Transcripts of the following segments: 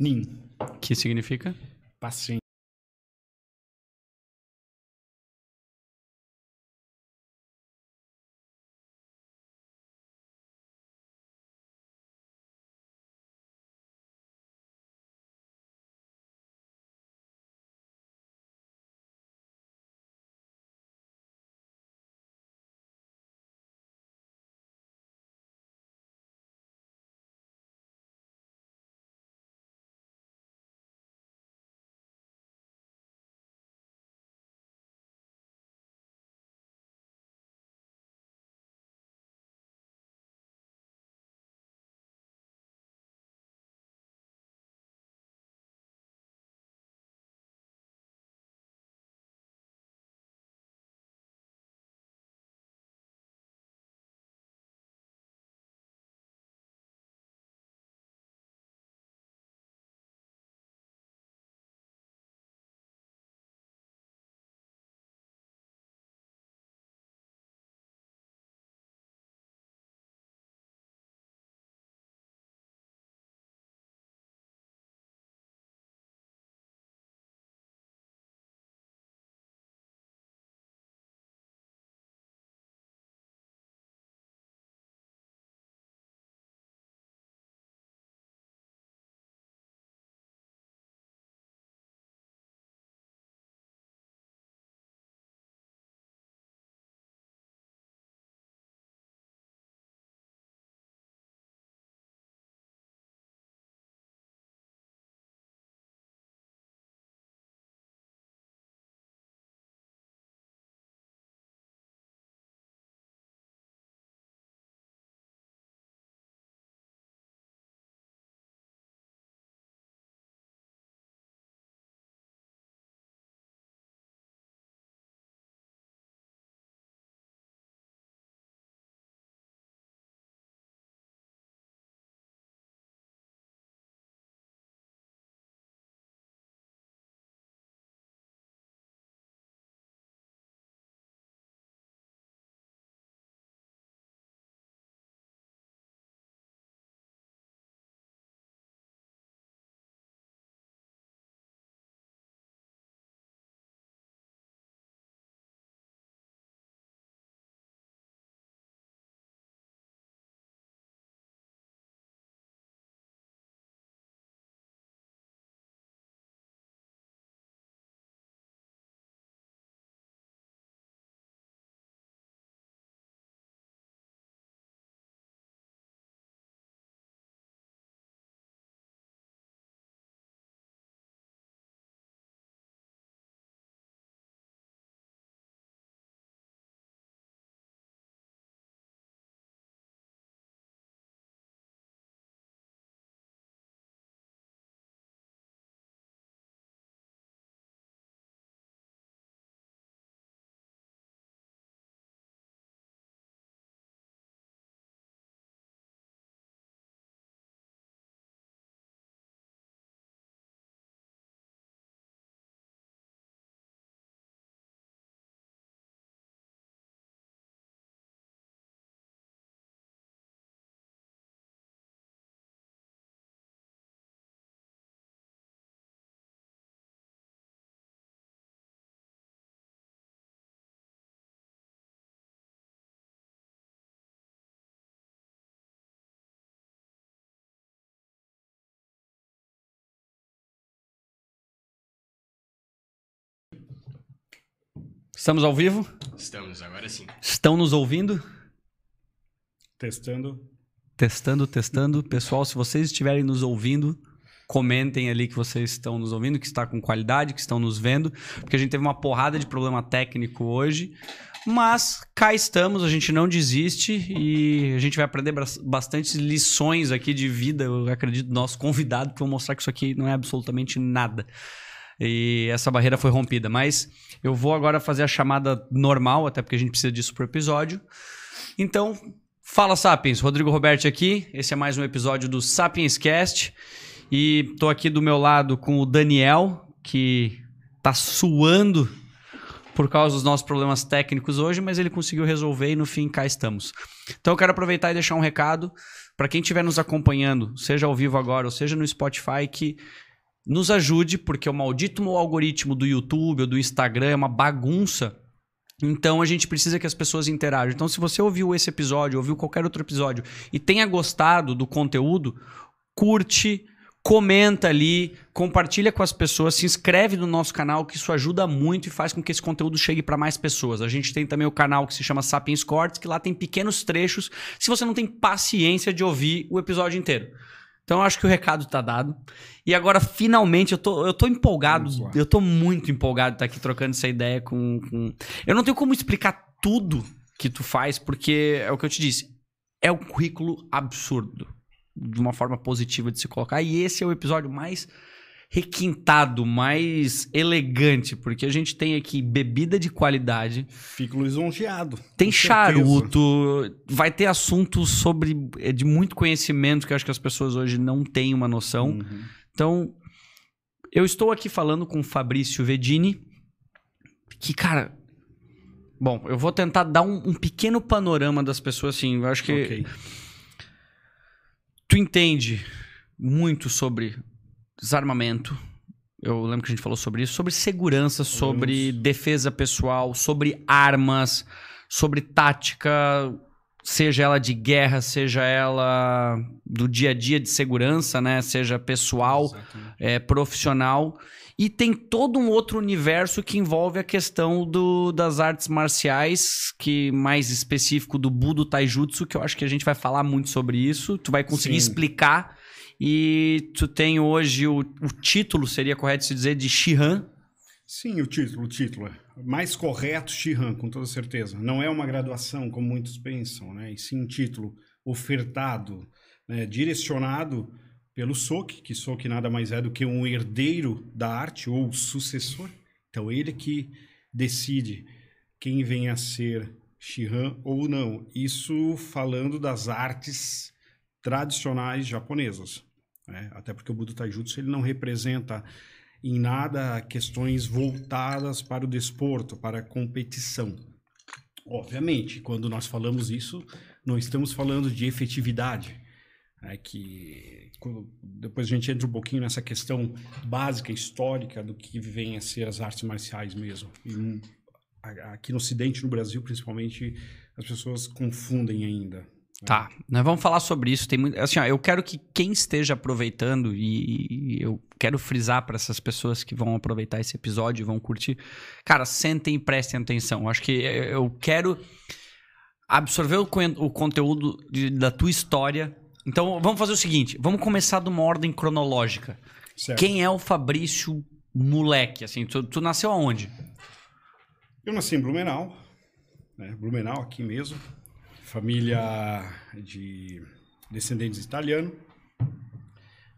Nin. Que significa? Paciente. Estamos ao vivo? Estamos, agora sim. Estão nos ouvindo? Testando. Testando, testando. Pessoal, se vocês estiverem nos ouvindo, comentem ali que vocês estão nos ouvindo, que está com qualidade, que estão nos vendo, porque a gente teve uma porrada de problema técnico hoje. Mas cá estamos, a gente não desiste e a gente vai aprender bas- bastante lições aqui de vida, eu acredito, do nosso convidado, que vou mostrar que isso aqui não é absolutamente nada. E essa barreira foi rompida. Mas eu vou agora fazer a chamada normal, até porque a gente precisa disso pro episódio. Então, fala Sapiens, Rodrigo Roberto aqui. Esse é mais um episódio do Sapiens Cast. E tô aqui do meu lado com o Daniel, que tá suando por causa dos nossos problemas técnicos hoje, mas ele conseguiu resolver e no fim cá estamos. Então eu quero aproveitar e deixar um recado para quem estiver nos acompanhando, seja ao vivo agora ou seja no Spotify, que nos ajude, porque o maldito algoritmo do YouTube ou do Instagram é uma bagunça. Então a gente precisa que as pessoas interajam. Então, se você ouviu esse episódio, ouviu qualquer outro episódio e tenha gostado do conteúdo, curte, comenta ali, compartilha com as pessoas, se inscreve no nosso canal, que isso ajuda muito e faz com que esse conteúdo chegue para mais pessoas. A gente tem também o canal que se chama Sapiens Cortes, que lá tem pequenos trechos, se você não tem paciência de ouvir o episódio inteiro. Então acho que o recado tá dado. E agora, finalmente, eu tô, eu tô empolgado. Eu tô muito empolgado de estar tá aqui trocando essa ideia com, com. Eu não tenho como explicar tudo que tu faz, porque é o que eu te disse. É um currículo absurdo de uma forma positiva de se colocar. E esse é o episódio mais requintado, mais elegante, porque a gente tem aqui bebida de qualidade. Fico lisonjeado. Tem charuto, vai ter assuntos sobre é, de muito conhecimento que eu acho que as pessoas hoje não têm uma noção. Uhum. Então, eu estou aqui falando com o Fabrício Vedini, que, cara, bom, eu vou tentar dar um, um pequeno panorama das pessoas, assim, eu acho que okay tu entende muito sobre desarmamento. Eu lembro que a gente falou sobre isso, sobre segurança, sobre defesa pessoal, sobre armas, sobre tática, seja ela de guerra, seja ela do dia a dia de segurança, né? Seja pessoal, é, profissional. E tem todo um outro universo que envolve a questão do, das artes marciais, que mais específico do Budo Taijutsu, que eu acho que a gente vai falar muito sobre isso. Tu vai conseguir Sim. explicar. E tu tem hoje o, o título, seria correto se dizer, de Shihan. Sim, o título, o título. É mais correto, Shihan, com toda certeza. Não é uma graduação, como muitos pensam, né? E sim um título ofertado, né? direcionado pelo Sok, que Sok nada mais é do que um herdeiro da arte ou sucessor. Então ele que decide quem vem a ser Shihan ou não. Isso falando das artes tradicionais japonesas. Né? Até porque o Budo Taijutsu ele não representa em nada questões voltadas para o desporto, para a competição. Obviamente, quando nós falamos isso, não estamos falando de efetividade. É que depois a gente entra um pouquinho nessa questão básica, histórica do que vem a ser as artes marciais mesmo. E aqui no Ocidente, no Brasil principalmente, as pessoas confundem ainda. Tá, nós vamos falar sobre isso. Tem muito, assim, ó, eu quero que quem esteja aproveitando e, e eu quero frisar para essas pessoas que vão aproveitar esse episódio e vão curtir, cara, sentem e prestem atenção. Acho que eu quero absorver o, o conteúdo de, da tua história então vamos fazer o seguinte: vamos começar de uma ordem cronológica. Certo. Quem é o Fabrício moleque? Assim, tu, tu, nasceu aonde? Eu nasci em Blumenau, né? Blumenau aqui mesmo. Família de descendentes italianos.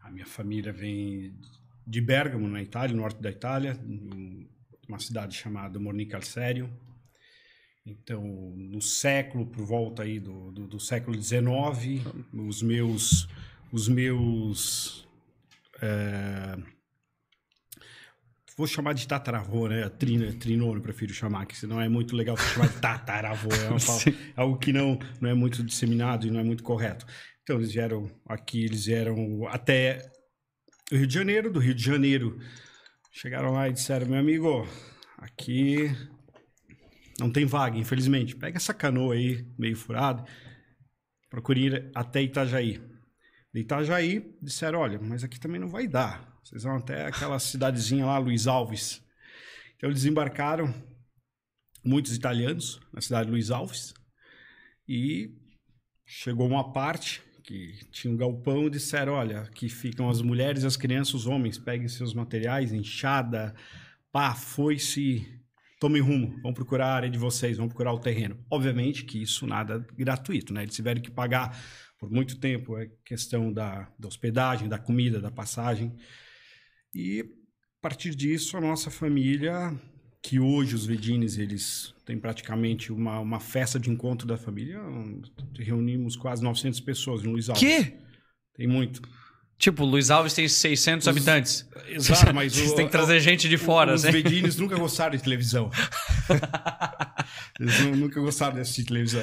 A minha família vem de Bergamo, na Itália, norte da Itália, uma cidade chamada Mornicalsério. Então, no século, por volta aí do, do, do século XIX, os meus, os meus é, vou chamar de tataravô, né? Trino, trinono, prefiro chamar, que senão é muito legal chamar de tataravô. É uma, algo que não, não é muito disseminado e não é muito correto. Então, eles vieram aqui, eles vieram até o Rio de Janeiro, do Rio de Janeiro. Chegaram lá e disseram, meu amigo, aqui não tem vaga, infelizmente. Pega essa canoa aí, meio furada, procure ir até Itajaí. De Itajaí, disseram, olha, mas aqui também não vai dar. Vocês vão até aquela cidadezinha lá, Luiz Alves. Então eles embarcaram, muitos italianos, na cidade de Luiz Alves, e chegou uma parte que tinha um galpão e disseram, olha, aqui ficam as mulheres, as crianças, os homens, peguem seus materiais, enxada, pá, foi-se tomem rumo, vão procurar a área de vocês, vão procurar o terreno. Obviamente que isso nada gratuito, né? Eles tiveram que pagar por muito tempo a questão da, da hospedagem, da comida, da passagem. E a partir disso, a nossa família, que hoje os Vedines, eles têm praticamente uma, uma festa de encontro da família, reunimos quase 900 pessoas no Luiz Alves. Que? Tem muito. Tipo, Luiz Alves tem 600 os, habitantes. Exato, mas Você tem que trazer o, gente de fora, Os né? Bedines nunca gostaram de televisão. Eles nunca gostaram de assistir televisão.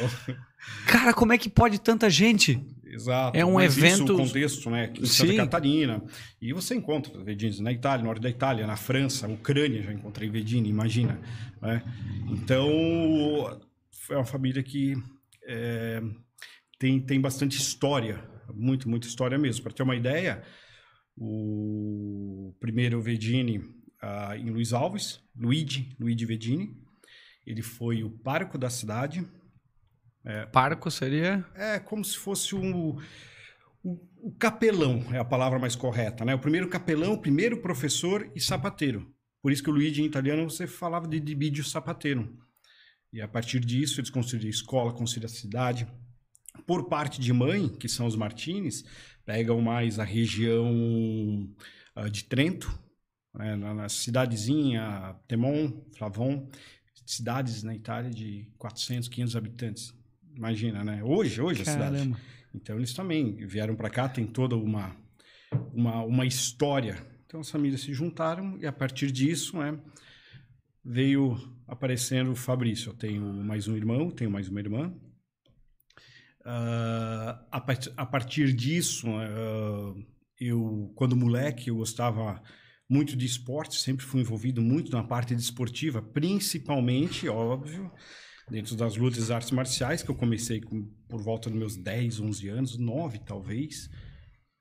Cara, como é que pode tanta gente? Exato. É um Mas evento. Isso, o contexto, né? Aqui em Santa Sim. Catarina. E você encontra Vedines na Itália, no norte da Itália, na França, Ucrânia, já encontrei Vedini, imagina. Né? Então, é uma família que é, tem, tem bastante história, muito, muita história mesmo. Para ter uma ideia, o primeiro Vedini ah, em Luiz Alves, Luigi, Luigi Vedini, ele foi o parco da cidade, Parco seria. é como se fosse um, o, o capelão, é a palavra mais correta, né? O primeiro capelão, o primeiro professor e sapateiro. Por isso que o Luigi em italiano você falava de dibidio sapateiro. E a partir disso eles construíram a escola, construíram a cidade. Por parte de mãe, que são os Martins, pegam mais a região ah, de Trento, né? na, na cidadezinha, Temon, Flavon, cidades na Itália de 400, 500 habitantes. Imagina, né? Hoje, hoje a cidade. Caramba. Então eles também vieram para cá, tem toda uma, uma, uma história. Então as famílias se juntaram e a partir disso né, veio aparecendo o Fabrício. Eu tenho mais um irmão, tenho mais uma irmã. Ah, a, part- a partir disso, ah, eu, quando moleque, eu gostava muito de esporte, sempre fui envolvido muito na parte desportiva, principalmente, óbvio, dentro das lutas e artes marciais, que eu comecei com, por volta dos meus 10, 11 anos, 9 talvez,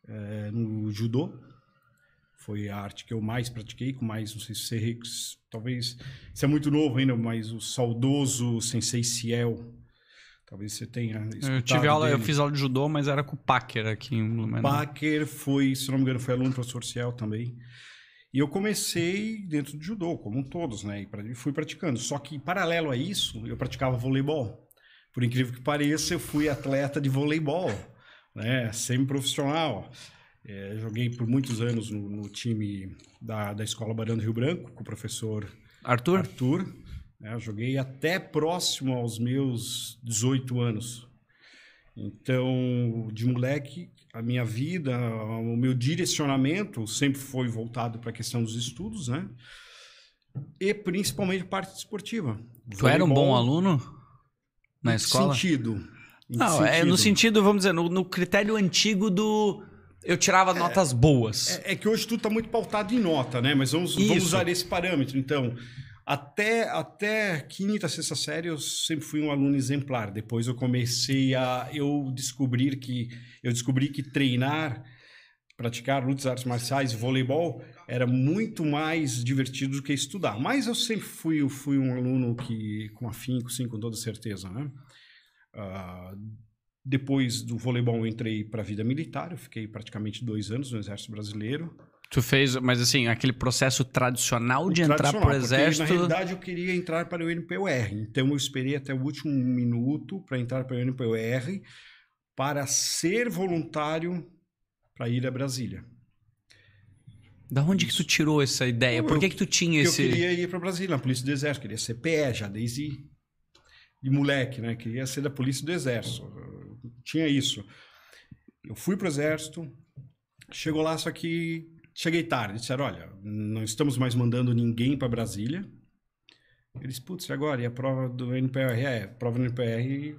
eh, no judô. Foi a arte que eu mais pratiquei, com mais, não sei se você, talvez, você é muito novo ainda, mas o saudoso Sensei Ciel, talvez você tenha Eu tive aula, eu dele. fiz aula de judô, mas era com o Packer aqui em Blumenau. Packer foi, se não me engano, foi aluno do professor Ciel também. E eu comecei dentro do judô, como todos, né? E fui praticando. Só que, paralelo a isso, eu praticava voleibol. Por incrível que pareça, eu fui atleta de voleibol, né? Semi-profissional. É, joguei por muitos anos no, no time da, da Escola Barão do Rio Branco, com o professor Arthur? Arthur. Eu joguei até próximo aos meus 18 anos. Então, de moleque, a minha vida, o meu direcionamento sempre foi voltado para a questão dos estudos, né? E principalmente parte esportiva. Tu era um bom aluno na em escola? Sentido? Em Não, é no sentido, vamos dizer, no, no critério antigo do. Eu tirava notas boas. É, é que hoje tudo está muito pautado em nota, né? Mas vamos, vamos usar esse parâmetro. Então, até, até quinta, sexta série, eu sempre fui um aluno exemplar. Depois eu comecei a eu descobrir que eu descobri que treinar, praticar lutas artes marciais, voleibol era muito mais divertido do que estudar. Mas eu sempre fui, eu fui um aluno que com afinco, sim, com toda certeza, né? Ah, depois do voleibol eu entrei para a vida militar, eu fiquei praticamente dois anos no Exército Brasileiro. Tu fez, mas assim, aquele processo tradicional de O entrar tradicional, pro porque, exército. na realidade, eu queria entrar para o NPOR. Então, eu esperei até o último minuto para entrar para o NPOR para ser voluntário para ir a Brasília. Da onde que tu tirou essa ideia? Por Eu- que, que tu tinha esse. eu queria ir para Brasília, na Polícia do Exército. Queria ser PE já, desde de moleque, né? Queria ser da Polícia do Exército. Eu Tinha isso. Eu fui para o Exército, chegou lá, só que cheguei tarde. Disseram, olha, não estamos mais mandando ninguém para Brasília. Eles, putz, e agora? E a prova do NPR? É, prova do NPR,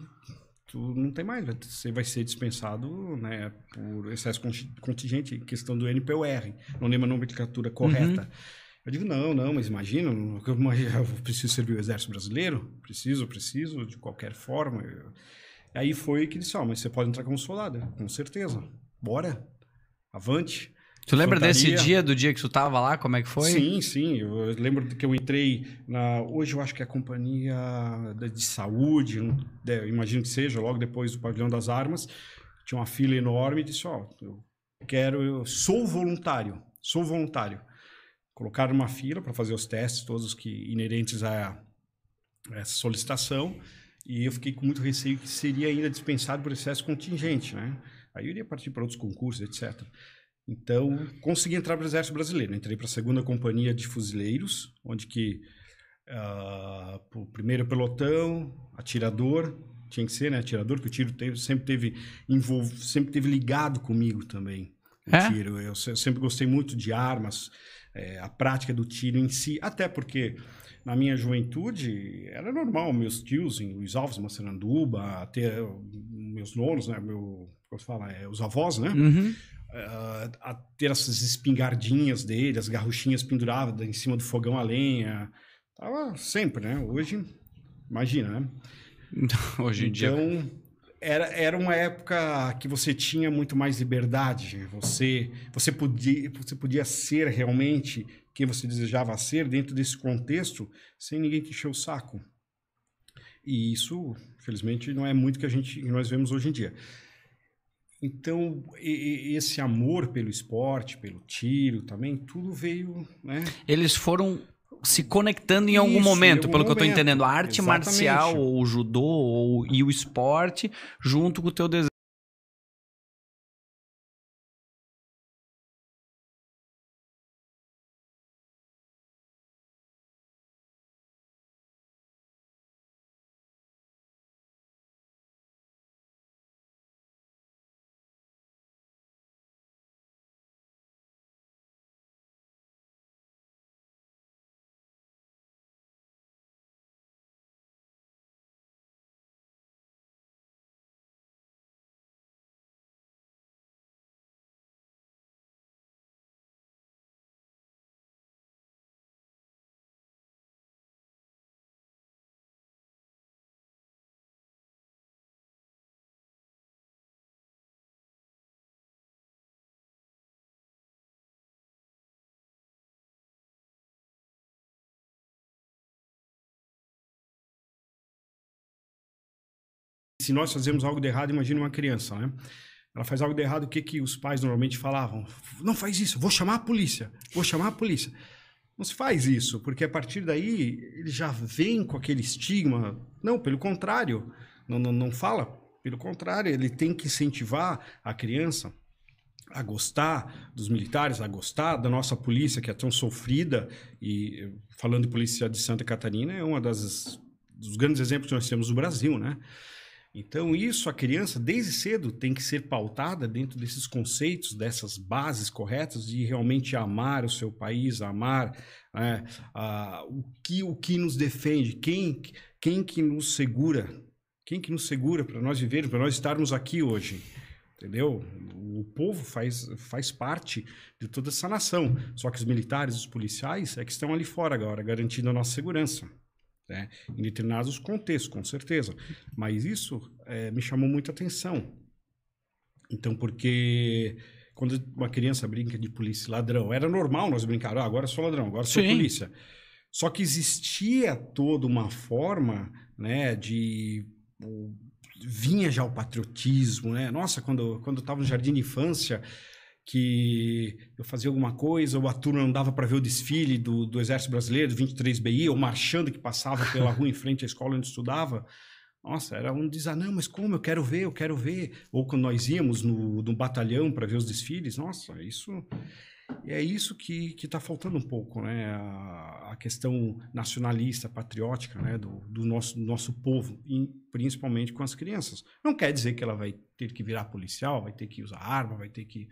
tu não tem mais. Você vai ser dispensado né, por excesso conti- contingente, questão do NPR. Não lembro a nomenclatura correta. Eu digo, não, não, mas imagina, eu, preciso servir o Exército Brasileiro? Preciso, preciso, de qualquer forma. Aí foi que disse, ó, mas você pode entrar como soldado, com certeza. Bora, avante. Tu lembra desse dia, do dia que tu tava lá? Como é que foi? Sim, sim. Eu lembro que eu entrei na. Hoje eu acho que é a companhia de saúde, imagino que seja, logo depois do pavilhão das armas. Tinha uma fila enorme e disse: Ó, eu quero, eu sou voluntário, sou voluntário. Colocaram uma fila para fazer os testes, todos que inerentes a essa solicitação. E eu fiquei com muito receio que seria ainda dispensado por excesso contingente, né? Aí eu iria partir para outros concursos, etc. Então, consegui entrar para o Exército Brasileiro. Entrei para a segunda companhia de fuzileiros, onde que ah, o primeiro pelotão, atirador, tinha que ser, né? Atirador, porque o tiro teve- sempre teve envol... sempre teve ligado comigo também. O É? tiro. Eu se- sempre gostei muito de armas, eh, a prática do tiro em si, até porque na minha juventude era normal meus tios em Luiz Alves, Massaranduba, até meus nonos, né? Meu posso falar, é, os avós, né? Uhum. Uh, a ter essas espingardinhas dele, as garruchinhas penduradas em cima do fogão a lenha. Tava sempre, né? Hoje, imagina, né? Hoje em então, dia. Era, era uma época que você tinha muito mais liberdade. Você, você, podia, você podia ser realmente quem você desejava ser dentro desse contexto sem ninguém te encher o saco. E isso, felizmente, não é muito que a gente que nós vemos hoje em dia. Então, e, e esse amor pelo esporte, pelo tiro também, tudo veio, né? Eles foram se conectando em algum Isso, momento, algum pelo momento. que eu estou entendendo. A arte Exatamente. marcial, ou o judô, ou, e o esporte, junto com o teu desejo se nós fazemos algo de errado, imagine uma criança, né? Ela faz algo de errado, o que, que os pais normalmente falavam? Não faz isso, vou chamar a polícia, vou chamar a polícia. Não se faz isso, porque a partir daí ele já vem com aquele estigma. Não, pelo contrário, não, não, não fala. Pelo contrário, ele tem que incentivar a criança a gostar dos militares, a gostar da nossa polícia, que é tão sofrida. E falando de polícia de Santa Catarina, é uma das dos grandes exemplos que nós temos no Brasil, né? Então, isso a criança, desde cedo, tem que ser pautada dentro desses conceitos, dessas bases corretas de realmente amar o seu país, amar né, a, o, que, o que nos defende, quem, quem que nos segura, quem que nos segura para nós vivermos, para nós estarmos aqui hoje. Entendeu? O povo faz, faz parte de toda essa nação. Só que os militares, os policiais, é que estão ali fora agora, garantindo a nossa segurança né? em determinados contextos, com certeza. Mas isso é, me chamou muita atenção. Então, porque quando uma criança brinca de polícia e ladrão, era normal nós brincar, ah, agora sou ladrão, agora sou Sim. polícia. Só que existia toda uma forma né, de vinha já o patriotismo, né? Nossa, quando, quando eu estava no jardim de infância, que eu fazia alguma coisa, ou a turma não dava para ver o desfile do, do Exército Brasileiro, do 23BI, ou marchando que passava pela rua em frente à escola onde estudava. Nossa, era um dizer, ah, não, mas como? Eu quero ver, eu quero ver. Ou quando nós íamos no, no batalhão para ver os desfiles, nossa, isso é isso que está faltando um pouco, né? A, a, questão nacionalista, patriótica, né? Do, do nosso, do nosso povo, e principalmente com as crianças. Não quer dizer que ela vai ter que virar policial, vai ter que usar arma, vai ter que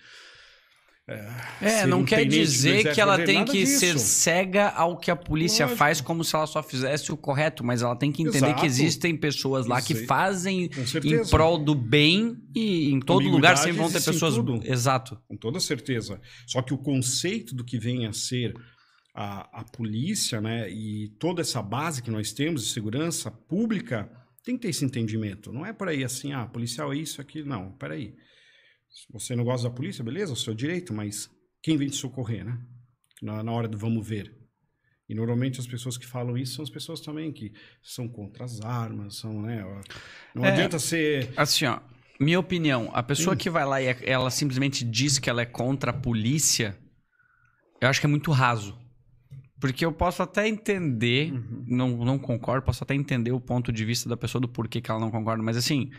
é, não um quer dizer que ela tem que disso. ser cega ao que a polícia Lógico. faz como se ela só fizesse o correto, mas ela tem que entender Exato. que existem pessoas lá que fazem em prol do bem e em todo lugar sempre vão ter pessoas. Tudo. Exato. Com toda certeza. Só que o conceito do que vem a ser a, a polícia, né, e toda essa base que nós temos de segurança pública tem que ter esse entendimento. Não é por aí assim, ah, policial é isso, aquilo. Não, peraí. aí se você não gosta da polícia, beleza, o seu direito, mas quem vem te socorrer, né? Na, na hora do vamos ver. E normalmente as pessoas que falam isso são as pessoas também que são contra as armas, são, né? Não é, adianta ser. Assim, ó, minha opinião, a pessoa hum. que vai lá e é, ela simplesmente diz que ela é contra a polícia, eu acho que é muito raso. Porque eu posso até entender, uhum. não, não concordo, posso até entender o ponto de vista da pessoa do porquê que ela não concorda, mas assim,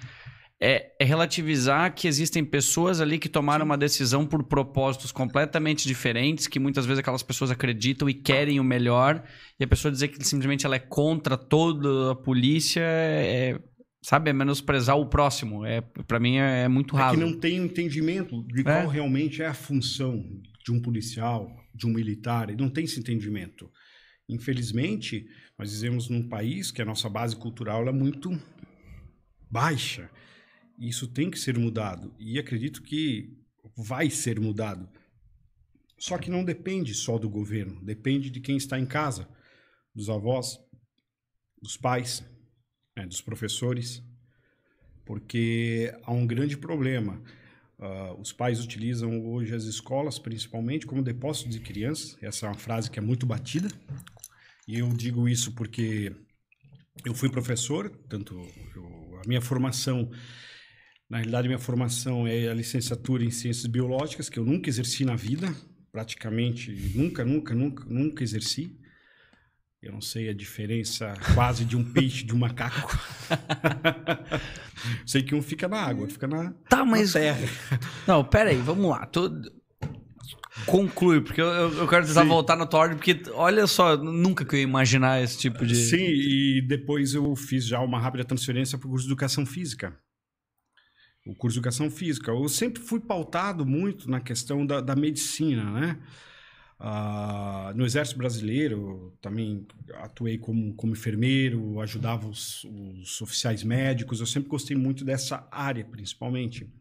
é, é, relativizar que existem pessoas ali que tomaram uma decisão por propósitos completamente diferentes, que muitas vezes aquelas pessoas acreditam e querem o melhor, e a pessoa dizer que simplesmente ela é contra toda a polícia é, sabe, é menosprezar o próximo. É, para mim é, é, muito raro. É que não tem entendimento de qual é. realmente é a função de um policial, de um militar, e não tem esse entendimento. Infelizmente, nós vivemos num país que a nossa base cultural é muito baixa. Isso tem que ser mudado. E acredito que vai ser mudado. Só que não depende só do governo, depende de quem está em casa, dos avós, dos pais, né, dos professores, porque há um grande problema. Uh, os pais utilizam hoje as escolas, principalmente, como depósito de crianças. Essa é uma frase que é muito batida. E eu digo isso porque eu fui professor, tanto eu, a minha formação, na realidade, minha formação é a licenciatura em ciências biológicas, que eu nunca exerci na vida, praticamente nunca, nunca, nunca, nunca exerci. Eu não sei a diferença quase de um peixe de um macaco. sei que um fica na água, fica na, tá, mas... na terra. Não, pera aí, vamos lá. Tô... Conclui, porque eu, eu quero tentar Sim. voltar na tua ordem, porque olha só, nunca que eu ia imaginar esse tipo de. Sim, e depois eu fiz já uma rápida transferência para o curso de educação física. O curso de educação física. Eu sempre fui pautado muito na questão da, da medicina, né? Uh, no Exército Brasileiro, também atuei como, como enfermeiro, ajudava os, os oficiais médicos. Eu sempre gostei muito dessa área, principalmente.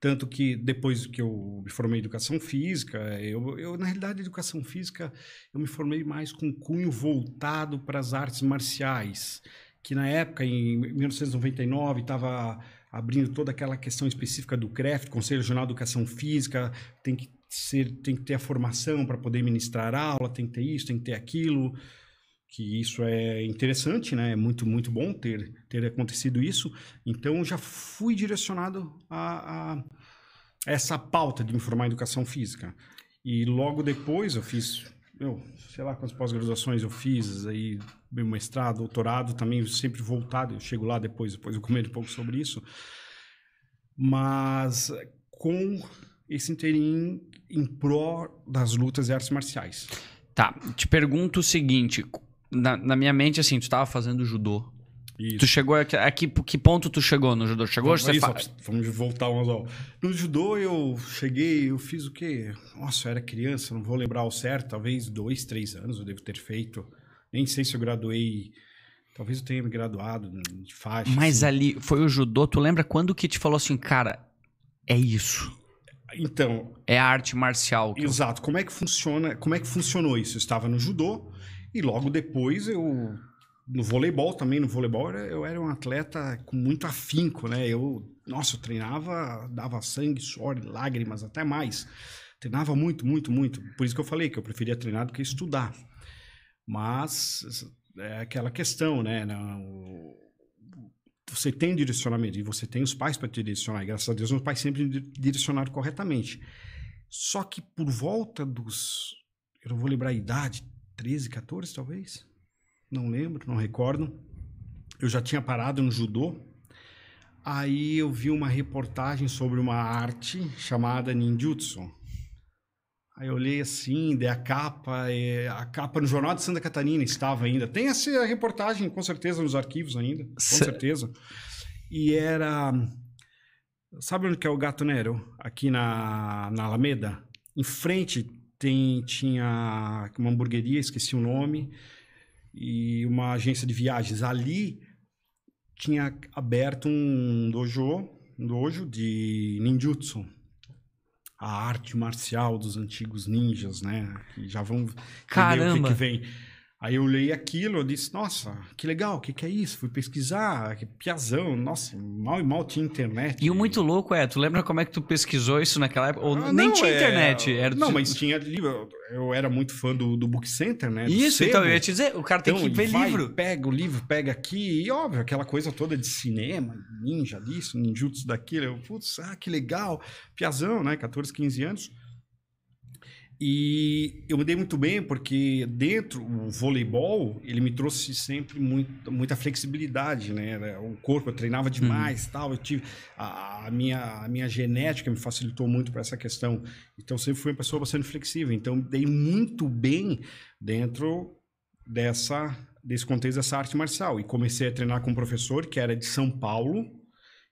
Tanto que depois que eu me formei em educação física, eu, eu, na realidade, educação física, eu me formei mais com cunho voltado para as artes marciais, que na época, em 1999, estava abrindo toda aquela questão específica do CREF, Conselho Regional de Educação Física, tem que ser, tem que ter a formação para poder ministrar aula, tem que ter isso, tem que ter aquilo que isso é interessante, né? É muito, muito bom ter, ter acontecido isso. Então, já fui direcionado a, a essa pauta de me formar em educação física. E logo depois eu fiz, eu, sei lá quantas pós-graduações eu fiz, aí meu mestrado, doutorado, também sempre voltado, eu chego lá depois, depois eu comento um pouco sobre isso. Mas com esse inteirinho em pró das lutas e artes marciais. Tá, te pergunto o seguinte, na, na minha mente, assim, tu estava fazendo judô. Isso. Tu chegou aqui, aqui, que ponto tu chegou no judô? Chegou vamos, isso, fa... vamos voltar umas ao. No judô eu cheguei, eu fiz o quê? Nossa, eu era criança, não vou lembrar o certo, talvez dois, três anos eu devo ter feito. Nem sei se eu graduei. Talvez eu tenha me graduado de faixa. Mas assim. ali foi o judô, tu lembra quando que te falou assim, cara, é isso? Então. É a arte marcial. Exato. Eu... Como é que funciona? Como é que funcionou isso? Eu estava no judô. E logo depois eu no voleibol também, no voleibol eu era um atleta com muito afinco, né? Eu, nossa, eu treinava, dava sangue, suor, lágrimas, até mais. Treinava muito, muito, muito. Por isso que eu falei que eu preferia treinar do que estudar. Mas é aquela questão, né? Você tem direcionamento e você tem os pais para te direcionar. E graças a Deus, meus pais sempre direcionaram corretamente. Só que por volta dos. Eu não vou lembrar a idade, 13, 14 talvez? Não lembro, não recordo. Eu já tinha parado no judô. Aí eu vi uma reportagem sobre uma arte chamada ninjutsu. Aí eu olhei assim, dei a capa, a capa no Jornal de Santa Catarina estava ainda. Tem essa reportagem, com certeza, nos arquivos ainda, com certeza. E era. Sabe onde que é o Gato Nero? Aqui na, na Alameda? Em frente tem, tinha uma hamburgueria, esqueci o nome, e uma agência de viagens. Ali tinha aberto um dojo, um dojo de ninjutsu, a arte marcial dos antigos ninjas, né? Que já vão Caramba. o que, que vem. Aí eu olhei aquilo, eu disse, nossa, que legal, o que, que é isso? Fui pesquisar, que piazão, nossa, mal e mal tinha internet. E o muito louco é, tu lembra como é que tu pesquisou isso naquela época? Ou ah, nem não, tinha é... internet? Era... Não, mas tinha livro, eu era muito fã do, do Book Center, né? Isso, então eu ia te dizer, o cara tem então, que ver vai, livro. Pega o livro, pega aqui, e óbvio, aquela coisa toda de cinema, ninja disso, ninjutsu daquilo, eu, putz, ah, que legal, piazão, né, 14, 15 anos. E eu me dei muito bem porque dentro o voleibol ele me trouxe sempre muito, muita flexibilidade, né? O corpo eu treinava demais, uhum. tal. Eu tive a, a, minha a minha genética me facilitou muito para essa questão. Então sempre fui uma pessoa bastante flexível. Então dei muito bem dentro dessa desse contexto dessa arte marcial e comecei a treinar com um professor que era de São Paulo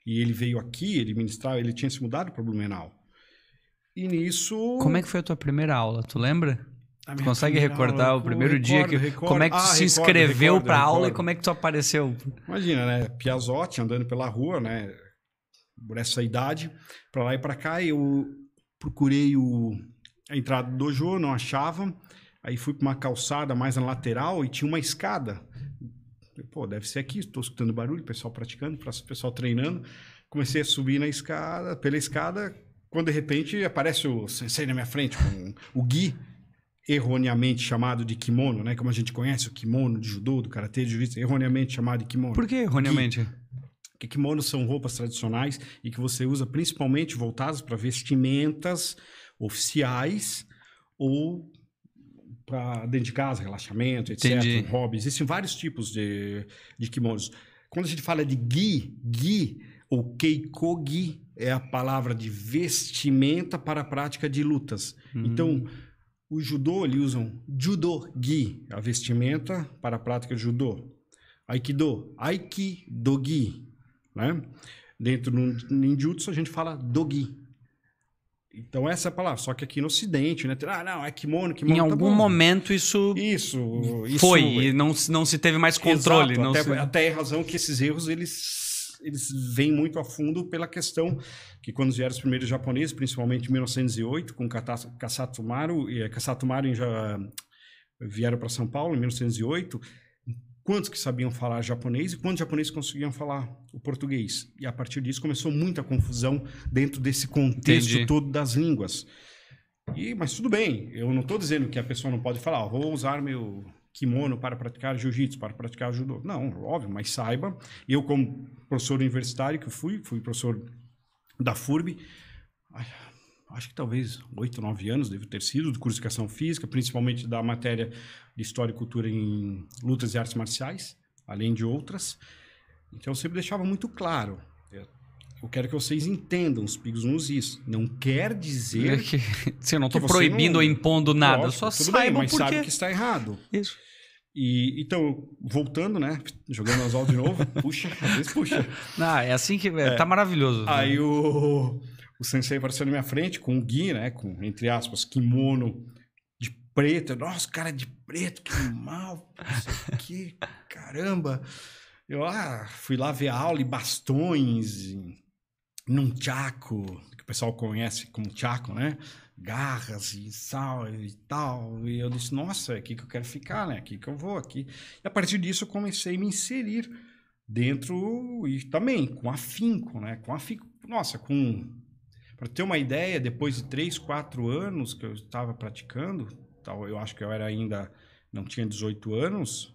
e ele veio aqui, ele ministrava, ele tinha se mudado para Blumenau. E nisso. Como é que foi a tua primeira aula? Tu lembra? Tu consegue recordar aula, o primeiro recordo, dia que. Recordo. Como é que tu ah, se inscreveu para aula e como é que tu apareceu? Imagina, né? Piazotti andando pela rua, né? por essa idade, para lá e para cá. Eu procurei o, a entrada do dojo, não achava. Aí fui para uma calçada mais na lateral e tinha uma escada. Pô, deve ser aqui, estou escutando barulho, pessoal praticando, pessoal treinando. Comecei a subir na escada, pela escada, quando de repente aparece o sensei na minha frente, com o Gui, erroneamente chamado de kimono, né? Como a gente conhece o kimono de judô, do karatê, de jiu erroneamente chamado de kimono. Por que erroneamente? Gui. Que kimonos são roupas tradicionais e que você usa principalmente voltadas para vestimentas oficiais ou para dentro de casa, relaxamento, etc. Entendi. Hobby. Existem vários tipos de, de kimonos. Quando a gente fala de gi, gi ou keikogi é a palavra de vestimenta para a prática de lutas. Hum. Então, o judô, eles usam judo-gi, a vestimenta para a prática de judô. Aikido, aikido-gi, né? Dentro do ninjutsu a gente fala dogi. Então essa é a palavra, só que aqui no ocidente, né? Ah, não, é kimono, kimono. Em tá algum bom. momento isso isso, isso foi e não, não se teve mais controle. Exato, até, se... até é razão que esses erros eles eles vêm muito a fundo pela questão que quando vieram os primeiros japoneses, principalmente em 1908, com Kasato Maru, e Kasato Maru já vieram para São Paulo em 1908, quantos que sabiam falar japonês e quantos japoneses conseguiam falar o português. E a partir disso começou muita confusão dentro desse contexto Entendi. todo das línguas. E, mas tudo bem, eu não estou dizendo que a pessoa não pode falar, oh, vou usar meu kimono para praticar jiu-jitsu, para praticar judô. Não, óbvio, mas saiba. Eu, como professor universitário que fui, fui professor da FURB, acho que talvez oito, nove anos devo ter sido, do curso de educação física, principalmente da matéria de História e Cultura em Lutas e Artes Marciais, além de outras. Então, eu sempre deixava muito claro, eu quero que vocês entendam os pigos nos is. Não quer dizer. É que, se eu não estou proibindo não... ou impondo nada, Lógico, só saibam bem, mas sabe que está errado. Isso. E, então, voltando, né? Jogando as aulas de novo, puxa, às vezes puxa. Ah, é assim que. É, tá maravilhoso. Aí né? o, o sensei apareceu na minha frente com o Gui, né? Com, entre aspas, kimono de preto. Nossa, cara de preto, que mal. que caramba. Eu ah, fui lá ver aula e bastões, num chaco, que o pessoal conhece como chaco, né? Garras e sal e tal. E eu disse, nossa, é aqui que eu quero ficar, né? Aqui que eu vou, aqui. E a partir disso eu comecei a me inserir dentro e também com afinco, né? Com afinco. Nossa, com... Para ter uma ideia, depois de três, quatro anos que eu estava praticando, tal, eu acho que eu era ainda... Não tinha 18 anos.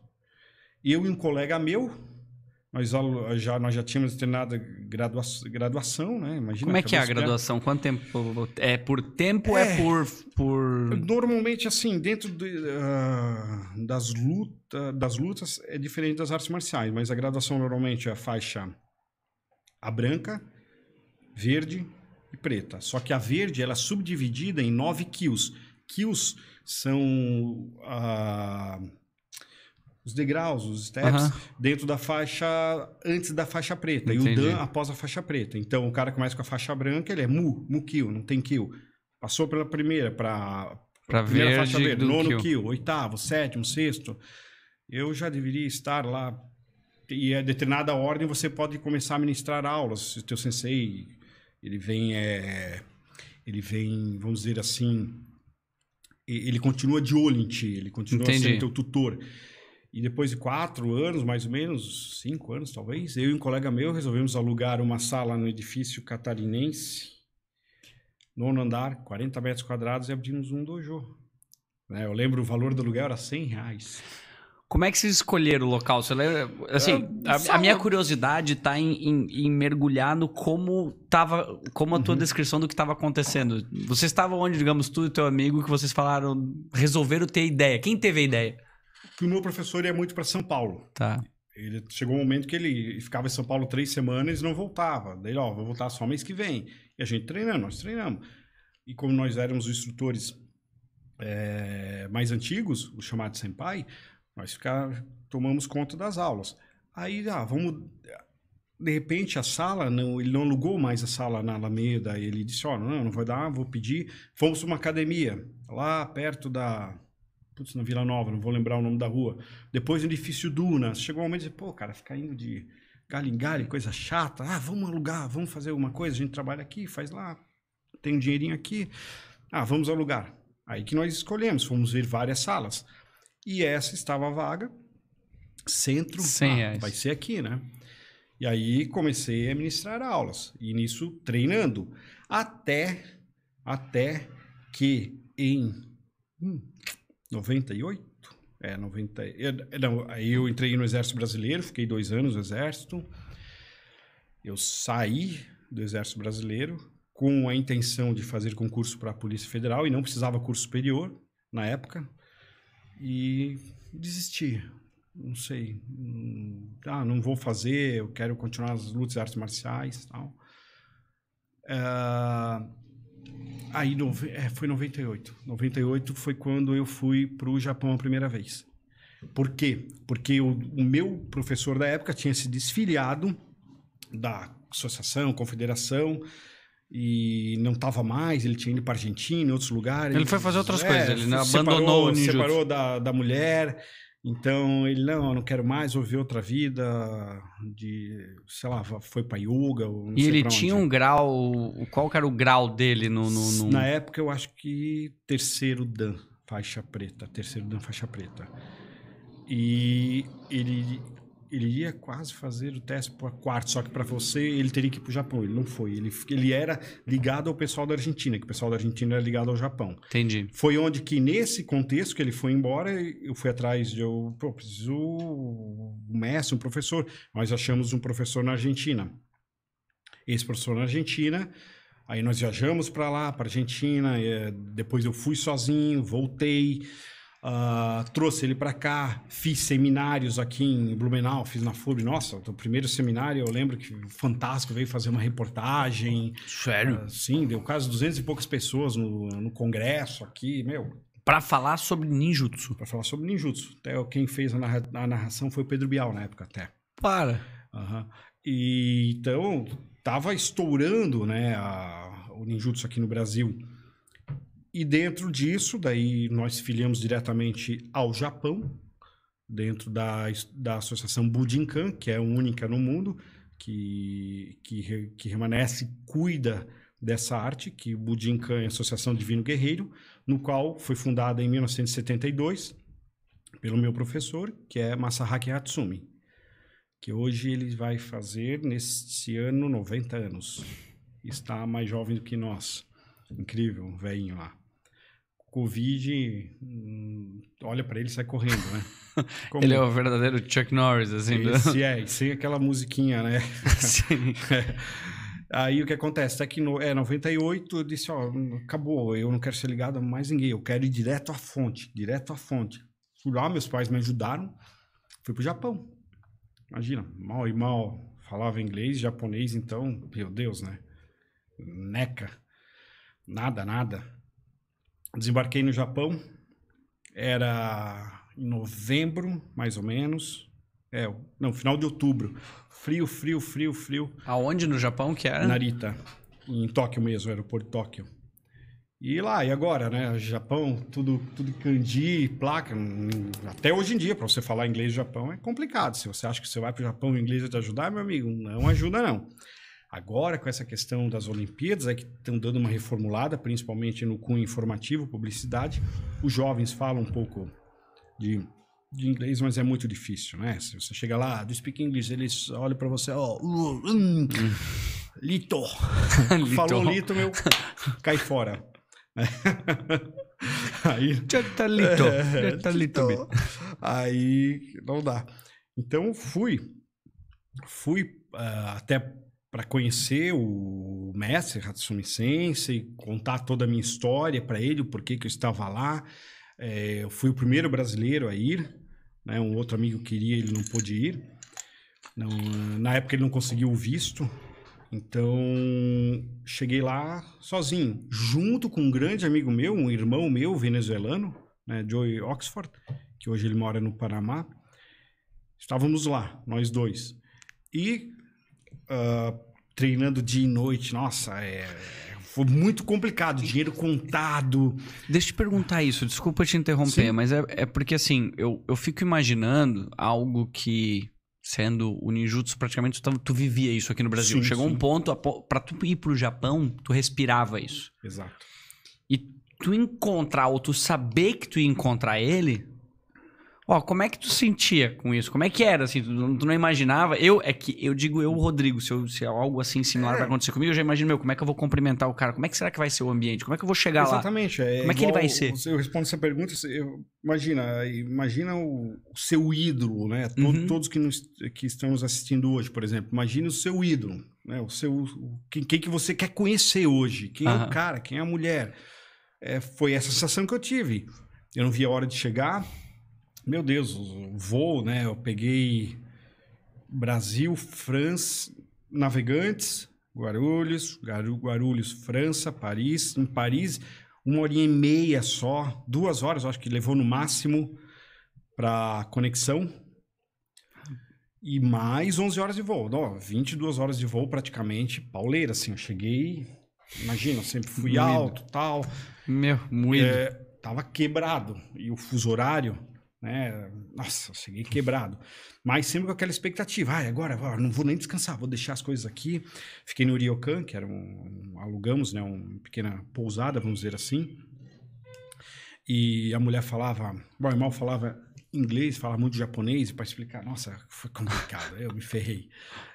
Eu e um colega meu, nós já, nós já tínhamos determinada graduação, graduação né? Imagina, Como é que é a graduação? Quanto tempo? É por tempo ou é, é por, por... Normalmente, assim, dentro de, uh, das, luta, das lutas é diferente das artes marciais, mas a graduação normalmente é a faixa a branca, verde e preta. Só que a verde ela é subdividida em nove kills. Kills são... Uh, os degraus, os steps, uhum. dentro da faixa, antes da faixa preta. Entendi. E o Dan após a faixa preta. Então, o cara começa com a faixa branca, ele é mu, mu kill, não tem kill. Passou pela primeira, para primeira verde faixa verde, nono kill. kill, oitavo, sétimo, sexto. Eu já deveria estar lá. E a determinada ordem você pode começar a ministrar aulas. Se o teu sensei, ele vem, é, ele vem, vamos dizer assim, ele continua de olho em ti, ele continua Entendi. sendo teu tutor. E depois de quatro anos, mais ou menos, cinco anos talvez, eu e um colega meu resolvemos alugar uma sala no edifício catarinense, nono andar, 40 metros quadrados, e abrimos um dojo. Né? Eu lembro o valor do aluguel era 100 reais. Como é que vocês escolheram o local? Você lembra? Assim, a, a, minha curiosidade está em, em, em, mergulhar no como tava, como a tua uhum. descrição do que estava acontecendo. Vocês estavam onde, digamos, tu e teu amigo, que vocês falaram, resolveram ter ideia. Quem teve a ideia? Que o meu professor ia muito para São Paulo. Tá. Ele chegou um momento que ele ficava em São Paulo três semanas e não voltava. Daí, ó, vou voltar só mês que vem. E a gente treinando, nós treinamos. E como nós éramos os instrutores é, mais antigos, os chamados senpai, nós ficava, tomamos conta das aulas. Aí, ah, vamos. De repente, a sala, não, ele não alugou mais a sala na Alameda. Ele disse: Ó, oh, não, não vai dar, vou pedir. Fomos para uma academia, lá perto da Putz, na Vila Nova, não vou lembrar o nome da rua. Depois no edifício Dunas. Chegou um momento de, pô, cara, ficar indo de galho em galho, coisa chata. Ah, vamos alugar, vamos fazer alguma coisa, a gente trabalha aqui, faz lá, tem um dinheirinho aqui. Ah, vamos alugar. Aí que nós escolhemos, fomos ver várias salas. E essa estava vaga, centro, 100 ah, vai ser aqui, né? E aí comecei a ministrar aulas, e nisso treinando, até, até que em hum, 98, é, 90, eu, não, aí eu entrei no Exército Brasileiro, fiquei dois anos no Exército, eu saí do Exército Brasileiro com a intenção de fazer concurso para a Polícia Federal e não precisava curso superior na época e desisti. Não sei. Hum, Ah, não vou fazer, eu quero continuar as lutas e artes marciais e tal. Ah, aí nove- é, foi 98. 98 foi quando eu fui para o Japão a primeira vez. Por quê? Porque o, o meu professor da época tinha se desfiliado da associação, confederação, e não estava mais, ele tinha ido para Argentina, em outros lugares. Ele foi fazer outras É, coisas, ele se abandonou separou, o ninjutsu. Separou da, da mulher, então ele, não, eu não quero mais, vou ver outra vida, de, sei lá, foi para yoga, ou não E ele tinha um grau. Qual que era o grau dele no. no, no- Na época, eu acho que terceiro Dan, faixa preta. Terceiro Dan, faixa preta. E ele, ele ia quase fazer o teste para quarto, só que para você ele teria que ir para o Japão. Ele não foi. Ele, ele era ligado ao pessoal da Argentina, que o pessoal da Argentina era ligado ao Japão. Entendi. Foi onde que, nesse contexto que ele foi embora, eu fui atrás de, eu, pô, preciso um mestre, um professor. Nós achamos um professor na Argentina. Esse professor na Argentina, aí nós viajamos para lá, para Argentina, eh, depois eu fui sozinho, voltei, ah, trouxe ele para cá, fiz seminários aqui em Blumenau, fiz na FURB. Nossa, o primeiro seminário eu lembro que o Fantástico veio fazer uma reportagem, Sério? ah, sim, deu quase 200 e poucas pessoas no, no congresso aqui, meu, Pra falar sobre ninjutsu. para falar sobre ninjutsu. Até quem fez a, narra- a narração foi o Pedro Bial na época até. Para. Aham. E então tava estourando, né, a- o ninjutsu aqui no Brasil. E dentro disso, daí nós filiamos diretamente ao Japão, dentro da, da associação Budinkan, que é única no mundo que, que, que cuida dessa arte, que o Budinkan é a Associação Divino Guerreiro, no qual foi fundada em 1972 pelo meu professor, que é Masahaki Hatsumi que hoje ele vai fazer neste ano 90 anos. Está mais jovem do que nós. Incrível, um velhinho lá. Covid, hum, olha para ele e sai correndo, né? Como Ele é o verdadeiro Chuck Norris, assim. esse é, sem aquela musiquinha, né? Sim. Aí o que acontece? Até que no, é 98 eu disse, ó, acabou, eu não quero ser ligado a mais ninguém, eu quero ir direto à fonte, direto à fonte. Fui lá, meus pais me ajudaram, fui pro Japão. Imagina, mal e mal falava inglês, japonês, então, meu Deus, né? Neca. Nada, nada. Desembarquei no Japão, era em novembro, mais ou menos. É, não, final de outubro. Frio, frio, frio, frio. Aonde no Japão que era? Narita, em Tóquio mesmo, aeroporto de Tóquio. E lá, e agora, né? Japão, tudo, tudo kanji, placa. Até hoje em dia, para você falar inglês do Japão é complicado. Se você acha que você vai para o Japão e o inglês vai te ajudar, meu amigo, não ajuda não. Agora, com essa questão das Olimpíadas, é que estão dando uma reformulada, principalmente no cunho informativo, publicidade. Os jovens falam um pouco de, de inglês, mas é muito difícil, né? Se você chega lá, do speak English, eles olham para você, ó, uh, hum, lito. Lito. Falou lito, meu, cai fora. né? Aí, Chatalito. é, Chatalito. então, Aí não dá. Então fui, fui ah, até para conhecer o mestre Hatsumi Sensei, contar toda a minha história para ele, o porquê que eu estava lá. É, eu fui o primeiro brasileiro a ir, né? Um outro amigo queria, ele não pôde ir. Não, na época ele não conseguiu o visto, então cheguei lá sozinho, junto com um grande amigo meu, um irmão meu venezuelano, né, Joey Oxford, que hoje ele mora no Panamá. Estávamos lá, nós dois. E ah, treinando dia e noite, nossa, é, foi muito complicado, dinheiro contado. Deixa eu te perguntar isso, desculpa te interromper, Sim. mas é, é porque assim, eu, eu fico imaginando algo que sendo o ninjutsu praticamente tu, tu vivia isso aqui no Brasil. Sim, Chegou sim. um ponto para tu ir pro Japão, tu respirava isso. Exato. E tu encontrar ou tu saber que tu ia encontrar ele, ó, como é que tu sentia com isso? Como é que era assim? Tu, não- tu não imaginava? Eu é que eu digo eu, Rodrigo, se, eu, se algo assim similar É. vai acontecer comigo, eu já imagino, meu, como é que eu vou cumprimentar o cara? Como é que será que vai ser o ambiente? Como é que eu vou chegar lá? Exatamente. É Como é que ele vai ser? Eu respondo essa pergunta. eu- imagina, imagina o, o seu ídolo, né? To- Uhum. Todos que, nos, que estão nos assistindo hoje, por exemplo. Imagina o seu ídolo, né? O seu, o- quem, quem que você quer conhecer hoje? Quem é Aham. o cara? Quem é a mulher? É, foi essa sensação que eu tive. Eu não vi a hora de chegar. Meu Deus, o voo, né? Eu peguei Brasil, França, Navegantes, Guarulhos, Guarulhos, França, Paris. Em Paris, uma horinha e meia só, duas horas, acho que levou no máximo para conexão. E mais 11 horas de voo. Não, 22 horas de voo praticamente, pauleira, assim. Eu cheguei, imagina, eu sempre fui Moído. alto tal. Meu, moído. É, tava quebrado. E o fuso horário, né? Nossa, cheguei quebrado. Mas sempre com aquela expectativa. Ah, agora, não vou nem descansar, vou deixar as coisas aqui. Fiquei no Ryokan, que era um, um- alugamos, né? Uma pequena pousada, vamos dizer assim. E a mulher falava, bom, irmão falava inglês, falava muito japonês, para explicar, nossa, foi complicado. Eu me ferrei.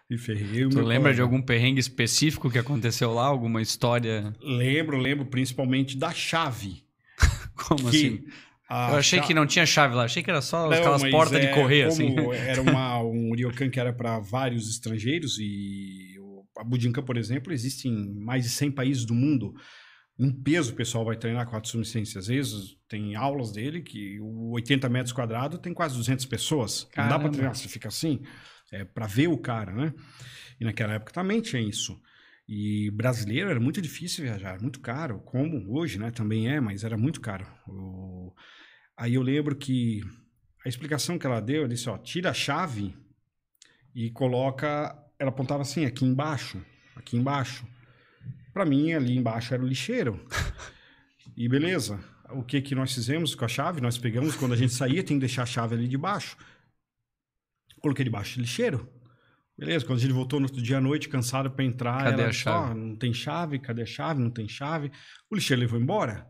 Me ferrei. Eu Tu lembra de algum perrengue específico que aconteceu lá? Alguma história? Lembro, lembro principalmente da chave. Como que assim? A Eu achei cha- que não tinha chave lá. Achei que era só Não, aquelas portas de é correr, assim. Era uma, um ryokan que era para vários estrangeiros e o, a Budinkan, por exemplo, existe em mais de 100 países do mundo. Em peso, o pessoal vai treinar com a Tsumi-sensei. Às vezes tem aulas dele que o 80 metros quadrados tem quase 200 pessoas. Não dá Caramba. para treinar, você fica assim, é, para ver o cara, né? E naquela época também tinha isso. E brasileiro era muito difícil viajar, muito caro, como hoje, né? Também é, mas era muito caro. O- Aí eu lembro que a explicação que ela deu, ela disse, ó, tira a chave e coloca, ela apontava assim, aqui embaixo, aqui embaixo. Para mim, ali embaixo era o lixeiro. E beleza, o que que nós fizemos com a chave? Nós pegamos, quando a gente saía, tem que deixar a chave ali debaixo. Coloquei debaixo do lixeiro. Beleza, quando a gente voltou no outro dia à noite, cansado para entrar, Cadê ela a chave? "Ó, não tem chave, cadê a chave? Não tem chave. O lixeiro levou embora.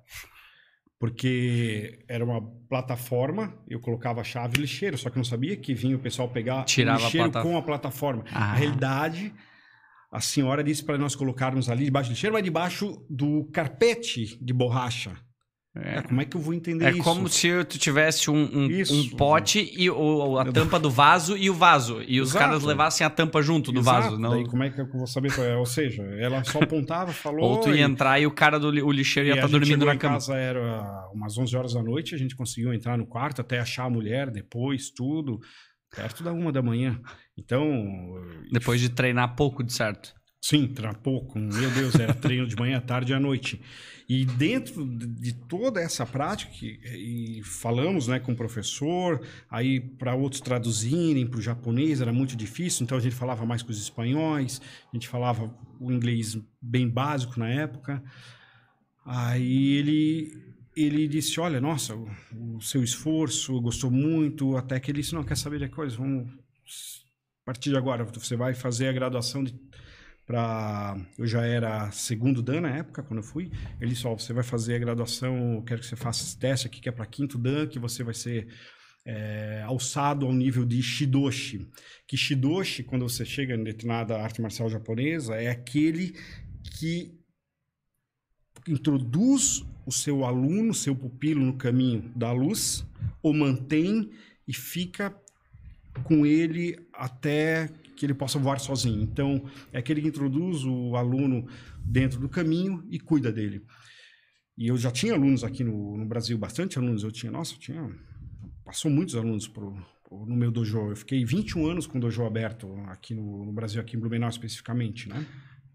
Porque era uma plataforma, eu colocava a chave e lixeiro, só que eu não sabia que vinha o pessoal pegar Tirava o a lixeiro plata- com a plataforma. Ah. Na realidade, a senhora disse para nós colocarmos ali debaixo do lixeiro, mas debaixo do carpete de borracha. É. É, como é que eu vou entender É isso? como se tu tivesse um, um, Isso. um pote e o, a tampa do vaso e o vaso. E os Exato. caras levassem a tampa junto do Exato, vaso. Não... Daí como é que eu vou saber qual é? Ou seja, ela só apontava, falou... Ou tu e- ia entrar e o cara do o lixeiro ia e estar gente dormindo na em cama. casa, era umas 11 horas da noite, a gente conseguiu entrar no quarto até achar a mulher depois, tudo, perto da uma da manhã. Então, Depois de treinar pouco, de certo. Sim, era pouco. Meu Deus, era treino de manhã, tarde e à noite. E dentro de toda essa prática, e falamos né, com o professor, aí para outros traduzirem para o japonês era muito difícil, então a gente falava mais com os espanhóis, a gente falava o inglês bem básico na época. Aí ele, ele disse: Olha, nossa, o, o seu esforço, gostou muito, até que ele disse: Não, quer saber de coisa? Vamos. A partir de agora, você vai fazer a graduação de para eu já era segundo dan na época quando eu fui. Ele disse ó, você vai fazer a graduação quero que você faça esse teste aqui que é para quinto dan que você vai ser é, alçado ao nível de shidoshi. Que shidoshi quando você chega em determinada arte marcial japonesa é aquele que introduz o seu aluno seu pupilo no caminho da luz o mantém e fica com ele até que ele possa voar sozinho. Então, é aquele que introduz o aluno dentro do caminho e cuida dele. E eu já tinha alunos aqui no, no Brasil, bastante alunos. Eu tinha, nossa, eu tinha. Passou muitos alunos pro, pro- no meu dojo. Eu fiquei 21 anos com o dojo aberto aqui no, no Brasil, aqui em Blumenau especificamente, né?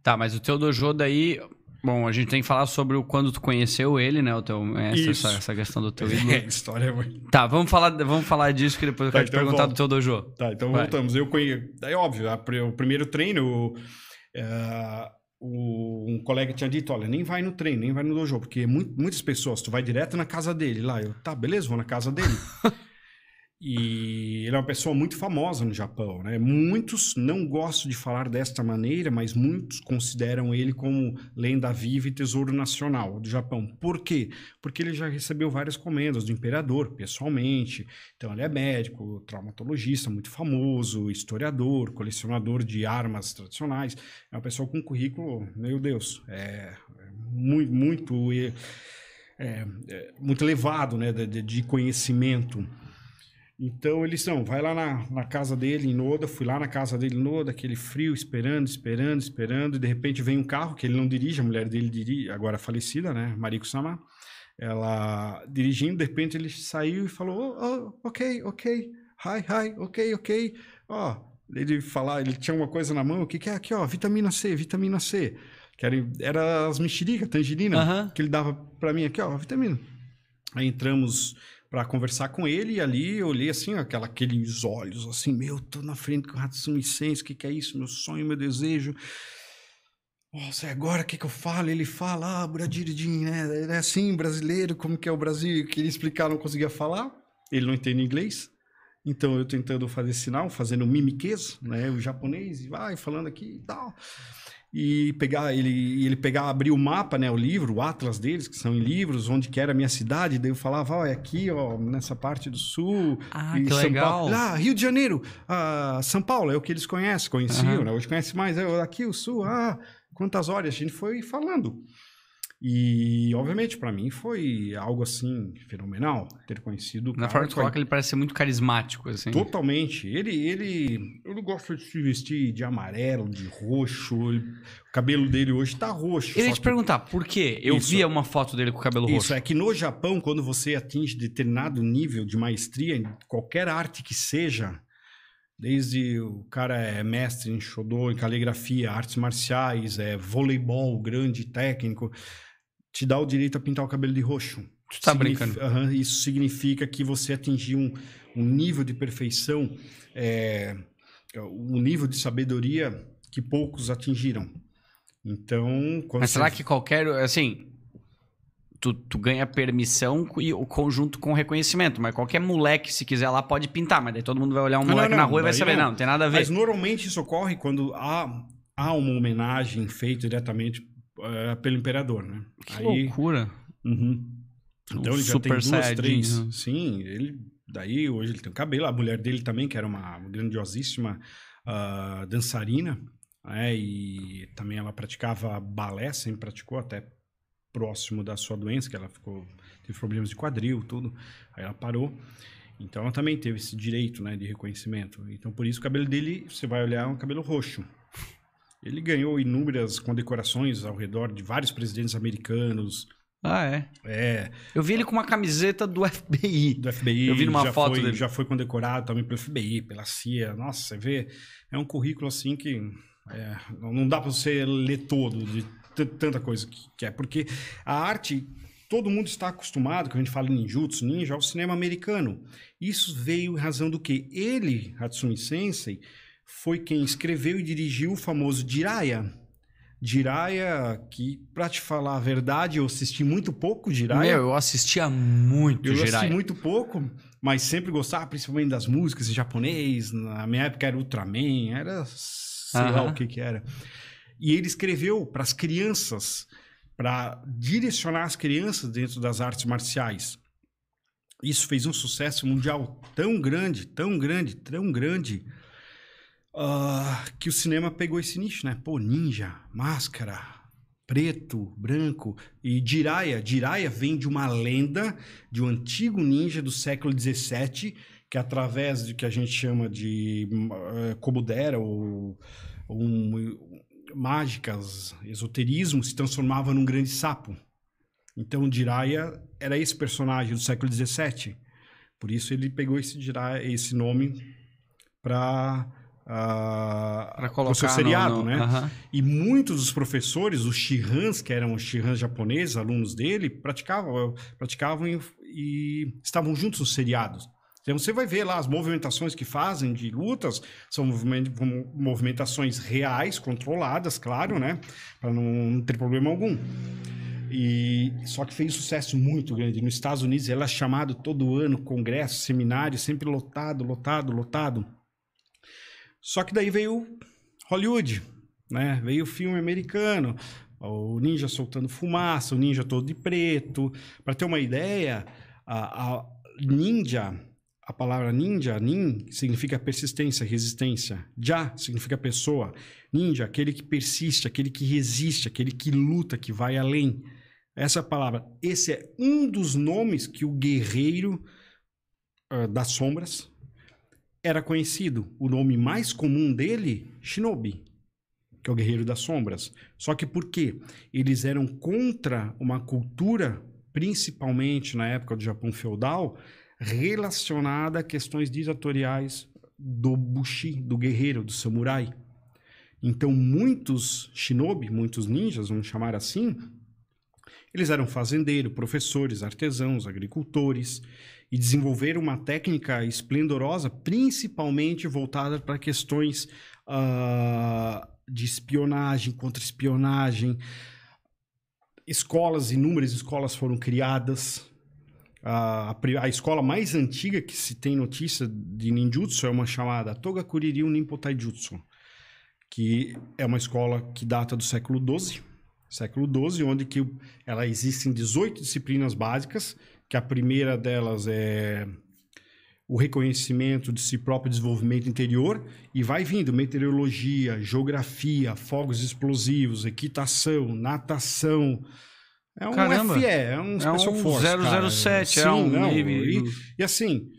Tá, mas o teu dojo daí. Bom, a gente tem que falar sobre o quando tu conheceu ele, né? O teu, essa, essa, questão do teu ídolo. É, história é muito. Tá, vamos falar, vamos falar disso que depois eu Tá, quero te então eu perguntar do teu dojo. Tá, então Vai. voltamos. Eu conheço. Daí, óbvio, a o primeiro treino, eh, o- um colega tinha dito: olha, nem vai no treino, nem vai no dojo, porque mu- muitas pessoas, tu vai direto na casa dele lá. Eu, tá, beleza, vou na casa dele. E ele é uma pessoa muito famosa no Japão, né? Muitos não gostam de falar desta maneira, mas muitos consideram ele como lenda viva e tesouro nacional do Japão. Por quê? Porque ele já recebeu várias comendas do imperador, pessoalmente. Então ele é médico, traumatologista muito famoso, historiador, colecionador de armas tradicionais. É uma pessoa com currículo, meu Deus, é muito, muito, é, é, muito elevado, né, de, de conhecimento. Então eles são, vai lá na, na casa dele em Noda, fui lá na casa dele em Noda, aquele frio, esperando, esperando, esperando, e de repente vem um carro que ele não dirige, a mulher dele dirige, agora falecida, né, Mariko Sama, ela dirigindo, de repente ele saiu e falou, oh, oh, ok, ok, hi, hi, ok, ok, ó, oh, ele falar, ele tinha uma coisa na mão, o que que é aqui, ó, vitamina C, vitamina C, que era, era as mexericas, tangerina, uh -huh. que ele dava para mim aqui, ó, vitamina. Aí entramos para conversar com ele e ali eu olhei assim, aquela, aqueles olhos assim, meu, tô na frente com o Hatsumi Sensei, o que, que é isso? Meu sonho, meu desejo. Nossa, agora o que, que eu falo? Ele fala, ah, Bradiridin, né? É assim, brasileiro, como que é o Brasil? Queria explicar, não conseguia falar. Ele não entende inglês. Então eu tentando fazer sinal, fazendo mimiquês, né? O japonês, e vai falando aqui e tal e pegar ele ele pegar abrir o mapa né o livro o atlas deles que são em livros onde que era a minha cidade daí eu falava ó, é aqui ó nessa parte do sul ah que São legal Paulo. lá Rio de Janeiro ah, São Paulo é o que eles conhecem conheciam uhum. né hoje conhece mais é, aqui o sul ah quantas horas a gente foi falando e, obviamente, para mim foi algo assim fenomenal ter conhecido. Na forma que coloca, ele parece ser muito carismático, assim. Totalmente. Ele, ele, eu não gosto de se vestir de amarelo, de roxo. Ele, o cabelo dele hoje tá roxo. Eu ia te que... perguntar, por quê? Eu Isso. via uma foto dele com o cabelo roxo. Isso, é que no Japão, quando você atinge determinado nível de maestria em qualquer arte que seja, Desde o cara é mestre em Shodo, em caligrafia, artes marciais, é voleibol, grande técnico te dá o direito a pintar o cabelo de roxo. Tu tá brincando? Uhum, isso significa que você atingiu um, um nível de perfeição, é, um nível de sabedoria que poucos atingiram. Então, mas será que qualquer, assim, tu, tu ganha permissão e o conjunto com reconhecimento, mas qualquer moleque se quiser lá pode pintar, mas daí todo mundo vai olhar um moleque não, não, na rua e vai saber, não, não tem nada a ver. Mas normalmente isso ocorre quando há, há uma homenagem feita diretamente uh, pelo imperador, né? Que Aí, loucura. Uhum. Então um ele já tem duas, três. Né? Sim, ele daí hoje ele tem o cabelo. A mulher dele também, que era uma grandiosíssima uh, dançarina, né? e também ela praticava balé, sempre praticou até próximo da sua doença, que ela ficou teve problemas de quadril, tudo. Aí ela parou. Então ela também teve esse direito, né, de reconhecimento. Então por isso o cabelo dele, você vai olhar, é um cabelo roxo. Ele ganhou inúmeras condecorações ao redor de vários presidentes americanos. Ah, é? É. Eu vi ele com uma camiseta do FBI. Do FBI. Eu vi numa foto foi, dele. Já foi condecorado também pelo FBI, pela CIA. Nossa, você vê, é um currículo assim que é, não dá para você ler todo de tanta coisa que é. Porque a arte, todo mundo está acostumado, quando a gente fala em ninjutsu, ninja, ao cinema americano. Isso veio em razão do que ele, Hatsumi Sensei, foi quem escreveu e dirigiu o famoso Jiraya. Jiraya, que, pra te falar a verdade, eu assisti muito pouco Jiraya. Meu, eu assistia muito eu Jiraya. Eu assisti muito pouco, mas sempre gostava, principalmente das músicas em japonês. Na minha época era Ultraman, era sei uh -huh. lá o que que era. E ele escreveu para as crianças, para direcionar as crianças dentro das artes marciais. Isso fez um sucesso mundial tão grande, tão grande, tão grande, uh, que o cinema pegou esse nicho, né? Pô, ninja, máscara, preto, branco. E Jiraiya, Jiraiya vem de uma lenda de um antigo ninja do século XVII, que através de que a gente chama de uh, Kobudera ou um, mágicas, esoterismo, se transformava num grande sapo. Então, Jiraiya era esse personagem do século XVII. Por isso ele pegou esse, esse nome para uh, colocar o seu seriado, no, no, né? Uh -huh. E muitos dos professores, os Shihans, que eram os Shihans japoneses, alunos dele, praticavam, praticavam e, e estavam juntos nos seriados. Então você vai ver lá as movimentações que fazem de lutas, são movimentações reais, controladas, claro, né? Para não, não ter problema algum. E só que fez sucesso muito grande nos Estados Unidos. Ela é chamado todo ano congresso, seminário, sempre lotado, lotado, lotado. Só que daí veio Hollywood, né? Veio o filme americano, o ninja soltando fumaça, o ninja todo de preto. Para ter uma ideia, a, a ninja a palavra ninja, nin, significa persistência, resistência. Ja significa pessoa. Ninja, aquele que persiste, aquele que resiste, aquele que luta, que vai além. Essa palavra. Esse é um dos nomes que o guerreiro uh, das sombras era conhecido. O nome mais comum dele, Shinobi, que é o guerreiro das sombras. Só que por quê? Eles eram contra uma cultura, principalmente na época do Japão feudal, relacionada a questões ditatoriais do bushi, do guerreiro, do samurai. Então, muitos shinobi, muitos ninjas, vamos chamar assim, eles eram fazendeiros, professores, artesãos, agricultores e desenvolveram uma técnica esplendorosa, principalmente voltada para questões uh, de espionagem, contra-espionagem. Escolas, inúmeras escolas foram criadas a, a, escola mais antiga que se tem notícia de ninjutsu é uma chamada Togakuririu Ninpo Taijutsu, que é uma escola que data do século XII, século XII, onde que ela existem 18 disciplinas básicas, que a primeira delas é o reconhecimento de si próprio desenvolvimento interior e vai vindo meteorologia, geografia, fogos explosivos, equitação, natação, é um Caramba. FE, é um Special é um Force. 007, cara. é um. Não, e, e assim,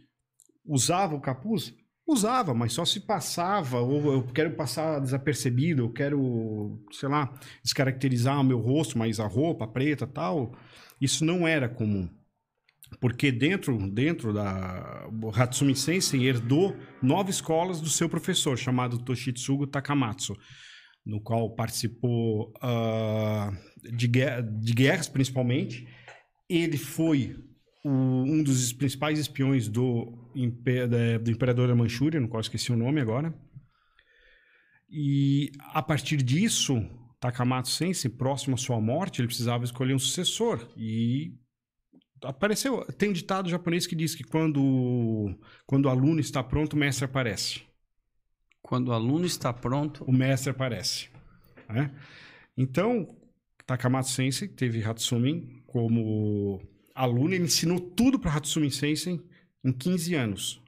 usava o capuz? Usava, mas só se passava, ou eu quero passar desapercebido, eu quero, sei lá, descaracterizar o meu rosto, mas a roupa preta tal. Isso não era comum. Porque dentro, dentro da. Hatsumi Sensei herdou nove escolas do seu professor, chamado Toshitsugu Takamatsu, no qual participou. Uh, de, de guerras, principalmente. Ele foi o, um dos principais espiões do, do imperador da Manchúria, no qual esqueci o nome agora. E a partir disso, Takamatsu Sensei, próximo à sua morte, ele precisava escolher um sucessor. E apareceu. Tem um ditado japonês que diz que quando, quando o aluno está pronto, o mestre aparece. Quando o aluno está pronto, o mestre aparece. Né? Então, Takamatsu Sensei teve Hatsumi como aluno, ele ensinou tudo para Hatsumi Sensei em 15 anos.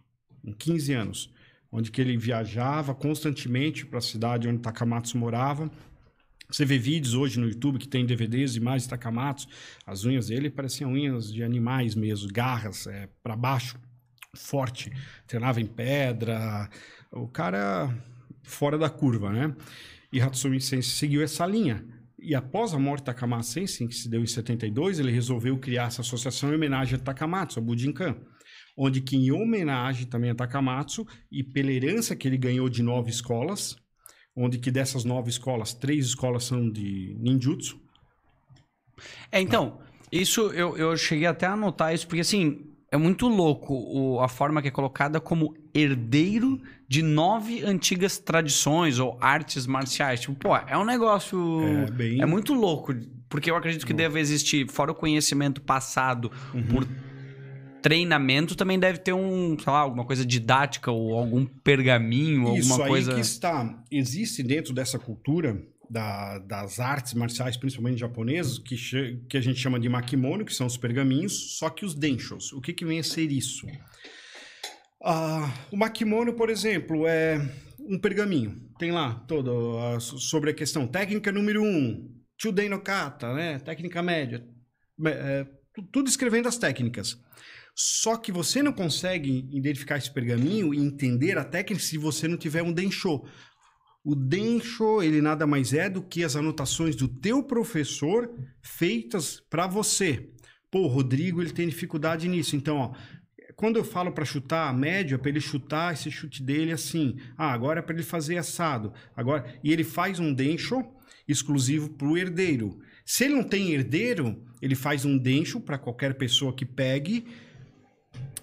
Em 15 anos. Onde que ele viajava constantemente para a cidade onde Takamatsu morava. Você vê vídeos hoje no YouTube que tem DVDs, imagens Takamatsu. As unhas dele pareciam unhas de animais mesmo, garras é, para baixo, forte. Treinava em pedra. O cara fora da curva, né? E Hatsumi Sensei seguiu essa linha. E após a morte de Takamatsu Sensei, que se deu em 72, ele resolveu criar essa associação em homenagem a Takamatsu, a Bujinkan, onde que em homenagem também a Takamatsu e pela herança que ele ganhou de nove escolas, onde que dessas nove escolas, três escolas são de ninjutsu. É, então, isso eu, eu cheguei até a anotar isso, porque assim, é muito louco o, a forma que é colocada como herdeiro de nove antigas tradições ou artes marciais. Tipo, pô, é um negócio. É, bem... é muito louco. Porque eu acredito que deve existir, fora o conhecimento passado uhum. por treinamento, também deve ter um, sei lá, alguma coisa didática ou algum pergaminho, Isso alguma coisa. Isso aí que está. Existe dentro dessa cultura da, das artes marciais, principalmente japonesas, que, que a gente chama de makimono, que são os pergaminhos, só que os denshos. O que, que vem a ser isso? Uh, o makimono, por exemplo, é um pergaminho. Tem lá todo sobre a questão técnica número um, Chuden no kata, né? Técnica média. É, tudo escrevendo as técnicas. Só que você não consegue identificar esse pergaminho e entender a técnica se você não tiver um densho. O Densho, ele nada mais é do que as anotações do teu professor feitas para você. Pô, o Rodrigo, ele tem dificuldade nisso. Então, ó, quando eu falo para chutar a média, para ele chutar esse chute dele assim, ah, agora é para ele fazer assado. Agora, e ele faz um Densho exclusivo para o herdeiro. Se ele não tem herdeiro, ele faz um Densho para qualquer pessoa que pegue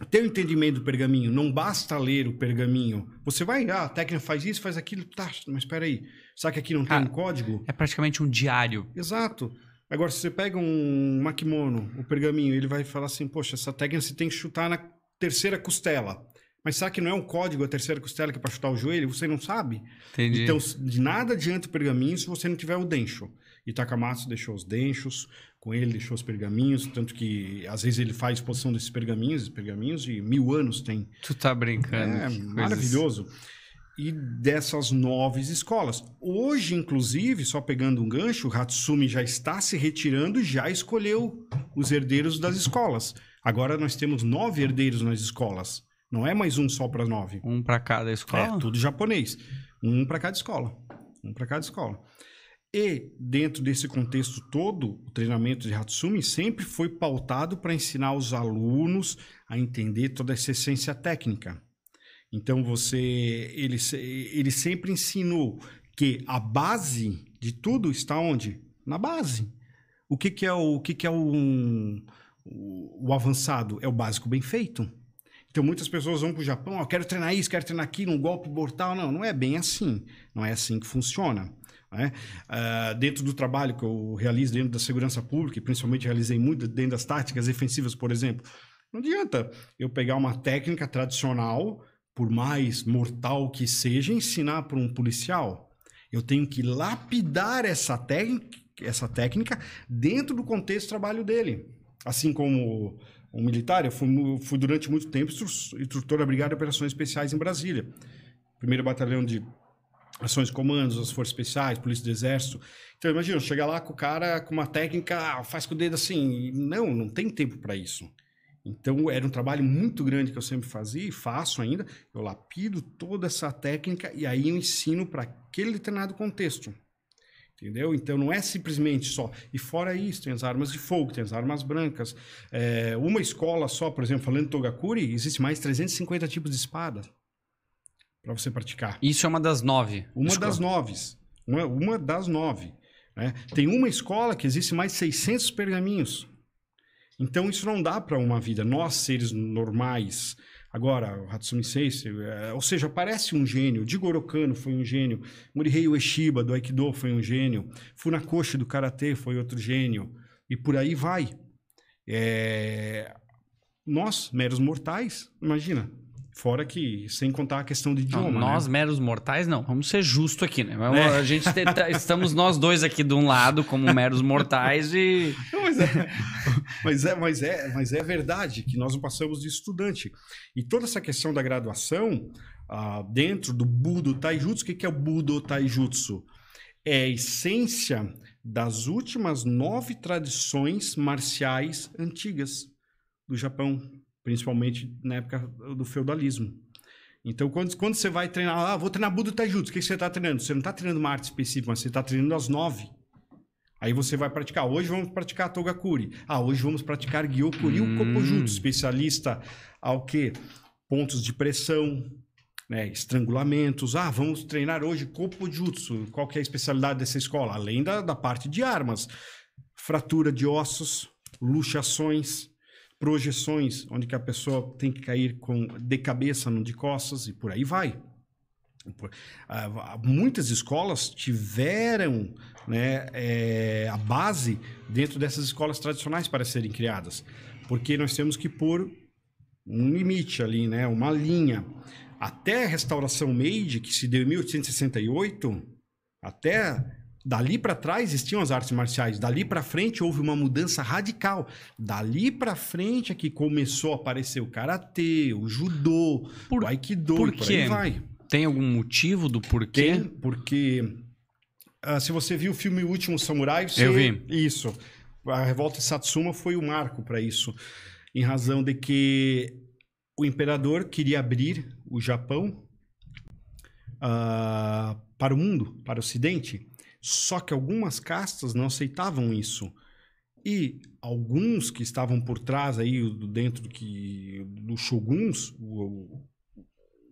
ter o entendimento do pergaminho, não basta ler o pergaminho. Você vai, ah, a técnica faz isso, faz aquilo, tá, mas espera aí. Sabe que aqui não tem um código? É praticamente um diário. Exato. Agora, se você pega um makimono, o pergaminho, ele vai falar assim, poxa, essa técnica você tem que chutar na terceira costela. Mas será que não é um código a terceira costela que é para chutar o joelho? Você não sabe? Entendi. Então, de nada adianta o pergaminho se você não tiver o dencho. E Takamatsu deixou os denchos, com ele deixou os pergaminhos, tanto que às vezes ele faz exposição desses pergaminhos, pergaminhos de mil anos tem. Tu tá brincando. É maravilhoso. E dessas nove escolas. Hoje, inclusive, só pegando um gancho, o Hatsumi já está se retirando e já escolheu os herdeiros das escolas. Agora nós temos nove herdeiros nas escolas. Não é mais um só para nove. Um para cada escola? É, tudo japonês. Um para cada escola. Um para cada escola. E, dentro desse contexto todo, o treinamento de Hatsumi sempre foi pautado para ensinar os alunos a entender toda essa essência técnica. Então, você, ele, ele sempre ensinou que a base de tudo está onde? Na base. O que, que é o, o que, que é um, o, o avançado? É o básico bem feito. Então, muitas pessoas vão para o Japão, oh, quero treinar isso, quero treinar aquilo, um golpe mortal. Não, não é bem assim. Não é assim que funciona. Né? Uh, dentro do trabalho que eu realizo dentro da segurança pública, e principalmente realizei muito dentro das táticas defensivas, por exemplo, não adianta eu pegar uma técnica tradicional, por mais mortal que seja, ensinar para um policial. Eu tenho que lapidar essa técnica, essa técnica dentro do contexto de trabalho dele. Assim como um militar, eu fui, fui durante muito tempo instrutor da Brigada de Operações Especiais em Brasília. Primeiro batalhão de ações de comandos, as forças especiais, polícia do exército. Então, imagina, chegar lá com o cara com uma técnica, ah, faz com o dedo assim. Não, não tem tempo para isso. Então, era um trabalho muito grande que eu sempre fazia e faço ainda. Eu lapido toda essa técnica e aí eu ensino para aquele determinado contexto. Entendeu? Então, não é simplesmente só. E fora isso, tem as armas de fogo, tem as armas brancas. É, uma escola só, por exemplo, falando de Togakuri, existe mais de 350 tipos de espada para você praticar. Isso é uma das nove. Uma escola. das nove. Uma, uma das nove. Né? Tem uma escola que existe mais de 600 pergaminhos. Então isso não dá para uma vida. Nós, seres normais. Agora, o Hatsumi Sensei, é, ou seja, parece um gênio. Jigoro Kano foi um gênio. Morihei Ueshiba, do Aikido, foi um gênio. Funakoshi, do Karatê, foi outro gênio. E por aí vai. É... Nós, meros mortais, imagina, Fora que, sem contar a questão de idioma. Não, nós, né? meros mortais, não. Vamos ser justo aqui, né? É. A gente tenta, estamos nós dois aqui de um lado, como meros mortais, e. Mas, é, mas, é, mas, é, mas é verdade que nós não passamos de estudante. E toda essa questão da graduação, ah, dentro do Budo Taijutsu, o que é o Budo Taijutsu? É a essência das últimas nove tradições marciais antigas do Japão principalmente na época do feudalismo. Então, quando, quando você vai treinar, ah, vou treinar Buda Taijutsu, o que você está treinando? Você não está treinando uma arte específica, mas você está treinando as nove. Aí você vai praticar. Hoje vamos praticar Togakuri. Ah, hoje vamos praticar Gyokuri hum. Kopojutsu, especialista ao quê? Pontos de pressão, né, estrangulamentos. Ah, vamos treinar hoje Kopojutsu. Qual que é a especialidade dessa escola? Além da, da parte de armas. Fratura de ossos, luxações, projeções, onde que a pessoa tem que cair com de cabeça, não de costas, e por aí vai. Muitas escolas tiveram né, é, a base dentro dessas escolas tradicionais para serem criadas, porque nós temos que pôr um limite ali, né, uma linha. Até a restauração Meiji, que se deu em 1868, até Dali para trás existiam as artes marciais, dali para frente houve uma mudança radical. Dali para frente é que começou a aparecer o karatê, o judô, por, o aikido, por, por aí vai. Tem algum motivo do porquê? Tem, porque uh, se você viu o filme O Último Samurai, você... eu vi. Isso. A revolta de Satsuma foi o marco para isso, em razão de que o imperador queria abrir o Japão uh, para o mundo, para o Ocidente. Só que algumas castas não aceitavam isso. E alguns que estavam por trás aí, dentro do que, dos shoguns,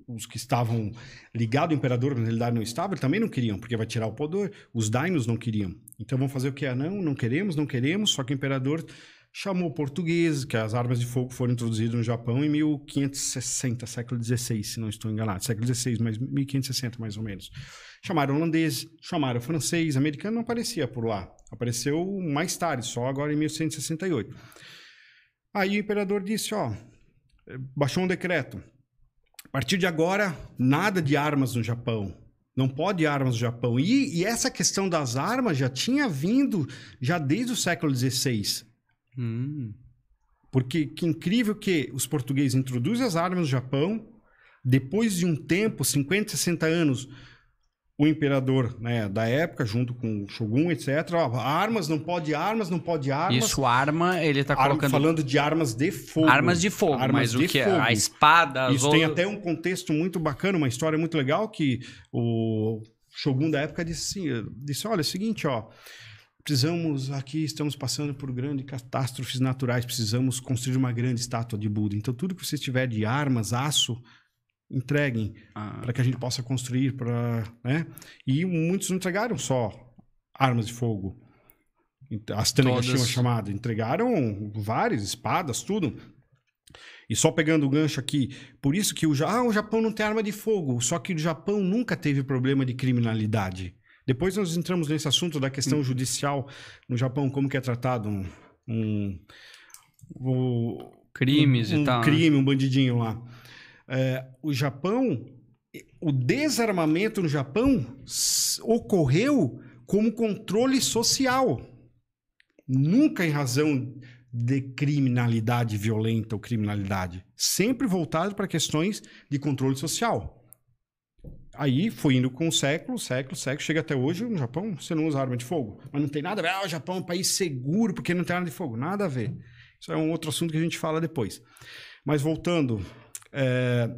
os que estavam ligados ao imperador, na realidade não estavam, também não queriam, porque vai tirar o poder. Os daimos não queriam. Então vão fazer o que? Ah, não, não queremos, não queremos, só que o imperador chamou português, que as armas de fogo foram introduzidas no Japão em 1560, século XVI, se não estou enganado. Século XVI, mas 1560 mais ou menos. Chamaram holandês, chamaram francês, americano não aparecia por lá. Apareceu mais tarde, só agora em 1168. Aí o imperador disse, ó, baixou um decreto. A partir de agora, nada de armas no Japão. Não pode armas no Japão. E, e essa questão das armas já tinha vindo já desde o século XVI. Hum. Porque que incrível que os portugueses introduzem as armas no Japão, depois de um tempo, 50, 60 anos, o imperador né, da época, junto com o Shogun, etc. Ó, armas, não pode armas, não pode armas. Isso, arma, ele está colocando... Falando de armas de fogo. Armas de fogo, armas mas o que é? A espada... Isso tem até um contexto muito bacana, uma história muito legal, que o Shogun da época disse assim, disse, olha, é o seguinte, ó... Precisamos, aqui estamos passando por grandes catástrofes naturais, precisamos construir uma grande estátua de Buda. Então, tudo que você tiver de armas, aço, entreguem ah. para que a gente possa construir para né e muitos não entregaram só armas de fogo as Todas... chamada entregaram várias espadas tudo e só pegando o gancho aqui por isso que o, ah, o Japão não tem arma de fogo só que o Japão nunca teve problema de criminalidade depois nós entramos nesse assunto da questão hum. judicial no Japão como que é tratado um, um, um crimes um, e tal né? crime um bandidinho lá é, o Japão, o desarmamento no Japão ocorreu como controle social. Nunca em razão de criminalidade violenta ou criminalidade. Sempre voltado para questões de controle social. Aí foi indo com o século, século, século, chega até hoje, no Japão você não usa arma de fogo. Mas não tem nada a ver, ah, o Japão é um país seguro porque não tem arma de fogo. Nada a ver. Isso é um outro assunto que a gente fala depois. Mas voltando é,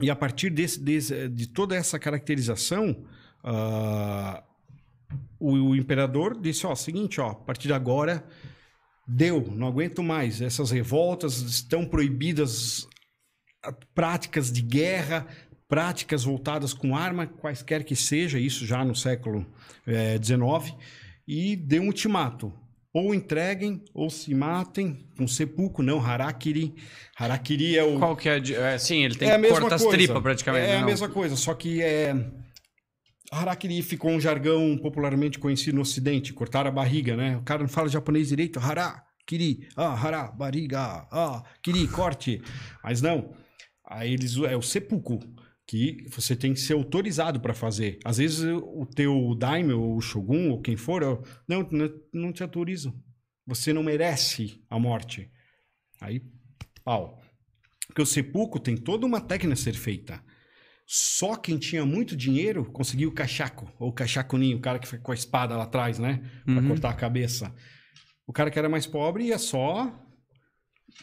e a partir desse, desse, de toda essa caracterização, uh, o, o, imperador disse: ó, seguinte, ó, a partir de agora deu, não aguento mais. Essas revoltas estão proibidas, práticas de guerra, práticas voltadas com arma, quaisquer que seja, isso já no século XIX, é, e deu um ultimato ou entreguem ou se matem com sepulcro, não harakiri. Harakiri é o. Qual que é? é sim, ele tem é que cortar as tripas praticamente. É não. a mesma coisa, só que é. Harakiri ficou um jargão popularmente conhecido no Ocidente, cortar a barriga, né? O cara não fala japonês direito, harakiri, ah, hara, barriga, ah, kiri, corte. Mas não. Aí eles é o sepulcro que você tem que ser autorizado para fazer. Às vezes o teu daime, ou o shogun, ou quem for, não, não te autorizo. Você não merece a morte. Aí, pau. Porque o sepulcro tem toda uma técnica a ser feita. Só quem tinha muito dinheiro conseguiu o cachaco, ou o cachacuninho, o cara que foi com a espada lá atrás, né? Pra uhum. cortar a cabeça. O cara que era mais pobre ia só.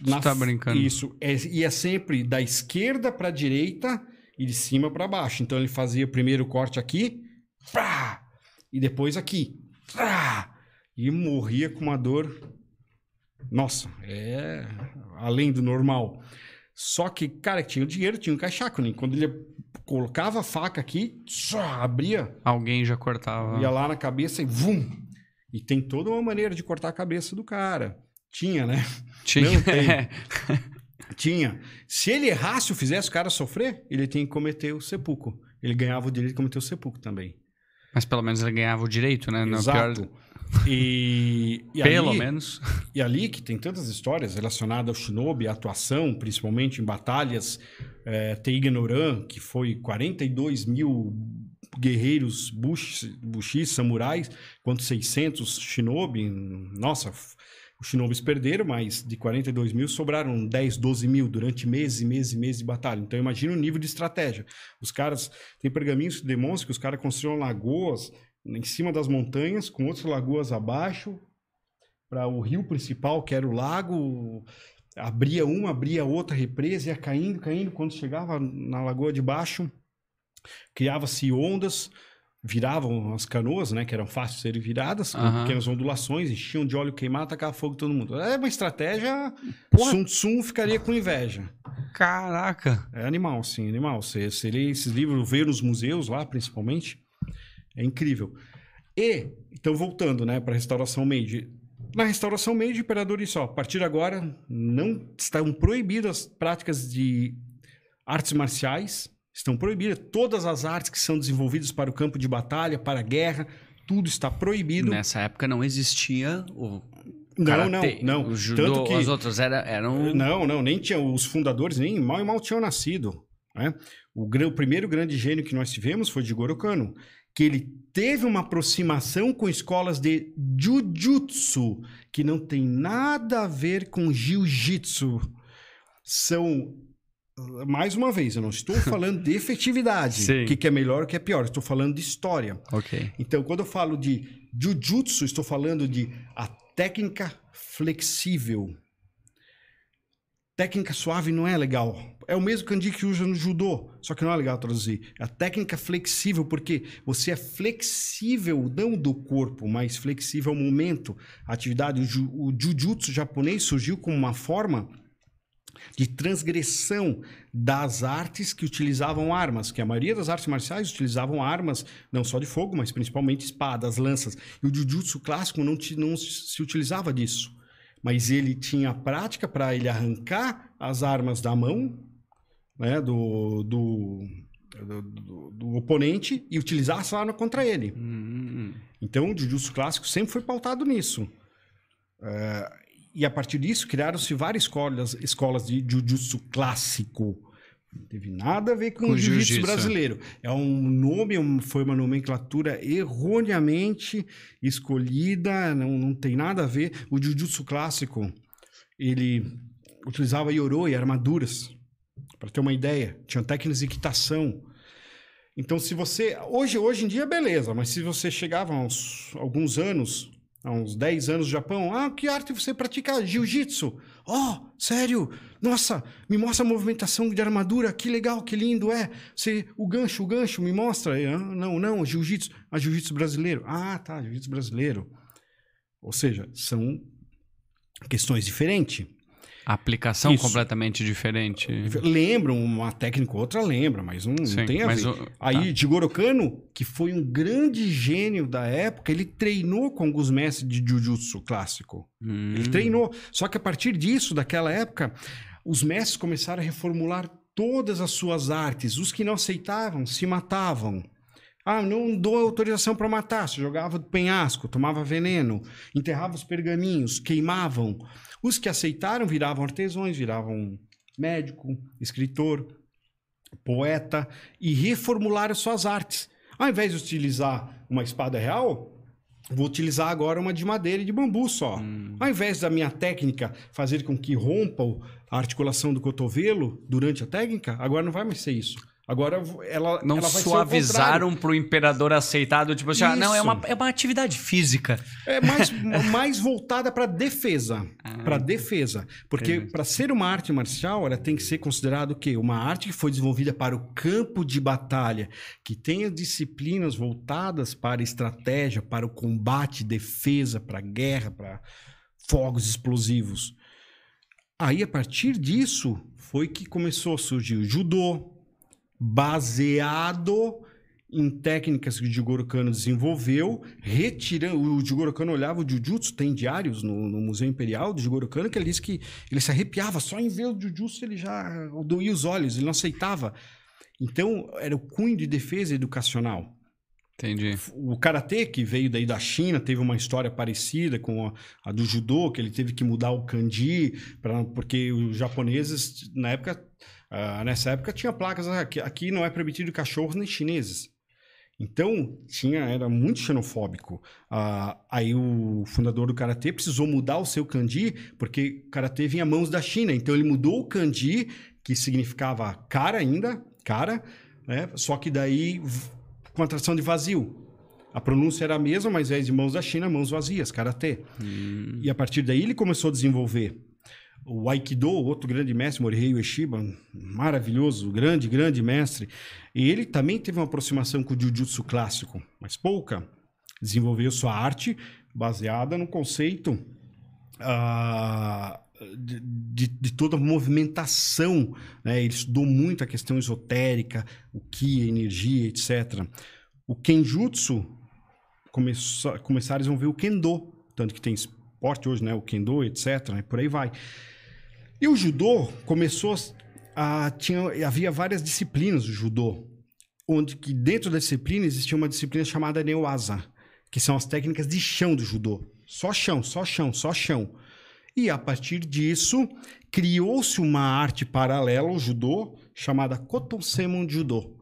Você na... tá brincando. Isso. É, ia sempre da esquerda para a direita e de cima para baixo. Então ele fazia primeiro o corte aqui, pá, e depois aqui, pá, e morria com uma dor. Nossa, é além do normal. Só que, cara, tinha o dinheiro, tinha o um cachaco, né? Quando ele colocava a faca aqui, só abria. Alguém já cortava. Ia lá na cabeça e vum! E tem toda uma maneira de cortar a cabeça do cara. Tinha, né? Tinha. Não tem. Tinha. Se ele errasse ou fizesse o cara sofrer, ele tinha que cometer o sepulcro. Ele ganhava o direito de cometer o sepulcro também. Mas pelo menos ele ganhava o direito, né? Exato. Pior... E, e pelo ali, menos. E ali que tem tantas histórias relacionadas ao shinobi, a atuação, principalmente em batalhas. É, Teigenoran, que foi 42 mil guerreiros bush, bushis, samurais, quanto 600 shinobi. Nossa, os Shinobis perderam, mas de 42 mil sobraram 10, 12 mil durante meses e meses e meses de batalha. Então imagina o nível de estratégia. Os caras, tem pergaminhos que demonstram que os caras construíram lagoas em cima das montanhas, com outras lagoas abaixo, para o rio principal, que era o lago, abria uma, abria outra represa, ia caindo, caindo. Quando chegava na lagoa de baixo, criava-se ondas viravam as canoas, né? Que eram fáceis de serem viradas, com uhum. pequenas ondulações, enchiam de óleo queimado, tacava fogo todo mundo. É uma estratégia. Porra. Sun Tzu ficaria com inveja. Caraca! É animal, sim, animal. Você, você lê esses livros, vê nos museus lá, principalmente. É incrível. E, então, voltando, né, para a restauração Meiji. Na restauração Meiji, o imperador disse: ó, a partir de agora, não estão proibidas práticas de artes marciais estão proibidas. Todas as artes que são desenvolvidas para o campo de batalha, para a guerra, tudo está proibido. Nessa época não existia o Não, não, não. O judô, Tanto que- os outros era, eram... Não, não, nem tinha. Os fundadores nem mal e mal tinham nascido. Né? O, o primeiro grande gênio que nós tivemos foi Jigoro Kano, que ele teve uma aproximação com escolas de Jujutsu, que não tem nada a ver com Jiu-Jitsu. São. Mais uma vez, eu não estou falando de efetividade, o que, que é melhor o que é pior, estou falando de história. Ok. Então, quando eu falo de Jujutsu, estou falando de a técnica flexível. Técnica suave não é legal. É o mesmo kanji que usa no judô, só que não é legal traduzir. É a técnica flexível, porque você é flexível, não do corpo, mas flexível ao momento. A atividade, o, ju- o jujutsu japonês surgiu como uma forma de transgressão das artes que utilizavam armas, que a maioria das artes marciais utilizavam armas não só de fogo, mas principalmente espadas, lanças. E o jiu-jitsu clássico não, ti- não se utilizava disso. Mas ele tinha a prática para ele arrancar as armas da mão né, do, do, do, do- oponente e utilizar essa arma contra ele. Hum, Então, o jiu-jitsu clássico sempre foi pautado nisso. É, e a partir disso, criaram-se várias escolas, escolas de jiu-jitsu clássico. Não teve nada a ver com, Com o jiu-jitsu jiu-jitsu. brasileiro. É um nome, um- foi uma nomenclatura erroneamente escolhida, não, não tem nada a ver. O jiu-jitsu clássico, ele utilizava yoroi, armaduras, para ter uma ideia. Tinha técnicas de equitação. Então, se você. Hoje, hoje em dia, beleza, mas se você chegava uns, alguns anos, há uns 10 anos no Japão, ah, que arte você pratica? Jiu-jitsu. Oh, sério? Nossa, me mostra a movimentação de armadura, que legal, que lindo é. Você, o gancho, o gancho, me mostra. Ah, não, não, jiu-jitsu. Ah, jiu-jitsu brasileiro. Ah, tá, jiu-jitsu brasileiro. Ou seja, são questões diferentes. A aplicação Isso. completamente diferente. Lembram, uma técnica ou outra lembra, mas não, não Sim, tem a ver. o- Aí, tá. Jigoro Kano, que foi um grande gênio da época, ele treinou com alguns mestres de Jujutsu clássico. Hum, Ele treinou. Só que a partir disso, daquela época, os mestres começaram a reformular todas as suas artes. Os que não aceitavam se matavam. Ah, não dou autorização para matar. Se jogava do penhasco, tomava veneno, enterrava os pergaminhos, queimavam. Os que aceitaram viravam artesãos, viravam médico, escritor, poeta e reformularam suas artes. Ao invés de utilizar uma espada real, vou utilizar agora uma de madeira e de bambu só. hum. Ao invés da minha técnica fazer com que rompa a articulação do cotovelo durante a técnica, agora não vai mais ser isso. Agora ela, Não ela vai ser o suavizaram imperador aceitado, tipo assim, ah, não, é uma, é uma atividade física. É mais, mais voltada para defesa. Ah, para defesa. Porque para ser uma arte marcial, ela tem que ser considerada o quê? Uma arte que foi desenvolvida para o campo de batalha, que tenha disciplinas voltadas para estratégia, para o combate, defesa, para guerra, para fogos explosivos. Aí, a partir disso, foi que começou a surgir o judô, baseado em técnicas que o Jigoro Kano desenvolveu, retirando... O Jigoro Kano olhava o Jujutsu, tem diários no, no Museu Imperial do Jigoro Kano, que ele disse que ele se arrepiava, só em ver o Jujutsu ele já doía os olhos, ele não aceitava. Então, era o cunho de defesa educacional. Entendi. O karatê, que veio daí da China, teve uma história parecida com a, a do judô, que ele teve que mudar o kanji, pra, porque os japoneses, na época, ah, nessa época, tinha placas aqui, aqui não é permitido cachorros nem chineses. Então, tinha, era muito xenofóbico. Ah, aí o fundador do karatê precisou mudar o seu kanji, porque o karatê vinha mãos da China. Então, ele mudou o kanji, que significava cara ainda, cara, né? só que daí com a tração de vazio. A pronúncia era a mesma, mas invés de mãos da China, mãos vazias, karatê. Hum, E a partir daí ele começou a desenvolver o Aikido, outro grande mestre, Morihei Ueshiba, maravilhoso, grande, grande mestre. E ele também teve uma aproximação com o Jiu-Jitsu clássico, mas pouca. Desenvolveu sua arte baseada no conceito ah, de, de- de toda a movimentação. Né? Ele estudou muito a questão esotérica, o Ki, a energia, etc. O Kenjutsu começou, começaram a desenvolver o Kendo, tanto que tem esporte hoje, né? O Kendo, etc. Né? Por aí vai. E o judô começou ah, tinha, havia várias disciplinas do judô, onde que dentro da disciplina existia uma disciplina chamada Neoasa, que são as técnicas de chão do judô. Só chão, só chão, só chão. E a partir disso, criou-se uma arte paralela ao judô chamada Kotosemon Judo,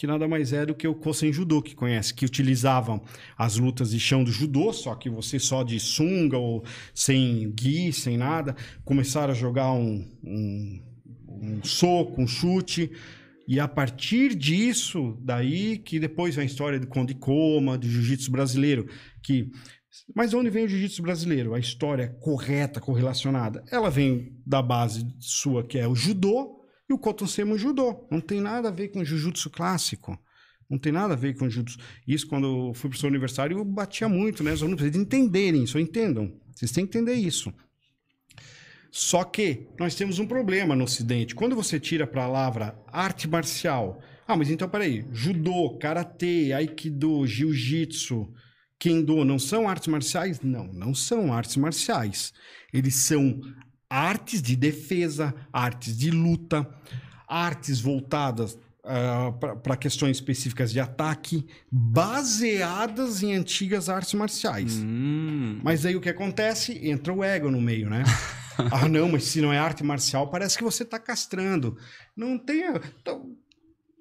que nada mais é do que o Kosen Judo, que conhece, que utilizavam as lutas de chão do judô, só que você só de sunga ou sem gi, sem nada, começaram a jogar um, um, um soco, um chute, e a partir disso, daí que depois vem a história do Conde Coma, do jiu-jitsu brasileiro, que mas onde vem o jiu-jitsu brasileiro? A história correta, correlacionada. Ela vem da base sua, que é o judô, e o Kotosema judô. Não tem nada a ver com jiu-jitsu clássico. Não tem nada a ver com jiu-jitsu. Isso, quando eu fui para o seu aniversário, eu batia muito, né? Os alunos precisam entenderem isso, entendam. Vocês têm que entender isso. Só que nós temos um problema no Ocidente. Quando você tira a palavra arte marcial, ah, mas então peraí, judô, karatê, aikido, jiu-jitsu, kendo não são artes marciais? Não, não são artes marciais. Eles são artes de defesa, artes de luta, artes voltadas uh, para questões específicas de ataque, baseadas em antigas artes marciais. Hum. Mas aí o que acontece? Entra o ego no meio, né? ah, não, mas se não é arte marcial, parece que você está castrando. Não tenha.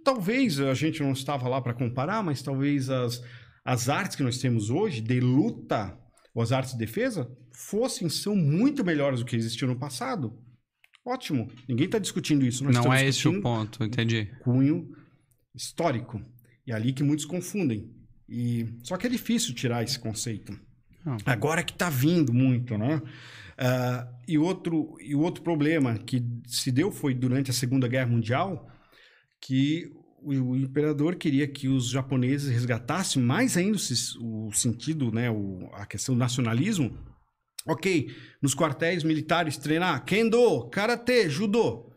Talvez a gente não estava lá para comparar, mas talvez as, as artes que nós temos hoje de luta, ou as artes de defesa, fossem, são muito melhores do que existiam no passado. Ótimo. Ninguém está discutindo isso. Nós Não é esse o ponto, entendi. Cunho histórico. E é ali que muitos confundem. E Só que é difícil tirar esse conceito. Ah. Agora que está vindo muito, né? Uh, e, outro, e outro problema que se deu foi durante a Segunda Guerra Mundial, que o, imperador queria que os japoneses resgatassem mais ainda o, o sentido, né, o, a questão do nacionalismo, Ok, nos quartéis militares treinar kendo, karatê, judô.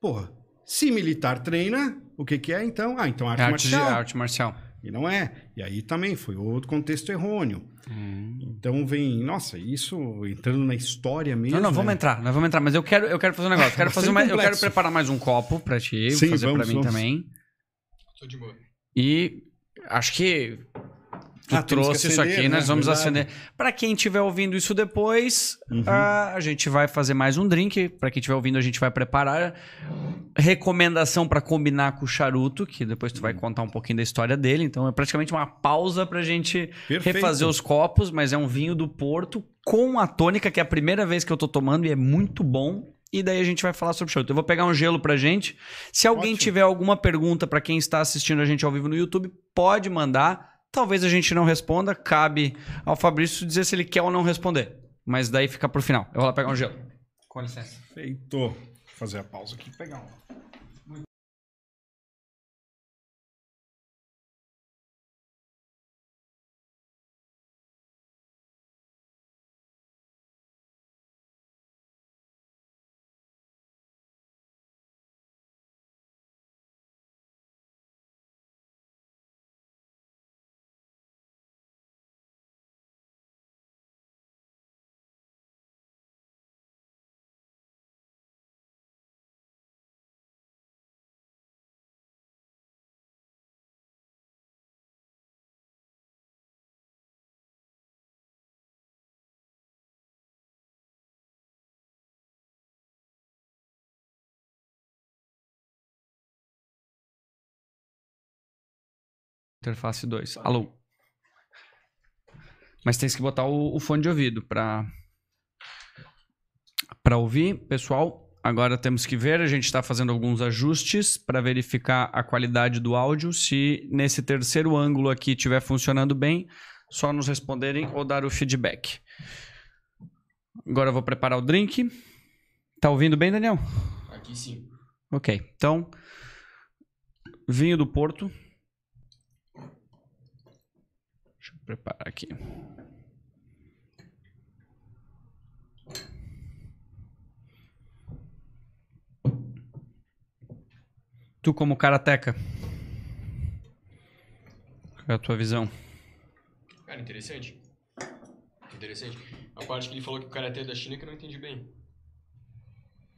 Porra, se militar treina, o que que é então? Ah, então arte, arte marcial. arte marcial. E não é. E aí também foi outro contexto errôneo. Hum. Então vem, nossa, isso entrando na história mesmo. Não, não, vamos é... entrar, nós vamos entrar, mas eu quero, eu quero fazer um negócio. Quero fazer uma, eu quero preparar mais um copo para ti, Sim, fazer para mim vamos. também. Tô de boa. E acho que Tu ah, trouxe acender, isso aqui, né? nós vamos Verdade. acender. Para quem estiver ouvindo isso depois, uhum. uh, a gente vai fazer mais um drink. Para quem estiver ouvindo, a gente vai preparar. Recomendação para combinar com o charuto, que depois tu vai uhum. contar um pouquinho da história dele. Então é praticamente uma pausa para a gente Perfeito. refazer os copos, mas é um vinho do Porto com a tônica, que é a primeira vez que eu tô tomando e é muito bom. E daí a gente vai falar sobre charuto. Eu vou pegar um gelo pra gente. Se alguém Ótimo. tiver alguma pergunta para quem está assistindo a gente ao vivo no YouTube, pode mandar Talvez a gente não responda, cabe ao Fabrício dizer se ele quer ou não responder. Mas daí fica pro final. Eu vou lá pegar um gelo. Com licença. Feito. Vou fazer a pausa aqui e pegar um. Interface 2. Alô. Mas tem que botar o, o fone de ouvido para para ouvir, pessoal. Agora temos que ver, a gente está fazendo alguns ajustes para verificar a qualidade do áudio. Se nesse terceiro ângulo aqui estiver funcionando bem, só nos responderem ou dar o feedback. Agora eu vou preparar o drink. Tá ouvindo bem, Daniel? Aqui sim. Ok, então vinho do Porto. Preparar aqui. Tu como karateca, qual é a tua visão? Cara, interessante. Interessante. A parte que ele falou que o karatê é da China que eu não entendi bem.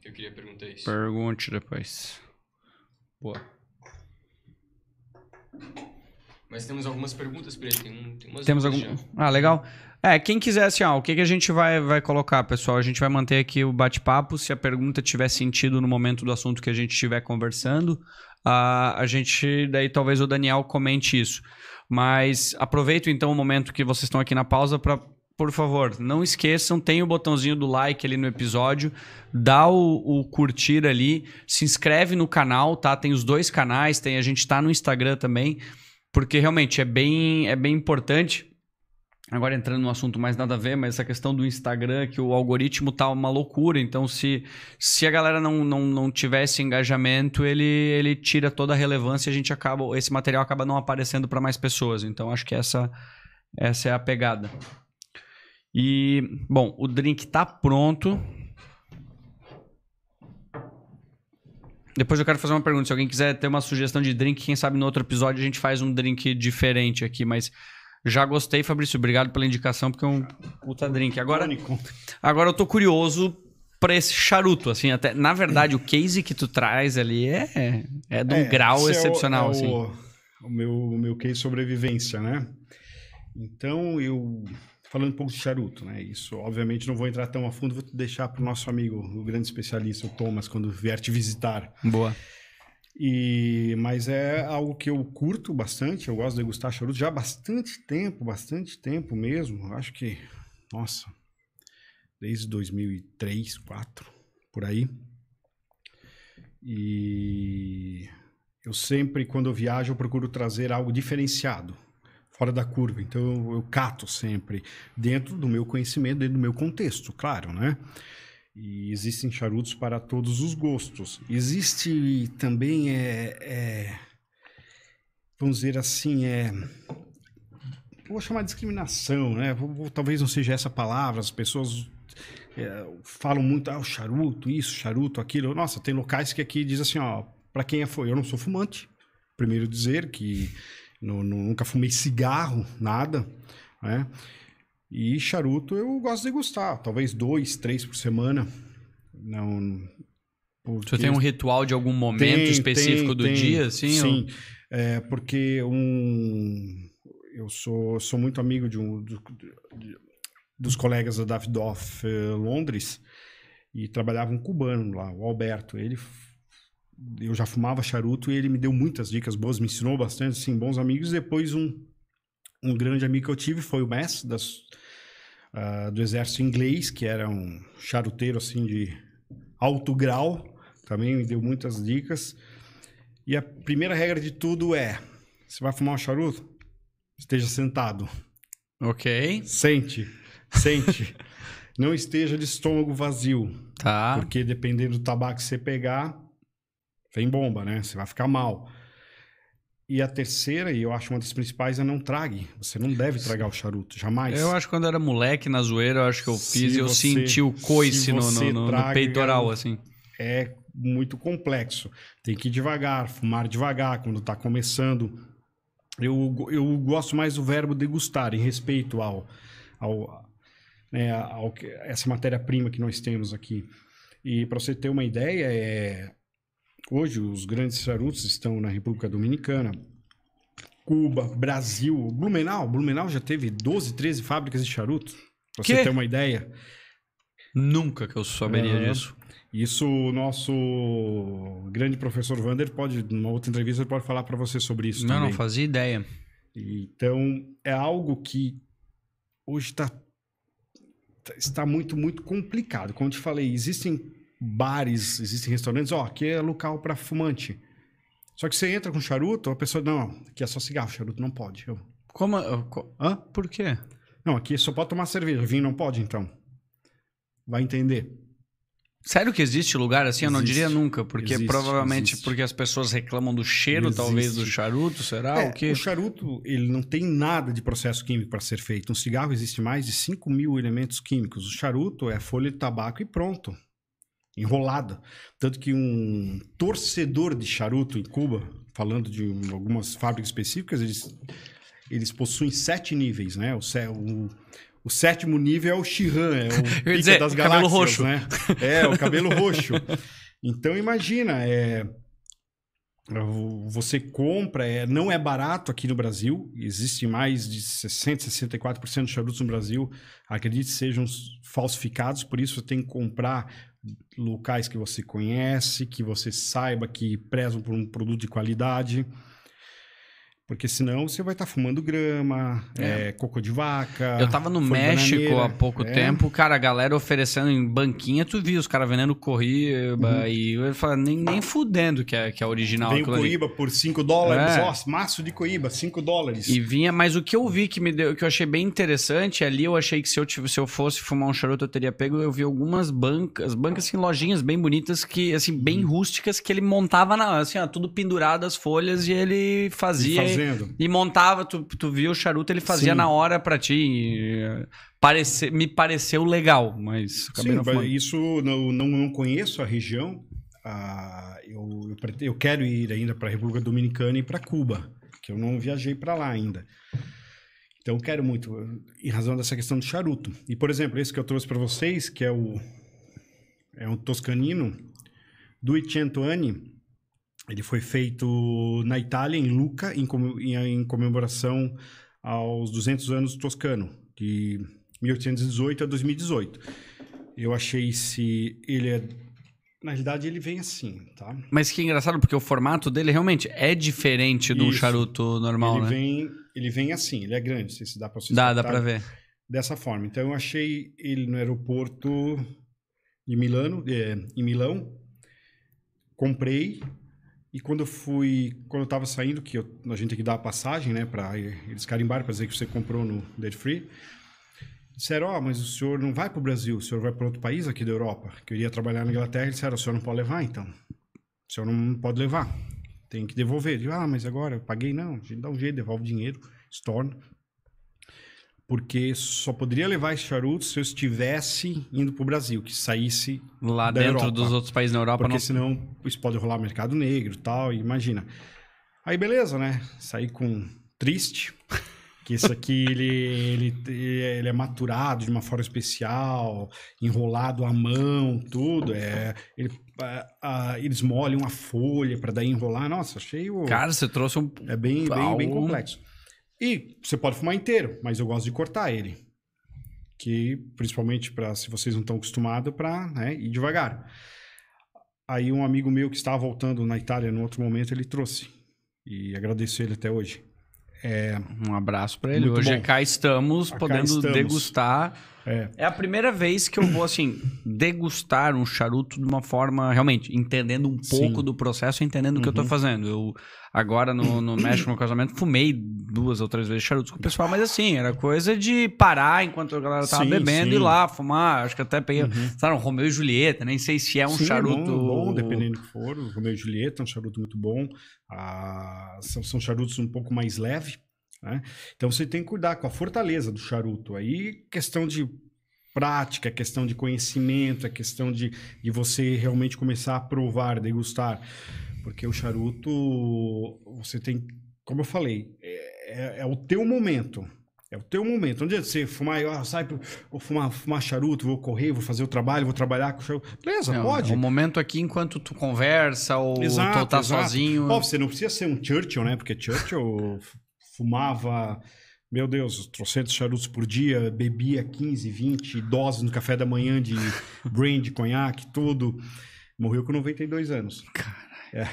Eu queria perguntar isso. Pergunte depois. Boa. Mas temos algumas perguntas pra ele. Tem, um, tem umas Temos algum. já. Ah, legal. É, quem quiser, assim, ó, o que, que a gente vai, vai colocar, pessoal? A gente vai manter aqui o bate-papo. Se a pergunta tiver sentido no momento do assunto que a gente estiver conversando, a, a gente, daí talvez o Daniel comente isso. Mas aproveito então o momento que vocês estão aqui na pausa para, por favor, não esqueçam, tem o botãozinho do like ali no episódio, dá o, o curtir ali, se inscreve no canal, tá? Tem os dois canais, tem a gente tá no Instagram também, porque realmente é bem, é bem importante. Agora entrando no assunto mais nada a ver, mas essa questão do Instagram, que o algoritmo tá uma loucura. Então, se, se a galera não, não, não tivesse engajamento, ele, ele tira toda a relevância e a gente acaba. Esse material acaba não aparecendo para mais pessoas. Então, acho que essa, essa é a pegada. E, bom, o drink tá pronto. Depois eu quero fazer uma pergunta. Se alguém quiser ter uma sugestão de drink, quem sabe no outro episódio a gente faz um drink diferente aqui, mas. Já gostei, Fabrício. Obrigado pela indicação, porque é um puta drink. Agora, agora eu tô curioso pra esse charuto, assim. Até, na verdade, o case que tu traz ali é, é de um É, grau é o- excepcional, é o, assim. O meu, o meu case sobrevivência, né? Então, eu... Falando um pouco de charuto, né? Isso, obviamente, não vou entrar tão a fundo. Vou deixar para o nosso amigo, o grande especialista, o Thomas, quando vier te visitar. Boa. E, mas é algo que eu curto bastante, eu gosto de degustar charuto já há bastante tempo, bastante tempo mesmo. Acho que, nossa, desde 2003, 2004, por aí. E eu sempre, quando eu viajo, eu procuro trazer algo diferenciado, fora da curva. Então eu, eu cato sempre dentro do meu conhecimento, dentro do meu contexto, claro, né? E existem charutos para todos os gostos. Existe também, é, é, vamos dizer assim, é, vou chamar de discriminação, né? Talvez não seja essa palavra, as pessoas é, falam muito, ah, o charuto, isso, charuto, aquilo. Nossa, tem locais que aqui diz assim, ó, para quem é foi, eu não sou fumante. Primeiro dizer que nu- nu- nunca fumei cigarro, nada, né? E charuto eu gosto de degustar, talvez dois, três por semana. Não. Tu tem um ritual de algum momento Tem, específico tem, do tem. dia, assim? Sim, é, porque um, eu sou, sou muito amigo de um do- de- dos colegas da Davidoff eh, Londres e trabalhava um cubano lá, o Alberto. Ele, eu já fumava charuto e ele me deu muitas dicas boas, me ensinou bastante, assim, bons amigos. Depois um, um grande amigo que eu tive foi o Mess das, ah, do exército inglês, que era um charuteiro assim de alto grau, também me deu muitas dicas. E a primeira regra de tudo é: você vai fumar um charuto? Esteja sentado. Ok. Sente, sente. Não esteja de estômago vazio, Tá. porque dependendo do tabaco que você pegar, vem bomba, né? Você vai ficar mal. E a terceira, e eu acho uma das principais, é não trague. Você não deve tragar o charuto, jamais. Eu acho que quando eu era moleque na zoeira, eu acho que eu Se fiz e eu você- senti o coice se no, no- no- no traga, peitoral, assim. é muito complexo. Tem que ir devagar, fumar devagar quando está começando. Eu, eu gosto mais do verbo degustar, em respeito ao, ao, né, ao essa matéria-prima que nós temos aqui. E para você ter uma ideia, é, hoje os grandes charutos estão na República Dominicana, Cuba, Brasil, Blumenau. Blumenau já teve 12, 13 fábricas de charuto. Pra você ter uma ideia. Nunca que eu saberia disso. Isso o nosso grande professor Vander pode, numa outra entrevista, pode falar para você sobre isso Não, também. não fazia ideia. Então, é algo que hoje tá, tá- está muito, muito complicado. Como eu te falei, existem bares, existem restaurantes, ó, aqui é local para fumante. Só que você entra com charuto, a pessoa, não, aqui é só cigarro, charuto não pode. Eu, Como? co- Hã? Por quê? Não, aqui só pode tomar cerveja, vinho não pode, então. Vai entender. Sério que existe lugar assim? Eu não Existe. diria nunca, porque Existe, provavelmente existe. porque as pessoas reclamam do cheiro, Existe. talvez, do charuto, será? É, o quê? o charuto, ele não tem nada de processo químico para ser feito. Um cigarro existe mais de 5 mil elementos químicos. O charuto é folha de tabaco e pronto. Enrolada. Tanto que um torcedor de charuto em Cuba, falando de um- algumas fábricas específicas, eles, eles possuem sete níveis, né? O, o, o sétimo nível é o Shihan, é o pica dizer, das cabelo galáxias, roxo. né? É, o cabelo roxo. Então imagina, é, você compra, é, não é barato aqui no Brasil, existe mais de 60, 64% de charutos no Brasil, acredite sejam falsificados, por isso você tem que comprar locais que você conhece, que você saiba que prezam por um produto de qualidade. Porque senão você vai estar fumando grama, é, cocô de vaca. Eu tava no México bananeira. há pouco É. tempo, cara, a galera oferecendo em banquinha, tu viu os caras vendendo corriba e eu falo, nem, nem fudendo que é, que é original Uhum. Vem aquilo ali. por 5 dólares. É. Ó, maço de coíba, 5 dólares. E vinha, mas o que eu vi que me deu, que eu achei bem interessante, ali eu achei que se eu, tivesse, se eu fosse fumar um charuto eu teria pego, eu vi algumas bancas, bancas assim, lojinhas bem bonitas que assim, bem Uhum. rústicas que ele montava na, assim, ó, tudo pendurado as folhas e ele E fazia fazendo. e montava, tu, tu via o charuto, ele fazia Sim. na hora pra ti. parece, me pareceu legal, mas acabei Sim, não fumando. isso não, não, não conheço a região. Ah, eu, eu, eu quero ir ainda para a República Dominicana e para Cuba, que eu não viajei para lá ainda. Então eu quero muito, em razão dessa questão do charuto. E, por exemplo, esse que eu trouxe para vocês, que é o é um toscanino do Cento Anni, ele foi feito na Itália, em Lucca, em, come- em, em comemoração aos 200 anos do Toscano, de 1818 a 2018. Eu achei se ele é na realidade ele vem assim, tá? Mas que engraçado, porque o formato dele realmente é diferente um Isso. charuto normal, ele né? vem ele vem assim, ele é grande, não sei se dá para vocês Dá, dá pra ver. dessa forma. Então eu achei ele no aeroporto de Milano, é, em Milão, comprei e quando eu fui, quando eu tava saindo, que eu- a gente tem que dar a passagem, né, para eles carimbarem para dizer que você comprou no Dead Free, disseram, ó, mas o senhor não vai para o Brasil, o senhor vai para outro país aqui da Europa, que eu iria trabalhar na Inglaterra, disseram, o senhor não pode levar, então, o senhor não pode levar, tem que devolver. Eu ah, mas agora? Eu paguei, não, a gente dá um jeito, devolve o dinheiro, estorna porque só poderia levar esse charuto se eu estivesse indo para o Brasil, que saísse, Lá dentro Europa. dos outros países na Europa porque não. senão isso pode rolar mercado negro e tal, e imagina. Aí beleza, né? Saí com triste, que esse aqui ele, ele, ele é maturado de uma forma especial, enrolado à mão, tudo. É, ele, ah, ah, eles molham a folha para daí enrolar. Nossa, achei o. Cara, você trouxe um. É bem, bem, bem complexo. E você pode fumar inteiro, mas eu gosto de cortar ele. Que, principalmente para se vocês não estão acostumados, para né, ir devagar. Aí um amigo meu que estava voltando na Itália no outro momento, ele trouxe. E agradeço ele até hoje. É, Um abraço pra ele. Muito Hoje bom. cá estamos Cá podendo estamos. degustar. É, É a primeira vez que eu vou, assim, degustar um charuto de uma forma, realmente, entendendo um Sim. Uhum. pouco do processo, entendendo o que eu tô fazendo. Eu, agora, no, no México, no casamento, fumei duas ou três vezes charutos com o pessoal, mas assim, era coisa de parar enquanto a galera tava Sim, bebendo e sim. ir lá fumar. Acho que até peguei, sabe, um Romeu e Julieta, nem sei se é um Sim, charuto... bom, bom, dependendo do que for. O Romeu e Julieta é um charuto muito bom. Ah, são, são charutos um pouco mais leve. Né? Então você tem que cuidar com a fortaleza do charuto. Aí questão de prática, questão de conhecimento, é questão de, de você realmente começar a provar, degustar. Porque o charuto, você tem, como eu falei, é, é- é o teu momento. É o teu momento. Onde você fumar, ah, sai, vou fumar, fumar charuto, vou correr, vou fazer o trabalho, vou trabalhar com o charuto. Beleza, Não, pode. É um momento aqui enquanto tu conversa ou Exato, tu tá exato. sozinho. Ó, você não precisa ser um Churchill, né? Porque Churchill fumava, meu Deus, trocentos charutos por dia, bebia 15, 20 doses no café da manhã de brandy, conhaque, tudo. Morreu com 92 anos. É.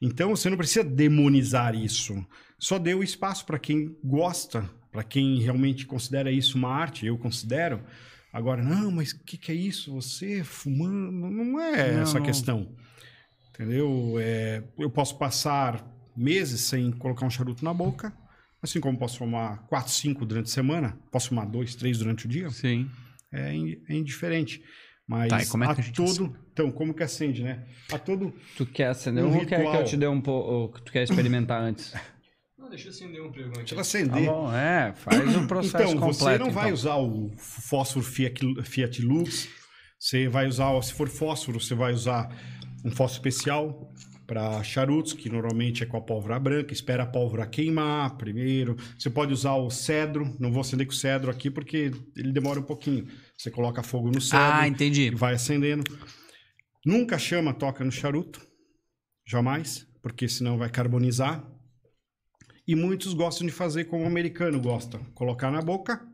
Então você não precisa demonizar isso. Só dê o espaço para quem gosta, para quem realmente considera isso uma arte. Eu considero. Agora, não, mas o que, que é isso? Você fumando? Não é Não, essa não. questão. Entendeu? É, eu posso passar meses sem colocar um charuto na boca, assim como posso fumar 4, 5 durante a semana, posso fumar 2, 3 durante o dia, Sim. é, é indiferente. Mas Tá, e como é que a a gente todo. Então, como que acende, né? A todo. Tu quer acender Um ou quer que eu ritual. te dê um pouco. Tu quer experimentar antes? Não, deixa eu acender um aqui. Deixa ela Tá acender. bom, é, faz o processo então, completo. você não vai então. usar o fósforo Fiat, Fiat Lux. Você vai usar, se for fósforo, você vai usar um fósforo especial para charutos, que normalmente é com a pólvora branca, espera a pólvora queimar primeiro. Você pode usar o cedro, não vou acender com o cedro aqui porque ele demora um pouquinho. Você coloca fogo no cedro Ah, entendi. e vai acendendo. Nunca chama toca no charuto, jamais, porque senão vai carbonizar. E muitos gostam de fazer como o americano gosta, colocar na boca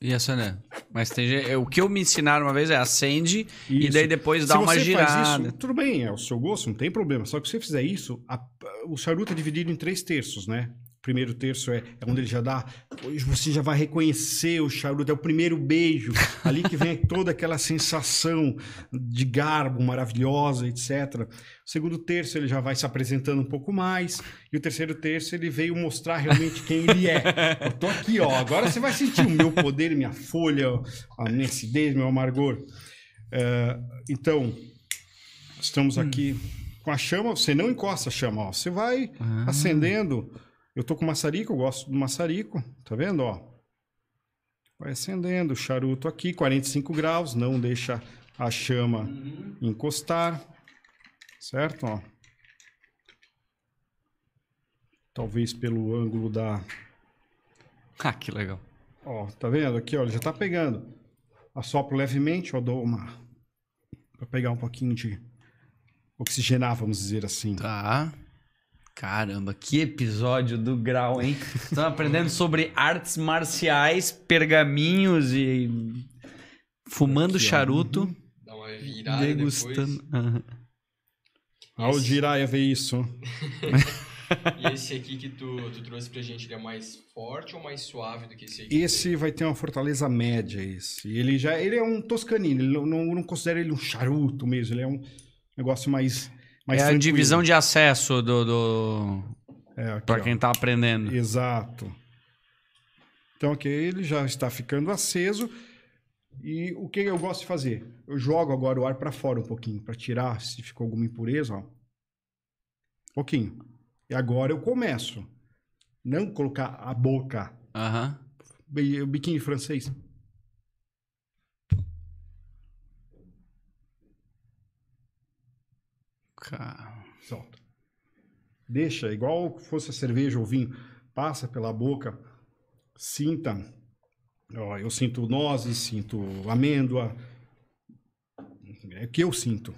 E acender. Mas tem gente- o que eu me ensinaram uma vez é acende e Isso. daí depois Se dá uma você girada. Isso, tudo bem, é o seu gosto, não tem problema. Só que se você fizer isso, a- o charuto é dividido em três terços, né? Primeiro terço é, é onde ele já dá. Você já vai reconhecer o charuto, é o primeiro beijo. Ali que vem toda aquela sensação de garbo maravilhosa, etc. O segundo terço ele já vai se apresentando um pouco mais. E o terceiro terço ele veio mostrar realmente quem ele é. Eu tô aqui, ó. Agora você vai sentir o meu poder, minha folha, a minha acidez, meu amargor. É, então, estamos aqui com a chama. Você não encosta a chama, ó. Você vai Ah. acendendo. Eu tô com maçarico, eu gosto do maçarico. Tá vendo, ó? Vai acendendo o charuto aqui, 45 graus. Não deixa a chama encostar. Certo, ó. Talvez pelo ângulo da, Ah, que legal. Ó, tá vendo aqui, ó, ele já tá pegando. Assopro levemente, ó, dou uma para pegar um pouquinho de oxigenar, vamos dizer assim. Tá. Caramba, que episódio do grau, hein? Estamos aprendendo sobre artes marciais, pergaminhos e fumando Aqui, charuto, Dá uma virada degustando. Aham. Ah, o Jiraiya vê isso. depois. E esse aqui que tu, tu trouxe pra gente, ele é mais forte ou mais suave do que esse aqui? Esse vai ter uma fortaleza média, esse. Ele já ele é um toscanino, ele não, não, não considero ele um charuto mesmo, ele é um negócio mais mais É a tranquilo. divisão de acesso do, do... é, aqui, para quem tá aprendendo. Exato. Então, ok, ele já está ficando aceso. E o que eu gosto de fazer? Eu jogo agora o ar para fora um pouquinho, para tirar se ficou alguma impureza, ó. Um pouquinho. E agora eu começo. Não colocar a boca, Aham. o biquinho francês. Solta. Deixa, igual fosse a cerveja ou vinho. Passa pela boca, sinta. Ó, eu sinto nozes, sinto amêndoa. É o que eu sinto.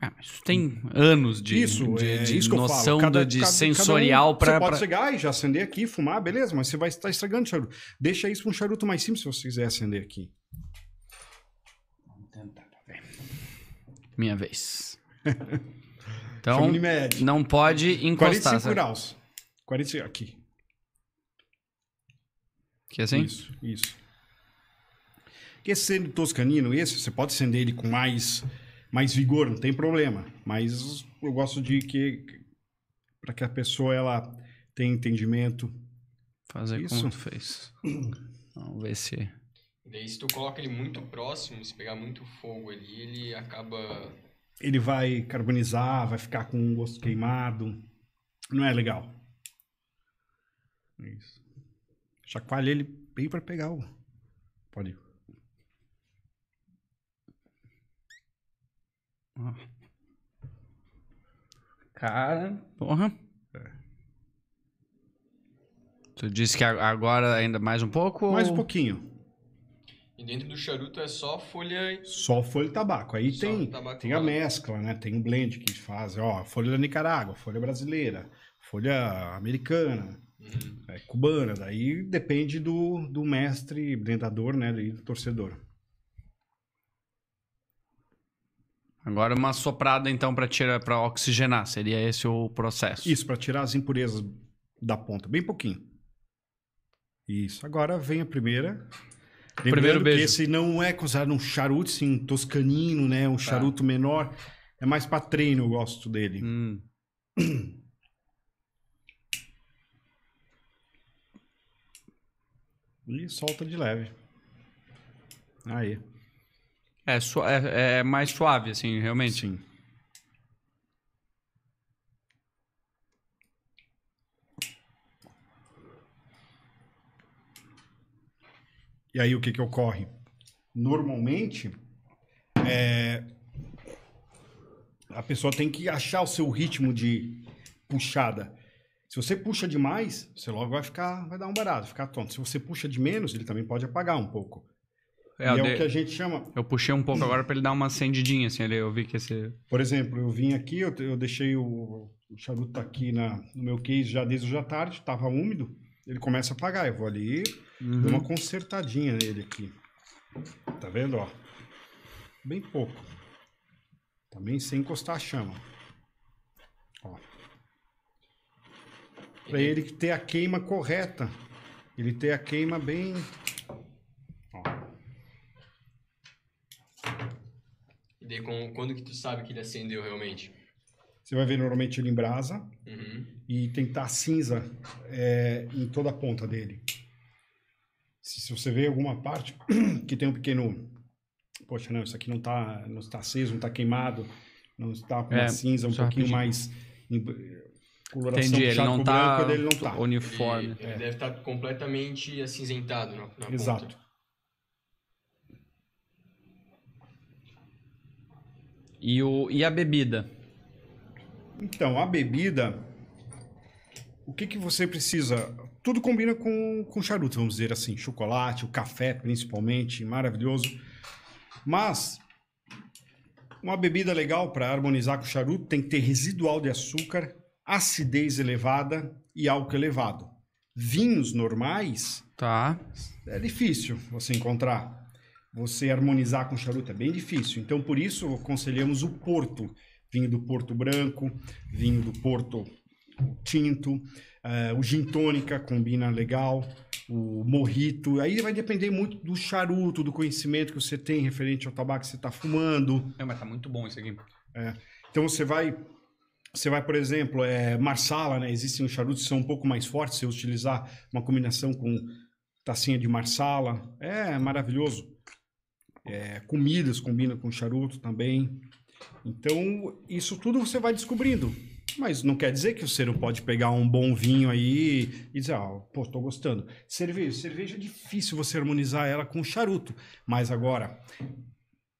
Ah, isso tem anos de, isso, de, é de isso noção. Cada- de cada- cada sensorial um, para. Você pode chegar e já acender aqui, fumar, beleza, mas você vai estar estragando o charuto. Deixa isso para um charuto mais simples se você quiser acender aqui. Minha vez. Então, não pode encostar. 45 certo? graus. 45, aqui. Que é assim? Isso, isso. Porque esse sendo toscanino, esse, você pode acender ele com mais, mais vigor, não tem problema. Mas eu gosto de que para que a pessoa ela tenha entendimento. Fazer Isso. como tu fez. Vamos ver se. Daí se tu coloca ele muito próximo, se pegar muito fogo ali, ele acaba... Ele vai carbonizar, vai ficar com um gosto queimado. Não é legal. Isso. Chacoalha ele bem para pegar o. Pode ir. Cara, porra. É. Tu disse que agora ainda mais um pouco? Mais um ou- pouquinho. E dentro do charuto é só folha... Só folha de tabaco. Aí Só tem, tabaco tem a mescla, né? Tem um blend que faz, ó, folha da Nicarágua, folha brasileira, folha americana, Uhum. é, cubana. Daí depende do, do mestre blendador, né? E do torcedor. Agora uma soprada então para tirar para oxigenar, seria esse o processo. Isso, para tirar as impurezas da ponta, bem pouquinho. Isso. Agora vem a primeira. Lembrando Primeiro que beijo. esse não é considerado um charuto, sim, toscanino, né? Um charuto menor. É mais para treino, eu gosto dele. Hum. E solta de leve. Aí. É, é- é mais suave assim, realmente. Sim. E aí o que que ocorre? Normalmente, é, a pessoa tem que achar o seu ritmo de puxada. Se você puxa demais, você logo vai ficar, vai dar um barato, ficar tonto. Se você puxa de menos, ele também pode apagar um pouco. É, e é dei- o que a gente chama. Eu puxei um pouco agora pra ele dar uma acendidinha, assim, ali, eu vi que esse... Por exemplo, eu vim aqui, eu, eu deixei o, o charuto aqui na, no meu case já desde hoje à tarde, estava úmido, ele começa a apagar. Eu vou ali, dou uma consertadinha nele aqui. Tá vendo, ó? Bem pouco. Também sem encostar a chama. Ó. Para ele ter a queima correta. Ele ter a queima bem. Ó. E daí, com- quando que tu sabe que ele acendeu realmente? Você vai ver normalmente ele em brasa. Uhum. e tem que estar cinza é, em toda a ponta dele. Se, se você vê alguma parte que tem um pequeno, poxa, não, isso aqui não está não está aceso, não está queimado, não está com uma É, cinza um pouquinho rapidinho. mais em- coloração Entendi, ele não pro tá tá. uniforme. Ele, ele deve estar completamente acinzentado na, na Exato. ponta. E, o, e a bebida? Então, a bebida, o que que você precisa? Tudo combina com, com charuto, vamos dizer assim. Chocolate, o café principalmente, maravilhoso. Mas, uma bebida legal para harmonizar com o charuto tem que ter residual de açúcar, acidez elevada e álcool elevado. Vinhos normais Tá. é difícil você encontrar. Você harmonizar com charuto é bem difícil. Então, por isso, aconselhamos o Porto. Vinho do Porto Branco, vinho do Porto Tinto, eh, o Gin Tônica combina legal, o Morrito. Aí vai depender muito do charuto, do conhecimento que você tem referente ao tabaco que você está fumando. É, mas tá muito bom isso aqui. Então você vai, você vai, por exemplo, é, marsala, né? Existem os charutos que são um pouco mais fortes. Se você utilizar uma combinação com tacinha de marsala, é maravilhoso. É, comidas combinam com charuto também. Então isso tudo você vai descobrindo. Mas não quer dizer que você não pode pegar um bom vinho aí e dizer, ah, pô, tô gostando. Cerveja, cerveja é difícil você harmonizar ela com charuto. Mas agora,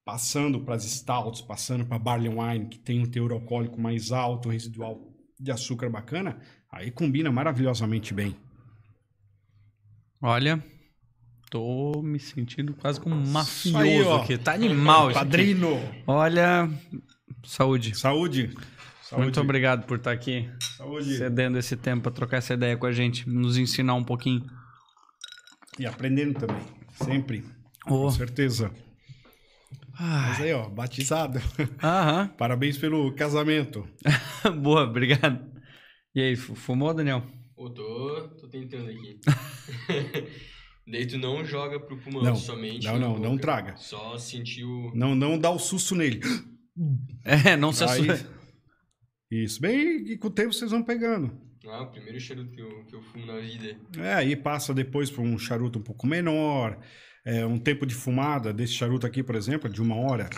passando para as stouts, passando para barley wine, que tem um teor alcoólico mais alto, residual de açúcar bacana, aí combina maravilhosamente bem. Olha, tô me sentindo quase como um mafioso aí, aqui. Tá animal aqui. Padrino! Olha, saúde. Saúde! Saúde! Muito obrigado por estar aqui, Saúde! cedendo esse tempo para trocar essa ideia com a gente, nos ensinar um pouquinho. E aprendendo também, sempre. Oh. Com certeza. Ah, Mas aí, ó, batizado. Aham, Parabéns pelo casamento. boa, obrigado. E aí, fu- fumou, Daniel? Pô, tô, tô tentando aqui. Daí tu não joga pro pulmão Não, somente. não, não, não boca. traga. Só sentir o. Não, não dá o susto nele. É, não se Aí- assusta. Isso, bem, e com o tempo vocês vão pegando. Ah, o primeiro charuto que eu, que eu fumo na vida. É, aí passa depois para um charuto um pouco menor, é, um tempo de fumada desse charuto aqui, por exemplo, é de uma hora.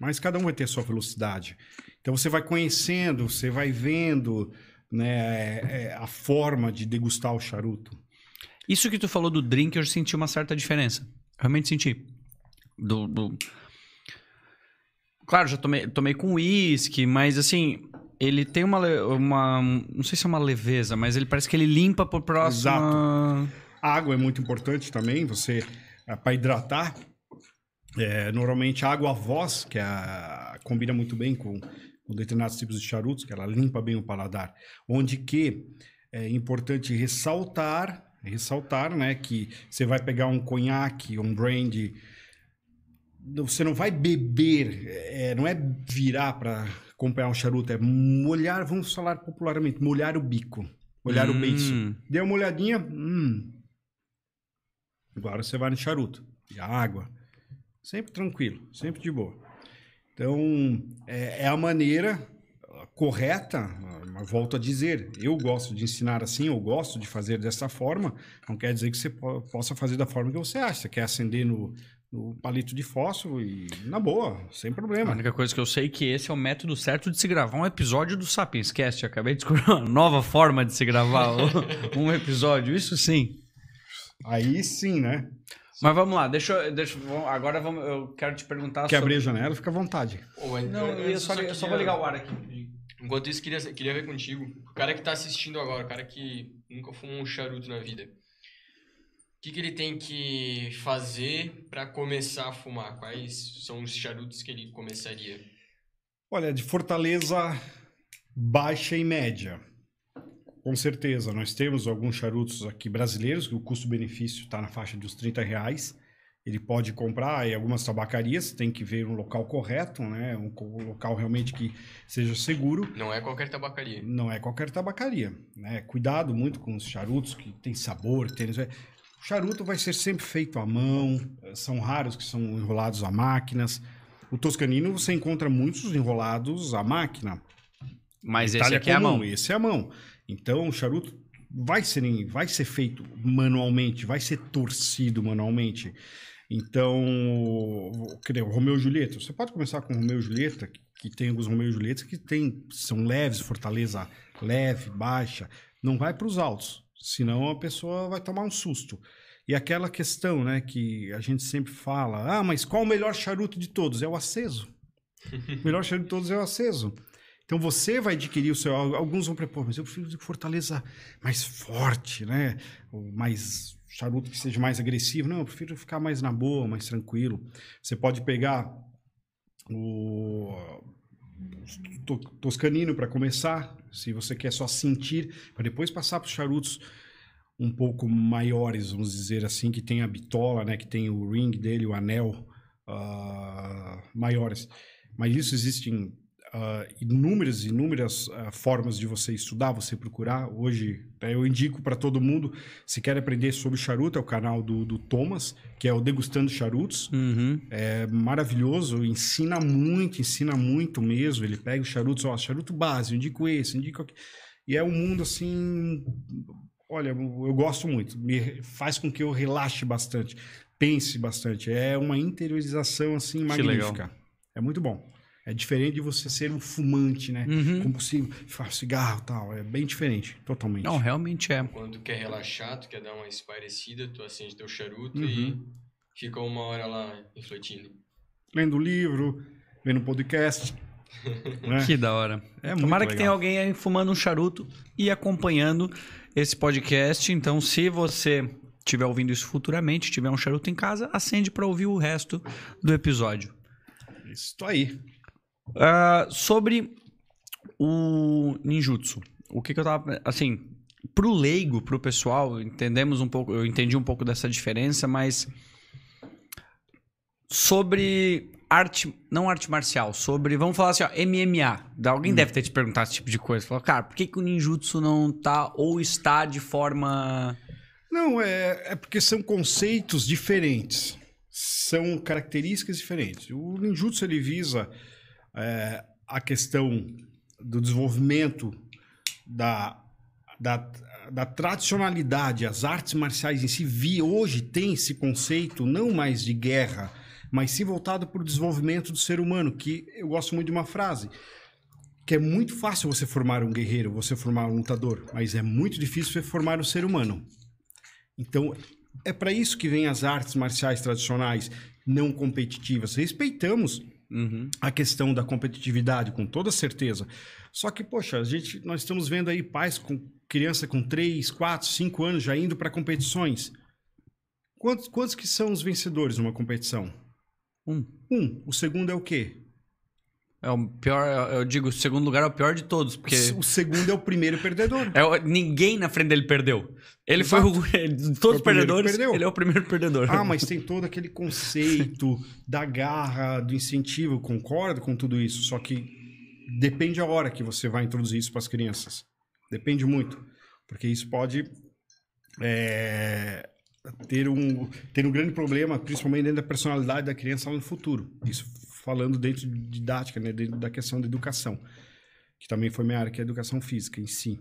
Mas cada um vai ter a sua velocidade. Então você vai conhecendo, você vai vendo né, é, é, a forma de degustar o charuto. Isso que tu falou do drink, eu senti uma certa diferença. Realmente senti. Do, do- Claro, já tomei, tomei com uísque, mas assim, ele tem uma, uma. Não sei se é uma leveza, mas ele parece que ele limpa pro próximo. A água é muito importante também, você para hidratar. É, normalmente a água voz, que é a- combina muito bem com, com determinados tipos de charutos, que ela limpa bem o paladar. Onde que é importante ressaltar, ressaltar, né, que você vai pegar um conhaque, um brandy, você não vai beber, é, não é virar para acompanhar um charuto, é molhar, vamos falar popularmente, molhar o bico, molhar o Hum. beiço. Deu uma olhadinha, hum. Agora você vai no charuto. E a água. Sempre tranquilo, sempre de boa. Então, é, é a maneira correta, mas volto a dizer, eu gosto de ensinar assim, eu gosto de fazer dessa forma, não quer dizer que você po- possa fazer da forma que você acha. Você quer acender no, no palito de fósforo e na boa, sem A problema. única coisa que eu sei é que esse é o método certo de se gravar um episódio do Sapiens Cast. Acabei de descobrir uma nova forma de se gravar um- episódio. Isso sim. Aí sim, né? Mas vamos lá, deixa, eu- deixa agora vamos, eu quero te perguntar Quer sobre... abrir a janela? Fica à vontade. Não, eu, só, eu só vou ligar o ar aqui. Enquanto isso, queria, queria ver contigo. O cara que tá assistindo agora, o cara que nunca fumou um charuto na vida. O que, que ele tem que fazer pra começar a fumar? Quais são os charutos que ele começaria? Olha, de Fortaleza baixa e média. Com certeza, nós temos alguns charutos aqui brasileiros, que o custo-benefício está na faixa de uns 30 reais. Ele pode comprar em algumas tabacarias, tem que ver um local correto, né? Um local realmente que seja seguro. Não é qualquer tabacaria. Não é qualquer tabacaria, né? Cuidado muito com os charutos que tem sabor, tem... O charuto vai ser sempre feito à mão, eh, são raros que são enrolados a máquinas. O toscanino você encontra muitos enrolados à máquina. Mas esse Itália aqui é a comum, mão. Esse é a mão. Então o charuto vai ser, vai ser feito manualmente, vai ser torcido manualmente. Então, nem o Romeu e Julieta. Você pode começar com o Romeu e Julieta, que, que tem alguns Romeu e Julieta que tem, são leves, fortaleza leve, baixa. Não vai para os altos, senão a pessoa vai tomar um susto. E aquela questão, né, que a gente sempre fala, ah, mas qual o melhor charuto de todos? É o aceso. o melhor charuto de todos é o aceso. Então você vai adquirir o seu. Alguns vão propor, mas eu prefiro de Fortaleza mais forte, né? Ou mais charuto que seja mais agressivo. Não, eu prefiro ficar mais na boa, mais tranquilo. Você pode pegar o to- toscanino para começar, se você quer só sentir, para depois passar para os charutos um pouco maiores, vamos dizer assim, que tem a bitola, né? Que tem o ring dele, o anel ah, maiores. Mas isso existem ah, inúmeras, inúmeras ah, formas de você estudar, você procurar. Hoje, né, eu indico para todo mundo, se quer aprender sobre charuto, é o canal do, do Thomas, que é o Degustando Charutos. Uhum. É maravilhoso, ensina muito, ensina muito mesmo. Ele pega os charutos, ó, charuto base, indico esse, indico aqui. E é um mundo assim. Olha, eu gosto muito. Me faz com que eu relaxe bastante, pense bastante. É uma interiorização assim magnífica. É muito bom. É diferente de você ser um fumante, né? Uhum. Compulsivo, faz cigarro e tal. É bem diferente, totalmente. Não, realmente é. Quando tu quer relaxar, tu quer dar uma espairecida, tu acende teu charuto Uhum. e fica uma hora lá refletindo. Lendo livro, vendo podcast. né? Que da hora. É muito Tomara que legal. tenha alguém aí fumando um charuto e acompanhando esse podcast. Então, se você estiver ouvindo isso futuramente, tiver um charuto em casa, acende para ouvir o resto do episódio. Isso aí. Ah, sobre o ninjutsu. O que, que eu tava. Assim, pro leigo, pro pessoal, entendemos um pouco. Eu entendi um pouco dessa diferença, mas. Sobre arte. Não arte marcial, sobre. Vamos falar assim, ó, MMA. Alguém deve ter te perguntado esse tipo de coisa. Falou, cara, por que, que o ninjutsu não tá ou está de forma. Não, é, é porque são conceitos diferentes. São características diferentes. O ninjutsu ele visa é, a questão do desenvolvimento da, da, da tradicionalidade, as artes marciais em si. Vi, hoje tem esse conceito não mais de guerra, mas sim voltado para o desenvolvimento do ser humano, que eu gosto muito de uma frase, que é muito fácil você formar um guerreiro, você formar um lutador, mas é muito difícil você formar um ser humano. Então, é para isso que vem as artes marciais tradicionais não competitivas. Respeitamos Uhum. a questão da competitividade, com toda certeza. Só que, poxa, a gente, nós estamos vendo aí pais com criança com 3, 4, 5 anos já indo para competições. Quantos, quantos que são os vencedores numa competição? Um. Um. O segundo é o quê? É o pior. Eu digo, o segundo lugar é o pior de todos, porque. O segundo é o primeiro perdedor. É, o- ninguém na frente dele perdeu. Ele Exato. foi o. De todos Foi os perdedores, ele é o primeiro perdedor. Ah, mas tem todo aquele conceito da garra, do incentivo, concordo com tudo isso, só que depende a hora que você vai introduzir isso para as crianças. Depende muito, porque isso pode é, ter, um, ter um grande problema, principalmente dentro da personalidade da criança lá no futuro. Isso falando dentro de didática, né, dentro da questão da educação, que também foi minha área, que é a educação física em si.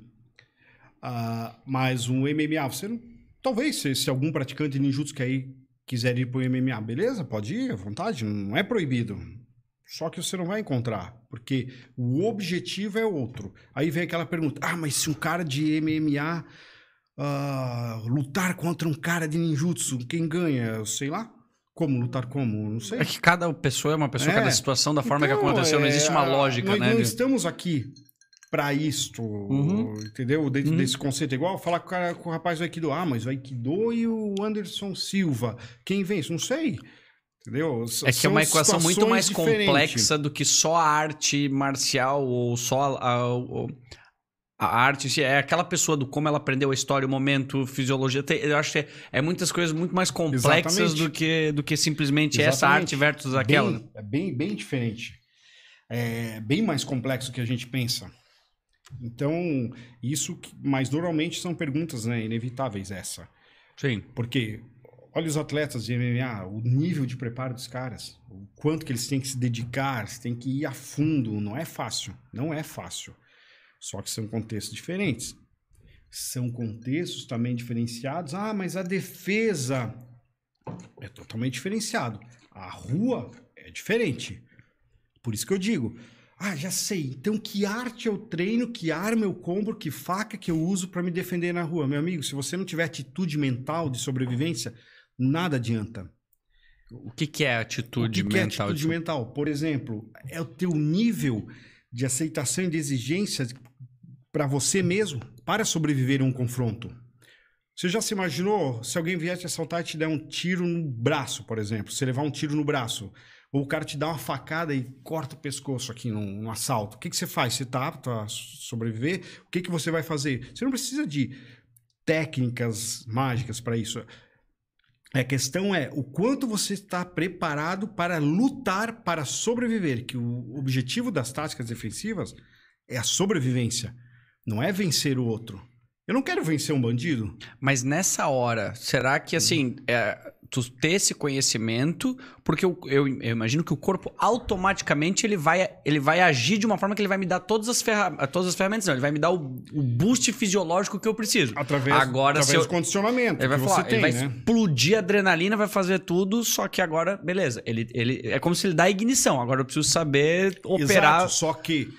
Ah, mas um MMA, você não Talvez, se, se algum praticante de ninjutsu aí quiser ir pro MMA, beleza, pode ir à vontade, não é proibido. Só que você não vai encontrar, porque o objetivo é outro. Aí vem aquela pergunta: ah, mas se um cara de MMA uh, lutar contra um cara de ninjutsu. Quem ganha? Sei lá. Como lutar como? Não sei. É que cada pessoa é uma pessoa, é. cada situação da forma então, que aconteceu. Não existe uma é, lógica, nós né? Não estamos aqui para isto, uhum. entendeu? Dentro uhum. desse conceito. É igual falar com o, cara, com o rapaz do Aikido. Ah, mas o Aikido e o Anderson Silva. Quem vence? Não sei. Entendeu? É que é uma equação muito mais diferentes. complexa do que só a arte marcial ou só a, a, a, arte. É aquela pessoa do como ela aprendeu a história, o momento, fisiologia. Eu acho que é, é muitas coisas muito mais complexas do que, do que simplesmente Exatamente. essa arte versus aquela. Bem, é bem, bem diferente. É bem mais complexo do que a gente pensa. Então, isso, mas normalmente são perguntas né, inevitáveis essa. Sim. Porque olha os atletas de MMA, o nível de preparo dos caras, o quanto que eles têm que se dedicar, têm que ir a fundo, não é fácil, não é fácil. Só que são contextos diferentes. São contextos também diferenciados. Ah, mas a defesa é totalmente diferenciado. A rua é diferente. Por isso que eu digo, ah, já sei. Então, que arte eu treino, que arma eu compro, que faca que eu uso para me defender na rua? Meu amigo, se você não tiver atitude mental de sobrevivência, nada adianta. O que, que é atitude o que mental? Que é atitude mental? Por exemplo, é o teu nível de aceitação e de exigência para você mesmo para sobreviver a um confronto. Você já se imaginou se alguém vier te assaltar e te der um tiro no braço, por exemplo? Você levar um tiro no braço, ou o cara te dá uma facada e corta o pescoço aqui num, num assalto. O que, que você faz? Você está apto a sobreviver? O que, que você vai fazer? Você não precisa de técnicas mágicas para isso. A questão é o quanto você está preparado para lutar para sobreviver. Que o objetivo das táticas defensivas é a sobrevivência, não é vencer o outro. Eu não quero vencer um bandido. Mas nessa hora, será que assim, é, tu ter esse conhecimento, porque eu, eu, eu, imagino que o corpo automaticamente ele vai, ele vai agir de uma forma que ele vai me dar todas as, ferra todas as ferramentas, não, ele vai me dar o, o boost fisiológico que eu preciso. Através, agora, através eu, do condicionamento ele vai falar, ele tem, vai né? explodir a adrenalina, vai fazer tudo, só que agora, beleza, ele, ele é como se ele dá ignição, agora eu preciso saber operar... Exato, só que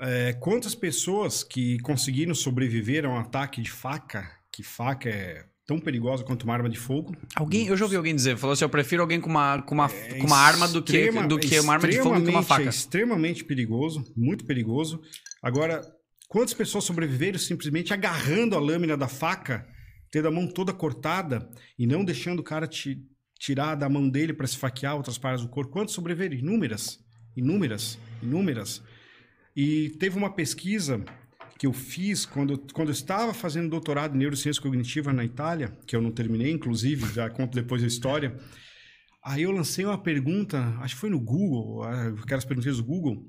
é, quantas pessoas que conseguiram sobreviver a um ataque de faca, que faca é tão perigosa quanto uma arma de fogo. Alguém, eu já ouvi alguém dizer, falou assim, eu prefiro alguém com uma, com uma, é com uma arma do que, do que uma arma de fogo que uma faca. É extremamente perigoso, muito perigoso. Agora, quantas pessoas sobreviveram simplesmente agarrando a lâmina da faca, tendo a mão toda cortada e não deixando o cara te tirar da mão dele para se faquear outras partes do corpo? Quantas sobreviveram? Inúmeras, inúmeras, inúmeras. E teve uma pesquisa que eu fiz quando, quando eu estava fazendo doutorado em neurociência cognitiva na Itália, que eu não terminei, inclusive, já conto depois a história. Aí eu lancei uma pergunta, acho que foi no Google, aquelas perguntas do Google,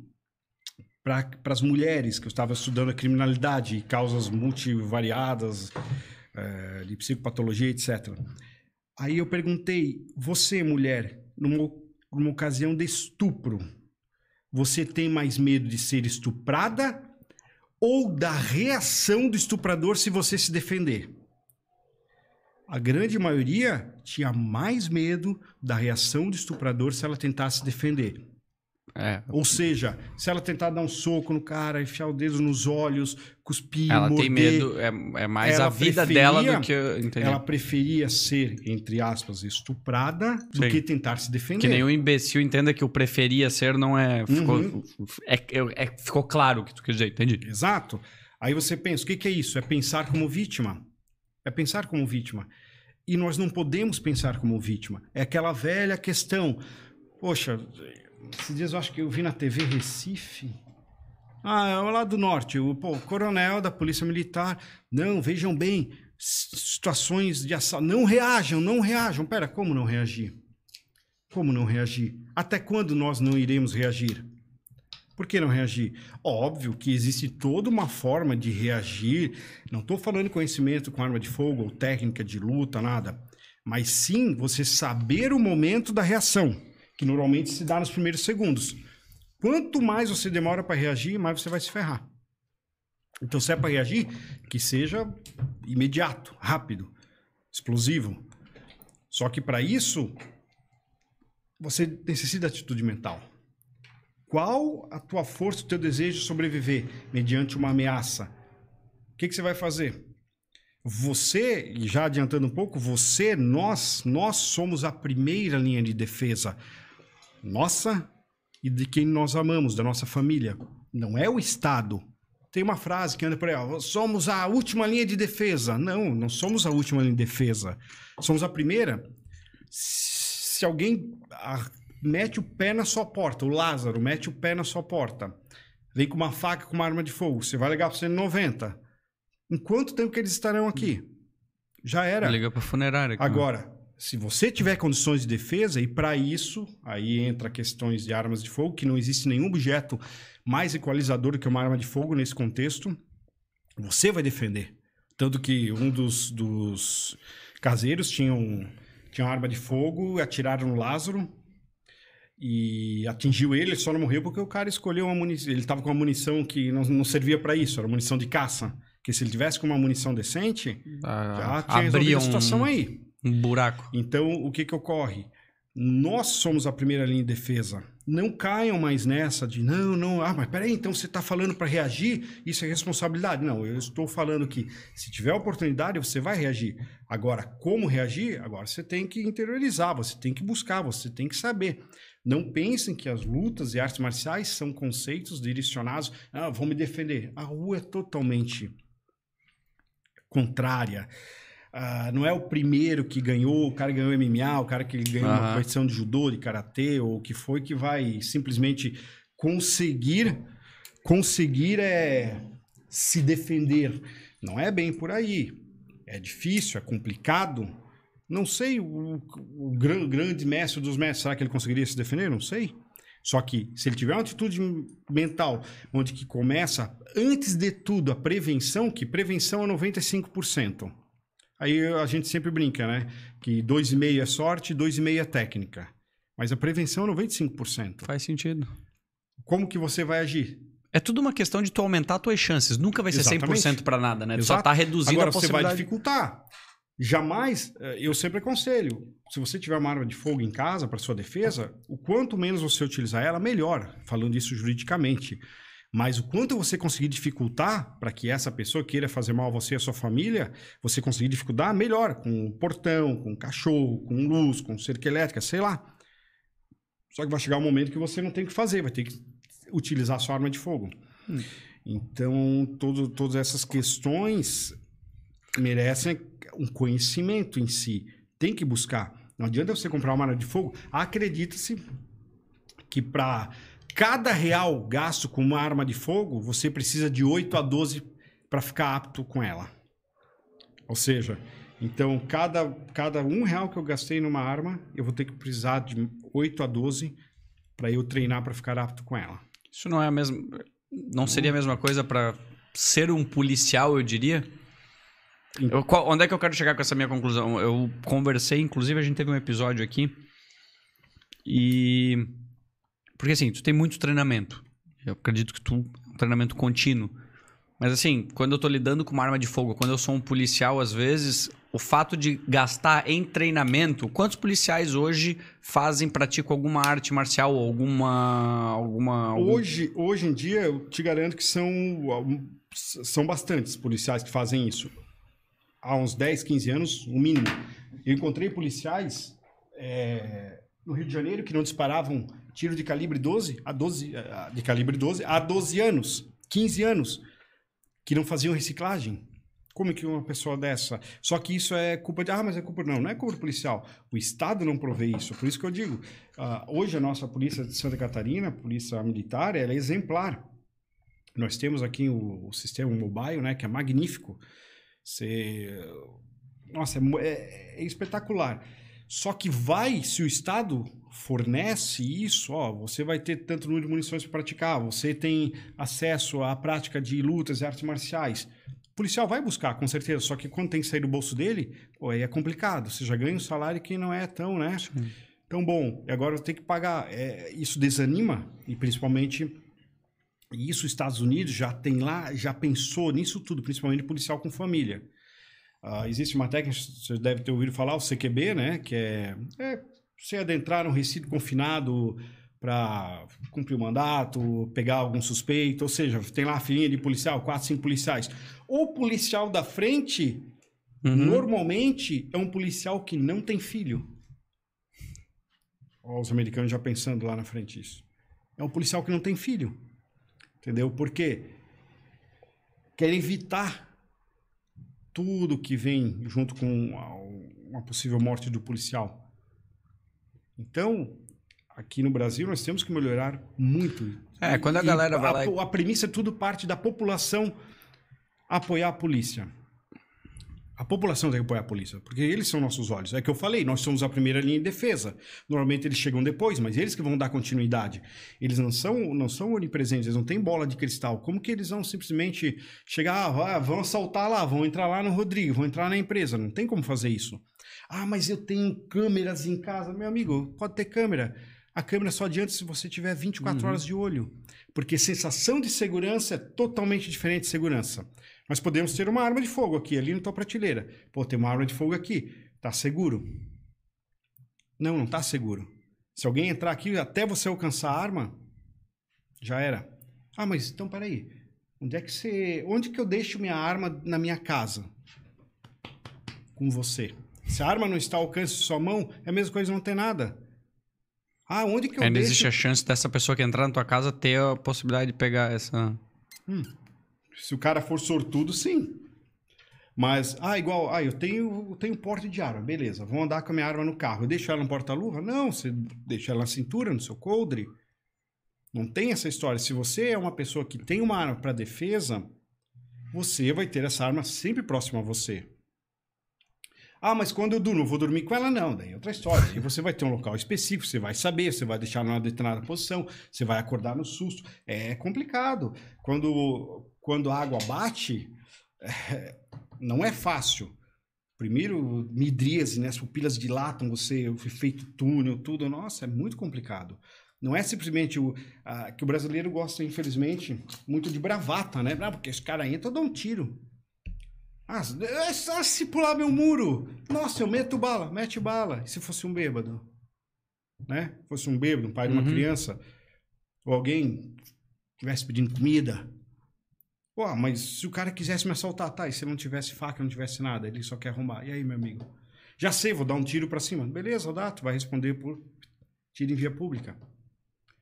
para as mulheres, que eu estava estudando a criminalidade e causas multivariadas, é, de psicopatologia, etc. Aí eu perguntei, você, mulher, numa, numa ocasião de estupro, você tem mais medo de ser estuprada ou da reação do estuprador se você se defender. A grande maioria tinha mais medo da reação do estuprador se ela tentasse se defender. É. Ou seja, se ela tentar dar um soco no cara, enfiar o dedo nos olhos, cuspir, ela morder, tem medo, é, é mais a vida dela do que... Entendeu? Ela preferia ser, entre aspas, estuprada do Sim. que tentar se defender. Que nenhum imbecil entenda que o preferia ser não é... Ficou, uhum. é, é, é, ficou claro o que tu quis dizer, entendi. Exato. Aí você pensa, o que, que é isso? É pensar como vítima. É pensar como vítima. E nós não podemos pensar como vítima. É aquela velha questão. Poxa, esses dias eu acho que eu vi na TV Recife. Ah, é lá do norte. O pô, coronel da Polícia Militar. Não, vejam bem, situações de assalto. Não reajam, não reajam. Pera, como não reagir? Como não reagir? Até quando nós não iremos reagir? Por que não reagir? Óbvio que existe toda uma forma de reagir. Não estou falando conhecimento com arma de fogo ou técnica de luta, nada. Mas sim você saber o momento da reação que normalmente se dá nos primeiros segundos. Quanto mais você demora para reagir, mais você vai se ferrar. Então, se é para reagir, que seja imediato, rápido, explosivo. Só que para isso, você necessita de atitude mental. Qual a tua força, o teu desejo de sobreviver mediante uma ameaça? O que, que você vai fazer? você, já adiantando um pouco, você, nós, nós somos a primeira linha de defesa nossa e de quem nós amamos, da nossa família. Não é o Estado. Tem uma frase que anda por aí, ó, somos a última linha de defesa. Não, não somos a última linha de defesa. Somos a primeira. Se alguém a, mete o pé na sua porta, o Lázaro mete o pé na sua porta, vem com uma faca, com uma arma de fogo, você vai ligar para 190. Em quanto tempo que eles estarão aqui? Já era. Liga para funerária. Agora, se você tiver condições de defesa, e para isso, aí entra questões de armas de fogo, que não existe nenhum objeto mais equalizador do que uma arma de fogo nesse contexto, você vai defender. Tanto que um dos, dos caseiros tinha, um, tinha uma arma de fogo, atiraram no Lázaro e atingiu ele, ele só não morreu porque o cara escolheu uma munição. Ele estava com uma munição que não, não servia para isso, era munição de caça. Que se ele tivesse com uma munição decente, ah, já tinha resolvido a situação aí. Um buraco. Então, o que que ocorre? Nós somos a primeira linha de defesa. Não caiam mais nessa de não, não, ah, mas peraí, então você está falando para reagir, isso é responsabilidade. Não, eu estou falando que se tiver oportunidade, você vai reagir. Agora, como reagir? Agora você tem que interiorizar, você tem que buscar, você tem que saber. Não pensem que as lutas e artes marciais são conceitos direcionados, ah, vou me defender. A rua é totalmente contrária. Uh, não é o primeiro que ganhou, o cara ganhou MMA, o cara que ganhou uhum. uma competição de judô, de karatê, ou o que foi que vai simplesmente conseguir conseguir é se defender. Não é bem por aí. É difícil, é complicado. Não sei, o, o grande mestre dos mestres, será que ele conseguiria se defender? Não sei. Só que se ele tiver uma atitude mental onde que começa, antes de tudo, a prevenção, que prevenção é 95%. Aí a gente sempre brinca, né? Que 2,5% é sorte, 2,5% é técnica. Mas a prevenção é 95%. Faz sentido. Como que você vai agir? É tudo uma questão de tu aumentar as tuas chances. Nunca vai ser Exatamente. 100% para nada, né? Tu só tá reduzindo Agora, a possibilidade. você vai dificultar. Jamais, eh, eu sempre aconselho, se você tiver uma arma de fogo em casa para sua defesa, o quanto menos você utilizar ela, melhor, falando isso juridicamente. Mas o quanto você conseguir dificultar para que essa pessoa queira fazer mal a você e a sua família, você conseguir dificultar, melhor, com portão, com cachorro, com luz, com cerca elétrica, sei lá. Só que vai chegar um momento que você não tem o que fazer, vai ter que utilizar a sua arma de fogo. Hum. Então, todo, todas essas questões merecem um conhecimento em si. Tem que buscar. Não adianta você comprar uma arma de fogo. Acredita-se que para cada real gasto com uma arma de fogo, você precisa de 8 a 12 para ficar apto com ela. Ou seja, então cada, cada um real que eu gastei numa arma, eu vou ter que precisar de 8 a 12 para eu treinar para ficar apto com ela. Isso não é a mesma. Não seria a mesma coisa para ser um policial, eu diria? Eu, qual, onde é que eu quero chegar com essa minha conclusão? Eu conversei, inclusive a gente teve um episódio aqui e porque assim, tu tem muito treinamento. Eu acredito que tu um treinamento contínuo. Mas assim, quando eu tô lidando com uma arma de fogo, quando eu sou um policial, às vezes, o fato de gastar em treinamento, quantos policiais hoje fazem, praticam alguma arte marcial, alguma. alguma algum... hoje, hoje em dia, eu te garanto que são, são bastantes policiais que fazem isso há uns 10, 15 anos, o mínimo. Eu encontrei policiais é, no Rio de Janeiro que não disparavam tiro de calibre 12 a 12 de calibre 12 há 12 anos, 15 anos, que não faziam reciclagem. Como é que uma pessoa dessa? Só que isso é culpa de. Ah, mas é culpa. Não, não é culpa policial. O Estado não provê isso. Por isso que eu digo: uh, hoje a nossa polícia de Santa Catarina, polícia militar, ela é exemplar. Nós temos aqui o, o sistema mobile, né, que é magnífico. Você... Nossa, é, é, é, espetacular. Só que vai, se o Estado fornece isso, ó, você vai ter tanto número de munições para praticar, você tem acesso à prática de lutas e artes marciais. O policial vai buscar, com certeza, só que quando tem que sair do bolso dele, pô, aí é complicado. Você já ganha um salário que não é tão, né? Sim. Tão bom. E agora eu tenho que pagar. É, isso desanima, e principalmente e isso os Estados Unidos já tem lá, já pensou nisso tudo, principalmente policial com família. Uh, existe uma técnica, você deve ter ouvido falar, o CQB, né? Que é, é você adentrar num recinto confinado para cumprir o mandato, pegar algum suspeito, ou seja, tem lá a filinha de policial, quatro, cinco policiais. O policial da frente Uhum. Normalmente é um policial que não tem filho. Olha os americanos já pensando lá na frente isso. É um policial que não tem filho. Entendeu? Porque quer evitar tudo que vem junto com uma possível morte do policial. Então, aqui no Brasil nós temos que melhorar muito. É, quando a galera vai a, lá... a premissa é tudo parte da população apoiar a polícia. A população tem que apoiar a polícia, porque eles são nossos olhos. É que eu falei, nós somos a primeira linha de defesa. Normalmente eles chegam depois, mas eles que vão dar continuidade. Eles não são, não são onipresentes, eles não têm bola de cristal. Como que eles vão simplesmente chegar, ah, vão assaltar lá, vão entrar lá no Rodrigo, vão entrar na empresa? Não tem como fazer isso. Ah, mas eu tenho câmeras em casa. Meu amigo, pode ter câmera. A câmera só adianta se você tiver 24 uhum. horas de olho. Porque sensação de segurança é totalmente diferente de segurança. Nós podemos ter uma arma de fogo aqui, ali na tua prateleira. Pô, tem uma arma de fogo aqui. Tá seguro? Não, não tá seguro. Se alguém entrar aqui até você alcançar a arma, já era. Ah, mas então peraí. Onde é que você. Onde que eu deixo minha arma na minha casa? Com você. Se a arma não está ao alcance de sua mão, é a mesma coisa não ter nada. Ah, onde que eu Ainda deixo... existe a chance dessa pessoa que entrar na tua casa ter a possibilidade de pegar essa. Hum. Se o cara for sortudo, sim. Mas, ah, igual, ah, eu tenho, eu tenho porte de arma, beleza, vou andar com a minha arma no carro. Eu deixo ela no porta-luva? Não, você deixa ela na cintura, no seu coldre. Não tem essa história. Se você é uma pessoa que tem uma arma para defesa, você vai ter essa arma sempre próxima a você. Ah, mas quando eu durmo, vou dormir com ela? Não, daí é outra história. E você vai ter um local específico, você vai saber, você vai deixar numa determinada posição, você vai acordar no susto. É complicado. Quando quando a água bate, é, não é fácil. Primeiro, midríase, né? As pupilas dilatam, você, o efeito túnel, tudo. Nossa, é muito complicado. Não é simplesmente o a, que o brasileiro gosta, infelizmente, muito de bravata, né? Ah, porque esse cara entra, eu dou um tiro. Ah, é só se pular meu muro. Nossa, eu meto bala, mete bala. E se fosse um bêbado? Né? Fosse um bêbado, um pai de uma uhum. criança, ou alguém estivesse pedindo comida, Pô, mas se o cara quisesse me assaltar, tá, e se não tivesse faca, não tivesse nada, ele só quer arrombar. E aí, meu amigo? Já sei, vou dar um tiro para cima. Beleza, dá, tu vai responder por tiro em via pública.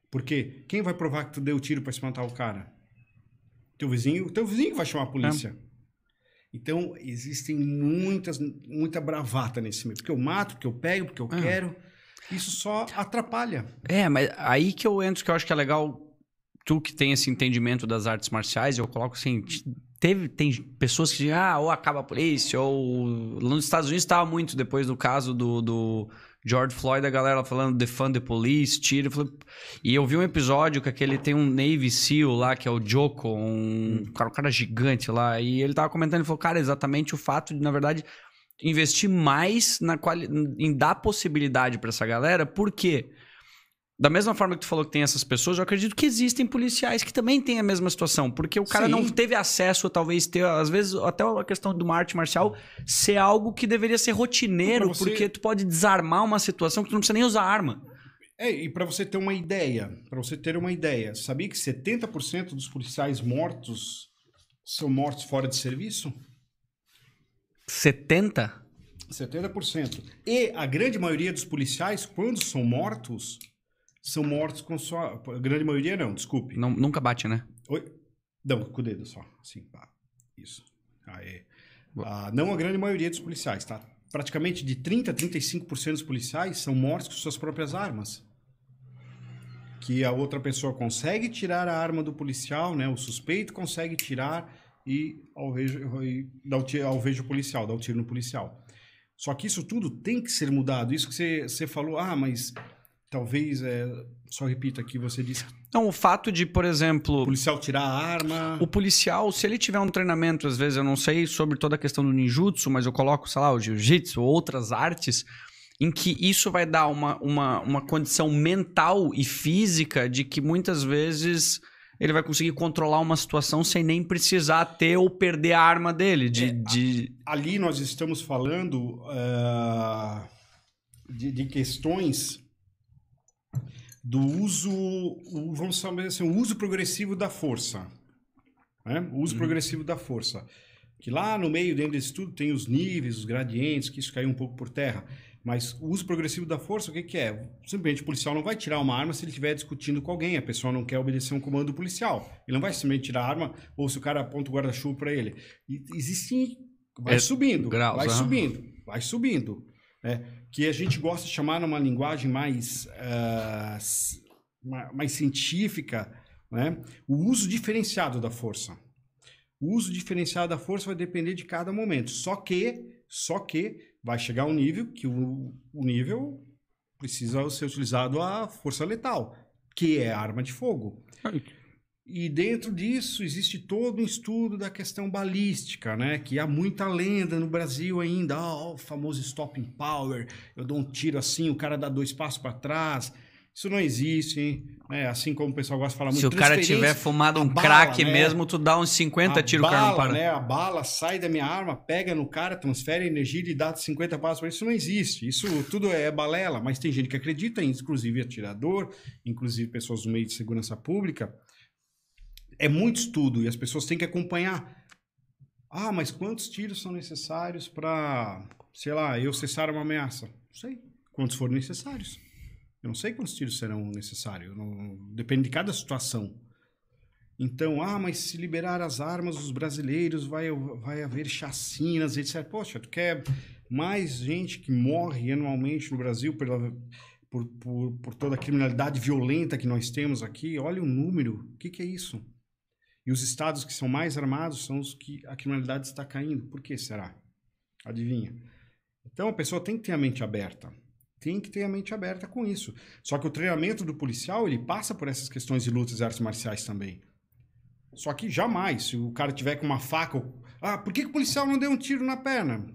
Porque quem vai provar que tu deu o tiro para espantar o cara? Teu vizinho, teu vizinho vai chamar a polícia. É. Então, existem muitas, muita bravata nesse meio. Porque eu mato, porque eu pego, porque eu é. quero. Isso só atrapalha. É, mas aí que eu entro, que eu acho que é legal tu que tem esse entendimento das artes marciais, eu coloco assim, teve tem pessoas que dizem, ah, ou acaba a polícia, ou nos Estados Unidos estava muito depois do caso do, do George Floyd, a galera falando defund the police, tira. E eu vi um episódio que aquele tem um Navy SEAL lá, que é o Joko, um cara, um cara gigante lá, e ele tava comentando, ele falou, cara, exatamente o fato de, na verdade, investir mais na quali... em dar possibilidade para essa galera, por quê? Da mesma forma que tu falou que tem essas pessoas, eu acredito que existem policiais que também têm a mesma situação. Porque o cara Sim. não teve acesso, talvez ter, às vezes, até a questão de uma arte marcial ser algo que deveria ser rotineiro, você... porque tu pode desarmar uma situação que tu não precisa nem usar arma. É, e para você ter uma ideia, para você ter uma ideia, sabia que 70% dos policiais mortos são mortos fora de serviço? 70? 70%. E a grande maioria dos policiais, quando são mortos, são mortos com só. A grande maioria não, desculpe. Não, nunca bate, né? Oi? Não, com o dedo só. Assim. Isso. Aê. Ah, não a grande maioria dos policiais, tá? Praticamente de 30% a 35% dos policiais são mortos com suas próprias armas. Que a outra pessoa consegue tirar a arma do policial, né? O suspeito consegue tirar e alveja, e dá o tiro, alveja o policial, dá o tiro no policial. Só que isso tudo tem que ser mudado. Isso que você, você falou, ah, mas talvez, é, só repito aqui, você disse. Não, o fato de, por exemplo. O policial tirar a arma. O policial, se ele tiver um treinamento, às vezes eu não sei sobre toda a questão do ninjutsu, mas eu coloco, sei lá, o jiu-jitsu ou outras artes, em que isso vai dar uma, uma, uma condição mental e física de que muitas vezes ele vai conseguir controlar uma situação sem nem precisar ter ou perder a arma dele. De, é, de... Ali nós estamos falando uh, de, de questões do uso, vamos chamar assim, o uso progressivo da força. Né? O uso uhum. progressivo da força. Que lá no meio, dentro desse tudo, tem os níveis, os gradientes, que isso caiu um pouco por terra. Mas o uso progressivo da força, o que, que é? Simplesmente o policial não vai tirar uma arma se ele estiver discutindo com alguém. A pessoa não quer obedecer um comando policial. Ele não vai simplesmente tirar a arma ou se o cara aponta o guarda-chuva para ele. E existe. Vai é, subindo, graus, vai uhum. subindo, vai subindo. É, que a gente gosta de chamar numa linguagem mais, uh, mais científica, né? o uso diferenciado da força. O uso diferenciado da força vai depender de cada momento. Só que, só que vai chegar um nível que o, o nível precisa ser utilizado a força letal, que é a arma de fogo. E dentro disso existe todo um estudo da questão balística, né? Que há muita lenda no Brasil ainda, oh, o famoso stopping power, eu dou um tiro assim, o cara dá dois passos para trás. Isso não existe, hein? É, assim como o pessoal gosta de falar muito. Se o cara tiver fumado um crack né? mesmo, tu dá uns 50 tiros, o cara não para. Né? A bala sai da minha arma, pega no cara, transfere energia e dá 50 passos para isso. não existe. Isso tudo é balela, mas tem gente que acredita, inclusive atirador, inclusive pessoas do meio de segurança pública. É muito estudo e as pessoas têm que acompanhar. Ah, mas quantos tiros são necessários para, sei lá, eu cessar uma ameaça? Não sei. Quantos forem necessários. Eu não sei quantos tiros serão necessários. Não, depende de cada situação. Então, ah, mas se liberar as armas, os brasileiros, vai, vai haver chacinas, etc. Poxa, tu quer mais gente que morre anualmente no Brasil pela, por, por, por toda a criminalidade violenta que nós temos aqui? Olha o número. O que, que é isso? E os estados que são mais armados são os que a criminalidade está caindo. Por que será? Adivinha? Então a pessoa tem que ter a mente aberta tem que ter a mente aberta com isso. Só que o treinamento do policial, ele passa por essas questões de lutas e artes marciais também. Só que jamais, se o cara tiver com uma faca... Ah, por que, que o policial não deu um tiro na perna?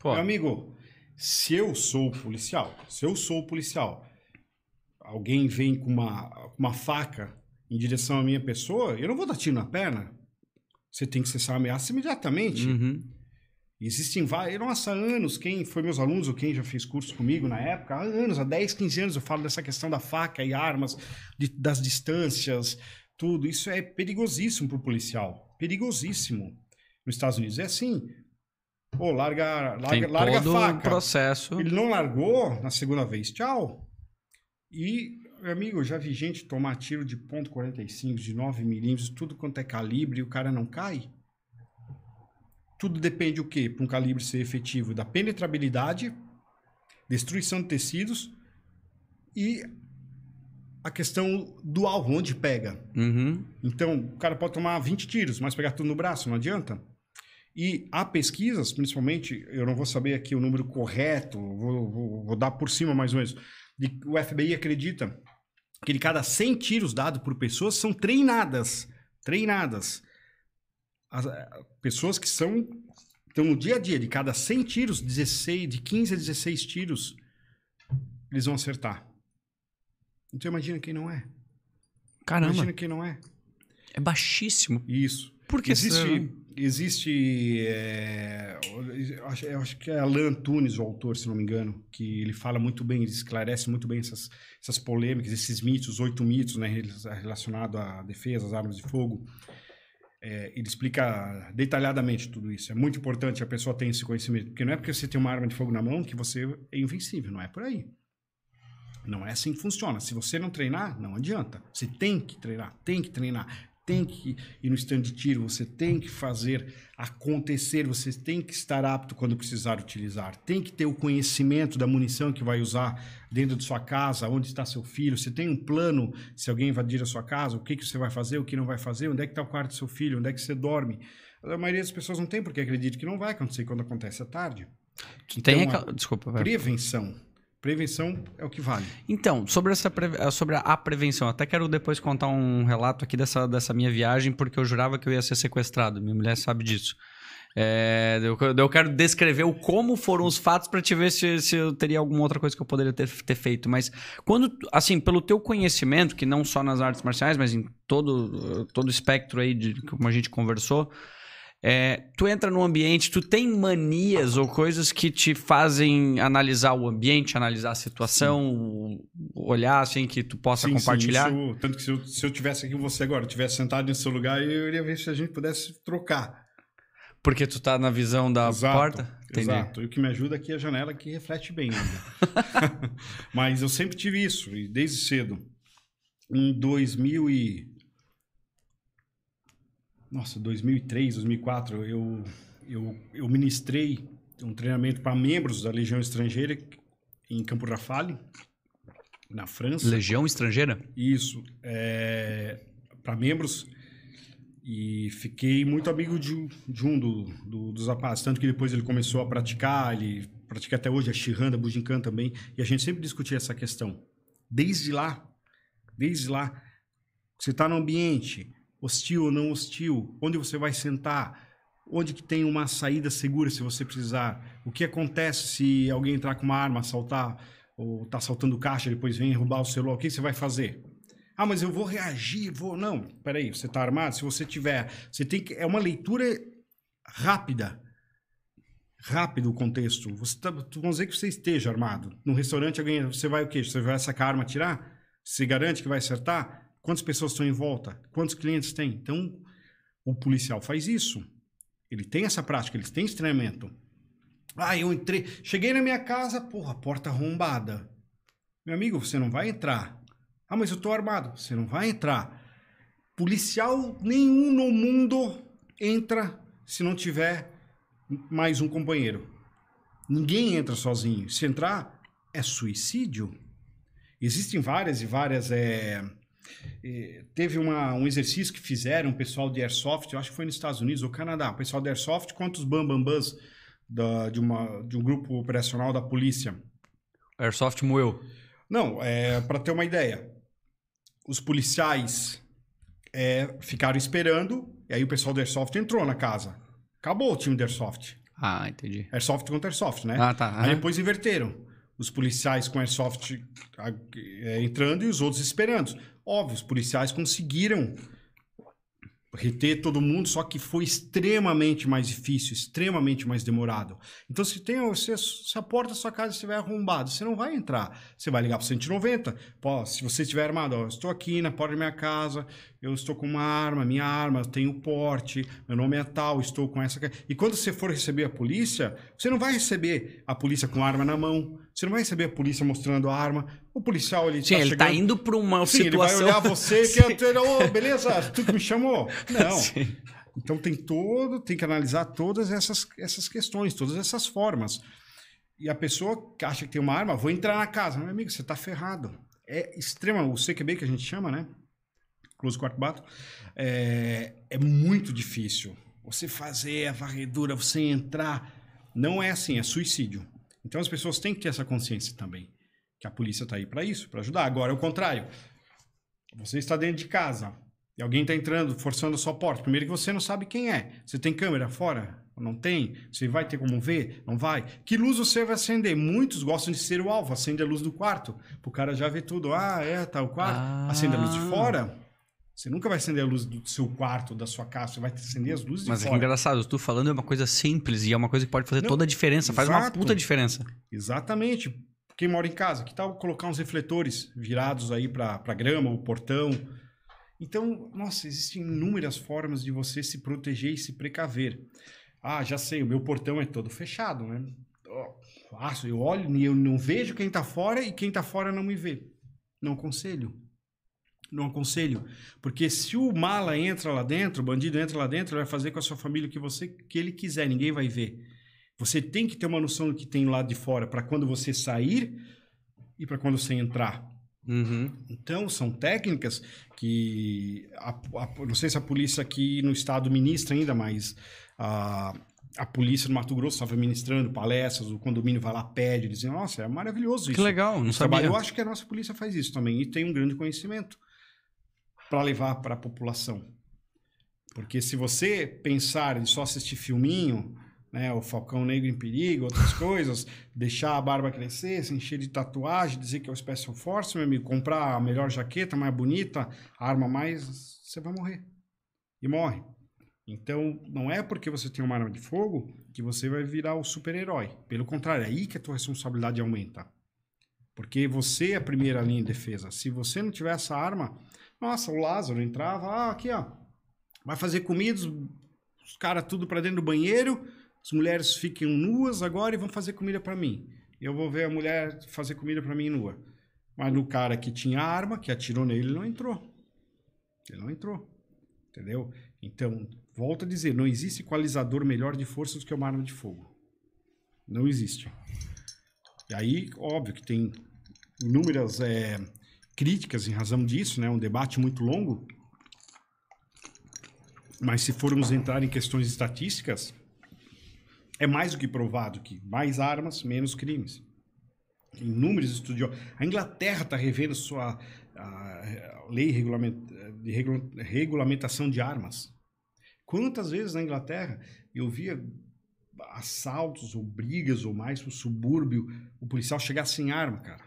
Pô. Meu amigo, se eu sou policial, se eu sou policial, alguém vem com uma, uma faca em direção à minha pessoa, eu não vou dar tiro na perna. Você tem que cessar a ameaça imediatamente. Uhum. Existem vários, nossa, há anos, quem foi meus alunos ou quem já fez curso comigo na época, há anos, há 10, 15 anos eu falo dessa questão da faca e armas, de, das distâncias, tudo. Isso é perigosíssimo para o policial. Perigosíssimo. Nos Estados Unidos é assim. Pô, larga, larga, Tem larga todo a faca. Um processo. Ele não largou na segunda vez, tchau. E, amigo, eu já vi gente tomar tiro de ponto .45, de 9 milímetros, tudo quanto é calibre, e o cara não cai. Tudo depende o quê? Para um calibre ser efetivo, da penetrabilidade, destruição de tecidos e a questão do alvo, onde pega. Uhum. Então, o cara pode tomar 20 tiros, mas pegar tudo no braço, não adianta. E há pesquisas, principalmente, eu não vou saber aqui o número correto, vou, vou, vou dar por cima mais ou menos, de, o FBI acredita que de cada 100 tiros dados por pessoas são treinadas, treinadas as eh, pessoas que são estão no dia a dia, de cada 100 tiros, 16, de 15 a 16 tiros, eles vão acertar. Então imagina quem não é. Caramba. Imagina quem não é. É baixíssimo. Isso. Por que existe? Existe. É, eu, acho, eu acho que é Alan Antunes, o autor, se não me engano, que ele fala muito bem, ele esclarece muito bem essas, essas polêmicas, esses mitos, oito mitos né, relacionados à defesa, às armas de fogo. É, ele explica detalhadamente tudo isso. É muito importante a pessoa ter esse conhecimento, porque não é porque você tem uma arma de fogo na mão que você é invencível, não é por aí. Não é assim que funciona. Se você não treinar, não adianta. Você tem que treinar, tem que treinar tem que ir no stand de tiro, você tem que fazer acontecer, você tem que estar apto quando precisar utilizar, tem que ter o conhecimento da munição que vai usar dentro de sua casa, onde está seu filho, você tem um plano se alguém invadir a sua casa, o que, que você vai fazer, o que não vai fazer, onde é que está o quarto do seu filho, onde é que você dorme. A maioria das pessoas não tem porque acredita que não vai acontecer quando acontece à tarde. Tem então, a... Desculpa. Vai. Prevenção Prevenção é o que vale. Então, sobre, essa. Eh, sobre a prevenção, até quero depois contar um relato aqui dessa, dessa minha viagem, porque eu jurava que eu ia ser sequestrado. Minha mulher sabe disso. É, eu, eu, quero descrever o como foram os fatos para te ver se, se, eu teria alguma outra coisa que eu poderia ter, ter feito. Mas quando, assim, pelo teu conhecimento, que não só nas artes marciais, mas em todo todo o espectro aí de como a gente conversou, é, tu entra no ambiente, tu tem manias ou coisas que te fazem analisar o ambiente, analisar a situação, sim. olhar assim que tu possa sim, compartilhar? Sim, isso, tanto que se eu, se eu tivesse aqui com você agora, tivesse sentado em seu lugar, eu iria ver se a gente pudesse trocar. Porque tu tá na visão da Exato, porta? Entendi. Exato. E o que me ajuda aqui é a janela que reflete bem ainda. Mas eu sempre tive isso, e desde cedo. Em 2000 e... Nossa, 2003, 2004, eu, eu, eu ministrei um treinamento para membros da Legião Estrangeira em Campo Rafale, na França. Legião Estrangeira? Isso. É, para membros. E fiquei muito amigo de, de um do, do, dos rapazes. Tanto que depois ele começou a praticar, ele pratica até hoje a Shihanda, Bujinkan também. E a gente sempre discutia essa questão. Desde lá, desde lá, você está no ambiente, hostil ou não hostil, onde você vai sentar, onde que tem uma saída segura se você precisar, o que acontece se alguém entrar com uma arma, assaltar, ou tá assaltando caixa, depois vem roubar o celular, o que você vai fazer? Ah, mas eu vou reagir, vou. Não, peraí, você está armado? Se você tiver. Você tem que. É uma leitura rápida. Rápido o contexto. Você tá, vamos dizer que você esteja armado. No restaurante, alguém, você vai o quê? Você vai sacar a arma atirar? Você garante que vai acertar? Quantas pessoas estão em volta? Quantos clientes tem? Então, o policial faz isso. Ele tem essa prática, ele tem esse treinamento. Ah, eu entrei. Cheguei na minha casa, porra, porta arrombada. Meu amigo, você não vai entrar. Ah, mas eu tô armado. Você não vai entrar. Policial nenhum no mundo entra se não tiver mais um companheiro. Ninguém entra sozinho. Se entrar, é suicídio. Existem várias e várias. É... Teve uma, um exercício que fizeram o pessoal de Airsoft, eu acho que foi nos Estados Unidos ou Canadá. O pessoal de Airsoft, quantos bambambãs da, de, uma, de um grupo operacional da polícia? Airsoft moeu. Não, é, para ter uma ideia. Os policiais é, ficaram esperando, e aí o pessoal do Airsoft entrou na casa. Acabou o time do Airsoft. Ah, entendi. Airsoft contra Airsoft, né? Ah, tá. Aí Aham. depois inverteram. Os policiais com Airsoft é, entrando e os outros esperando. Óbvio, os policiais conseguiram reter todo mundo, só que foi extremamente mais difícil, extremamente mais demorado. Então, se tem se, se a porta da sua casa estiver arrombada, você não vai entrar. Você vai ligar para 190. Pô, se você estiver armado, ó, estou aqui na porta da minha casa, eu estou com uma arma, minha arma, eu tenho porte, meu nome é tal, estou com essa. E quando você for receber a polícia, você não vai receber a polícia com arma na mão, você não vai receber a polícia mostrando a arma. O policial ele Sim, tá ele chegando... tá indo pra uma Sim, situação. ele vai olhar você Sim. que é, oh, beleza, tu que me chamou. Não. Sim. Então tem todo, tem que analisar todas essas, essas questões, todas essas formas. E a pessoa que acha que tem uma arma, vou entrar na casa. Meu amigo, você tá ferrado. É extrema, o CQB que a gente chama, né? Close Quarto Bato, é, é muito difícil. Você fazer a varredura, você entrar, não é assim, é suicídio. Então as pessoas têm que ter essa consciência também, que a polícia está aí para isso, para ajudar. Agora é o contrário. Você está dentro de casa e alguém está entrando, forçando a sua porta. Primeiro que você não sabe quem é. Você tem câmera fora? Não tem? Você vai ter como ver? Não vai? Que luz você vai acender? Muitos gostam de ser o alvo, acende a luz do quarto. O cara já vê tudo. Ah, é, tá o quarto. Ah. Acende a luz de fora. Você nunca vai acender a luz do seu quarto, da sua casa. Você vai acender as luzes Mas de é que fora. engraçado, tu falando é uma coisa simples e é uma coisa que pode fazer Não, toda a diferença, faz uma exato. puta diferença. Exatamente. Quem mora em casa, que tal colocar uns refletores virados aí para grama, o portão? Então, nossa, existem inúmeras formas de você se proteger e se precaver. Ah, já sei, o meu portão é todo fechado, né? Ó, Faço, eu olho e eu não vejo quem tá fora e quem tá fora não me vê. Não aconselho. Não aconselho. Porque se o mala entra lá dentro, o bandido entra lá dentro, ele vai fazer com a sua família o que, você, que ele quiser, ninguém vai ver. Você tem que ter uma noção do que tem lá de fora para quando você sair e para quando você entrar. Uhum. Então, são técnicas que. A, a- não sei se a polícia aqui no estado ministra ainda, mas a, a polícia do Mato Grosso estava ministrando palestras, o condomínio vai lá, pede, dizendo: Nossa, é maravilhoso isso. Que legal, não sabia. trabalho, eu acho que a nossa polícia faz isso também e tem um grande conhecimento para levar para a população. Porque se você pensar em só assistir filminho, né, o Falcão Negro em Perigo, outras coisas, deixar a barba crescer, se encher de tatuagem, dizer que é o Special Force, meu amigo, comprar a melhor jaqueta, mais bonita, arma mais, você vai morrer. E morre. Então, não é porque você tem uma arma de fogo que você vai virar o super-herói. Pelo contrário, é aí que a tua responsabilidade aumenta. Porque você é a primeira linha de defesa. Se você não tiver essa arma, nossa, o Lázaro entrava, ah, aqui, ó, vai fazer comidas, os caras tudo para dentro do banheiro, as mulheres fiquem nuas agora e vão fazer comida para mim. Eu vou ver a mulher fazer comida para mim nua. Mas no cara que tinha arma, que atirou nele, ele não entrou. Ele não entrou. Entendeu? Então, volto a dizer, não existe equalizador melhor de força do que uma arma de fogo. Não existe. E aí, óbvio que tem inúmeras é, críticas em razão disso, né? Um debate muito longo. Mas se formos entrar em questões estatísticas, é mais do que provado que mais armas, menos crimes. Inúmeros estudiosos. A Inglaterra está revendo sua a, lei de regulamentação de armas. Quantas vezes na Inglaterra eu via assaltos ou brigas ou mais no subúrbio, o policial chegar sem arma, cara.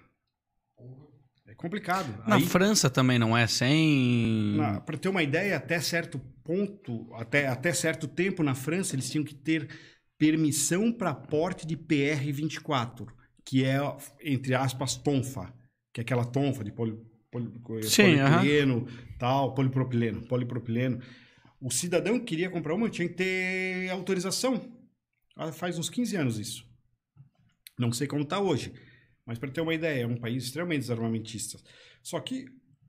É complicado. Na Aí, França também não é sem. Para ter uma ideia, até certo ponto, até, até certo tempo na França, eles tinham que ter permissão para porte de PR-24, que é, entre aspas, tonfa, que é aquela tonfa de poli, poli, Sim, polipropileno, uh -huh. tal, polipropileno, polipropileno. O cidadão que queria comprar uma tinha que ter autorização. Ah, faz uns 15 anos isso. Não sei como está hoje. Mas para ter uma ideia, é um país extremamente desarmamentista. Só que,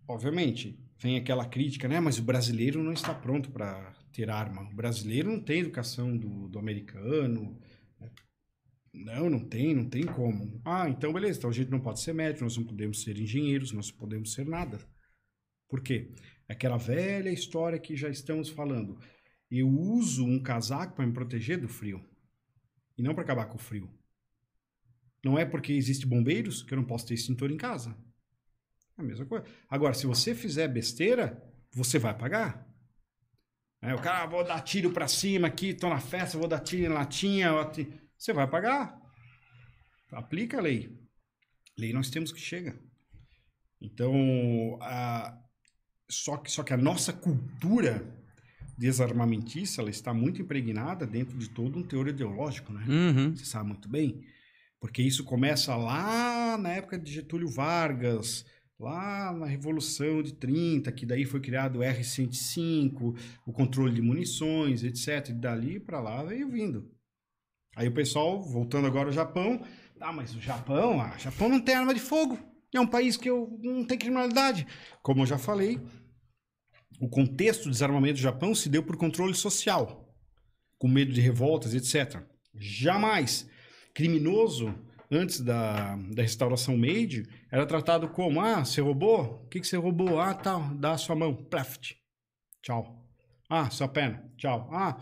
obviamente, vem aquela crítica, né? Mas o brasileiro não está pronto para ter arma. O brasileiro não tem educação do, do americano. Né? Não, não tem, não tem como. Ah, então beleza, então a gente não pode ser médico, nós não podemos ser engenheiros, nós não podemos ser nada. Por quê? Aquela velha história que já estamos falando. Eu uso um casaco para me proteger do frio e não para acabar com o frio. Não é porque existe bombeiros que eu não posso ter extintor em casa. É a mesma coisa. Agora, se você fizer besteira, você vai pagar. É, o cara, ah, vou dar tiro pra cima aqui, tô na festa, vou dar tiro em latinha. Você vai pagar. Aplica a lei. Lei nós temos que chega. Então, a... só, que, só que a nossa cultura desarmamentista ela está muito impregnada dentro de todo um teor ideológico, né? Uhum. Você sabe muito bem. Porque isso começa lá na época de Getúlio Vargas, lá na Revolução de 30, que daí foi criado o R-105, o controle de munições, etc. E dali para lá veio vindo. Aí o pessoal, voltando agora ao Japão, ah, mas o Japão, ah, o Japão não tem arma de fogo. É um país que eu, não tem criminalidade. Como eu já falei, o contexto do desarmamento do Japão se deu por controle social, com medo de revoltas, etc. Jamais criminoso, antes da, da restauração Meiji, era tratado como: ah, você roubou? O que, que você roubou? Ah, tal, tá, dá a sua mão, pleft. Tchau. Ah, sua perna, tchau. Ah,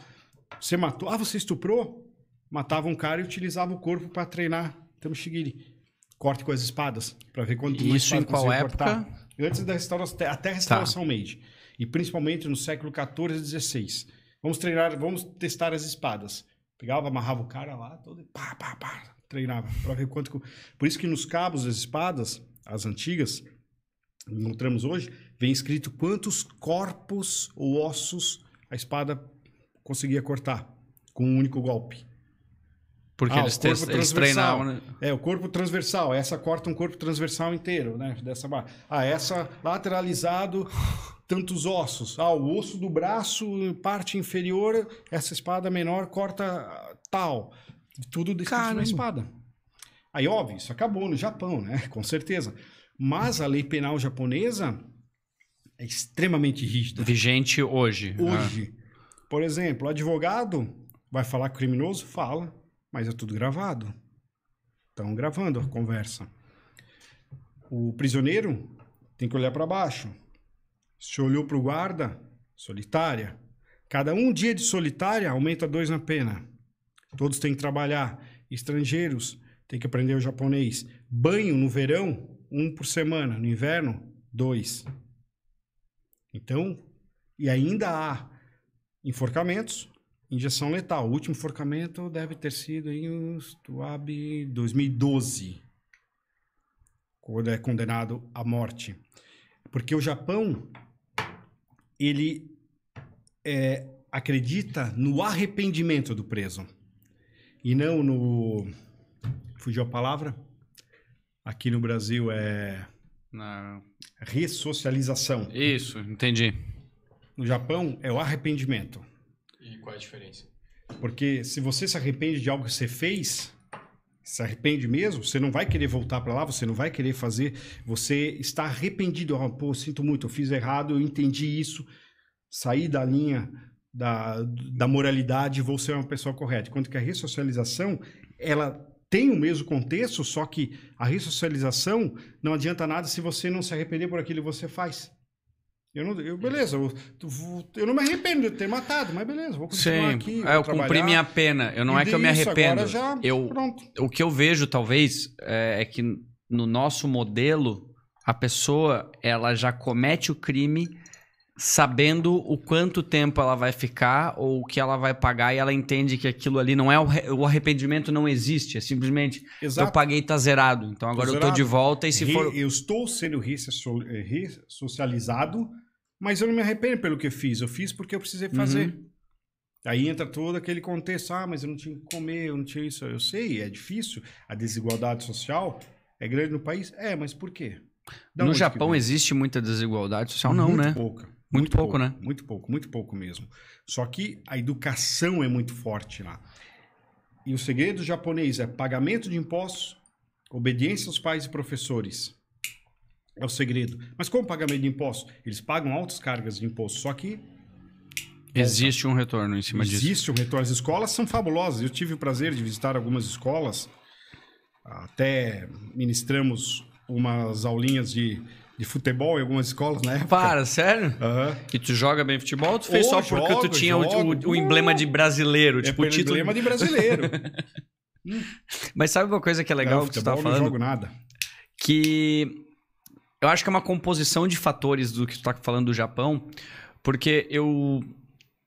você matou? Ah, você estuprou? Matava um cara e utilizava o corpo para treinar Tamashigiri. Corte com as espadas, para ver quanto mais Isso em qual época? Cortar. Antes da restauração, até a restauração tá. Meiji. E principalmente no século 14 e 16. Vamos treinar, vamos testar as espadas. Pegava, amarrava o cara lá, todo e pá, pá, pá, treinava. Pra ver quanto. Por isso que nos cabos das espadas, as antigas, encontramos hoje, vem escrito quantos corpos ou ossos a espada conseguia cortar com um único golpe. Porque ah, eles, eles treinavam, né? É, o corpo transversal. Essa corta um corpo transversal inteiro, né? Dessa Ah, essa lateralizado tantos ossos. Ah, o osso do braço, parte inferior, essa espada menor corta tal. Tudo descrito na espada. Aí, óbvio, isso acabou no Japão, né? Com certeza. Mas a lei penal japonesa é extremamente rígida. Vigente hoje. Hoje. Ah. Por exemplo, o advogado vai falar com o criminoso? Fala, mas é tudo gravado. Estão gravando a conversa. O prisioneiro tem que olhar para baixo. Se olhou para o guarda, solitária. Cada um dia de solitária aumenta dois na pena. Todos têm que trabalhar. Estrangeiros têm que aprender o japonês. Banho no verão, um por semana. No inverno, dois. Então, e ainda há enforcamentos, injeção letal. O último enforcamento deve ter sido em Stuab 2012, quando é condenado à morte. Porque o Japão ele é, acredita no arrependimento do preso e não no. Fugiu a palavra? Aqui no Brasil é. Na... Ressocialização. Isso, entendi. No Japão é o arrependimento. E qual é a diferença? Porque se você se arrepende de algo que você fez, se arrepende mesmo, você não vai querer voltar para lá, você não vai querer fazer, você está arrependido. Oh, pô, sinto muito, eu fiz errado, eu entendi isso, saí da linha da, da moralidade e vou ser uma pessoa correta. Enquanto que a ressocialização, ela tem o mesmo contexto, só que a ressocialização não adianta nada se você não se arrepender por aquilo que você faz. Eu não, eu, beleza, eu, eu não me arrependo de ter matado, mas beleza, vou continuar Sim, aqui. É, eu cumpri minha pena. Eu não é que eu me arrependo. Já, eu, pronto. O que eu vejo, talvez, é, é que no nosso modelo, a pessoa ela já comete o crime sabendo o quanto tempo ela vai ficar ou o que ela vai pagar e ela entende que aquilo ali não é o, o arrependimento não existe, é simplesmente Exato. eu paguei tá zerado, então agora tô eu tô de volta e se Re, for eu estou sendo ressocializado, mas eu não me arrependo pelo que eu fiz, eu fiz porque eu precisei fazer. Uhum. Aí entra todo aquele contexto, ah, mas eu não tinha que comer, eu não tinha isso, eu sei, é difícil, a desigualdade social é grande no país, é, mas por quê? Da no Japão existe muita desigualdade social, não, Muito né? Pouca. Muito, muito pouco, pouco, né? Muito pouco, muito pouco mesmo. Só que a educação é muito forte lá. E o segredo japonês é pagamento de impostos, obediência aos pais e professores. É o segredo. Mas como pagamento de impostos? Eles pagam altas cargas de imposto, só que Existe um retorno em cima Existe disso. Existe um retorno. As escolas são fabulosas. Eu tive o prazer de visitar algumas escolas. Até ministramos umas aulinhas de de futebol em algumas escolas época. Para, sério? Uhum. Que tu joga bem futebol tu fez oh, só porque jogo, tu tinha o, o, emblema de brasileiro? É tipo, o título... emblema de brasileiro. Mas sabe uma coisa que é legal que tu tá falando? Não jogo nada. Que eu acho que é uma composição de fatores do que tu tá falando do Japão, porque eu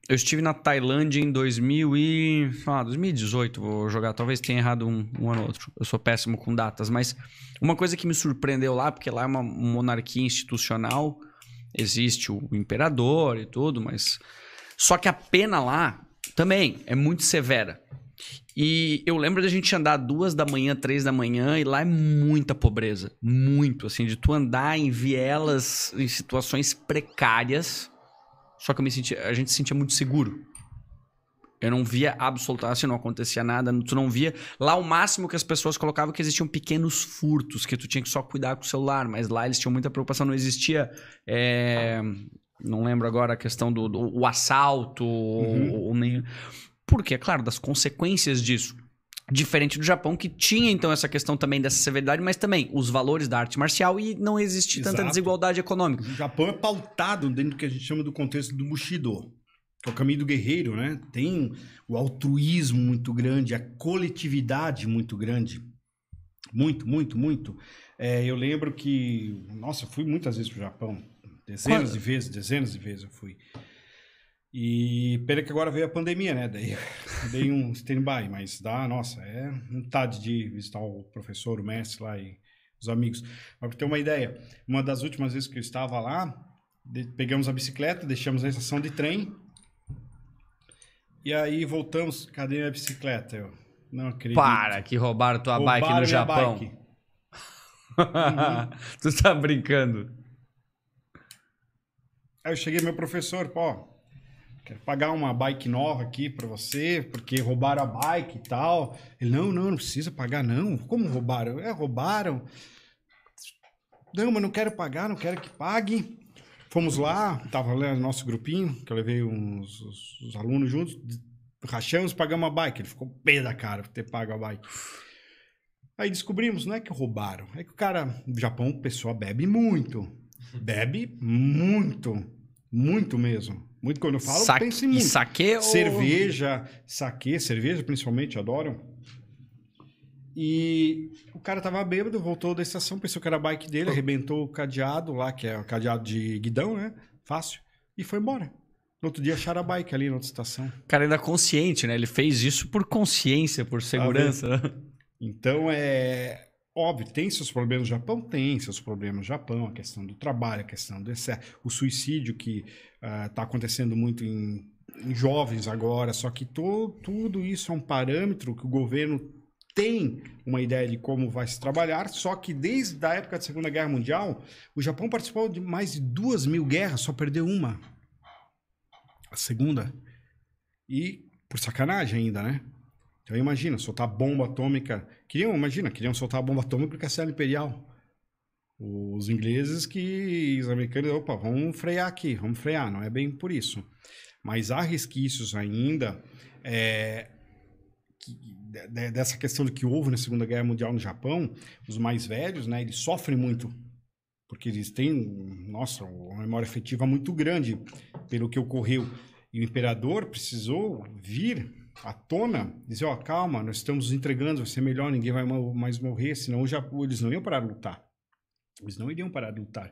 eu estive na Tailândia em 2000 e, ah, 2018, vou jogar. Talvez tenha errado um, um ano ou outro. Eu sou péssimo com datas. Mas uma coisa que me surpreendeu lá, porque lá é uma monarquia institucional, existe o imperador e tudo, mas. Só que a pena lá também é muito severa. E eu lembro da gente andar duas da manhã, três da manhã, e lá é muita pobreza. Muito, assim, de tu andar em vielas, em situações precárias só que eu me sentia, a gente se sentia muito seguro. Eu não via absolutamente, não acontecia nada, tu não via. Lá o máximo que as pessoas colocavam que existiam pequenos furtos, que tu tinha que só cuidar com o celular, mas lá eles tinham muita preocupação, não existia. É, não lembro agora a questão do, do o assalto, uhum. ou, ou nem. Porque, é claro, das consequências disso. Diferente do Japão, que tinha então essa questão também dessa severidade, mas também os valores da arte marcial e não existe Exato. tanta desigualdade econômica. O Japão é pautado dentro do que a gente chama do contexto do Bushido, que é o caminho do guerreiro, né? Tem o altruísmo muito grande, a coletividade muito grande. Muito, muito, muito. É, eu lembro que, nossa, eu fui muitas vezes para o Japão, dezenas Quando? de vezes, dezenas de vezes eu fui. E pena que agora veio a pandemia, né? Daí dei um stand-by, mas dá, nossa, é vontade de visitar o professor, o mestre lá e os amigos. Mas para ter uma ideia, uma das últimas vezes que eu estava lá, pegamos a bicicleta, deixamos na estação de trem e aí voltamos, cadê a bicicleta? Eu não acredito. Para, que roubaram tua roubaram bike no Japão. Bike. uhum. tu tá brincando. Aí eu cheguei meu professor, pô, quero pagar uma bike nova aqui para você, porque roubaram a bike e tal. Ele, não, não, não precisa pagar, não. Como roubaram? É, roubaram. Não, mas não quero pagar, não quero que pague. Fomos lá, tava lá no nosso grupinho, que eu levei uns, os, os alunos juntos, rachamos, pagamos a bike. Ele ficou pé da cara por ter pago a bike. Aí descobrimos, não é que roubaram, é que o cara, no Japão, a pessoa bebe muito. Bebe muito, muito mesmo. Muito quando eu falo, Sa pense muito. E saque Cerveja, ou... saque, cerveja principalmente, adoram. E o cara tava bêbado, voltou da estação, pensou que era a bike dele, arrebentou o cadeado lá, que é o cadeado de guidão, né? Fácil. E foi embora. No outro dia acharam a bike ali na outra estação. O cara ainda consciente, né? Ele fez isso por consciência, por segurança. Tá então é. Óbvio, tem seus problemas no Japão? Tem seus problemas no Japão, a questão do trabalho, a questão do excesso, o suicídio que está uh, acontecendo muito em, em, jovens agora, só que to, tudo isso é um parâmetro que o governo tem uma ideia de como vai se trabalhar, só que desde a época da Segunda Guerra Mundial, o Japão participou de mais de duas mil guerras, só perdeu uma. A segunda. E por sacanagem ainda, né? Então imagina, soltar bomba atômica. Queriam, imagina, queriam soltar a bomba atômica com a Castelo Imperial. Os ingleses que os americanos, opa, vamos frear aqui, vamos frear, não é bem por isso. Mas há resquícios ainda é, que, de, dessa questão do que houve na Segunda Guerra Mundial no Japão. Os mais velhos, né, eles sofrem muito porque eles têm, nossa, uma memória afetiva muito grande pelo que ocorreu. E o imperador precisou vir à tona, dizer, ó, oh, calma, nós estamos entregando, vai ser melhor, ninguém vai mais morrer, senão já, eles não iam parar de lutar. Eles não iriam parar de lutar.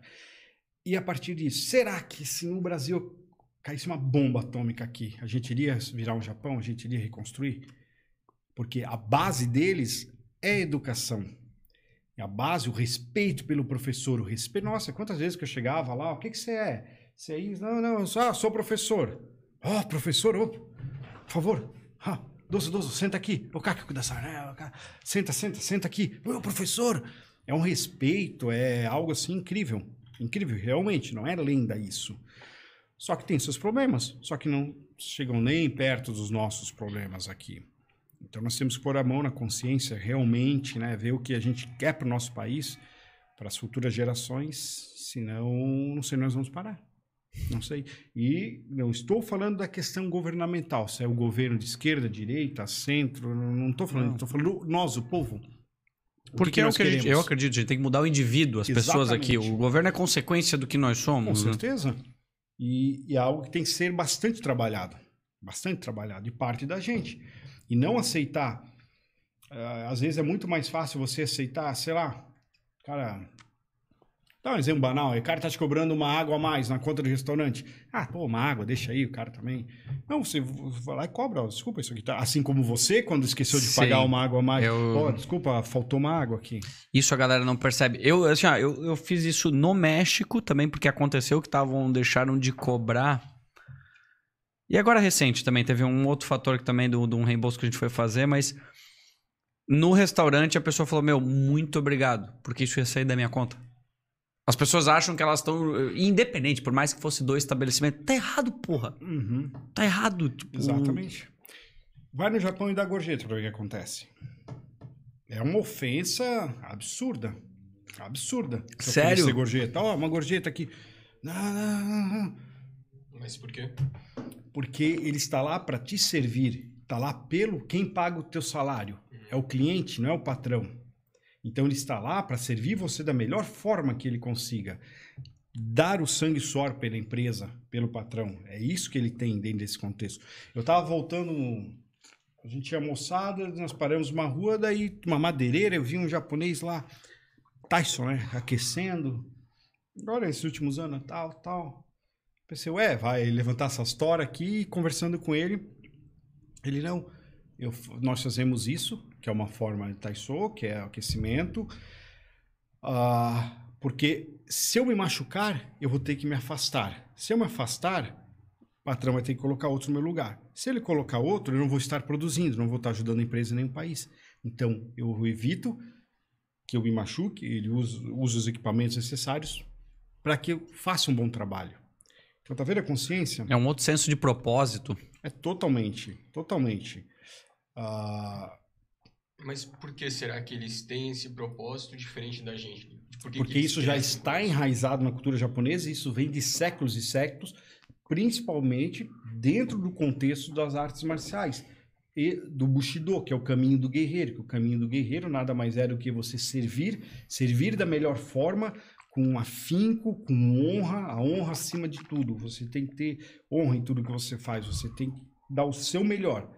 E a partir disso, será que se no Brasil caísse uma bomba atômica aqui, a gente iria virar um Japão, a gente iria reconstruir? Porque a base deles é educação. E a base, o respeito pelo professor, o respeito. Nossa, quantas vezes que eu chegava lá, o que, que você é? Você é isso? Não, não, eu sou, ah, sou professor. Ó, oh, professor, oh, por favor. Ah, doce, doce, senta aqui. O cara da sala. Senta, senta, senta aqui. Meu professor. É um respeito, é algo assim incrível. Incrível, realmente, não é lenda isso. Só que tem seus problemas, só que não chegam nem perto dos nossos problemas aqui. Então nós temos que pôr a mão na consciência realmente, né, ver o que a gente quer para o nosso país, para as futuras gerações, senão não sei nós vamos parar. Não sei. E não estou falando da questão governamental, se é o governo de esquerda, direita, centro, não estou falando, estou falando nós, o povo. Porque é o que a gente, eu acredito, a gente tem que mudar o indivíduo, as Exatamente. pessoas aqui. O governo é consequência do que nós somos. Com né? certeza. E, e é algo que tem que ser bastante trabalhado. Bastante trabalhado, de parte da gente. E não aceitar. Uh, às vezes é muito mais fácil você aceitar, sei lá, cara, Dá um exemplo banal, o cara tá te cobrando uma água a mais na conta do restaurante. Ah, pô, uma água, deixa aí, o cara também. Não, você vai lá e cobra, ó, desculpa, isso aqui tá. Assim como você, quando esqueceu de pagar uma água a mais. Eu... Oh, desculpa, faltou uma água aqui. Isso a galera não percebe. Eu, assim, ó, eu, eu fiz isso no México também, porque aconteceu que estavam, deixaram de cobrar. E agora recente também, teve um outro fator que também de um reembolso que a gente foi fazer, mas no restaurante a pessoa falou: Meu, muito obrigado, porque isso ia sair da minha conta. As pessoas acham que elas estão. Eh, independente, por mais que fosse dois estabelecimentos. Tá errado, porra. Uhum. Tá errado. Tipo... Exatamente. Vai no Japão e dá gorjeta pra ver o que acontece. É uma ofensa absurda. Absurda. Sério? gorjeta. Ó, oh, uma gorjeta aqui. Não, não, não. Mas por quê? Porque ele está lá para te servir. Está lá pelo quem paga o teu salário. É o cliente, não é o patrão. Então ele está lá para servir você da melhor forma que ele consiga. Dar o sangue suor pela empresa, pelo patrão. É isso que ele tem dentro desse contexto. Eu estava voltando, a gente tinha almoçado, nós paramos numa rua, daí uma madeireira, eu vi um japonês lá, Tyson, né? Aquecendo. Agora, esses últimos anos, tal, tal. Pensei, ué, vai levantar essa história aqui, conversando com ele. Ele, não, eu, nós fazemos isso, que é uma forma de Taiso, que é aquecimento. Uh, porque se eu me machucar, eu vou ter que me afastar. Se eu me afastar, o patrão vai ter que colocar outro no meu lugar. Se ele colocar outro, eu não vou estar produzindo, não vou estar ajudando a empresa nem o país. Então, eu evito que eu me machuque, ele use, use os equipamentos necessários para que eu faça um bom trabalho. Então, tá vendo a consciência? É um outro senso de propósito. É totalmente, totalmente. Uh, mas por que será que eles têm esse propósito diferente da gente? Por que Porque que isso já está enraizado na cultura japonesa e isso vem de séculos e séculos, principalmente dentro do contexto das artes marciais e do Bushido, que é o caminho do guerreiro. Que o caminho do guerreiro nada mais é do que você servir, servir da melhor forma, com afinco, com honra, a honra acima de tudo. Você tem que ter honra em tudo que você faz, você tem que dar o seu melhor.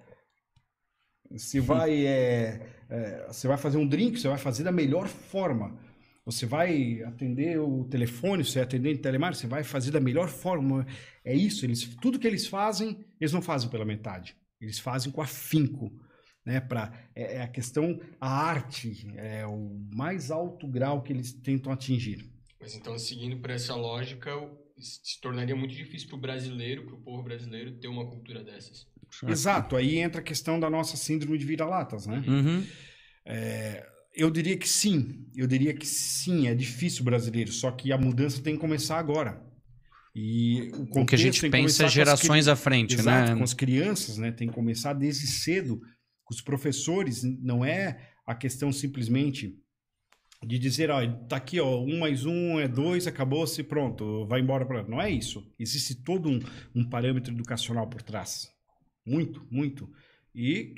Se vai, é, é, você vai fazer um drink, você vai fazer da melhor forma. Você vai atender o telefone, você vai atender em telemarketing, você vai fazer da melhor forma. É isso, eles, tudo que eles fazem, eles não fazem pela metade. Eles fazem com afinco. Né, pra, é, é a questão, a arte, é o mais alto grau que eles tentam atingir. Mas então, seguindo por essa lógica, se tornaria muito difícil para o brasileiro, para o povo brasileiro, ter uma cultura dessas. Exato, aí entra a questão da nossa síndrome de vira-latas, né? Uhum. É, eu diria que sim, eu diria que sim, é difícil brasileiro, só que a mudança tem que começar agora. E o, o que a gente pensa é gerações à frente, Exato, né? Com as crianças, né? Tem que começar desde cedo. Com os professores, não é a questão simplesmente de dizer, ó, tá aqui, ó, um mais um é dois, acabou-se, pronto, vai embora para Não é isso. Existe todo um, um parâmetro educacional por trás. Muito, muito. E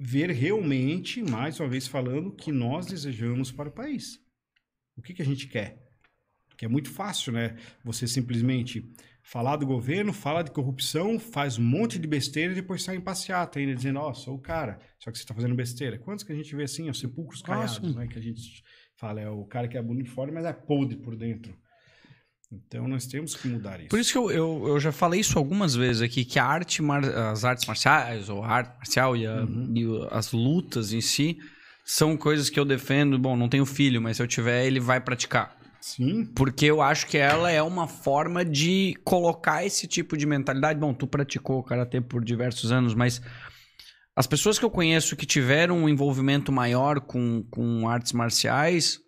ver realmente, mais uma vez falando, o que nós desejamos para o país. O que, que a gente quer? Que é muito fácil, né? Você simplesmente falar do governo, fala de corrupção, faz um monte de besteira e depois sai em passeata ainda, dizendo, ó, oh, sou o cara, só que você está fazendo besteira. Quantos que a gente vê assim, os sepulcros caiados, né? Que a gente fala, é o cara que é bonito fora, mas é podre por dentro. Então nós temos que mudar isso. Por isso que eu, eu, eu já falei isso algumas vezes aqui, que a arte, as artes marciais, ou a arte marcial e, a, uhum. e as lutas em si, são coisas que eu defendo. Bom, não tenho filho, mas se eu tiver, ele vai praticar. Sim. Porque eu acho que ela é uma forma de colocar esse tipo de mentalidade. Bom, tu praticou karatê por diversos anos, mas as pessoas que eu conheço que tiveram um envolvimento maior com, com artes marciais,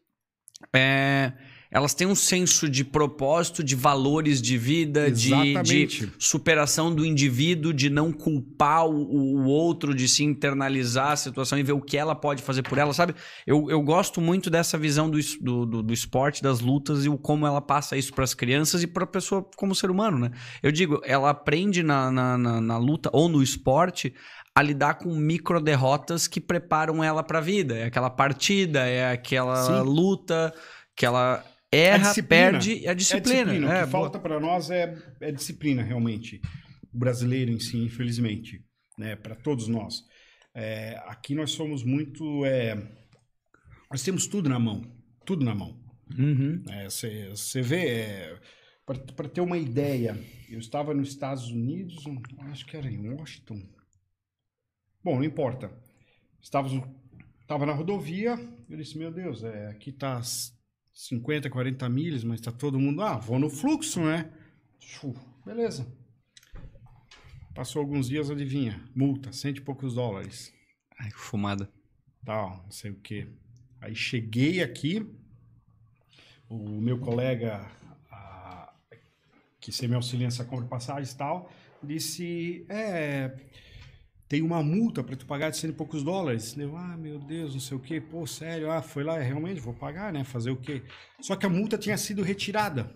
é, elas têm um senso de propósito, de valores de vida, de, de, superação do indivíduo, de não culpar o, o, outro, de se internalizar a situação e ver o que ela pode fazer por ela, sabe? Eu, eu gosto muito dessa visão do, do, do, do esporte, das lutas e o como ela passa isso para as crianças e para a pessoa como ser humano, né? Eu digo, ela aprende na, na, na, na luta ou no esporte a lidar com micro derrotas que preparam ela para a vida. É aquela partida, é aquela Sim. luta que ela erra, a perde a disciplina. É disciplina. É, o que falta para nós é, é disciplina, realmente. O brasileiro em si, infelizmente, né? para todos nós. É, aqui nós somos muito. É, nós temos tudo na mão. Tudo na mão. Você uhum. vê. É, para ter uma ideia, eu estava nos Estados Unidos, acho que era em Washington. Bom, não importa. Estava, estava na rodovia, eu disse, meu Deus, é, aqui está 50, 40 milhas, mas tá todo mundo, ah, vou no fluxo, né? Beleza. Passou alguns dias, adivinha? Multa, cento e poucos dólares. Ai, fumada. Tal, não sei o que. Aí cheguei aqui, o meu colega, a, que se me auxilia nessa compra de passagens e tal, disse, é tem uma multa para tu pagar de cento e poucos dólares. Eu, ah, meu Deus, não sei o quê. Pô, sério, ah, foi lá, realmente vou pagar, né? Fazer o quê? Só que a multa tinha sido retirada.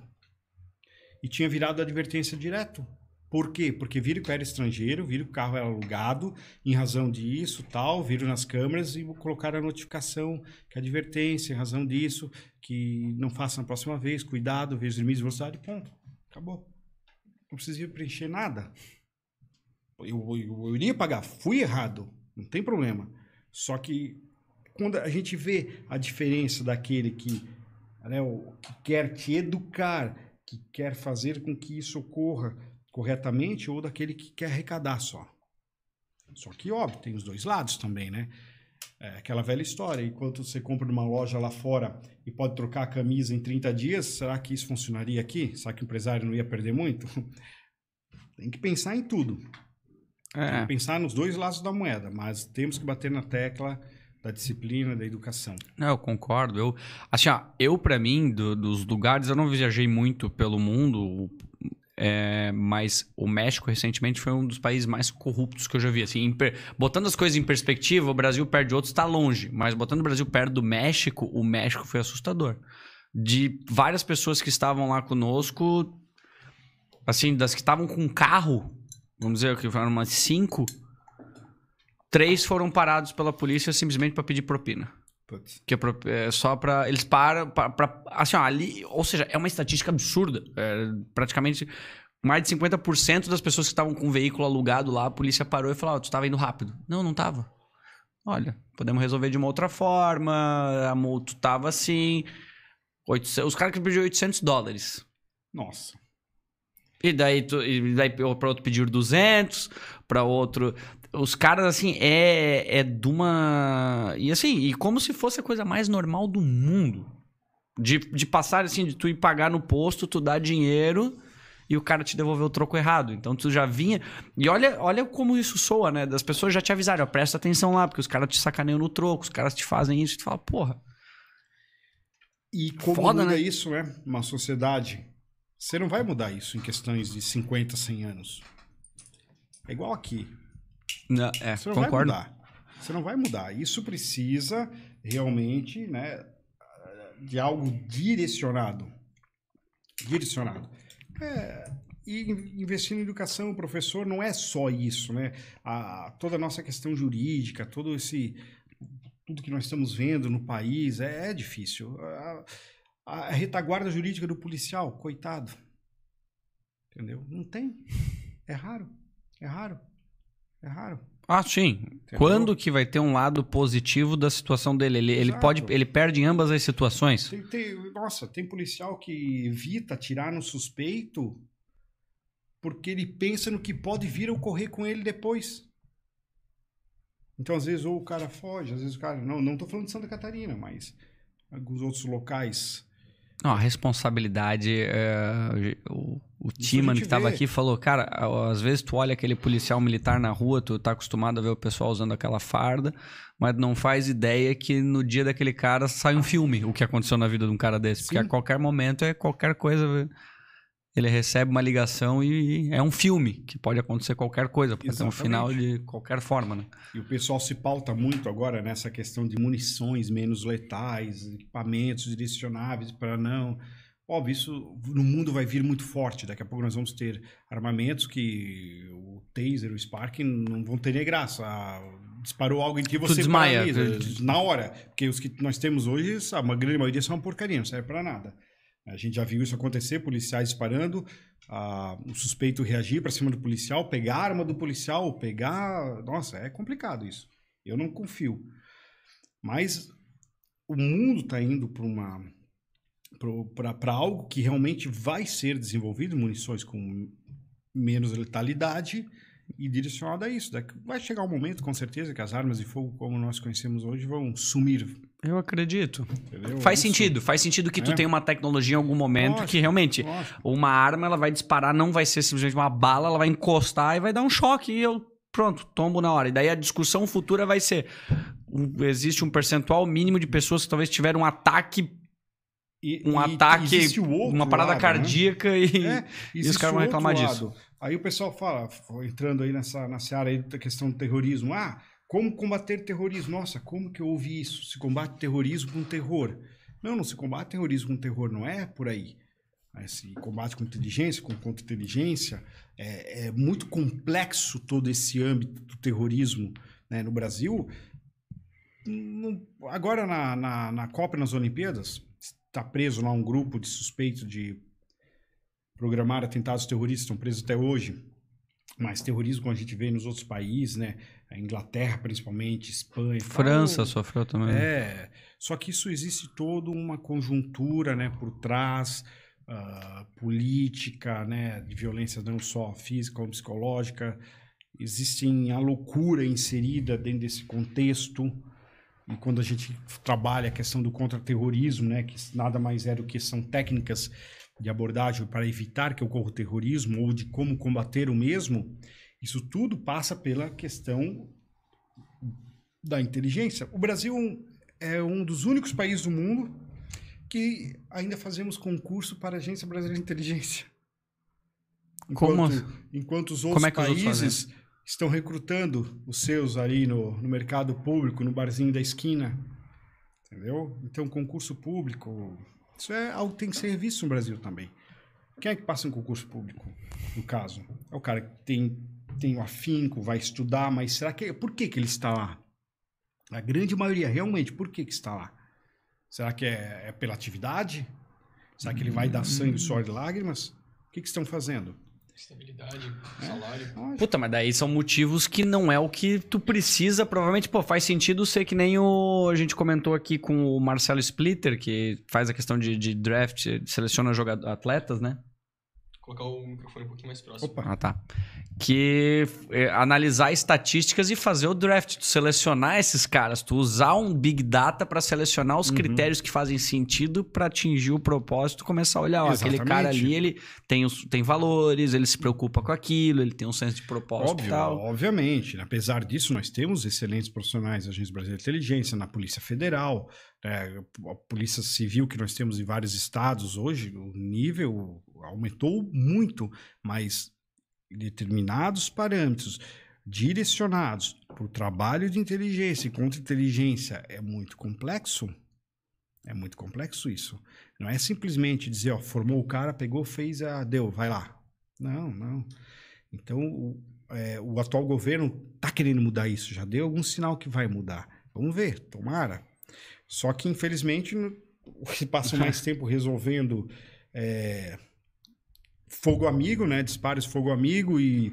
E tinha virado advertência direto. Por quê? Porque viram que eu era estrangeiro, viram que o carro era alugado, em razão disso, tal, viram nas câmeras e colocaram a notificação, que advertência, em razão disso, que não faça na próxima vez, cuidado, veja os limites de velocidade, ponto. Acabou. Não precisa preencher nada. Eu, eu, eu iria pagar, fui errado, não tem problema. Só que quando a gente vê a diferença daquele que, né, que quer te educar, que quer fazer com que isso ocorra corretamente, ou daquele que quer arrecadar só. Só que, óbvio, tem os dois lados também, né? É aquela velha história. Enquanto você compra numa loja lá fora e pode trocar a camisa em 30 dias, será que isso funcionaria aqui? Será que o empresário não ia perder muito? tem que pensar em tudo. É. pensar nos dois lados da moeda, mas temos que bater na tecla da disciplina, da educação. Não, eu concordo. Eu, assim, eu para mim, do, dos lugares, eu não viajei muito pelo mundo, é, mas o México recentemente foi um dos países mais corruptos que eu já vi. Assim, botando as coisas em perspectiva, o Brasil perto outros está longe, mas botando o Brasil perto do México, o México foi assustador. De várias pessoas que estavam lá conosco, assim, das que estavam com carro, vamos dizer que foram umas cinco, três foram parados pela polícia simplesmente para pedir propina. Putz. Que é, é só para eles param para assim, ó, ali, ou seja, é uma estatística absurda. É, praticamente mais de 50% das pessoas que estavam com o veículo alugado lá, a polícia parou e falou: oh, "Tu estava indo rápido". Não, não tava. Olha, podemos resolver de uma outra forma. A multa tava assim, 800, os caras que pediram 800 dólares. Nossa. E daí, tu, e daí para outro pedir 200, para outro. Os caras, assim, é, é de uma. E assim, e como se fosse a coisa mais normal do mundo. De, de passar, assim, de tu ir pagar no posto, tu dar dinheiro e o cara te devolver o troco errado. Então tu já vinha. E olha, olha como isso soa, né? Das pessoas já te avisaram, ó, presta atenção lá, porque os caras te sacaneiam no troco, os caras te fazem isso, e tu fala, porra. E como Foda, muda né? isso, né? Uma sociedade Você não vai mudar isso em questões de 50, 100 anos. É igual aqui. Não, é, Você não concordo. vai mudar. Você não vai mudar. Isso precisa realmente né, de algo direcionado. Direcionado. É, e in- investir em educação, o professor, não é só isso, né? A, toda a nossa questão jurídica, todo esse. Tudo que nós estamos vendo no país é, é difícil. A, a retaguarda jurídica do policial, coitado. Entendeu? Não tem. É raro. É raro. É raro. Ah, sim. Quando que vai ter um lado positivo da situação dele? Ele, ele pode, ele perde em ambas as situações. Tem, tem- nossa, tem policial que evita atirar no suspeito porque ele pensa no que pode vir a ocorrer com ele depois. Então, às vezes, ou o cara foge, às vezes o cara. Não, não tô falando de Santa Catarina, mas alguns outros locais. Não, a responsabilidade. é, o o Timan que gente tava vê. aqui falou, cara, às vezes tu olha aquele policial militar na rua, tu tá acostumado a ver o pessoal usando aquela farda, mas não faz ideia que no dia daquele cara sai um filme, o que aconteceu na vida de um cara desse. Porque Sim. a qualquer momento é qualquer coisa. Ele recebe uma ligação e é um filme, que pode acontecer qualquer coisa, pode ter um final de qualquer forma, né? E o pessoal se pauta muito agora nessa questão de munições menos letais, equipamentos direcionáveis para não. Óbvio, isso no mundo vai vir muito forte. Daqui a pouco nós vamos ter armamentos que o taser, o spark não vão ter nem graça. Ah, disparou algo em que você desmaia. paralisa, na hora. Porque os que nós temos hoje, a grande maioria são uma porcaria, não serve para nada. A gente já viu isso acontecer, policiais disparando, o suspeito reagir para cima do policial, pegar a arma do policial, pegar. Nossa, é complicado isso. Eu não confio. Mas o mundo está indo para uma para algo que realmente vai ser desenvolvido, munições com menos letalidade e direcionado a isso. Vai chegar um momento, com certeza, que as armas de fogo como nós conhecemos hoje vão sumir. Eu acredito. entendeu? Faz Isso- sentido, faz sentido que tu É. tenha uma tecnologia em algum momento Lógico, que realmente Lógico. uma arma ela vai disparar, não vai ser simplesmente uma bala, ela vai encostar e vai dar um choque e eu pronto, tombo na hora. E daí a discussão futura vai ser existe um percentual mínimo de pessoas que talvez tiveram um ataque, E- um e ataque, uma parada lado, né? cardíaca e É, e os caras vão reclamar disso. lado. Aí o pessoal fala, entrando aí nessa, na seara aí da questão do terrorismo. Ah, como combater terrorismo? Nossa, como que eu ouvi isso? Se combate terrorismo com terror. Não, não se combate terrorismo com terror, não é por aí. Se combate com inteligência, com contra-inteligência. É, é muito complexo todo esse âmbito do terrorismo né, no Brasil. Agora na, na, na Copa nas Olimpíadas, está preso lá um grupo de suspeitos de programar atentados terroristas, estão presos até hoje. Mas terrorismo, como a gente vê nos outros países, né? A Inglaterra, principalmente, Espanha. e tal, França sofreu também. é, só que isso existe toda uma conjuntura, né, por trás, ah, política, né, de violência não só física como psicológica. Existe a loucura inserida dentro desse contexto. E quando a gente trabalha a questão do contra-terrorismo, né, que nada mais é do que são técnicas de abordagem para evitar que ocorra o terrorismo ou de como combater o mesmo, isso tudo passa pela questão da inteligência. O Brasil é um dos únicos países do mundo que ainda fazemos concurso para a Agência Brasileira de Inteligência. Como Enquanto, enquanto os Como outros é os outros países estão recrutando os seus ali no, no mercado público, no barzinho da esquina. Entendeu? Então, concurso público, isso é algo que tem que ser revisto no Brasil também. Quem é que passa em concurso público, no caso? É o cara que tem, tem o afinco, vai estudar, mas será que... Por que, que ele está lá? A grande maioria, realmente, por que, que está lá? Será que é, é pela atividade? Será que ele vai dar sangue, suor e lágrimas? O que, que estão fazendo? Estabilidade, salário. Ah, Puta, mas daí são motivos que não é o que tu precisa. Provavelmente, pô, faz sentido ser que nem o. A gente comentou aqui com o Marcelo Splitter, que faz a questão de, de draft, seleciona jogador, atletas, né? Colocar o microfone um pouquinho mais próximo. Opa. Ah, tá. Que é, analisar estatísticas e fazer o draft, tu selecionar esses caras, tu usar um big data para selecionar os Uhum. critérios que fazem sentido para atingir o propósito, começar a olhar, ó, aquele cara ali, ele tem, os, tem valores, ele se preocupa com aquilo, ele tem um senso de propósito e Óbvio, tal. obviamente. Apesar disso, nós temos excelentes profissionais da Agência Brasileira de Inteligência, na Polícia Federal, É, a polícia civil que nós temos em vários estados hoje, o nível aumentou muito, mas determinados parâmetros direcionados para o trabalho de inteligência e contra-inteligência é muito complexo. É muito complexo isso. Não é simplesmente dizer, ó, formou o cara, pegou, fez, a deu, vai lá. Não, não. Então, o, é, o atual governo está querendo mudar isso, já deu algum sinal que vai mudar. Vamos ver, tomara. Só que, infelizmente, se passa mais tempo resolvendo é, fogo amigo, né? Disparos fogo amigo e,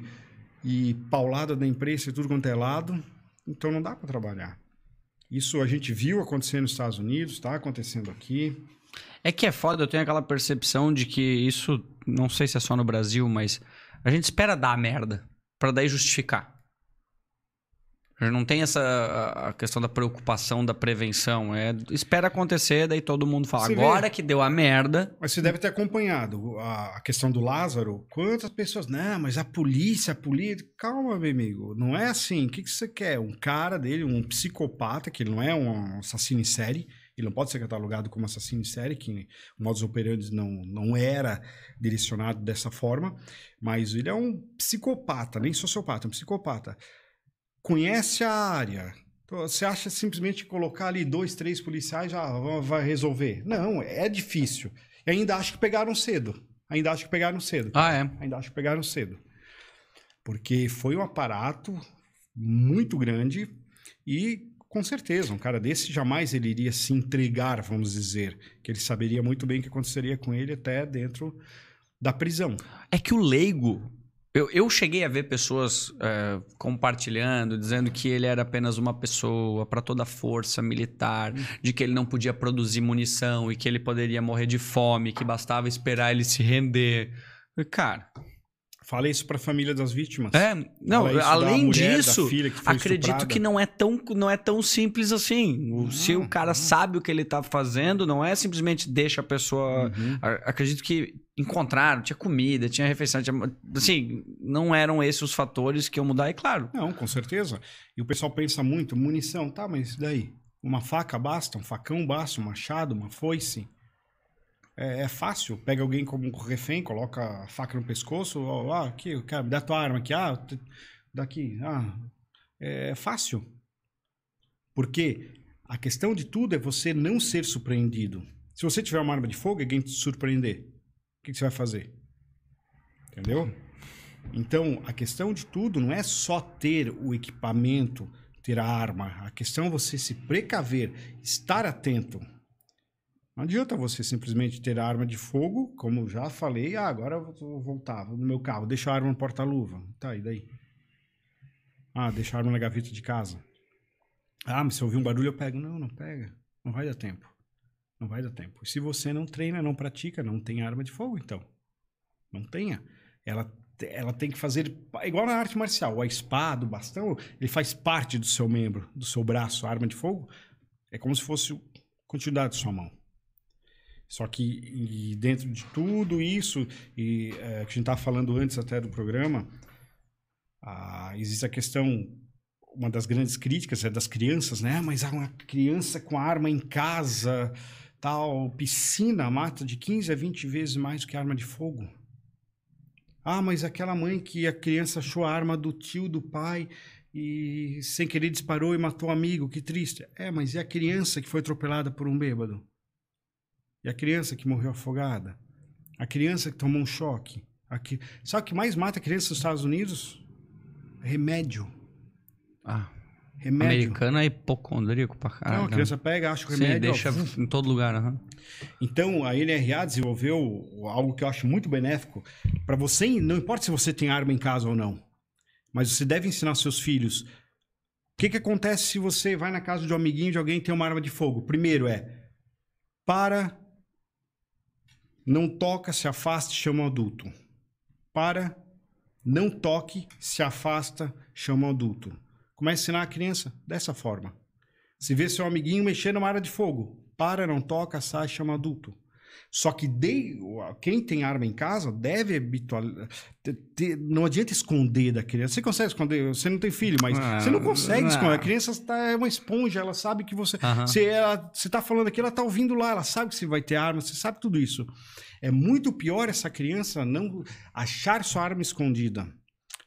e paulada da imprensa e tudo quanto é lado. Então não dá para trabalhar. Isso a gente viu acontecer nos Estados Unidos, está acontecendo aqui. É que é foda, eu tenho aquela percepção de que isso, não sei se é só no Brasil, mas a gente espera dar merda para daí justificar. Não tem essa a questão da preocupação da prevenção. É espera acontecer, daí todo mundo fala. Você Agora vê. que deu a merda. Mas você deve ter acompanhado a, a, questão do Lázaro. Quantas pessoas. Não, mas a polícia, a polícia. Calma, meu amigo. Não é assim. O que, que você quer? Um cara dele, um psicopata, que não é um assassino em série. Ele não pode ser catalogado como assassino em série, que o modus operandi não, não era direcionado dessa forma. Mas ele é um psicopata, nem sociopata, é um psicopata conhece a área. Então, você acha simplesmente colocar ali dois, três policiais já vai resolver? Não, é difícil. E ainda acho que pegaram cedo. Ainda acho que pegaram cedo. Ah, é? Ainda acho que pegaram cedo. Porque foi um aparato muito grande e com certeza, um cara desse jamais ele iria se entregar, vamos dizer, que ele saberia muito bem o que aconteceria com ele até dentro da prisão. É que o leigo, eu, eu cheguei a ver pessoas é, compartilhando, dizendo que ele era apenas uma pessoa para toda a força militar, de que ele não podia produzir munição e que ele poderia morrer de fome, que bastava esperar ele se render. Cara, Fala isso para a família das vítimas. É, não, além mulher, disso, que acredito estuprada. que não é tão não é tão simples assim. O, se o cara sabe o que ele está fazendo, não é simplesmente deixa a pessoa. Uhum. acredito que encontraram, tinha comida, tinha refeição, tinha, assim, não eram esses os fatores que iam mudar, é claro. Não, com certeza. E o pessoal pensa muito, munição, tá, mas daí? Uma faca basta, um facão basta, um machado, uma foice. É, é, fácil. Pega alguém como refém, coloca a faca no pescoço. Ó, ah, aqui, cara, me dá tua arma aqui. Ah, daqui. Ah, é fácil. Porque a questão de tudo é você não ser surpreendido. Se você tiver uma arma de fogo alguém te surpreender, o que, você vai fazer? Entendeu? Então, a questão de tudo não é só ter o equipamento, ter a arma. A questão é você se precaver, estar atento. Não adianta você simplesmente ter a arma de fogo, como já falei, ah, agora eu vou voltar no meu carro, deixa a arma no porta-luva. Tá, e daí? Ah, deixa a arma na gaveta de casa. Ah, mas se eu ouvir um barulho eu pego. Não, não pega. Não vai dar tempo. Não vai dar tempo. Se você não treina, não pratica, não tem arma de fogo, então. Não tenha. Ela, ela tem que fazer. Igual na arte marcial. A espada, o bastão, ele faz parte do seu membro, do seu braço. A arma de fogo é como se fosse continuidade da sua mão. Só que dentro de tudo isso, e é, que a gente estava falando antes até do programa, ah, existe a questão, uma das grandes críticas é das crianças, né? Mas uma criança com arma em casa, tal, piscina mata de 15 a 20 vezes mais do que arma de fogo. Ah, mas aquela mãe que a criança achou a arma do tio, do pai, e sem querer disparou e matou um amigo, que triste. É, mas e a criança que foi atropelada por um bêbado? E a criança que morreu afogada? A criança que tomou um choque? Aqui. Sabe o que mais mata a criança nos Estados Unidos? Remédio. Ah. Remédio. Americano é hipocondríaco pra caralho. Não, a criança pega, acha o remédio. Sim, deixa ó, em todo lugar. Uhum. Então, a NRA desenvolveu algo que eu acho muito benéfico. para você, não importa se você tem arma em casa ou não, mas você deve ensinar seus filhos. O que, que acontece se você vai na casa de um amiguinho de alguém que tem uma arma de fogo? Primeiro é, para não toca, se afasta, chama o adulto. Para, não toque, se afasta, chama o adulto. Comece a ensinar a criança dessa forma. Se vê seu amiguinho mexendo numa área de fogo, para, não toca, sai, chama adulto. Só que de, quem tem arma em casa deve habituar. Não adianta esconder da criança. Você consegue esconder, você não tem filho, mas ah, você não consegue ah, esconder. A criança está, é uma esponja, ela sabe que você. Uh -huh. Se ela, você está falando aqui, ela está ouvindo lá, ela sabe que você vai ter arma, você sabe tudo isso. É muito pior essa criança não achar sua arma escondida.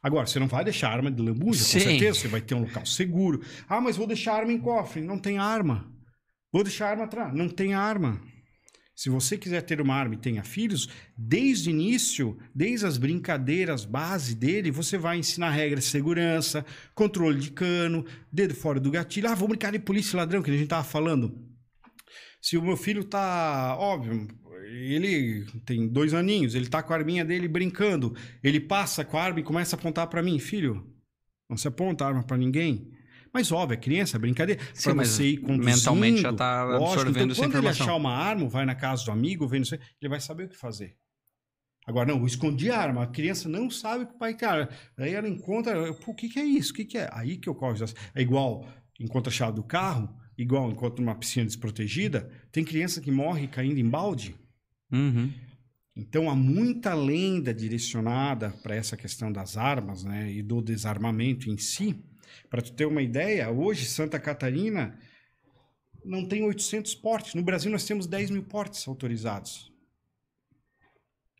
Agora, você não vai deixar arma de lambuja, com certeza, você vai ter um local seguro. Ah, mas vou deixar arma em cofre. Não tem arma. Vou deixar arma atrás. Não tem arma. Se você quiser ter uma arma e tenha filhos, desde o início, desde as brincadeiras base dele, você vai ensinar regras de segurança, controle de cano, dedo fora do gatilho. Ah, vou brincar de polícia e ladrão, que a gente estava falando. Se o meu filho tá, óbvio, ele tem dois aninhos, ele tá com a arminha dele brincando, ele passa com a arma e começa a apontar para mim, filho, não se aponta a arma para ninguém. Mas óbvio, é criança, é brincadeira. Sim, pra você ir conduzindo. Mentalmente já tá absorvendo então, essa quando ele achar uma arma, vai na casa do amigo, vem ele vai saber o que fazer. Agora, não, escondi a arma. A criança não sabe que o pai tem arma. Aí ela encontra, o que, que é isso? O que, que é? Aí que ocorre. É igual encontra a chave do carro, igual encontra uma piscina desprotegida. Tem criança que morre caindo em balde. Uhum. Então há muita lenda direcionada para essa questão das armas né, e do desarmamento em si. Para tu ter uma ideia, hoje Santa Catarina não tem 800 portes. No Brasil nós temos 10 mil portes autorizados.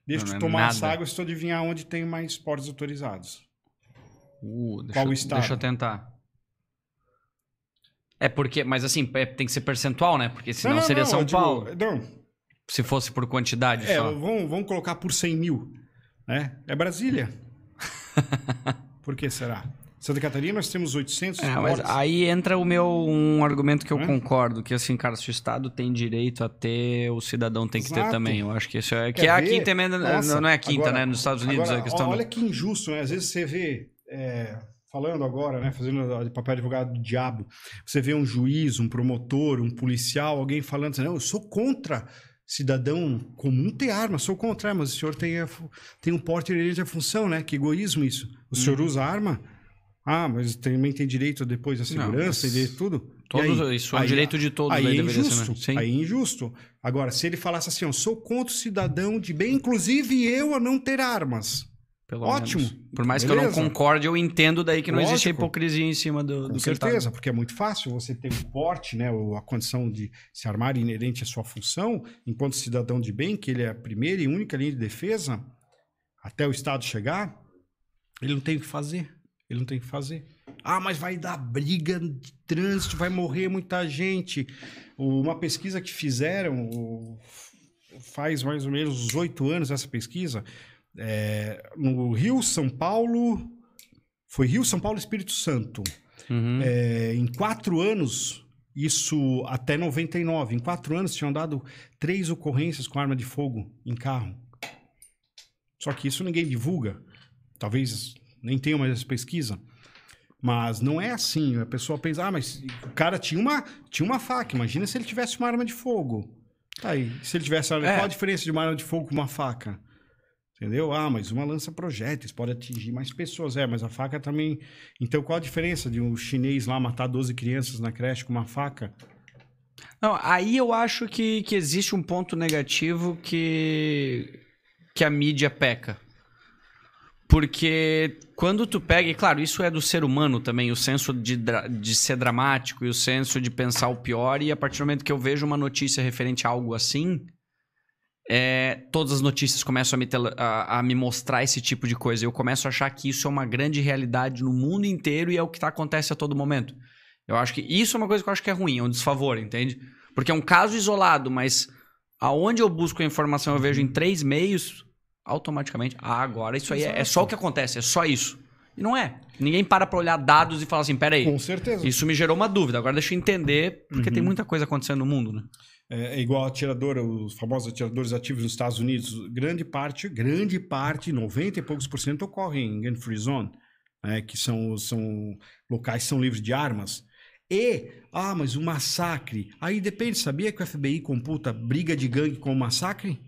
Deixa eu é tomar nada. essa água, estou adivinhar onde tem mais portes autorizados. Uh, deixa, Qual estado? Deixa eu tentar. É porque, mas assim, é, tem que ser percentual, né? Porque senão não, não, seria São digo, Paulo. Não. Se fosse por quantidade é, só. Vamos, vamos colocar por 100 mil. Né? É Brasília. por que será? Santa Catarina nós temos 800 é, mas aí entra o meu um argumento que eu é? concordo que assim cara se o estado tem direito a ter o cidadão tem que Exato. ter também eu acho que isso é Quer que é a quinta emenda Nossa, não é a quinta agora, né nos Estados Unidos agora, a questão olha que injusto né às vezes você vê é, falando agora né fazendo papel de advogado do diabo você vê um juiz um promotor um policial alguém falando assim, não eu sou contra cidadão comum ter arma, sou contra, mas o senhor tem, a, tem um porte inerente à função, né? Que egoísmo isso. O senhor uhum. usa arma? Ah, mas também tem direito depois à segurança Não, e de tudo. Todos, aí, isso é aí, direito de todos. Aí, aí é injusto. Ser, né? Aí é injusto. Agora, se ele falasse assim, eu sou contra o cidadão de bem, inclusive eu a não ter armas. Pelo Ótimo. Menos. Por mais Beleza. que eu não concorde, eu entendo daí que não Lógico. existe hipocrisia em cima do, Com do certeza, porque é muito fácil você ter o porte, né, ou a condição de se armar inerente à sua função, enquanto cidadão de bem, que ele é a primeira e única linha de defesa, até o Estado chegar, ele não tem o que fazer. Ele não tem o que fazer. Ah, mas vai dar briga de trânsito, vai morrer muita gente. Uma pesquisa que fizeram faz mais ou menos oito anos essa pesquisa, é, no Rio, São Paulo. Foi Rio, São Paulo Espírito Santo. Uhum. É, em quatro anos, isso até 99, em quatro anos tinham dado três ocorrências com arma de fogo em carro. Só que isso ninguém divulga. Talvez nem tenha mais essa pesquisa. Mas não é assim. A pessoa pensa, ah, mas o cara tinha uma, tinha uma faca. Imagina se ele tivesse uma arma de fogo. Tá aí. Se ele tivesse. É. Qual a diferença de uma arma de fogo com uma faca? Entendeu? Ah, mas uma lança projéteis pode atingir mais pessoas. É, mas a faca também. Então qual a diferença de um chinês lá matar 12 crianças na creche com uma faca? Não, aí eu acho que, que existe um ponto negativo que, que a mídia peca. Porque quando tu pega, e claro, isso é do ser humano também, o senso de, de ser dramático e o senso de pensar o pior, e a partir do momento que eu vejo uma notícia referente a algo assim, é, todas as notícias começam a me, a, a me, mostrar esse tipo de coisa. Eu começo a achar que isso é uma grande realidade no mundo inteiro e é o que tá, acontece a todo momento. Eu acho que isso é uma coisa que eu acho que é ruim, é um desfavor, entende? Porque é um caso isolado, mas aonde eu busco a informação eu vejo em três meios, automaticamente, ah, agora isso aí é, é, só o que acontece, é só isso. E não é. Ninguém para pra olhar dados e falar assim, peraí. Com certeza. Isso me gerou uma dúvida, agora deixa eu entender, porque uhum. tem muita coisa acontecendo no mundo, né? É, é igual a atiradora, os famosos atiradores ativos nos Estados Unidos, grande parte, grande parte, 90 e poucos por cento ocorrem em gun free zone, né, que são, são locais que são livres de armas. E, ah, mas o massacre, aí depende, sabia que o FBI computa briga de gangue com massacre?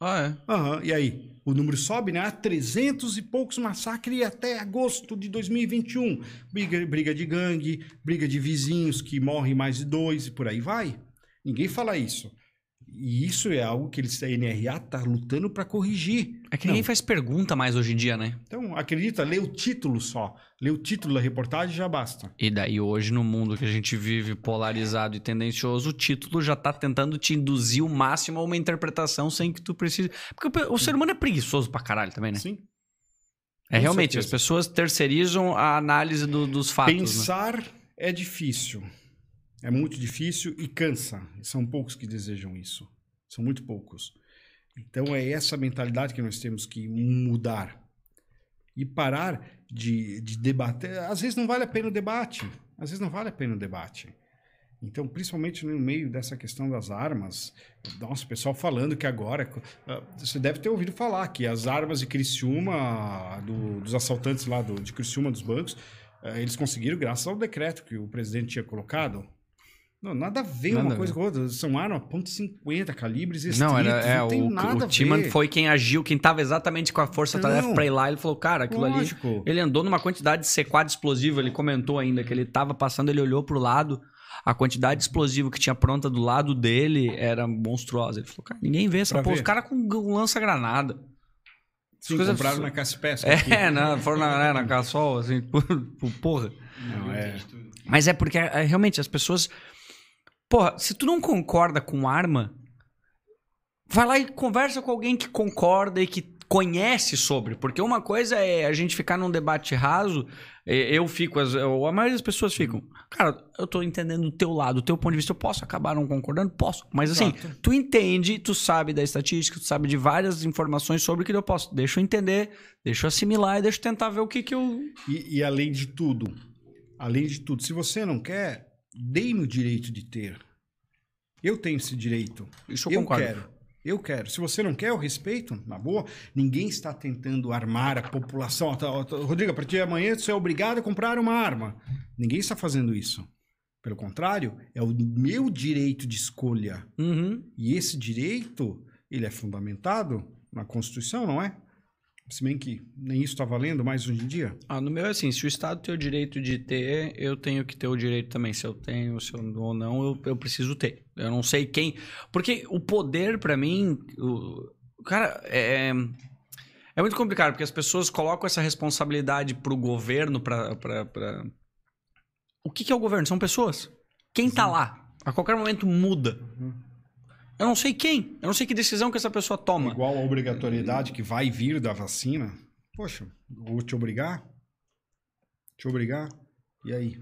Ah, é? Uhum, e aí? O número sobe, né? Há 300 e poucos massacres até agosto de 2021. Briga, briga de gangue, briga de vizinhos que morrem mais de dois e por aí vai. Ninguém fala isso. E isso é algo que eles, a NRA está lutando para corrigir. É que ninguém faz pergunta mais hoje em dia, né? Então, acredita, lê o título só. Lê o título da reportagem já basta. E daí, hoje, no mundo que a gente vive polarizado e tendencioso, o título já tá tentando te induzir o máximo a uma interpretação sem que tu precise. Porque o ser humano é preguiçoso pra caralho também, né? Sim. É Com realmente, certeza. as pessoas terceirizam a análise do- dos fatos. né? Pensar é difícil. É muito difícil e cansa. São poucos que desejam isso. São muito poucos. Então é essa mentalidade que nós temos que mudar. E parar de, de debater. Às vezes não vale a pena o debate. Às vezes não vale a pena o debate. Então, principalmente no meio dessa questão das armas, nossa, o pessoal falando que agora. ah, Você deve ter ouvido falar que as armas de Criciúma, do- dos assaltantes lá do, de Criciúma dos bancos, ah, eles conseguiram graças ao decreto que o presidente tinha colocado. Não, nada a ver Nada uma coisa com a outra. São armas .50, calibres restritos, Não, era, é, não tem o, nada o a Timan ver. foi quem agiu, quem tava exatamente com a força-tarefa Não. pra ir lá. Ele falou, cara, aquilo ali. Lógico. Ele andou numa quantidade de C4 explosivo, ele comentou ainda que ele tava passando, ele olhou pro lado, a quantidade de explosivo que tinha pronta do lado dele era monstruosa. Ele falou, cara, ninguém vê essa Pra porra. ver. Os caras com um lança-granada. Sim, coisas- compraram na Caspesca. É, né? Foram na, né, na caçol, assim, por, por porra. Não, é. Mas é porque é, realmente as pessoas. Porra, se tu não concorda com arma, vai lá e conversa com alguém que concorda e que conhece sobre. Porque uma coisa é a gente ficar num debate raso, eu fico, a maioria das pessoas ficam. Cara, eu tô entendendo o teu lado, o teu ponto de vista. Eu posso acabar não concordando? Posso. Mas assim, tu entende, tu sabe da estatística, tu sabe de várias informações sobre o que eu posso. Deixa eu entender, deixa eu assimilar e deixa eu tentar ver o que que eu. E, e além de tudo, além de tudo, se você não quer, dê-me o direito de ter. Eu tenho esse direito. Isso eu eu concordo. quero. Eu quero. Se você não quer, eu respeito, na boa. Ninguém está tentando armar a população. Tá, tá, Rodrigo, a partir de amanhã você é obrigado a comprar uma arma. Ninguém está fazendo isso. Pelo contrário, é o meu direito de escolha. Uhum. E esse direito, ele é fundamentado na Constituição, não é? Se bem que nem isso está valendo mais hoje em dia. Ah, no meu é assim, se o Estado tem o direito de ter, eu tenho que ter o direito também. Se eu tenho, se eu ou não, eu, eu preciso ter. Eu não sei quem. Porque o poder, pra mim, o, cara, é, é muito complicado, porque as pessoas colocam essa responsabilidade pro governo, pra. pra, pra... O que, que é o governo? São pessoas. Quem tá lá? A qualquer momento muda. Eu não sei quem. Eu não sei que decisão que essa pessoa toma. Igual a obrigatoriedade que vai vir da vacina. Poxa, vou te obrigar? Te obrigar? E aí?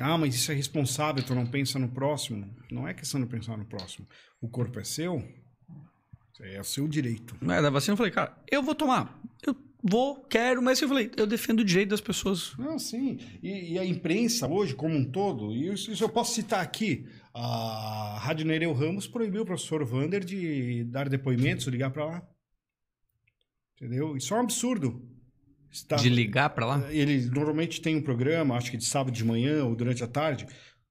Ah, mas isso é responsável, tu não pensa no próximo. Não é questão de pensar no próximo. O corpo é seu, é o seu direito. Não é, da vacina eu falei, cara, eu vou tomar. Eu vou, quero, mas eu falei, eu defendo o direito das pessoas. Não, sim. E, e a imprensa hoje, como um todo, e isso, isso eu posso citar aqui. A Rádio Nereu Ramos proibiu o professor Vander de dar depoimentos, ligar para lá. Entendeu? Isso é um absurdo. Está- De ligar pra lá? Ele normalmente tem um programa, acho que de sábado de manhã ou durante a tarde.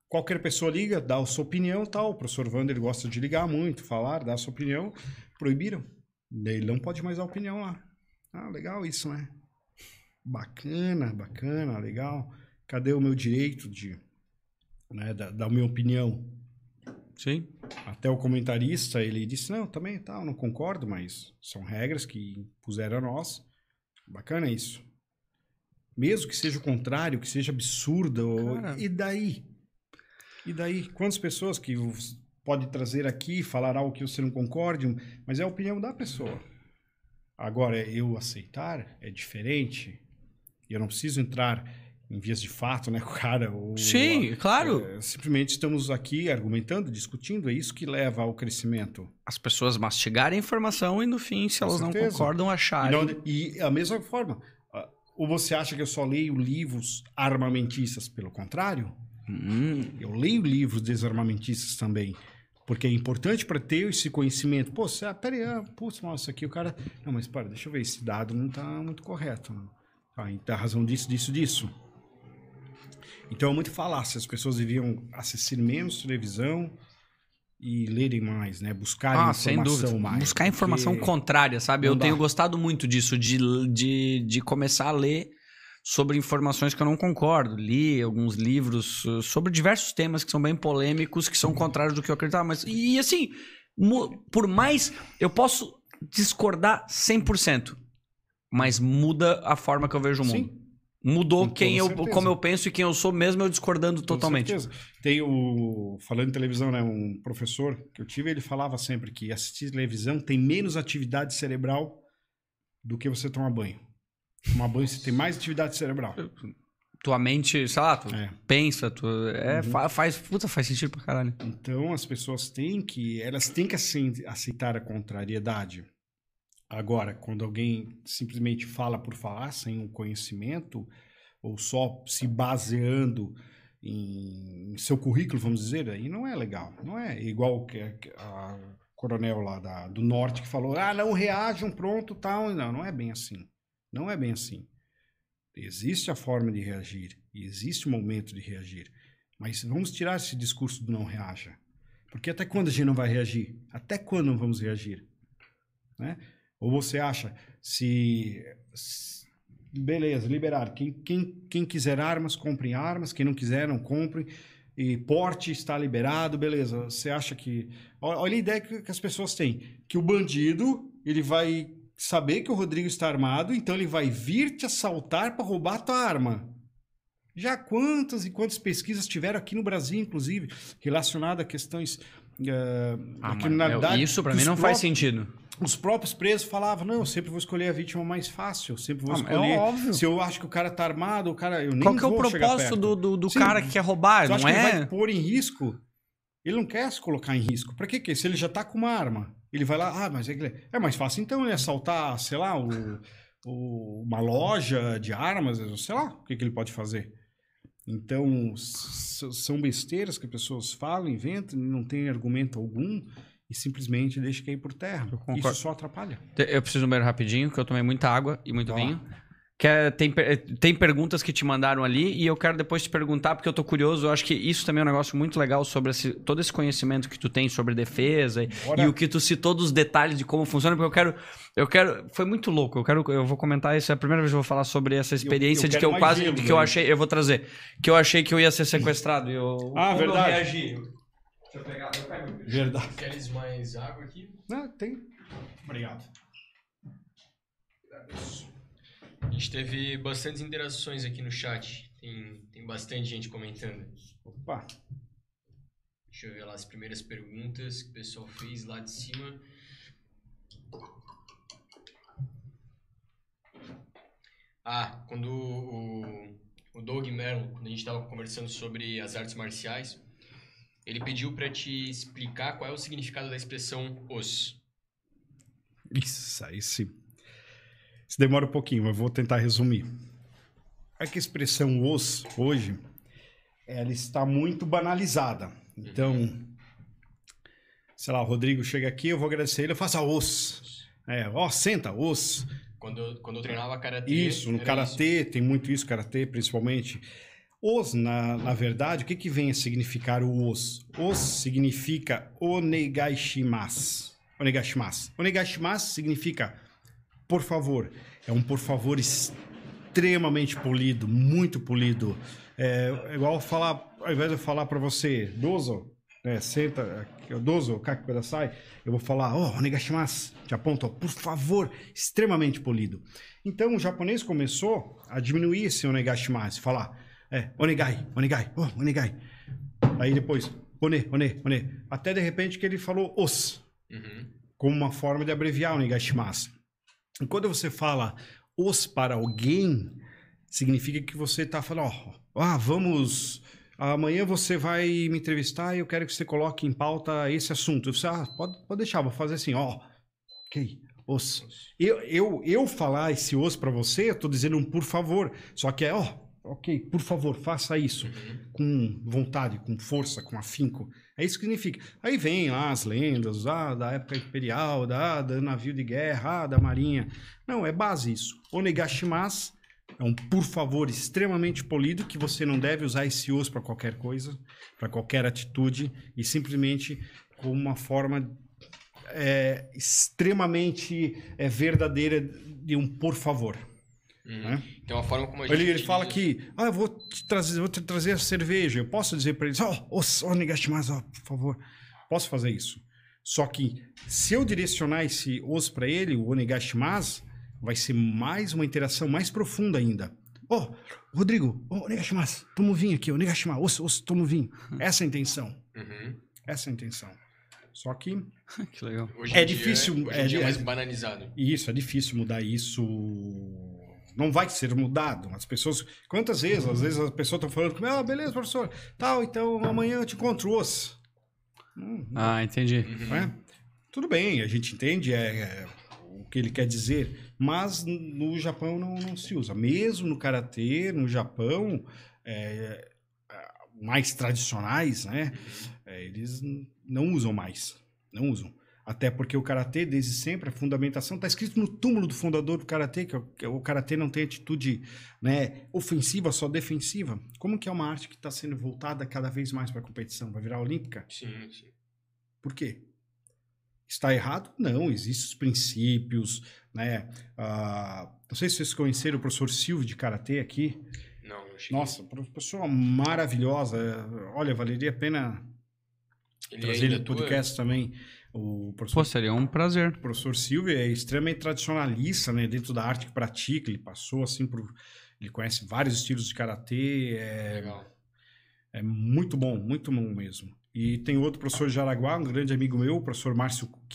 Qualquer pessoa liga, dá a sua opinião tal. O professor Vander gosta de ligar muito, falar, dar a sua opinião. Proibiram. Ele não pode mais dar opinião lá. Ah, legal isso, né? Bacana, bacana, legal. Cadê o meu direito de né, da, da minha opinião? Sim. Até o comentarista, ele disse, não, também tal, não concordo, mas são regras que puseram a nós. Bacana isso. Mesmo que seja o contrário, que seja absurdo, Cara. e daí? E daí? Quantas pessoas que pode trazer aqui, falar algo que você não concorde, mas é a opinião da pessoa. Agora, eu aceitar é diferente. Eu não preciso entrar em vias de fato, né, cara. Ou, Sim, claro. é, simplesmente estamos aqui argumentando, discutindo, é isso que leva ao crescimento. As pessoas mastigarem a informação e no fim, se Com elas não certeza. concordam, E, acharem. não- e a mesma forma, ou você acha que eu só leio livros armamentistas? Pelo contrário, Hum, eu leio livros desarmamentistas também. Porque é importante para ter esse conhecimento. Pô, você, ah, peraí, ah, putz, nossa, aqui o cara. Não, mas para, deixa eu ver, esse dado não está muito correto. Ah, tá razão disso, disso, disso. Então é muito falácia. As pessoas deviam assistir menos televisão e lerem mais, né? Buscarem Ah, sem informação dúvida. mais. Buscar informação porque- contrária, sabe? não Eu tenho dá. gostado muito disso, de, de, de começar a ler sobre informações que eu não concordo. Li alguns livros uh, sobre diversos temas que são bem polêmicos, que são contrários do que eu acreditava. Mas, e assim, por mais. Eu posso discordar 100%, mas muda a forma que eu vejo o mundo. Sim. Mudou quem eu, como eu penso e quem eu sou, mesmo eu discordando totalmente. Certeza. Tem o. Falando em televisão, né? Um professor que eu tive, ele falava sempre que assistir televisão tem menos atividade cerebral do que você tomar banho. Tomar banho você tem mais atividade cerebral. Tua mente, sei lá, tu é. pensa, tu. É, uhum. faz. Puta, faz sentido pra caralho. Então as pessoas têm que. Elas têm que aceitar a contrariedade. Agora, quando alguém simplesmente fala por falar, sem um conhecimento, ou só se baseando em, seu currículo, vamos dizer, aí não é legal. Não é igual que a coronel lá da, do norte que falou, ah, não reajam, pronto, tal. Não, não é bem assim. Não é bem assim. Existe a forma de reagir existe o momento de reagir. Mas vamos tirar esse discurso do não reaja. Porque até quando a gente não vai reagir? Até quando vamos reagir? Né? Ou você acha, se, se beleza, liberar. Quem, quem, quem quiser armas, comprem armas. Quem não quiser, não comprem. E porte está liberado, beleza. Você acha que. Olha a ideia que, que as pessoas têm: que o bandido ele vai saber que o Rodrigo está armado, então ele vai vir te assaltar para roubar a tua arma. Já quantas e quantas pesquisas tiveram aqui no Brasil, inclusive, relacionadas a questões uh, ah, criminalidade. Isso para mim não faz sentido os próprios presos falavam, não, eu sempre vou escolher a vítima mais fácil, eu sempre vou ah, escolher. É óbvio. Se eu acho que o cara tá armado, o cara. Eu nem Qual que é o propósito do, do, do Sim, cara que quer roubar? Não é? ele vai pôr em risco. Ele não quer se colocar em risco. Pra que que? Se ele já tá com uma arma, ele vai lá, ah, mas é, é mais fácil então ele assaltar, sei lá, o, o, uma loja de armas, sei lá, o que, que ele pode fazer. Então, são besteiras que as pessoas falam, inventam, não tem argumento algum e simplesmente deixa cair por terra. Isso só atrapalha. Eu preciso um rapidinho, que eu tomei muita água e muito vinho. Que é, tem, tem perguntas que te mandaram ali e eu quero depois te perguntar, porque eu tô curioso. Eu acho que isso também é um negócio muito legal sobre esse, todo esse conhecimento que tu tem sobre defesa e, o que tu citou dos detalhes de como funciona, porque eu quero. Eu quero. Foi muito louco. Eu quero. Eu vou comentar isso. É a primeira vez que eu vou falar sobre essa experiência eu, eu de que eu quase. Gelo, que eu achei. Eu vou trazer. Que eu achei que eu ia ser sequestrado. E eu, ah, verdade. Eu reagi. Deixa eu pegar, eu pego. Verdade. Queres mais água aqui? Não, tem. Obrigado. A gente teve bastantes interações aqui no chat. Tem, tem bastante gente comentando. Opa! Deixa eu ver lá as primeiras perguntas que o pessoal fez lá de cima. Ah, quando o, o Doug Merlo, quando a gente estava conversando sobre as artes marciais, ele pediu para te explicar qual é o significado da expressão os. Isso, aí se, se demora um pouquinho, mas vou tentar resumir. É que a expressão os, hoje, ela está muito banalizada. Então, uhum. sei lá, o Rodrigo chega aqui, eu vou agradecer ele, eu faço a os. É, ó, senta, os. Quando, quando eu treinava karatê. Isso, no karatê, tem muito isso, karatê principalmente. Os, na, na verdade, o que, que vem a significar o os? Os significa onegaishimasu. Onegaishimasu. Onegaishimasu significa por favor. É um por favor extremamente polido, muito polido. É, é igual falar, ao invés de eu falar para você, dozo, né, senta, dozo, kaki kudasai, eu vou falar, oh, onegaishimasu, te aponto, por favor, extremamente polido. Então o japonês começou a diminuir esse onegaishimasu, falar é, onegai, onegai, oh, onegai. Aí depois, one, one, one. Até de repente que ele falou os, uhum. como uma forma de abreviar onegai shimasu. E quando você fala os para alguém, significa que você está falando, ó, ah, vamos, amanhã você vai me entrevistar e eu quero que você coloque em pauta esse assunto. Você, ah, pode, pode deixar, vou fazer assim, ó, ok, os. Eu, eu, eu falar esse os para você, eu tô dizendo um por favor, só que é, ó, ok, por favor, faça isso com vontade, com força, com afinco. É isso que significa. Aí vem lá as lendas, ah, da época imperial, da, da navio de guerra, ah, da marinha. Não, é base isso. Onegashimasu é um por favor extremamente polido que você não deve usar esse os para qualquer coisa, para qualquer atitude e simplesmente como uma forma é, extremamente é, verdadeira de um por favor. Uhum. Né? Então a forma como a gente. Ele, ele fala que, ah, eu vou te trazer, vou te trazer a cerveja. Eu posso dizer para eles, ó, oh, oh, Negashimasu, ó, por favor. Posso fazer isso. Só que se eu direcionar esse os para ele, o Onegashimasu, vai ser mais uma interação mais profunda ainda. Ó, Rodrigo, ô Onegashimasu, toma um vinho aqui, Onegashimasu, os, os, toma um vinho. Essa é a intenção. Uhum. Essa é a intenção. Só que que legal. Hoje É em dia- difícil, Hoje é é di- mais banalizado. isso, é difícil mudar isso. Não vai ser mudado. As pessoas. Quantas vezes? Às vezes as pessoas estão falando comigo, ah, beleza, professor. Tal, então amanhã eu te encontro os. Hum, Ah, entendi. Uhum. é? Tudo bem, a gente entende é, é, o que ele quer dizer, mas no Japão não, não se usa. Mesmo no karatê, no Japão, é, é, mais tradicionais, né? é, eles não usam mais. Não usam. Até porque o karatê, desde sempre, a fundamentação está escrito no túmulo do fundador do karatê, que, é o- que o karatê não tem atitude né, ofensiva, só defensiva. Como que é uma arte que está sendo voltada cada vez mais para a competição? Vai virar olímpica? Sim, sim. Por quê? Está errado? Não, existem os princípios, né? Ah, não sei se vocês conheceram o professor Silvio de Karatê aqui. Não, não cheguei. Nossa, pessoa maravilhosa. Olha, valeria a pena Ele trazer ele no atua? podcast também. O professor, Pô, seria um prazer. o professor Silvio é extremamente tradicionalista, né? Dentro da arte que pratica, ele passou assim por... Ele conhece vários estilos de Karatê, é, Legal. é muito bom, muito bom mesmo. E tem outro professor de Araguá, um grande amigo meu, o professor Márcio Cook.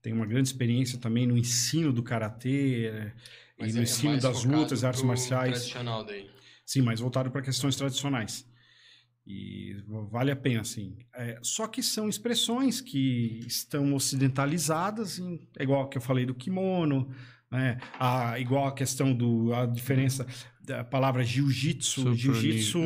Tem uma grande experiência também no ensino do karatê é, e no é ensino das lutas, artes marciais. Tradicional daí. Sim, mas voltado para questões tradicionais. E vale a pena, sim. É, só que são expressões que estão ocidentalizadas, em, é igual que eu falei do kimono, né? a, igual a questão do a diferença da palavra jiu-jitsu. Jiu-jitsu,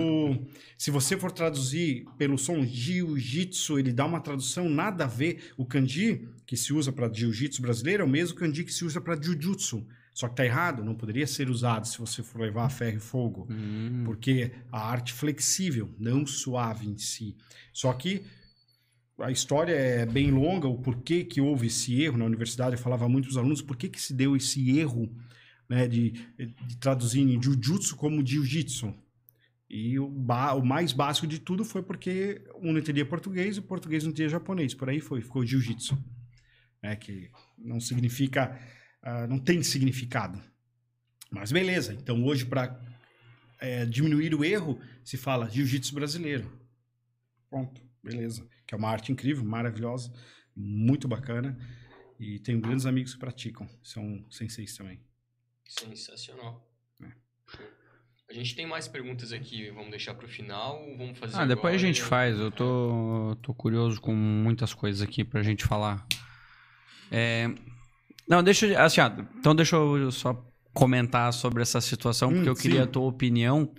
se você for traduzir pelo som jiu-jitsu, ele dá uma tradução nada a ver. O kanji que se usa para jiu-jitsu brasileiro é o mesmo kanji que se usa para jiu-jitsu. Só que tá errado, não poderia ser usado se você for levar a ferro e fogo. Hum. Porque a arte flexível, não suave em si. Só que a história é bem longa, o porquê que houve esse erro na universidade, eu falava muito os alunos, por que, que se deu esse erro né, de, de traduzir em jiu-jitsu como jiu-jitsu. E o, o mais básico de tudo foi porque um não entendia português e o português não entendia japonês. Por aí foi, ficou jiu-jitsu. Né, que não significa, ah, não tem significado. Mas beleza, então hoje para diminuir o erro, se fala jiu-jitsu brasileiro. Pronto, beleza. Que é uma arte incrível, maravilhosa, muito bacana. E tenho grandes amigos que praticam, são senseis também. Sensacional. É. Show. A gente tem mais perguntas aqui, vamos deixar pro final ou vamos fazer Ah, depois a gente e- faz. Eu tô, tô curioso com muitas coisas aqui pra gente falar. É, Não, deixa eu. Assim, ó, então deixa eu só comentar sobre essa situação, porque Hum, eu queria sim. a tua opinião,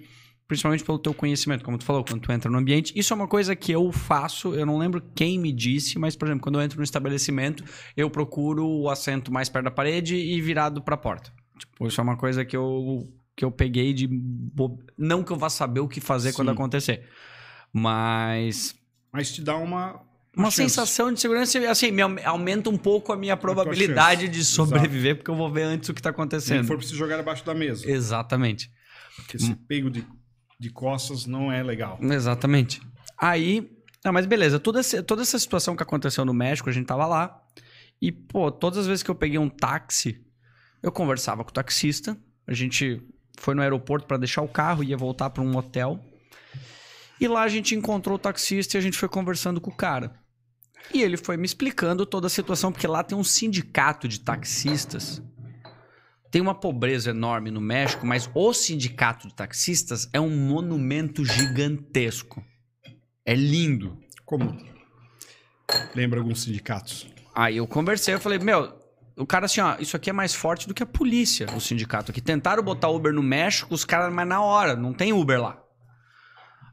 principalmente pelo teu conhecimento, como tu falou, quando tu entra no ambiente. Isso é uma coisa que eu faço, eu não lembro quem me disse, mas, por exemplo, quando eu entro no estabelecimento, eu procuro o assento mais perto da parede e virado pra porta. Tipo, isso é uma coisa que eu, que eu peguei de. bo- Não que eu vá saber o que fazer quando Sim. acontecer. Mas Mas te dá uma. Uma chance. sensação de segurança, assim, me aum- aumenta um pouco a minha probabilidade de sobreviver, porque eu vou ver antes o que tá Se ele acontecendo. for preciso jogar abaixo da mesa. Exatamente. Porque esse pego de, de costas não é legal. Exatamente. Aí. Ah, mas beleza, toda, essa- toda essa situação que aconteceu no México, a gente tava lá. E, pô, todas as vezes que eu peguei um táxi, eu conversava com o taxista. A gente foi no aeroporto para deixar o carro, ia voltar para um hotel. E lá a gente encontrou o taxista e a gente foi conversando com o cara. E ele foi me explicando toda a situação, porque lá tem um sindicato de taxistas. Tem uma pobreza enorme no México, mas o sindicato de taxistas é um monumento gigantesco. É lindo. Como? Lembra alguns sindicatos? Aí eu conversei, eu falei, meu, o cara assim, ó, isso aqui é mais forte do que a polícia, o sindicato aqui. Tentaram botar Uber no México, os caras, mas na hora, não tem Uber lá.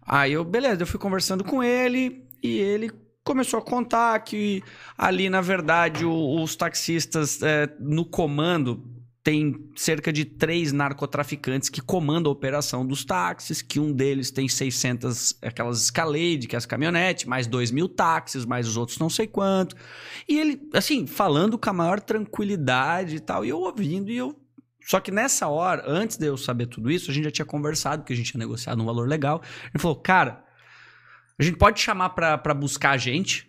Aí eu, beleza, eu fui conversando com ele e ele começou a contar que ali, na verdade, o- os taxistas é, no comando tem cerca de três narcotraficantes que comandam a operação dos táxis, que um deles tem 600, aquelas Escalade, que é as caminhonetes, mais 2 mil táxis, mais os outros não sei quanto. E ele, assim, falando com a maior tranquilidade e tal, e eu ouvindo, e eu Só que nessa hora, antes de eu saber tudo isso, a gente já tinha conversado, que a gente tinha negociado um valor legal. Ele falou, cara, a gente pode chamar pra buscar a gente,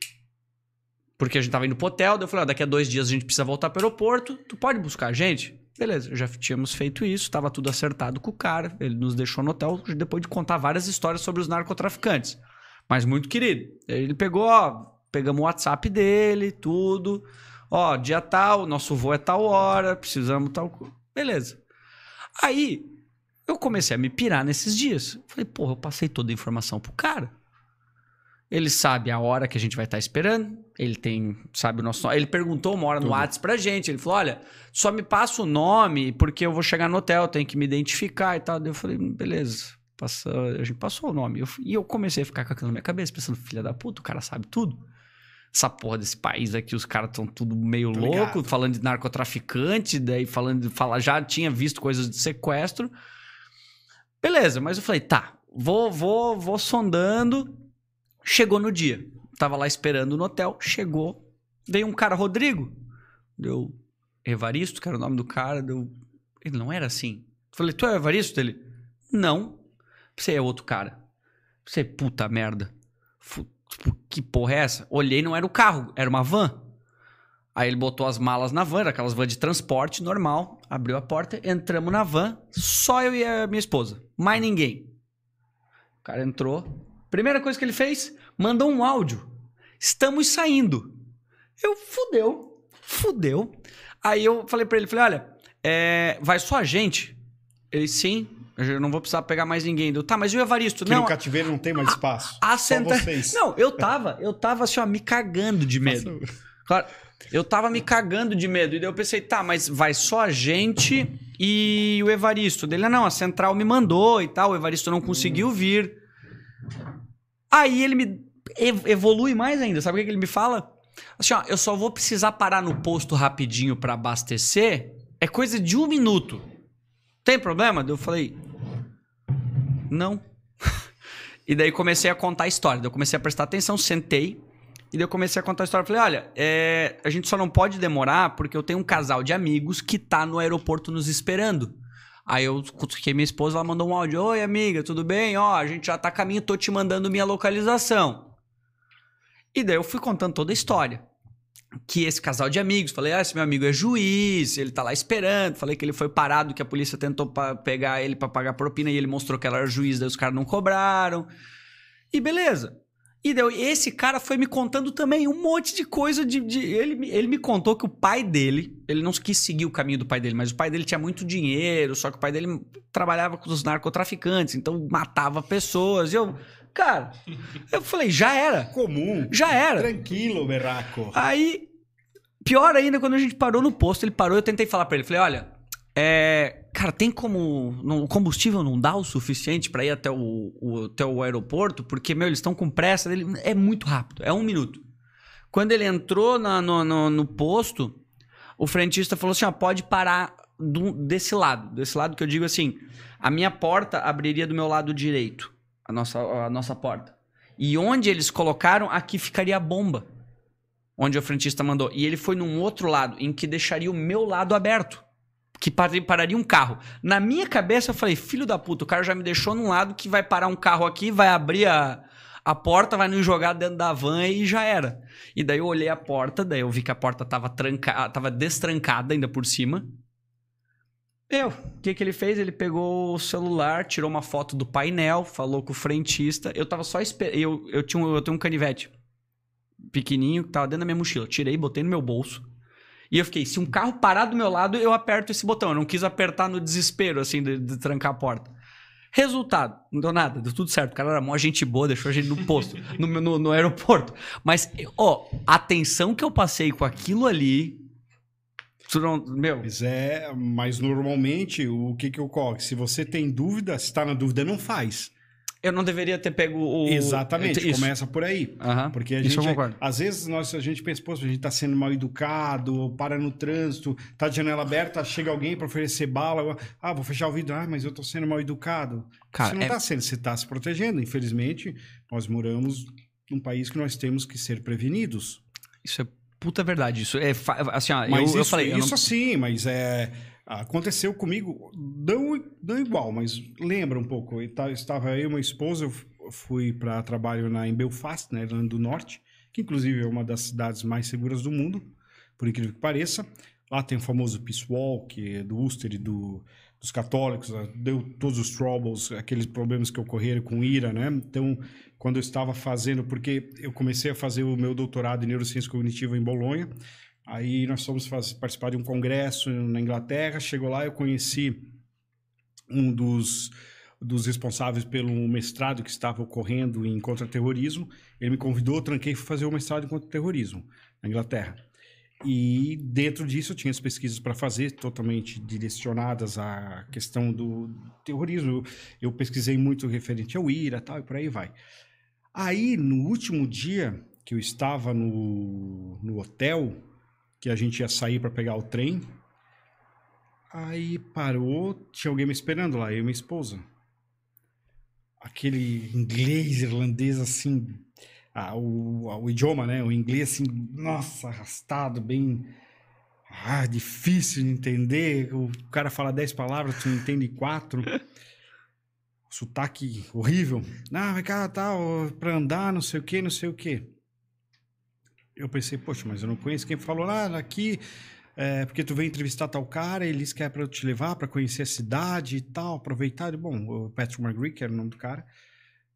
porque a gente tava indo pro hotel. Daí eu falei, ó, daqui a dois dias a gente precisa voltar pro aeroporto, tu pode buscar a gente? Beleza, já tínhamos feito isso, tava tudo acertado com o cara. Ele nos deixou no hotel depois de contar várias histórias sobre os narcotraficantes. Mas muito querido. Ele pegou, ó, pegamos o WhatsApp dele, tudo. Ó, dia tal, nosso voo é tal hora, precisamos tal. Beleza. Aí, eu comecei a me pirar nesses dias. Falei, porra, eu passei toda a informação pro cara. Ele sabe a hora que a gente vai estar esperando. Ele tem, sabe o nosso nome. Ele perguntou uma hora no WhatsApp pra gente. Ele falou: olha, só me passa o nome, porque eu vou chegar no hotel, tenho que me identificar e tal. Daí eu falei, beleza. Passa, a gente passou o nome. Eu, e eu comecei a ficar com aquilo na minha cabeça, pensando, filha da puta, o cara sabe tudo. Essa porra desse país aqui, os caras estão tudo meio Tô louco, ligado. falando de narcotraficante, daí falando de falar, já tinha visto coisas de sequestro. Beleza, mas eu falei, tá, vou, vou, vou sondando. Chegou no dia. Tava lá esperando no hotel, chegou. Veio um cara, Rodrigo. Deu Evaristo, que era o nome do cara. Deu. Ele não era assim. Falei, tu é o Evaristo? Ele, não. Você é outro cara. Você, puta merda. Fu- Tipo, que porra é essa? Olhei, não era o carro, era uma van. Aí ele botou as malas na van, era aquelas vans de transporte normal. Abriu a porta, entramos na van, só eu e a minha esposa. Mais ninguém. O cara entrou. Primeira coisa que ele fez, mandou um áudio. Estamos saindo. Eu, fudeu. Fudeu. Aí eu falei pra ele, falei, olha, é, vai só a gente? Ele, sim, eu não vou precisar pegar mais ninguém. Eu, tá, mas e o Evaristo? Que não, no cativeiro não tem mais espaço. a Só senta-. Não, eu tava, eu tava assim, ó, me cagando de medo. Claro, eu tava me cagando de medo. E daí eu pensei, tá, mas vai só a gente e o Evaristo. Dele, "Ah, não, a central me mandou e tal, o Evaristo não conseguiu vir. Aí ele me ev- evolui mais ainda. Sabe o que ele me fala? Assim, ó, eu só vou precisar parar no posto rapidinho pra abastecer. É coisa de um minuto. Tem problema? Eu falei, não. E daí comecei a contar a história. Eu comecei a prestar atenção, sentei. E daí eu comecei a contar a história. Falei, olha, é, a gente só não pode demorar porque eu tenho um casal de amigos que tá no aeroporto nos esperando. Aí eu cutuquei minha esposa, ela mandou um áudio. Oi, amiga, tudo bem? Ó, a gente já tá a caminho, tô te mandando minha localização. E daí eu fui contando toda a história. Que esse casal de amigos, falei, ah, esse meu amigo é juiz, ele tá lá esperando. Falei que ele foi parado, que a polícia tentou pegar ele pra pagar propina e ele mostrou que ela era juiz, daí os caras não cobraram. E beleza. E daí, esse cara foi me contando também um monte de coisa de. de- ele, me- ele me contou que o pai dele, ele não quis seguir o caminho do pai dele, mas o pai dele tinha muito dinheiro, só que o pai dele trabalhava com os narcotraficantes, então matava pessoas. E eu, cara, eu falei, já era. Comum. Já era. Tranquilo, berraco. Aí, pior ainda, quando a gente parou no posto, ele parou, eu tentei falar pra ele, falei, olha, é, cara, tem como, não- o combustível não dá o suficiente pra ir até o, o- até o aeroporto? Porque, meu, eles estão com pressa, ele, é muito rápido, é um minuto. Quando ele entrou na- no, no- no posto, o frentista falou assim, ó, pode parar do- desse lado, desse lado que eu digo assim, a minha porta abriria do meu lado direito, a nossa, a nossa porta. E onde eles colocaram, aqui ficaria a bomba onde o frentista mandou. E ele foi num outro lado, em que deixaria o meu lado aberto. Que par- pararia um carro. Na minha cabeça, eu falei, filho da puta, o cara já me deixou num lado que vai parar um carro aqui, vai abrir a, a porta, vai nos jogar dentro da van e já era. E daí eu olhei a porta, daí eu vi que a porta tava, tranca, tava destrancada ainda por cima. Eu, o que que ele fez? Ele pegou o celular, tirou uma foto do painel, falou com o frentista. Eu tava só esperando. Eu, eu, tinha um, eu tenho um canivete pequenininho que tava dentro da minha mochila. Tirei, botei no meu bolso. E eu fiquei, se um carro parar do meu lado, eu aperto esse botão. Eu não quis apertar no desespero, assim, de, de trancar a porta. Resultado, não deu nada, deu tudo certo. O cara era mó gente boa, deixou a gente no posto, no, no, no aeroporto. Mas, ó, a tensão que eu passei com aquilo ali. meu, Mas é, mas normalmente o que que ocorre? Se você tem dúvida, se está na dúvida, não faz. Eu não deveria ter pego o. Exatamente, Isso. começa por aí. Aham, Porque a isso eu gente, às vezes, nós, a gente pensa, pô, a gente tá sendo mal educado, ou para no trânsito, tá de janela aberta, chega alguém para oferecer bala, ah, vou fechar o vidro, ah, mas eu tô sendo mal educado. Cara, você não é- tá sendo, você tá se protegendo. Infelizmente, nós moramos num país que nós temos que ser prevenidos. Isso é puta verdade. Isso é. Assim, ó, Mas eu, eu isso, falei. eu isso não- sim, mas é. Aconteceu comigo, não, não igual, mas lembra um pouco. Estava eu e minha esposa, eu fui para trabalho na, em Belfast, na Irlanda do Norte, que inclusive é uma das cidades mais seguras do mundo, por incrível que pareça. Lá tem o famoso Peace Walk, é do Ulster e do, dos católicos, né? deu todos os troubles, aqueles problemas que ocorreram com ira, né? Então, quando eu estava fazendo, porque eu comecei a fazer o meu doutorado em neurociência cognitiva em Bolonha, aí nós fomos fazer, participar de um congresso na Inglaterra, chegou lá, eu conheci um dos dos responsáveis pelo mestrado que estava ocorrendo em contra-terrorismo. Ele me convidou, tranquei e fui fazer o mestrado em contra-terrorismo na Inglaterra. E dentro disso eu tinha as pesquisas para fazer, totalmente direcionadas à questão do terrorismo. Eu pesquisei muito referente ao IRA tal, e por aí vai. Aí, no último dia que eu estava no, no hotel, que a gente ia sair para pegar o trem, aí parou, tinha alguém me esperando lá, eu e minha esposa. Aquele inglês, irlandês, assim, ah, o, o, idioma, né? O inglês, assim, nossa, arrastado, bem. Ah, difícil de entender. O cara fala dez palavras, tu entende quatro. Sotaque horrível. Não, vai cá, tal, tá, pra andar, não sei o que, não sei o que. Eu pensei, poxa, mas eu não conheço quem falou lá aqui. É, porque tu veio entrevistar tal cara, eles querem para eu te levar para conhecer a cidade e tal, aproveitar. Bom, o Patrick McGree, que era o nome do cara.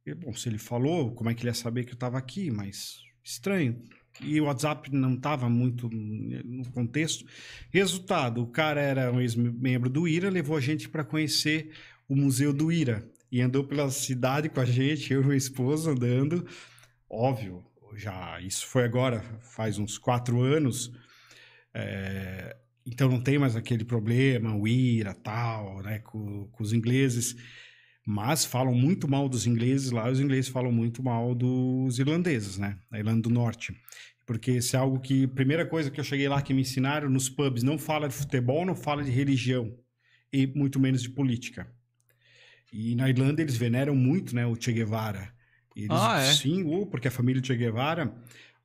E, bom, se ele falou, como é que ele ia saber que eu estava aqui? Mas estranho. E o WhatsApp não estava muito no contexto. Resultado, o cara era um ex-membro do IRA, levou a gente para conhecer o Museu do IRA. E andou pela cidade com a gente, eu e minha esposa andando. Óbvio, já isso foi agora, faz uns quatro anos. É, então não tem mais aquele problema, o IRA, tal, né, com, com os ingleses mas falam muito mal dos ingleses lá, os ingleses falam muito mal dos irlandeses, né? Na Irlanda do Norte. Porque isso é algo que, primeira coisa que eu cheguei lá que me ensinaram nos pubs, não fala de futebol, não fala de religião, e muito menos de política. E na Irlanda eles veneram muito, né, o Che Guevara. Eles, ah, é? Sim, uh, porque a família Che Guevara,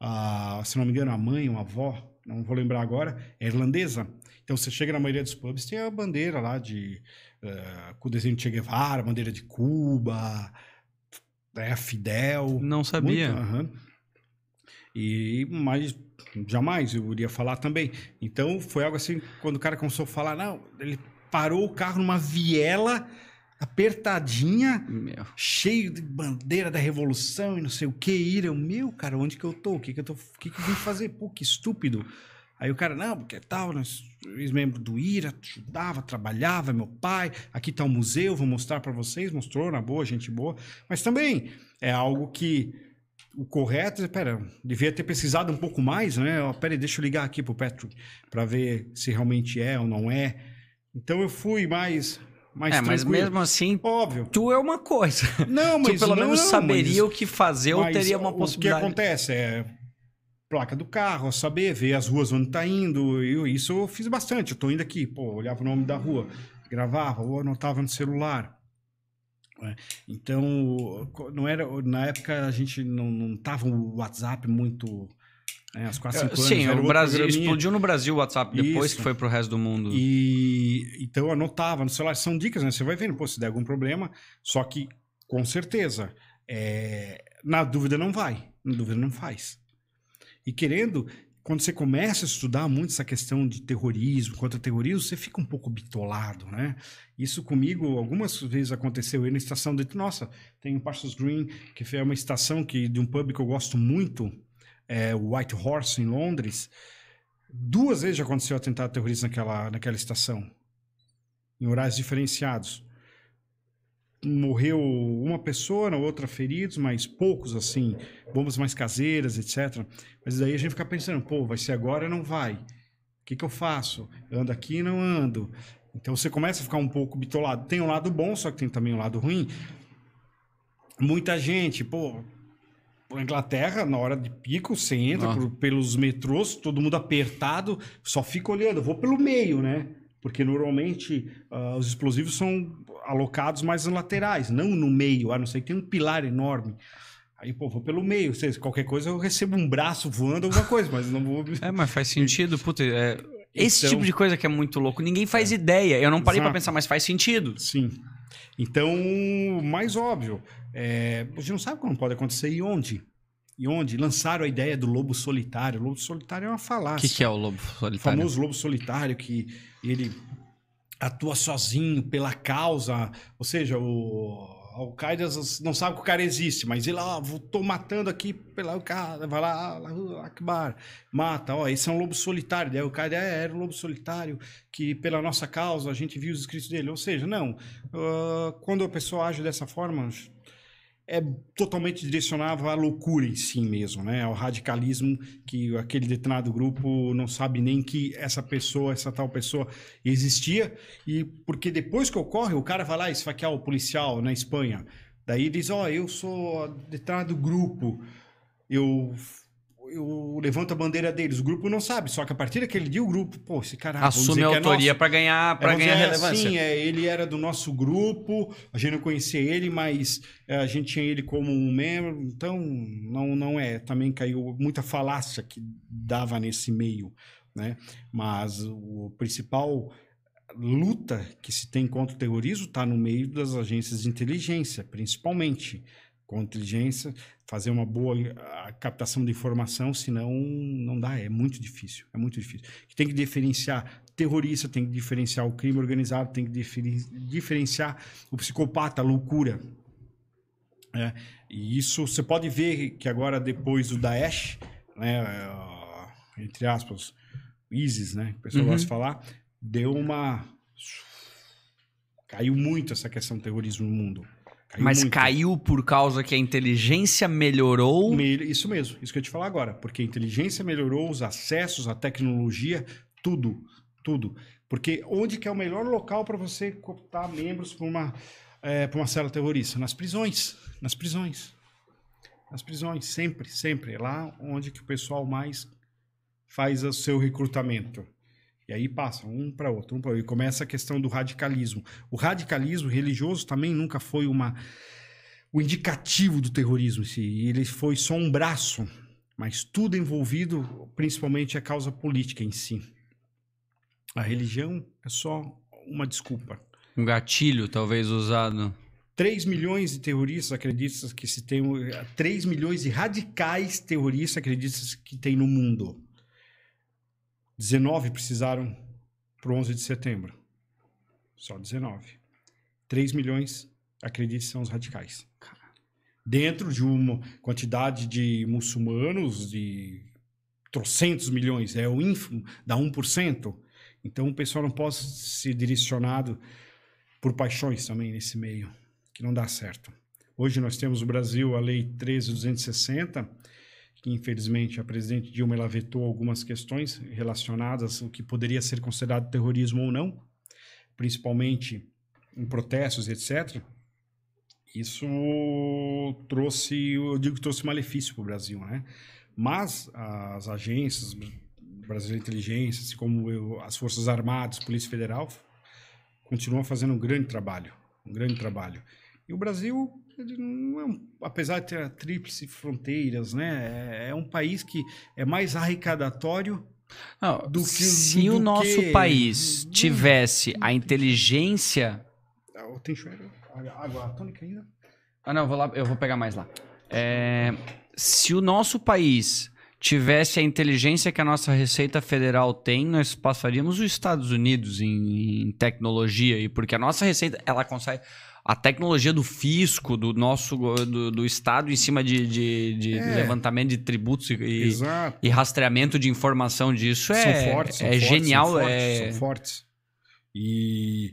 uh, se não me engano, a mãe, uma avó, não vou lembrar agora, é irlandesa. Então você chega na maioria dos pubs, tem a bandeira lá de uh, com o desenho de Che Guevara, bandeira de Cuba, né, Fidel. Não sabia. Muito, E, mas jamais eu iria falar também. Então foi algo assim, quando o cara começou a falar, não, ele parou o carro numa viela apertadinha, meu. cheio de bandeira da revolução e não sei o que, ira. meu, cara, onde que eu tô? O que que eu tô, o que que eu vim fazer? Pô, que estúpido. Aí o cara, não, porque tal, nós, ex-membro do IRA, ajudava, trabalhava, meu pai, aqui está o um museu, vou mostrar para vocês, mostrou, na boa, gente boa. Mas também é algo que o correto, espera, devia ter pesquisado um pouco mais, né? Oh, peraí, deixa eu ligar aqui pro Patrick para ver se realmente é ou não é. Então eu fui mais mais é, mas mesmo assim, óbvio. Tu é uma coisa. Não, mas tu pelo não, menos saberia o que fazer ou teria uma possibilidade. O que acontece é placa do carro, saber, ver as ruas onde tá indo. Eu, isso eu fiz bastante. Eu tô indo aqui, pô, olhava o nome da rua, gravava ou anotava no celular. É, então, não era na época a gente não, não tava o WhatsApp muito é, as quatro, cinco Sim, o Brasil explodiu no Brasil o WhatsApp depois Isso. que foi pro resto do mundo. E então eu anotava no celular, são dicas, né? Você vai vendo, pô, se der algum problema, só que com certeza, é, na dúvida não vai, na dúvida não faz. E querendo, quando você começa a estudar muito essa questão de terrorismo, contra terrorismo, você fica um pouco bitolado, né? Isso comigo algumas vezes aconteceu aí na estação de. Nossa, tem o Parsons Green, que é uma estação que, de um pub que eu gosto muito, é White Horse, em Londres. Duas vezes já aconteceu atentado terrorista naquela, naquela estação, em horários diferenciados morreu uma pessoa, na outra feridos, mas poucos assim, bombas mais caseiras, etc. Mas daí a gente fica pensando, pô, vai ser agora não vai? O que, que eu faço? Ando aqui não ando? Então você começa a ficar um pouco bitolado. Tem um lado bom, só que tem também um lado ruim. Muita gente, pô, na Inglaterra, na hora de pico, você entra por, pelos metrôs, todo mundo apertado, só fica olhando. Eu vou pelo meio, né? Porque normalmente uh, os explosivos são alocados mais nas laterais, não no meio, a não ser que tem um pilar enorme. Aí, pô, vou pelo meio. Seja, qualquer coisa eu recebo um braço voando, alguma coisa, mas não vou. É, mas faz sentido, puta. É, Esse Então- tipo de coisa que é muito louco. Ninguém faz ideia. Eu não parei pra Exato. pensar, mas faz sentido. Sim. Então, mais óbvio, é, a gente não sabe como pode acontecer e onde. E onde? Lançaram a ideia do lobo solitário. O lobo solitário é uma O falácia. que, que é o lobo O solitário? famoso lobo solitário que ele atua sozinho pela causa, ou seja, o Al-Qaeda não sabe que o cara existe, mas ele, ó, tô matando aqui pela o cara, vai lá, Allahu Akbar, mata, ó, esse é um lobo solitário, daí o cara é, era um lobo solitário que pela nossa causa a gente viu os escritos dele, ou seja, não, ah, quando a pessoa age dessa forma, é totalmente direcionável à loucura em si mesmo, né? Ao radicalismo que aquele determinado grupo não sabe nem que essa pessoa, essa tal pessoa existia e porque depois que ocorre, o cara vai lá esfaquear o policial na Espanha. Daí diz, ó, eu sou determinado grupo, eu eu levanto a bandeira deles. O grupo não sabe, só que a partir daquele dia o grupo, pô, esse cara Assume a é autoria nosso. pra ganhar, pra É, ganhar dizer relevância. Assim, é, ele era do nosso grupo, a gente não conhecia ele, mas é, a gente tinha ele como um membro, então não, não é. Também caiu muita falácia que dava nesse meio, né? Mas o principal luta que se tem contra o terrorismo está no meio das agências de inteligência, principalmente. Com inteligência, fazer uma boa captação de informação, senão não dá, é muito difícil, é muito difícil. Tem que diferenciar terrorista, tem que diferenciar o crime organizado, tem que diferen- diferenciar o psicopata, a loucura. É, e isso você pode ver que agora, depois do Daesh, né, ah, entre aspas, ISIS, né, que o pessoal Uhum. gosta de falar, deu uma. Caiu muito essa questão do terrorismo no mundo. Caiu Mas muito. caiu por causa que a inteligência melhorou. Me- Isso mesmo, isso que eu ia te falar agora. Porque a inteligência melhorou, os acessos, a tecnologia, tudo, tudo. Porque onde que é o melhor local para você cooptar membros para uma, é, uma célula terrorista? Nas prisões, nas prisões. Nas prisões, sempre, sempre. É lá onde que o pessoal mais faz o seu recrutamento. E aí passa um para outro, um para outro. E começa a questão do radicalismo. O radicalismo religioso também nunca foi uma o indicativo do terrorismo em si. Ele foi só um braço, mas tudo envolvido, principalmente a causa política em si. A religião é só uma desculpa. Um gatilho, talvez, usado. 3 milhões de terroristas acreditam que se tem 3 milhões de radicais terroristas acreditam que tem no mundo. 19 precisaram para o 11 de setembro. Só 19. 3 milhões acreditam que são os radicais. Dentro de uma quantidade de muçulmanos de trocentos milhões, é o ínfimo, dá 1%. Então o pessoal não pode ser direcionado por paixões também nesse meio, que não dá certo. Hoje nós temos no Brasil a Lei 13.260, que infelizmente a presidente Dilma ela vetou algumas questões relacionadas ao que poderia ser considerado terrorismo ou não, principalmente em protestos, etc. Isso trouxe, eu digo que trouxe malefício para o Brasil, né? Mas as agências brasileiras de inteligência, assim como eu, as Forças Armadas, Polícia Federal, continuam fazendo um grande trabalho, um grande trabalho. E o Brasil, ele não é um, apesar de ter tríplice fronteiras, né, é, é um país que é mais arrecadatório Não, Do que- se do o nosso que- país tivesse a inteligência. Ah, Tem? Água tônica ainda? Ah, não, eu vou lá, eu vou pegar mais lá. É, se o nosso país tivesse a inteligência que a nossa Receita Federal tem, nós passaríamos os Estados Unidos em, em tecnologia, e porque a nossa Receita, ela consegue. A tecnologia do fisco, do nosso do, do Estado em cima de, de- de É. levantamento de tributos e, e- rastreamento de informação disso é, são fortes, são é fortes, genial. São fortes, é... são fortes. E,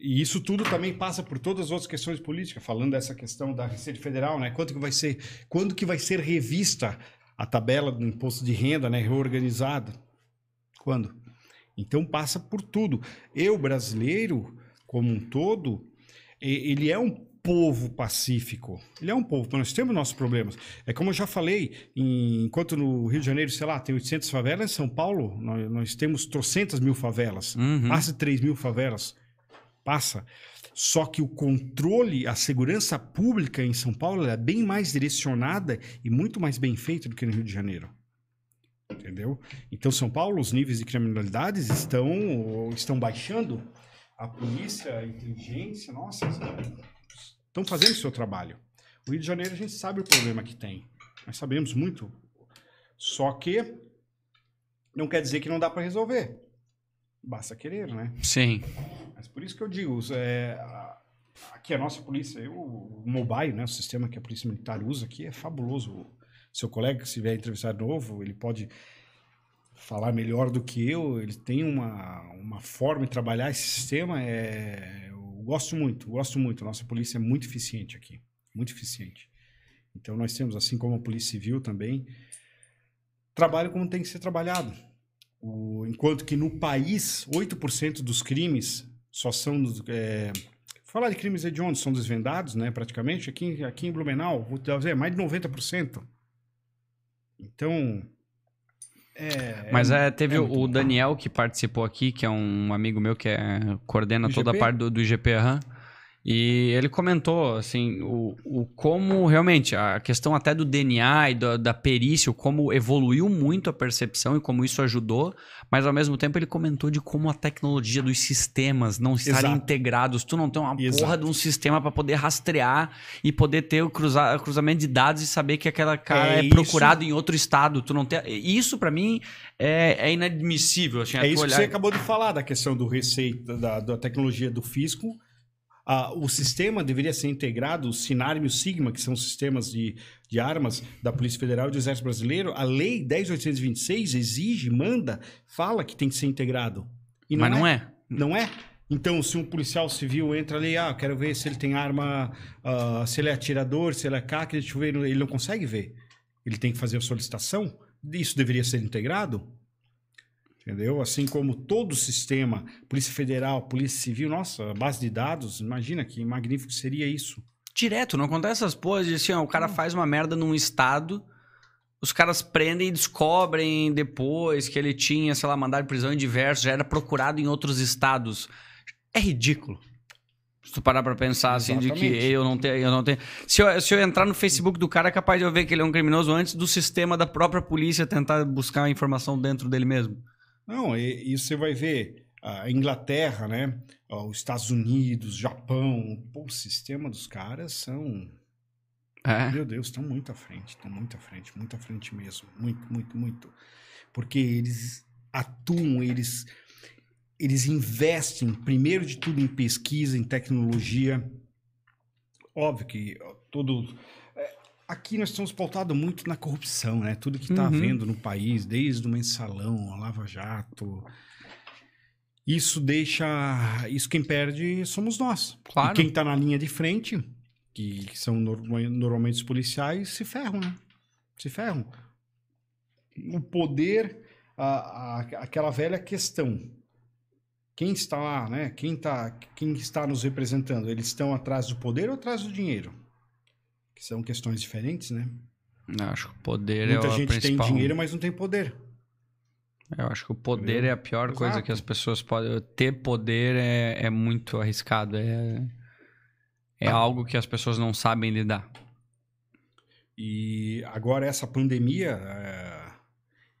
e isso tudo também passa por todas as outras questões políticas, falando dessa questão da Receita Federal, né? Quanto que vai ser, quando que vai ser revista a tabela do imposto de renda, né, reorganizada? Quando? Então passa por tudo. Eu, brasileiro, como um todo, ele é um povo pacífico. Ele é um povo, nós temos nossos problemas. É como eu já falei, em- enquanto no Rio de Janeiro, sei lá, tem 800 favelas, em São Paulo nós, nós temos trocentas mil favelas. Uhum. Passa de 3 mil favelas. Passa. Só que o controle, a segurança pública em São Paulo é bem mais direcionada e muito mais bem feita do que no Rio de Janeiro. Entendeu? Então, São Paulo, os níveis de criminalidades estão, estão baixando. A polícia, a inteligência, nossa, estão fazendo o seu trabalho. O Rio de Janeiro, a gente sabe o problema que tem. Nós sabemos muito. Só que não quer dizer que não dá para resolver. Basta querer, né? Sim. Mas por isso que eu digo, é, aqui a nossa polícia, eu, o mobile, né, o sistema que a polícia militar usa aqui é fabuloso. Seu colega, se vier entrevistar de novo, ele pode falar melhor do que eu. Ele tem uma, uma forma de trabalhar esse sistema. É, eu gosto muito, gosto muito. Nossa polícia é muito eficiente aqui, muito eficiente. Então nós temos, assim como a polícia civil também, trabalho como tem que ser trabalhado. O, enquanto que no país, 8% dos crimes só são. É, falar de crimes hediondos são desvendados, né, praticamente. Aqui, aqui em Blumenau, vou dizer, mais de 90%. Então. É, Mas é, teve é o Daniel que participou aqui, que é um amigo meu que é, coordena toda a parte do, do IGP. Uhum. E ele comentou, assim, o, o como realmente a questão até do DNA e do, da perícia, como evoluiu muito a percepção e como isso ajudou, mas ao mesmo tempo ele comentou de como a tecnologia dos sistemas não estarem integrados. Tu não tem uma Exato. porra de um sistema para poder rastrear e poder ter o cruza, cruzamento de dados e saber que aquela cara é, é procurado em outro estado. Tu não tem. Isso, para mim, é, é, inadmissível. Assim, é isso olhar... que você acabou de falar da questão do receita, da, da tecnologia do fisco ah, o sistema deveria ser integrado, o Sinarm e o Sigma, que são sistemas de, de armas da Polícia Federal e do Exército Brasileiro, a Lei 10.826 exige, manda, fala que tem que ser integrado. Não Mas não é. é. Não é? Então, se um policial civil entra ali, ah, quero ver se ele tem arma, uh, se ele é atirador, se ele é CAC, deixa eu ver, ele não consegue ver. Ele tem que fazer a solicitação. Isso deveria ser integrado? Entendeu? Assim como todo o sistema, Polícia Federal, Polícia Civil, nossa, base de dados, imagina que magnífico seria isso. Direto, não acontece essas coisas de assim, ó, o cara faz uma merda num estado, os caras prendem e descobrem depois que ele tinha, sei lá, mandado de prisão em diversos, já era procurado em outros estados. É ridículo. Se tu parar pra pensar Exatamente. assim, de que eu não tenho. Eu não tenho... Se, eu, se eu entrar no Facebook do cara, é capaz de eu ver que ele é um criminoso antes do sistema da própria polícia tentar buscar a informação dentro dele mesmo. Não, e, e você vai ver a Inglaterra, né? Os Estados Unidos, Japão, pô, o sistema dos caras são. É. Meu Deus, estão muito à frente, estão muito à frente, muito à frente mesmo. Muito, muito, muito. Porque eles atuam, eles, eles investem, primeiro de tudo, em pesquisa, em tecnologia. Óbvio que todo Aqui nós estamos pautados muito na corrupção, né? Tudo que está uhum. havendo no país, desde o mensalão, a Lava Jato. Isso deixa. Isso quem perde somos nós. Claro. E quem está na linha de frente, que, que são normalmente os policiais, se ferram, né? Se ferram. O poder, a, a, aquela velha questão. Quem está lá, né? Quem, tá, quem está nos representando? Eles estão atrás do poder ou atrás do dinheiro? Que são questões diferentes, né? Eu acho que o poder Muita é gente principal. tem dinheiro, mas não tem poder. Eu acho que o poder Entendeu? é a pior Exato. coisa que as pessoas podem. Ter poder é, é muito arriscado. É, é ah. algo que as pessoas não sabem lidar. E agora essa pandemia, é,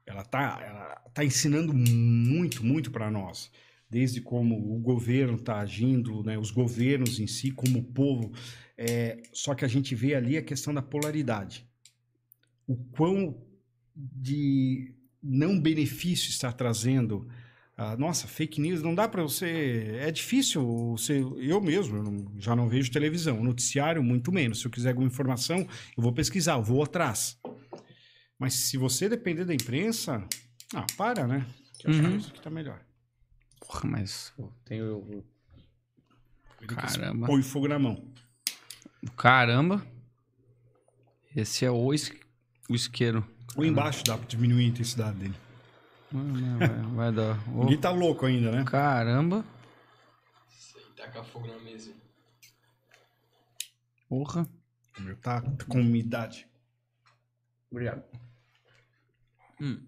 ela está ela tá ensinando muito, muito para nós. Desde como o governo está agindo, né, os governos em si, como o povo é, só que a gente vê ali a questão da polaridade. O quão de não benefício está trazendo. Ah, nossa, fake news não dá para você. É difícil. Você, eu mesmo eu não, já não vejo televisão, noticiário muito menos. Se eu quiser alguma informação, eu vou pesquisar, eu vou atrás. Mas se você depender da imprensa, ah, para, né? Que eu uhum. acho que isso aqui tá melhor. Porra, mas eu tenho. Caramba. Põe fogo na mão. Caramba. Esse é o, is... o isqueiro. O embaixo dá pra diminuir a intensidade dele. Não, não, vai, vai dar. Oh. Ninguém tá louco ainda, né? Caramba. Isso aí, taca fogo na mesa. Porra. O meu tá, tá com umidade. Obrigado. Hum.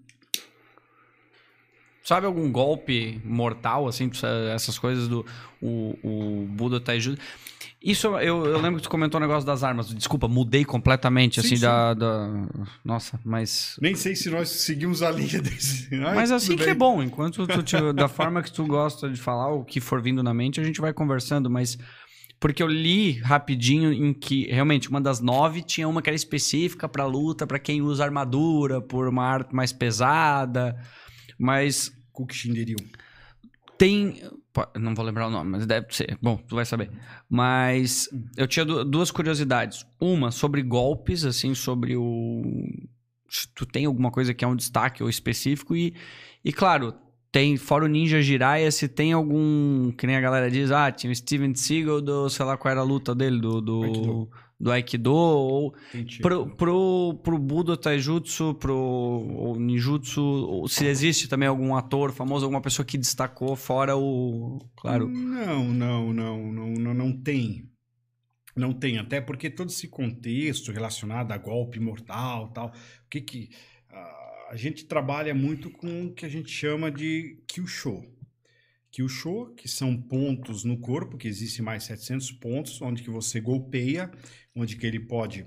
Sabe algum golpe mortal, assim, essas coisas do. O, o Buda tá ajuda? Isso, eu, eu lembro que tu comentou o negócio das armas. Desculpa, mudei completamente, Sim, assim, sim. Da, da... Nossa, mas... Nem sei se nós seguimos a linha desse. Ai, Mas assim que bem. é bom. Enquanto tu, te- da forma que tu gosta de falar, o que for vindo na mente, a gente vai conversando, mas... Porque eu li rapidinho em que, realmente, uma das nove tinha uma que era específica pra luta, pra quem usa armadura, por uma arte mais pesada. Mas Cook Shinderyu. Tem. Não vou lembrar o nome, mas deve ser. Bom, tu vai saber. Mas eu tinha du- duas curiosidades. Uma sobre golpes, assim, sobre o. Se tu tem alguma coisa que é um destaque ou específico. E, e claro, tem. Fora o Ninja Jiraiya, se tem algum. Que nem a galera diz, ah, tinha o Steven Seagal do. Sei lá qual era a luta dele, do. do. Do Aikido, ou Entendi. Pro, pro, pro Budo Taijutsu, pro ou Ninjutsu, ou se existe também algum ator famoso, alguma pessoa que destacou fora o. Claro. Não, não, não, não, não, não tem. Não tem, até porque todo esse contexto relacionado a golpe mortal tal, o que que. ah, a gente trabalha muito com o que a gente chama de Kyusho. Kyusho, que são pontos no corpo, que existem mais 700 pontos, onde que você golpeia, onde que ele pode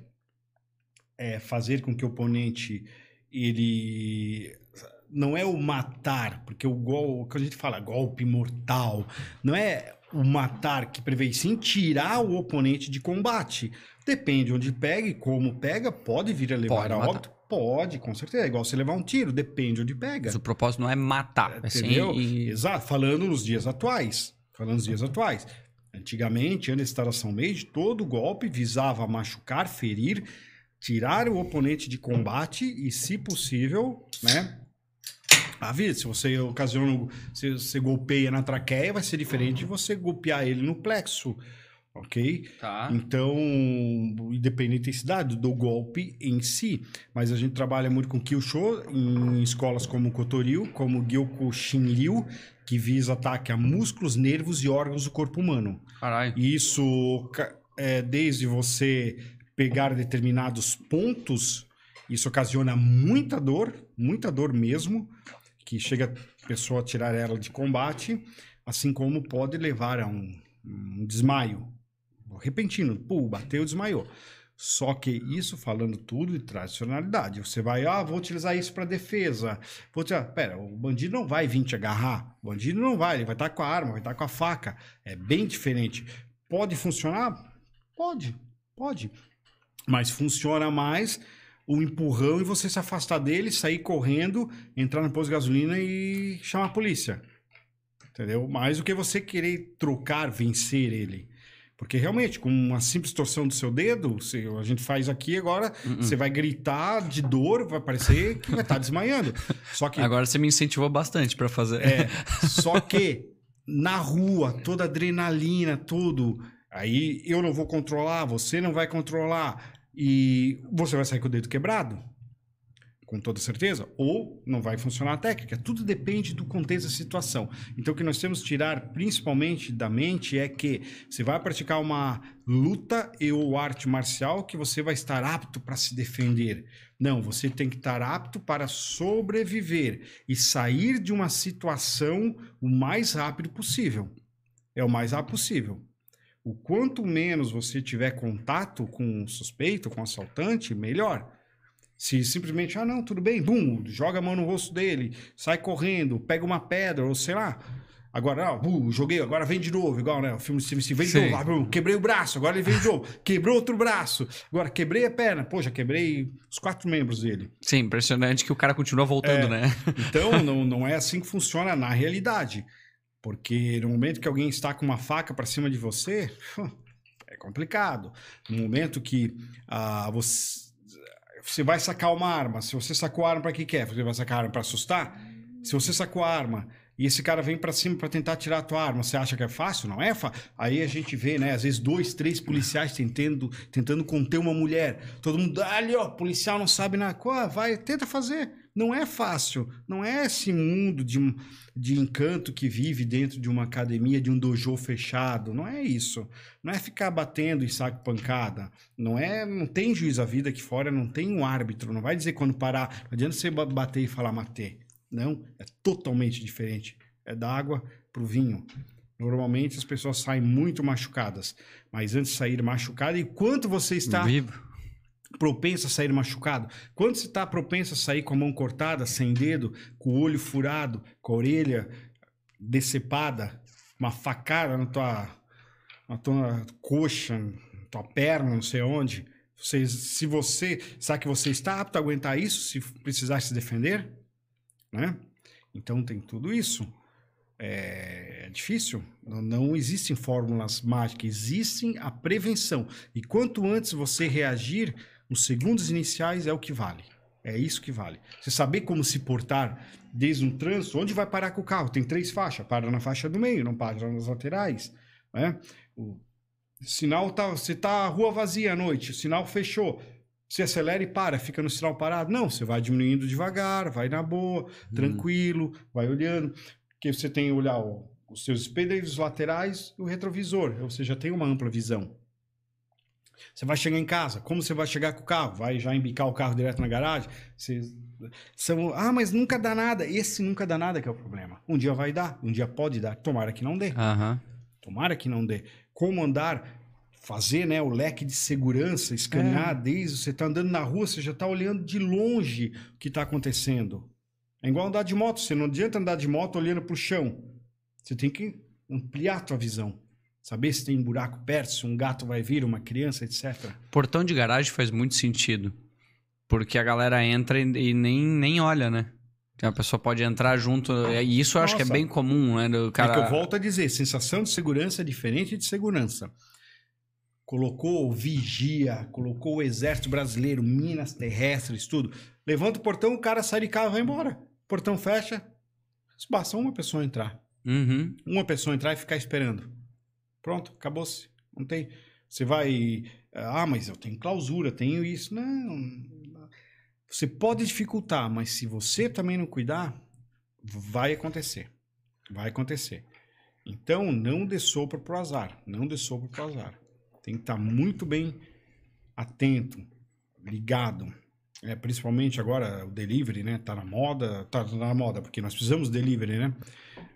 é, fazer com que o oponente ele não é o matar, porque o gol, quando a gente fala golpe mortal, não é o matar que prevê, sim tirar o oponente de combate. Depende onde pega e como pega, pode vir a levar Pode a matar. óbito? Pode, com certeza. É igual você levar um tiro, depende onde pega. Mas o propósito não é matar. Assim, Entendeu? e- Exato, falando nos dias atuais. Falando nos dias atuais. Antigamente, antes da instalação Mage, todo golpe visava machucar, ferir, tirar o oponente de combate e, se possível, né? A vida, se você ocasiona, se você golpeia na traqueia, vai ser diferente de você golpear ele no plexo, ok? Tá. Então, independente da intensidade do golpe em si, mas a gente trabalha muito com Kyusho em escolas como Kotoryu, como Gyoku Shinryu, que visa ataque a músculos, nervos e órgãos do corpo humano. Isso é desde você pegar determinados pontos, isso ocasiona muita dor, muita dor mesmo, que chega a pessoa a tirar ela de combate, assim como pode levar a um, um desmaio repentino, pô, bateu, desmaiou. Só que isso falando tudo de tradicionalidade. Você vai, ah, vou utilizar isso para defesa. Vou utilizar... Pera, o bandido não vai vir te agarrar. O bandido não vai, ele vai estar com a arma, vai estar com a faca. É bem diferente. Pode funcionar? Pode, pode. Mas funciona mais o empurrão e você se afastar dele, sair correndo, entrar no posto de gasolina e chamar a polícia. Entendeu? Mais do que você querer trocar, vencer ele. Porque realmente, com uma simples torção do seu dedo, se a gente faz aqui agora, Hum. você vai gritar de dor, vai parecer que vai estar desmaiando. Só que Agora você me incentivou bastante pra fazer. é, só que na rua, toda adrenalina, tudo, aí eu não vou controlar, você não vai controlar e você vai sair com o dedo quebrado, com toda certeza, ou não vai funcionar a técnica. Tudo depende do contexto da situação. Então, o que nós temos que tirar principalmente da mente é que você vai praticar uma luta e ou arte marcial que você vai estar apto para se defender. Não, você tem que estar apto para sobreviver e sair de uma situação o mais rápido possível. É o mais rápido possível. O quanto menos você tiver contato com o suspeito, com o assaltante, melhor. Se simplesmente, ah, não, tudo bem, bum, joga a mão no rosto dele, sai correndo, pega uma pedra, ou sei lá. Agora, ah, bum, joguei, agora vem de novo, igual, né? O filme Seagal, vem de Sim. novo, ah, bum, quebrei o braço, agora ele vem de novo, quebrou outro braço, agora quebrei a perna, pô, já quebrei os quatro membros dele. Sim, impressionante que o cara continua voltando, É. né? Então, não, não é assim que funciona na realidade. Porque no momento que alguém está com uma faca para cima de você, é complicado. No momento que ah, você, você vai sacar uma arma, se você sacou a arma para que quer? Você vai sacar a arma para assustar? Se você sacou a arma e esse cara vem para cima para tentar tirar a tua arma, você acha que é fácil? Não é fácil. Aí a gente vê, né, às vezes dois, três policiais tentando, tentando conter uma mulher. Todo mundo, "Ah, ali, ó, policial não sabe nada. Vai, tenta fazer. Não é fácil. Não é esse mundo de, de encanto que vive dentro de uma academia, de um dojo fechado. Não é isso. Não é ficar batendo em saco pancada. Não é, não tem juiz à vida aqui fora, não tem um árbitro. Não vai dizer quando parar. Não adianta você ba- bater e falar matei. Não, é totalmente diferente. É da água pro vinho. Normalmente as pessoas saem muito machucadas, mas antes de sair machucada, e quanto você está Vivo. Propenso a sair machucado? Quanto você está propenso a sair com a mão cortada, sem dedo, com o olho furado, com a orelha decepada, uma facada na tua, na tua coxa, na tua perna, não sei onde? Você, se você sabe que você está apto a aguentar isso, se precisar se defender, né? Então tem tudo isso. É, é difícil. Não, não existem fórmulas mágicas, existem a prevenção. E quanto antes você reagir, os segundos iniciais é o que vale. É isso que vale. Você saber como se portar desde um trânsito, onde vai parar com o carro? Tem três faixas, para na faixa do meio, não para nas laterais. Né? O sinal tá, você tá rua vazia à noite, o sinal fechou. Você acelera e para, fica no sinal parado. Não, você vai diminuindo devagar, vai na boa, Hum. tranquilo, vai olhando. Porque você tem que olhar os seus espelhos laterais e o retrovisor. Você já tem uma ampla visão. Você vai chegar em casa, como você vai chegar com o carro? Vai já embicar o carro direto na garagem? Você... São... Ah, mas nunca dá nada. Esse nunca dá nada que é o problema. Um dia vai dar, um dia pode dar. Tomara que não dê. Aham. Tomara que não dê. Como andar, fazer né, o leque de segurança, escanear desde você tá andando na rua, você já tá olhando de longe o que tá acontecendo. É igual andar de moto, você não adianta andar de moto olhando pro chão. Você tem que ampliar a tua visão. Saber se tem um buraco perto, se um gato vai vir, uma criança, etc. Portão de garagem faz muito sentido. Porque a galera entra e, nem, nem olha, né? A pessoa pode entrar junto. E isso eu acho que é Nossa. bem comum, né? Do cara... É que eu volto a dizer, sensação de segurança é diferente de segurança. Colocou o vigia, colocou o exército brasileiro, minas terrestres, tudo. Levanta o portão, o cara sai de carro e vai embora. O portão fecha, basta uma pessoa entrar. Uhum. Uma pessoa entrar e ficar esperando. Pronto, acabou-se. Não tem. Você vai. Ah, mas eu tenho clausura, tenho isso. Não. Você pode dificultar, mas se você também não cuidar, vai acontecer. Vai acontecer. Então, não dê sopro pro azar. Não dê sopro pro azar. Tem que estar muito bem atento, ligado. É, principalmente agora o delivery, né? Tá na moda, tá na moda, porque nós precisamos de delivery, né?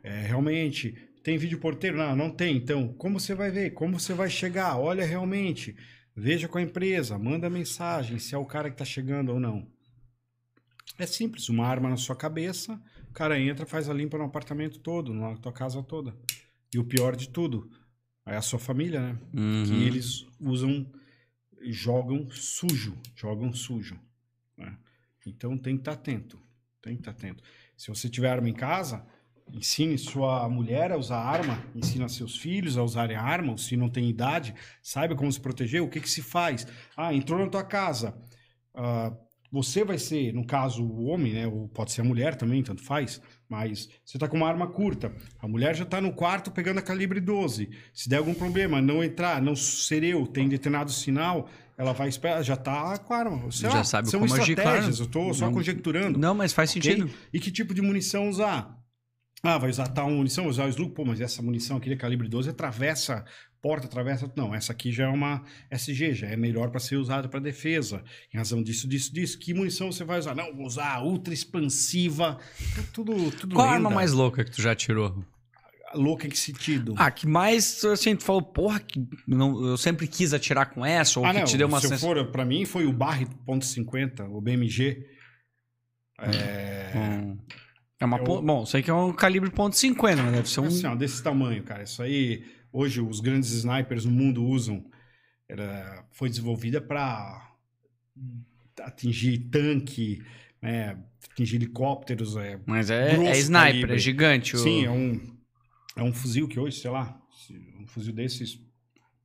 É, realmente, tem vídeo porteiro? Não, não tem. Então, como você vai ver? Como você vai chegar? Olha realmente. Veja com a empresa, manda mensagem se é o cara que está chegando ou não. É simples, uma arma na sua cabeça, o cara entra, faz a limpa no apartamento todo, na tua casa toda. E o pior de tudo, é a sua família, né? Uhum. Que eles usam, jogam sujo, jogam sujo. né? Então tem que estar atento, tem que estar atento. Se você tiver arma em casa, ensine sua mulher a usar arma, ensina seus filhos a usarem arma, ou se não tem idade, saiba como se proteger, o que que se faz. Ah, entrou na tua casa, ah, você vai ser, no caso, o homem, né? Ou pode ser a mulher também, tanto faz. Mas você tá com uma arma curta. A mulher já tá no quarto pegando a calibre 12. Se der algum problema, não entrar, não ser eu, tem determinado sinal, ela vai esperar, já tá com a arma. Sei Já lá, sabe são como agir, estratégias, claro. eu tô só Não- conjecturando. Não, mas faz ok? sentido. E que tipo de munição usar? Ah, vai usar tal munição, vai usar o slug, pô, mas essa munição aqui de calibre 12 atravessa porta, atravessa. Não, essa aqui já é uma SG, já é melhor para ser usada para defesa. Em razão disso, disso, disso. Que munição você vai usar? Não, vou usar a ultra expansiva. Tá Tudo, tudo Qual a lenda. arma mais louca que tu já tirou? louca em que sentido? Ah, que mais, assim, tu falou, porra, que não, eu sempre quis atirar com essa, ou Ah, que não, te deu uma se sensação... for, para mim foi o Barre .50, o BMG. É, Hum. É uma... É pon- Bom, sei que é um calibre .50, mas deve ser um... Assim, ó, desse tamanho, cara. Isso aí, hoje os grandes snipers no mundo usam. Era, foi desenvolvida para atingir tanque, né, atingir helicópteros. É, Mas é, é sniper, calibre. é gigante. o- Sim, é um, é um fuzil que hoje, sei lá, um fuzil desses,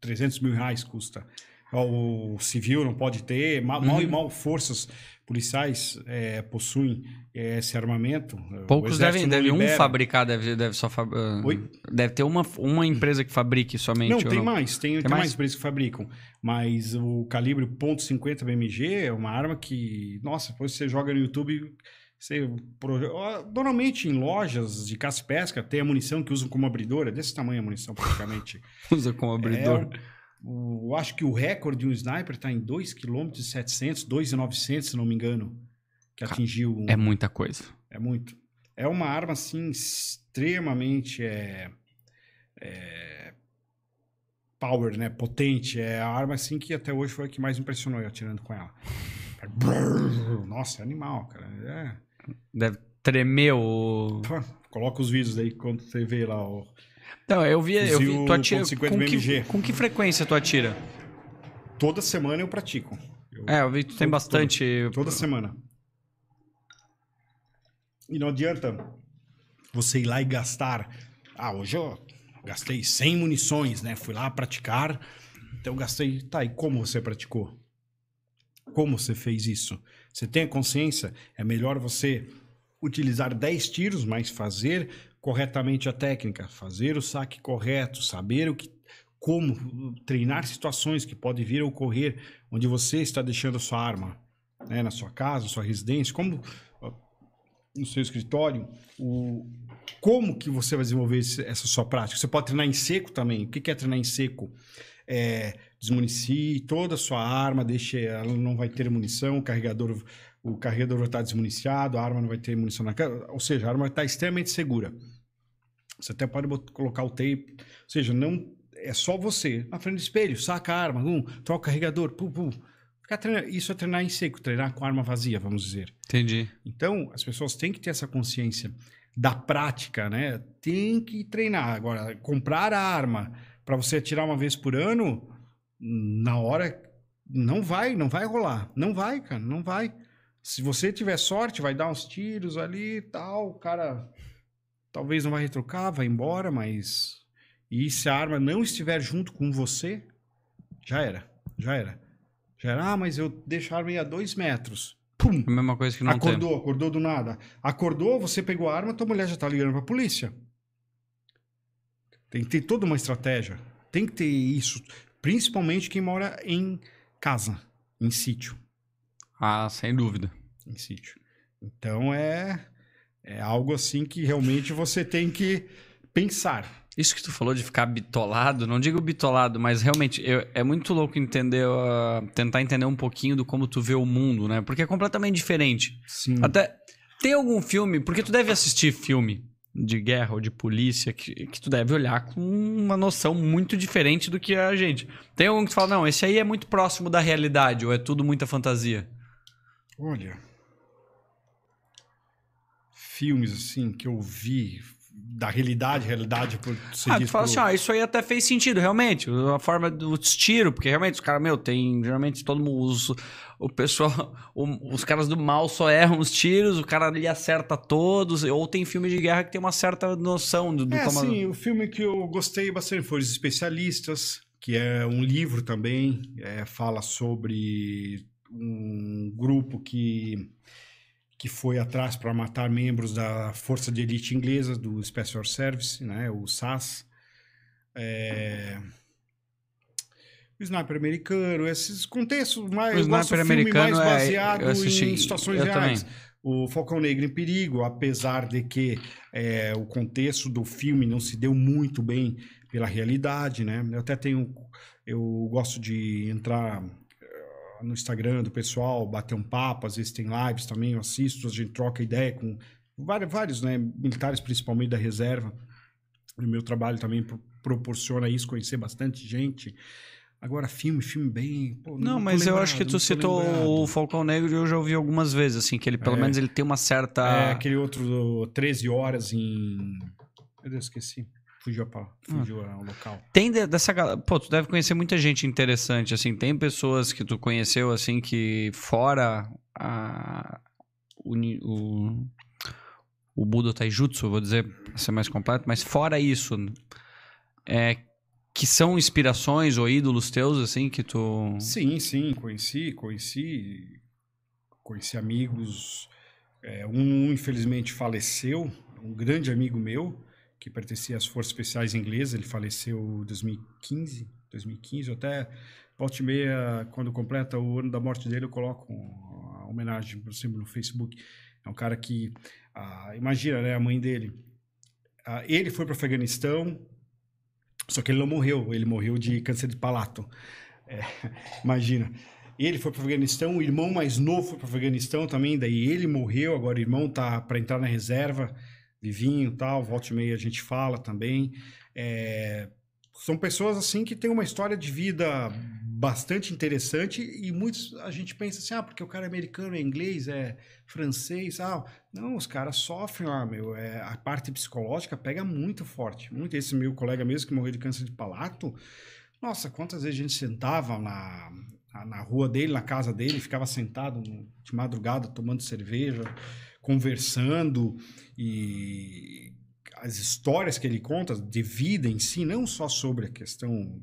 300 mil reais custa. O civil não pode ter, mal, mal e Uhum. mal forças policiais é, possuem é, esse armamento. O Poucos devem, não deve um fabricar, deve, deve só fab... ah? Deve ter uma, uma empresa que fabrique somente. Não, tem mais, tem, tem, mais mais? empresas que fabricam. Mas o calibre .50 BMG é uma arma que, nossa, depois você joga no YouTube, você normalmente em lojas de caça e pesca tem a munição que usam como abridor, é desse tamanho a munição praticamente. Usa como abridor. É, o- eu acho que o recorde de um sniper está em 2,7 km, 2,900 se não me engano, que atingiu. um- É muita coisa. é muito. É uma arma, assim, extremamente é, é, power, né? Potente. É a arma assim que até hoje foi a que mais impressionou eu atirando com ela. Nossa, é animal, cara. É. Deve tremer o. Coloca os vídeos aí quando você vê lá o. Não, eu vi, eu vi tu atira. .50 Com que, com que frequência tu atira? Toda semana eu pratico. Eu- É, eu vi que tu tem Todo- bastante. Toda semana. E não adianta você ir lá e gastar. Ah, hoje eu gastei 100 munições, né? Fui lá praticar. Então eu gastei. Tá, e como você praticou? Como você fez isso? Você tem a consciência? É melhor você utilizar 10 tiros, mas fazer corretamente a técnica, fazer o saque correto, saber o que como treinar situações que podem vir a ocorrer onde você está deixando a sua arma, né, na sua casa, sua residência, como no seu escritório, o como que você vai desenvolver esse- essa sua prática. Você pode treinar em seco também. O que que é treinar em seco? É, desmunicie toda a sua arma, deixe ela não vai ter munição, o carregador o carregador vai estar desmuniciado, a arma não vai ter munição na cara, ou seja, a arma vai estar extremamente segura. Você até pode colocar o tape, ou seja, não é só você na frente do espelho, saca a arma, um, troca o carregador, pum, pum. Ficar treinando- isso é treinar em seco, treinar com arma vazia, vamos dizer. Entendi. Então, as pessoas têm que ter essa consciência da prática, né? Tem que treinar. Agora, comprar a arma para você atirar uma vez por ano, na hora não vai, não vai rolar. Não vai, cara, não vai. Se você tiver sorte, vai dar uns tiros ali e tal, o cara talvez não vai retrucar, vai embora, mas e se a arma não estiver junto com você, já era, já era. Já era, ah, mas eu deixo a arma aí a dois metros. Pum! A mesma coisa que não tem. acordou, acordou do nada. Acordou, você pegou a arma, tua mulher já tá ligando pra polícia. Tem que ter toda uma estratégia. Tem que ter isso. Principalmente quem mora em casa, em sítio. Ah, sem dúvida. Em sítio. Então é, é algo assim que realmente você tem que pensar. Isso que tu falou de ficar bitolado, não digo bitolado, mas realmente eu- é muito louco entender, ah, tentar entender um pouquinho do como tu vê o mundo, né? Porque é completamente diferente. Sim. Até tem algum filme, porque tu deve assistir filme de guerra ou de polícia que, que tu deve olhar com uma noção muito diferente do que a gente. Tem algum que tu fala, não, esse aí é muito próximo da realidade ou é tudo muita fantasia? Olha. Filmes assim que eu vi da realidade, realidade por você ah, tu diz fala pro- assim, ó, isso aí até fez sentido, realmente. A forma dos tiros, porque realmente os caras, meu, tem. Geralmente todo mundo. Os, o pessoal. o- os caras do mal só erram os tiros, o cara ali acerta todos. Ou tem filme de guerra que tem uma certa noção do, do É, como. assim, o filme que eu gostei bastante foi Os Especialistas, que é um livro também, é, fala sobre um grupo que, que foi atrás para matar membros da Força de Elite Inglesa, do Special Service, né, o SAS. É, O Sniper Americano, esses contextos mais... O Sniper Americano mais é- baseado eu assisti- em situações reais. também. O Falcão Negro em Perigo, apesar de que é, o contexto do filme não se deu muito bem pela realidade, né? Eu até tenho, eu gosto de entrar no Instagram do pessoal, bater um papo, às vezes tem lives também, eu assisto, a gente troca ideia com vários, vários né, militares, principalmente da reserva. O meu trabalho também pro- proporciona isso, conhecer bastante gente. Agora, filme, filme bem... pô, Não, tô mas eu acho que tu não citou lembrado. o Falcão Negro e eu já ouvi algumas vezes, assim, que ele pelo É. menos ele tem uma certa. É, aquele outro do 13 horas em. Deus, esqueci. Fugiu, a, fugiu ao local. Tem de- dessa galera. Pô, tu deve conhecer muita gente interessante, assim. Tem pessoas que tu conheceu, assim, que fora a. O, o, o Budo Taijutsu, vou dizer, pra ser mais completo, mas fora isso, é, que são inspirações ou ídolos teus, assim, que tu. Sim, sim, conheci, conheci. Conheci amigos. É, um, infelizmente, faleceu. Um grande amigo meu, que pertencia às Forças Especiais Inglesas. Ele faleceu em 2015. 2015, eu até. Volta e meia, quando completa o ano da morte dele, eu coloco a homenagem por sempre no Facebook. É um cara que. ah, imagina, né? A mãe dele. ah, ele foi para o Afeganistão, só que ele não morreu. Ele morreu de câncer de palato. É, imagina. Ele foi para o Afeganistão, o irmão mais novo foi para o Afeganistão também, daí ele morreu, agora o irmão tá para entrar na reserva, vivinho e tal, volta e meia a gente fala também. É, são pessoas assim que têm uma história de vida bastante interessante e muitos a gente pensa assim, ah, porque o cara é americano, é inglês, é francês, ah, não, os caras sofrem lá, meu, é, a parte psicológica pega muito forte, muito. Esse meu colega mesmo que morreu de câncer de palato, nossa, quantas vezes a gente sentava na, na rua dele, na casa dele, ficava sentado de madrugada tomando cerveja, conversando e as histórias que ele conta de vida em si, não só sobre a questão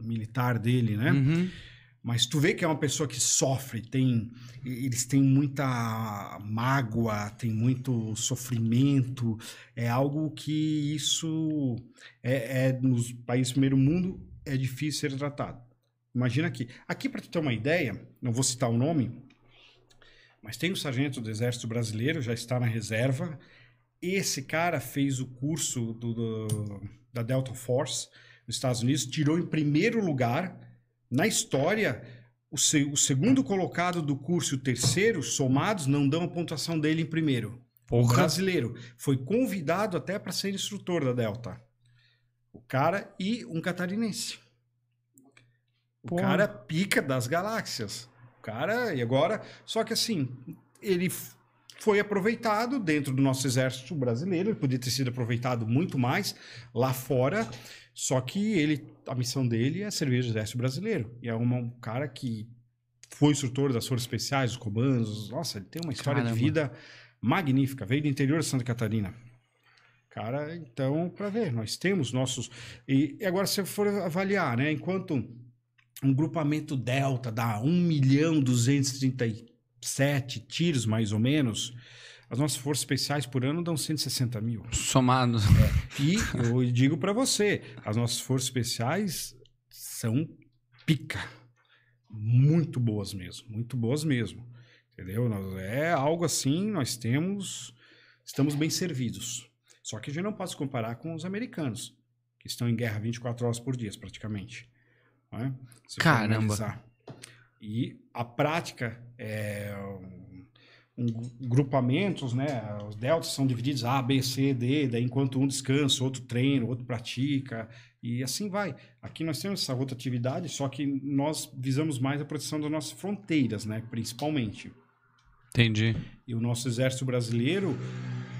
militar dele, né? Uhum. Mas tu vê que é uma pessoa que sofre, tem, eles têm muita mágoa, tem muito sofrimento. É algo que isso é, é nos países do primeiro mundo é difícil ser tratado. Imagina aqui. Aqui, para tu ter uma ideia, não vou citar o nome, mas tem um sargento do Exército Brasileiro, já está na reserva. Esse cara fez o curso do, do, da Delta Force nos Estados Unidos, tirou em primeiro lugar na história. O, se, o segundo colocado do curso e o terceiro, somados, não dão a pontuação dele em primeiro. Porra. O brasileiro. Foi convidado até para ser instrutor da Delta. O cara e um catarinense. O Porra. cara pica das galáxias. Cara, e agora. Só que assim, ele foi aproveitado dentro do nosso exército brasileiro, ele podia ter sido aproveitado muito mais lá fora, só que ele, a missão dele é servir o exército brasileiro. E é uma, um cara que foi instrutor das forças especiais, dos comandos. Nossa, ele tem uma história Caramba. de vida magnífica. Veio do interior de Santa Catarina. Cara, então, para ver, nós temos nossos. E, e agora, se for avaliar, né? Enquanto um grupamento Delta dá 1 milhão 237 tiros, mais ou menos, as nossas forças especiais por ano dão 160 mil. Somados. É. E eu digo para você, as nossas forças especiais são pica. Muito boas mesmo. Muito boas mesmo. Entendeu? É algo assim, nós temos. Estamos bem servidos. Só que a gente não pode se comparar com os americanos, que estão em guerra 24 horas por dia, praticamente. É? Caramba! E a prática é um, grupamentos, né? Os deltas são divididos A, B, C, D, daí enquanto um descansa, outro treina, outro pratica, e assim vai. Aqui nós temos essa rotatividade, só que nós visamos mais a proteção das nossas fronteiras, né? Principalmente. Entendi. E o nosso exército brasileiro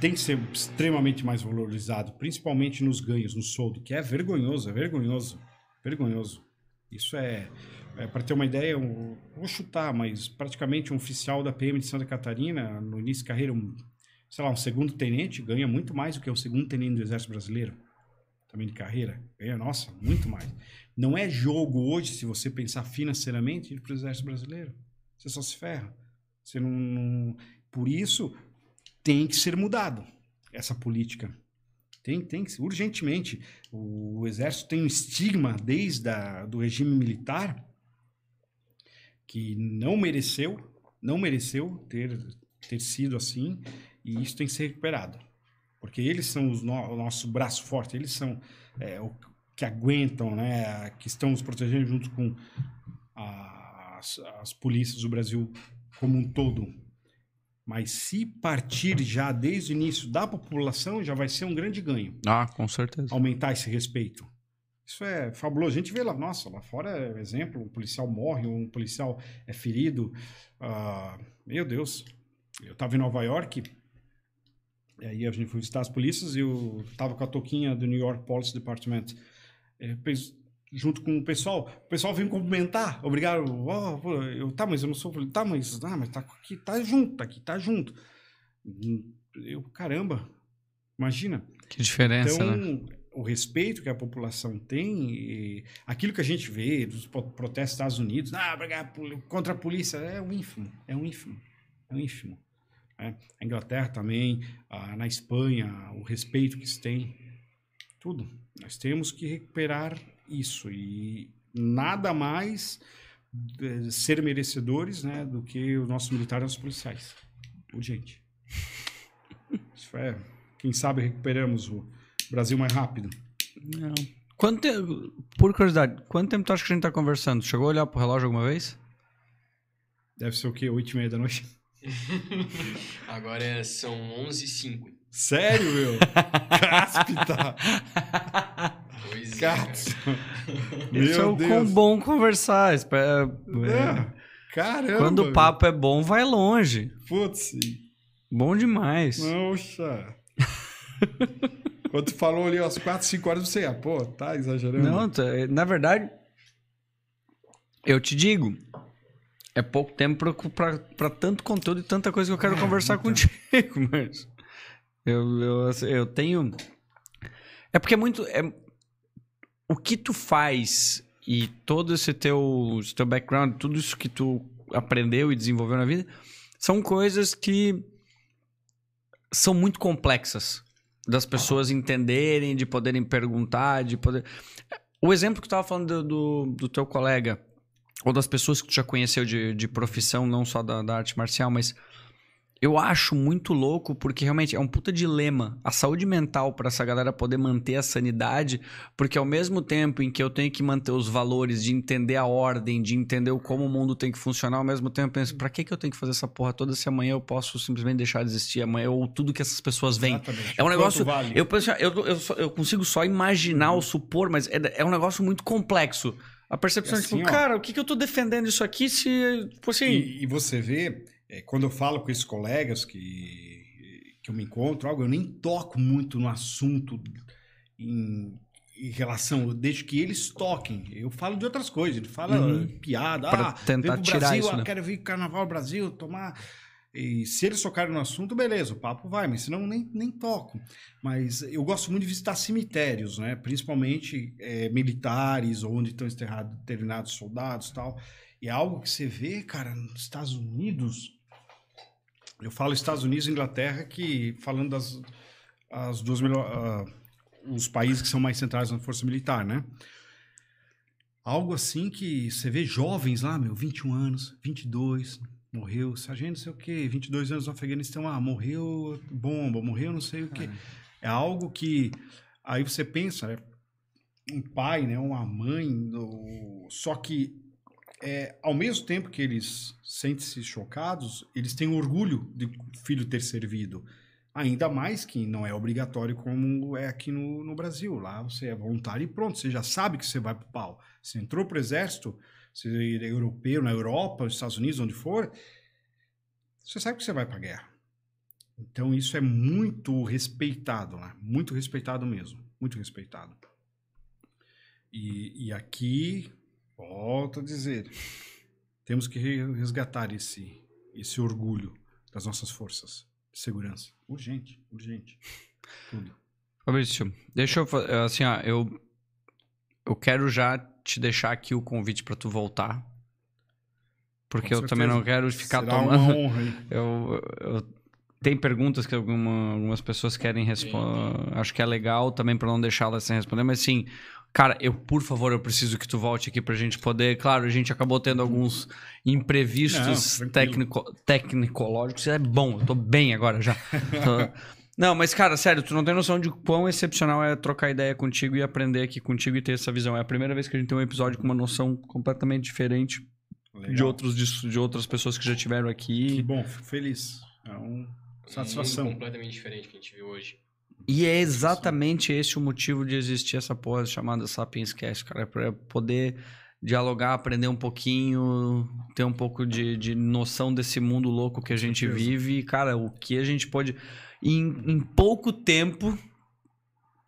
tem que ser extremamente mais valorizado, principalmente nos ganhos, no soldo, que é vergonhoso, é vergonhoso, vergonhoso. Isso é é, para ter uma ideia, vou chutar, mas praticamente um oficial da PM de Santa Catarina, no início de carreira, um, sei lá, um segundo tenente, ganha muito mais do que um segundo tenente do Exército Brasileiro. Também de carreira. Ganha, nossa, muito mais. Não é jogo hoje, se você pensar financeiramente, ir para o Exército Brasileiro. Você só se ferra. Você não, não... Por isso, tem que ser mudado essa política. Tem, tem, urgentemente. O, Exército tem um estigma desde a, do regime militar que não mereceu, não mereceu ter, ter sido assim, e isso tem que ser recuperado. Porque eles são os no, o nosso braço forte, eles são é, o que aguentam, né, que estão nos protegendo junto com as, as polícias do Brasil como um todo. Mas se partir já desde o início da população, já vai ser um grande ganho. Ah, com certeza. Aumentar esse respeito. Isso é fabuloso. A gente vê lá, nossa, lá fora é exemplo, um policial morre, um policial é ferido. Uh, meu Deus. Eu estava em Nova York, e aí a gente foi visitar as polícias e eu estava com a toquinha do New York Police Department. É, junto com o pessoal, o pessoal veio cumprimentar, obrigado. Oh, eu, tá, mas eu não sou. Tá, mas, ah, mas tá aqui, tá junto, tá aqui, tá junto. Eu, caramba, imagina. Que diferença, então, né? o respeito que a população tem, aquilo que a gente vê dos protestos dos Estados Unidos, ah, contra a polícia, é um ínfimo, é um ínfimo, é um ínfimo. É. A Inglaterra também, a, na Espanha, o respeito que se tem, tudo. Nós temos que recuperar isso e nada mais ser merecedores né, do que os nossos militares e os policiais. Urgente. Isso é, quem sabe recuperamos o Brasil mais rápido? Não. Quanto tempo, por curiosidade, quanto tempo tu acha que a gente tá conversando? Chegou a olhar pro relógio alguma vez? Deve ser o quê? Oito e meia da noite? Agora são onze e cinco. Sério, meu? Cáspita. Pois é, Cáspita. Isso é Meu quão Deus. bom conversar. Espera- É. Caramba. Quando o meu. papo é bom, vai longe. Putz. Bom demais. Poxa. Quando tu falou ali às 4, 5 horas, você, ah, pô, tá exagerando. Não, na verdade, eu te digo, é pouco tempo pra tanto conteúdo e tanta coisa que eu quero É, conversar então. contigo, mas eu, eu, eu tenho. É porque é muito. É... O que tu faz e todo esse teu, esse teu background, tudo isso que tu aprendeu e desenvolveu na vida, são coisas que são muito complexas das pessoas entenderem, de poderem perguntar, de poder. O exemplo que tu estava falando do, do, do teu colega, ou das pessoas que tu já conheceu de, de profissão, não só da, da arte marcial, mas eu acho muito louco porque realmente é um puta dilema a saúde mental para essa galera poder manter a sanidade, porque ao mesmo tempo em que eu tenho que manter os valores de entender a ordem, de entender como o mundo tem que funcionar, ao mesmo tempo eu penso, pra que que eu tenho que fazer essa porra toda se amanhã eu posso simplesmente deixar de existir amanhã ou tudo que essas pessoas veem? Exatamente. É um negócio. vale? Eu, penso, eu, eu, eu consigo só imaginar Uhum. ou supor, mas é, é um negócio muito complexo. A percepção É de, tipo, assim, ó. cara, o que, que eu tô defendendo isso aqui se. Tipo assim. E, e você vê, é, quando eu falo com esses colegas que, que eu me encontro, algo, eu nem toco muito no assunto em, em relação, desde que eles toquem. Eu falo de outras coisas, ele fala Uhum. piada, Pra ah, tentar tirar Brasil, isso, ah, né? quero vir Carnaval Brasil, tomar... E se eles tocarem no assunto, beleza, o papo vai, mas senão nem, nem toco. Mas eu gosto muito de visitar cemitérios, né? Principalmente é, militares, onde estão enterrados determinados soldados e tal. E é algo que você vê, cara, nos Estados Unidos. Eu falo Estados Unidos e Inglaterra, que falando das as duas melhor, ah, os países que são mais centrais na força militar, né? Algo assim que você vê jovens lá, meu, 21 anos, 22, morreu, sargento, não sei o quê, 22 anos no Afeganistão, ah, morreu bomba, morreu não sei o quê. É algo que aí você pensa, né? um pai, né, uma mãe, só que é, ao mesmo tempo que eles sentem-se chocados, eles têm orgulho de o filho ter servido. Ainda mais que não é obrigatório como é aqui no, no Brasil. Lá você é voluntário e pronto, você já sabe que você vai pro pau. Você entrou pro exército, você é europeu, na Europa, nos Estados Unidos, onde for, você sabe que você vai pra guerra. Então isso é muito respeitado lá, muito respeitado mesmo, muito respeitado. E, e aqui, volto a dizer, temos que re- resgatar esse, esse orgulho das nossas forças de segurança. Urgente, urgente. Tudo. Fabrício, deixa eu. Assim, ó, eu. Eu quero já te deixar aqui o convite pra tu voltar. Porque Com eu também não quero ficar Será tomando. uma honra, hein? Eu, eu- tem perguntas que alguma- algumas pessoas querem responder. Acho que é legal também para não deixá-las sem responder, mas sim, cara, eu por favor, eu preciso que tu volte aqui pra gente poder. Claro, a gente acabou tendo alguns imprevistos Não, técnico, tecnicológicos. É bom, eu tô bem agora já. Não, mas cara, sério, tu não tem noção de quão excepcional é trocar ideia contigo e aprender aqui contigo e ter essa visão. É a primeira vez que a gente tem um episódio com uma noção completamente diferente de, outros, de, de outras pessoas que já tiveram aqui. Que bom, fico feliz. É uma satisfação. Um completamente diferente que a gente viu hoje. E é exatamente esse o motivo de existir essa porra chamada Sapiens Cast, cara. É pra poder dialogar, aprender um pouquinho, ter um pouco de, de noção desse mundo louco que a gente vive. E, cara, o que a gente pode. Em, em pouco tempo.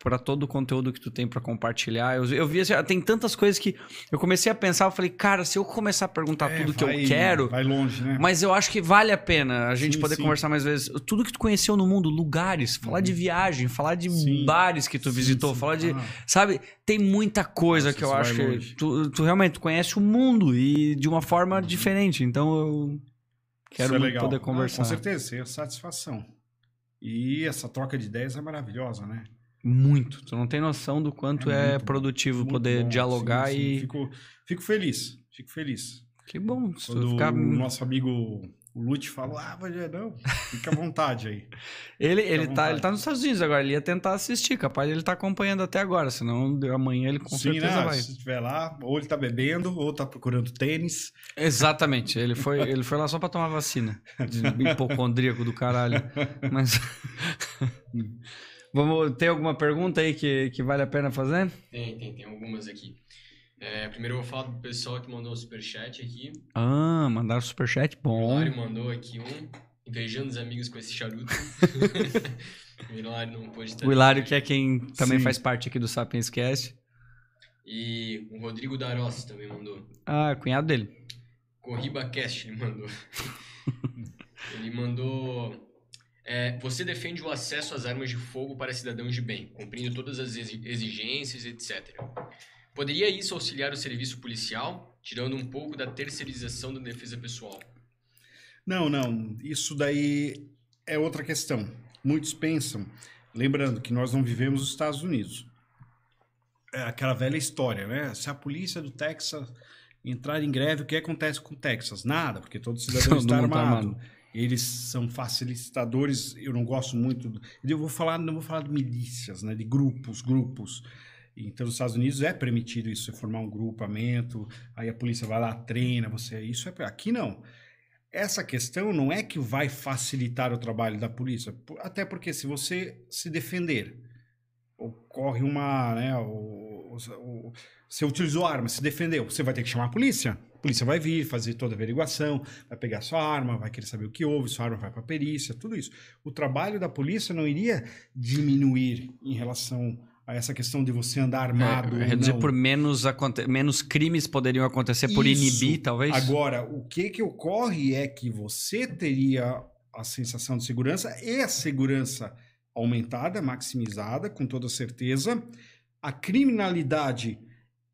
Para todo o conteúdo que tu tem para compartilhar. Eu, eu vi assim, ah, tem tantas coisas que eu comecei a pensar, eu falei, cara, se eu começar a perguntar É, tudo que vai- eu quero, Vai longe, né? mas eu acho que vale a pena a gente Sim, poder sim. conversar mais vezes. Tudo que tu conheceu no mundo, lugares, falar de viagem, falar de Uhum. Sim. bares que tu visitou, falar de. Ah, Sabe? Tem muita coisa Nossa, que eu acho que tu, tu realmente conhece o mundo e de uma forma diferente. Então eu quero é muito poder Ah, conversar. com certeza, é satisfação. E essa troca de ideias é maravilhosa, né? Muito. Tu não tem noção do quanto É é, produtivo Muito poder bom. dialogar Sim, sim. e. Fico, fico feliz, fico feliz. Que bom. Se Quando ficar... o nosso amigo o Lute falou, ah, Vadir, não, fica à vontade aí. Ele, ele, tá, ele tá nos Estados Unidos agora, ele ia tentar assistir, capaz ele tá acompanhando até agora, senão amanhã ele com Sim, certeza né? vai. Se estiver lá, ou ele tá bebendo, ou tá procurando tênis. Exatamente, ele foi, ele foi lá só pra tomar vacina. De hipocondríaco do caralho. Mas. Vamos, tem alguma pergunta aí que, que vale a pena fazer? Tem, tem, tem algumas aqui. É, primeiro eu vou falar do pessoal que mandou o superchat aqui. Ah, mandaram superchat? Bom. O Hilário mandou aqui um, invejando os amigos com esse charuto. o Hilário não pôde estar O Hilário, que é quem também Sim. faz parte aqui do Sapiens Cast. E o Rodrigo Daros também mandou. Ah, cunhado dele. Corriba Cast ele mandou. ele mandou. É, você defende o acesso às armas de fogo para cidadãos de bem, cumprindo todas as exi- exigências, etc. Poderia isso auxiliar o serviço policial, tirando um pouco da terceirização da defesa pessoal? Não, não. Isso daí é outra questão. Muitos pensam, lembrando que nós não vivemos nos Estados Unidos. É aquela velha história, né? Se a polícia do Texas entrar em greve, o que acontece com o Texas? Nada, porque todo cidadão está mundo tá armado. Eles são facilitadores, eu não gosto muito. Eu vou falar, não vou falar de milícias, né? De grupos, grupos. Então, nos Estados Unidos é permitido isso, você formar um grupamento, aí a polícia vai lá, treina você. Isso é aqui não essa questão não é que vai facilitar o trabalho da polícia, até porque se você se defender, ocorre uma, né, você utilizou arma, se defendeu, você vai ter que chamar a polícia. A polícia vai vir, fazer toda a averiguação, vai pegar sua arma, vai querer saber o que houve, sua arma vai para a perícia, tudo isso. O trabalho da polícia não iria diminuir em relação a essa questão de você andar armado. É, reduzir não. por menos, menos crimes poderiam acontecer por Isso. inibir, talvez? Agora, o que que ocorre é que você teria a sensação de segurança e a segurança aumentada, maximizada, com toda certeza. A criminalidade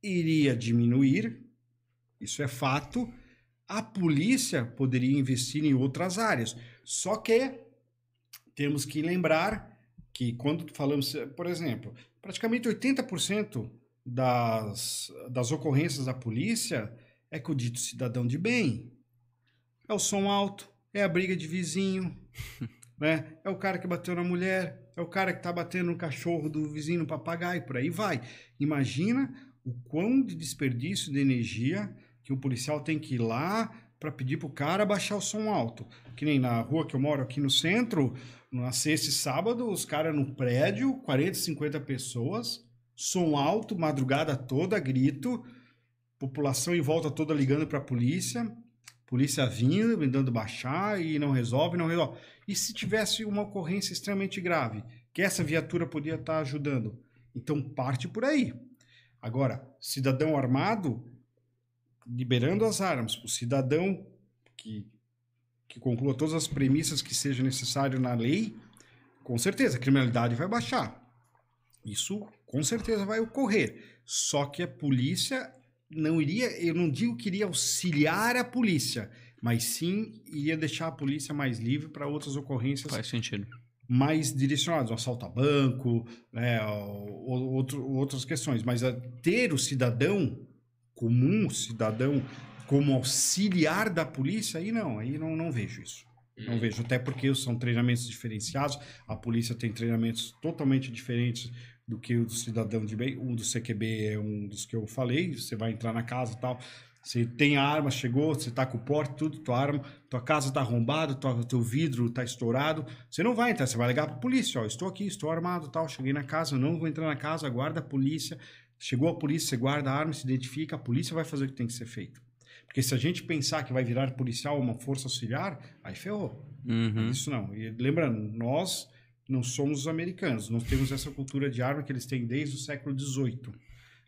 iria diminuir, isso é fato. A polícia poderia investir em outras áreas. Só que temos que lembrar que quando falamos, por exemplo, praticamente 80% das, das ocorrências da polícia é com o dito cidadão de bem. É o som alto, é a briga de vizinho, né? é o cara que bateu na mulher, é o cara que está batendo no cachorro do vizinho, no papagaio, por aí vai. Imagina o quão de desperdício de energia que o policial tem que ir lá para pedir pro cara baixar o som alto. Que nem na rua que eu moro aqui no centro, na sexta e sábado, os caras no prédio, 40, 50 pessoas, som alto, madrugada toda, grito, população em volta toda ligando para a polícia, polícia vindo, mandando baixar e não resolve, não resolve. E se tivesse uma ocorrência extremamente grave, que essa viatura podia estar ajudando? Então parte por aí. Agora, cidadão armado, liberando as armas, o cidadão que, que conclua todas as premissas que seja necessário na lei, com certeza a criminalidade vai baixar. Isso com certeza vai ocorrer. Só que a polícia não iria, eu não digo que iria auxiliar a polícia, mas sim iria deixar a polícia mais livre para outras ocorrências Faz sentido. mais direcionadas, um assalto a banco, né, ou- ou- outro, outras questões. Mas a ter o cidadão comum, cidadão como auxiliar da polícia, aí não, aí não, não vejo isso. Não vejo, até porque são treinamentos diferenciados, a polícia tem treinamentos totalmente diferentes do que o do cidadão de bem. Um do CQB é um dos que eu falei, você vai entrar na casa e tal, você tem a arma, chegou, você tá com o porte, tudo, tua arma, tua casa tá arrombada, tua, teu vidro tá estourado, você não vai entrar, você vai ligar pra polícia, ó, estou aqui, estou armado, tal, cheguei na casa, não vou entrar na casa, aguarda a polícia, chegou a polícia, você guarda a arma, se identifica, a polícia vai fazer o que tem que ser feito. Porque se a gente pensar que vai virar policial uma força auxiliar, aí ferrou. Uhum. Isso não. E lembrando, nós não somos os americanos. Nós temos essa cultura de arma que eles têm desde o século XVIII.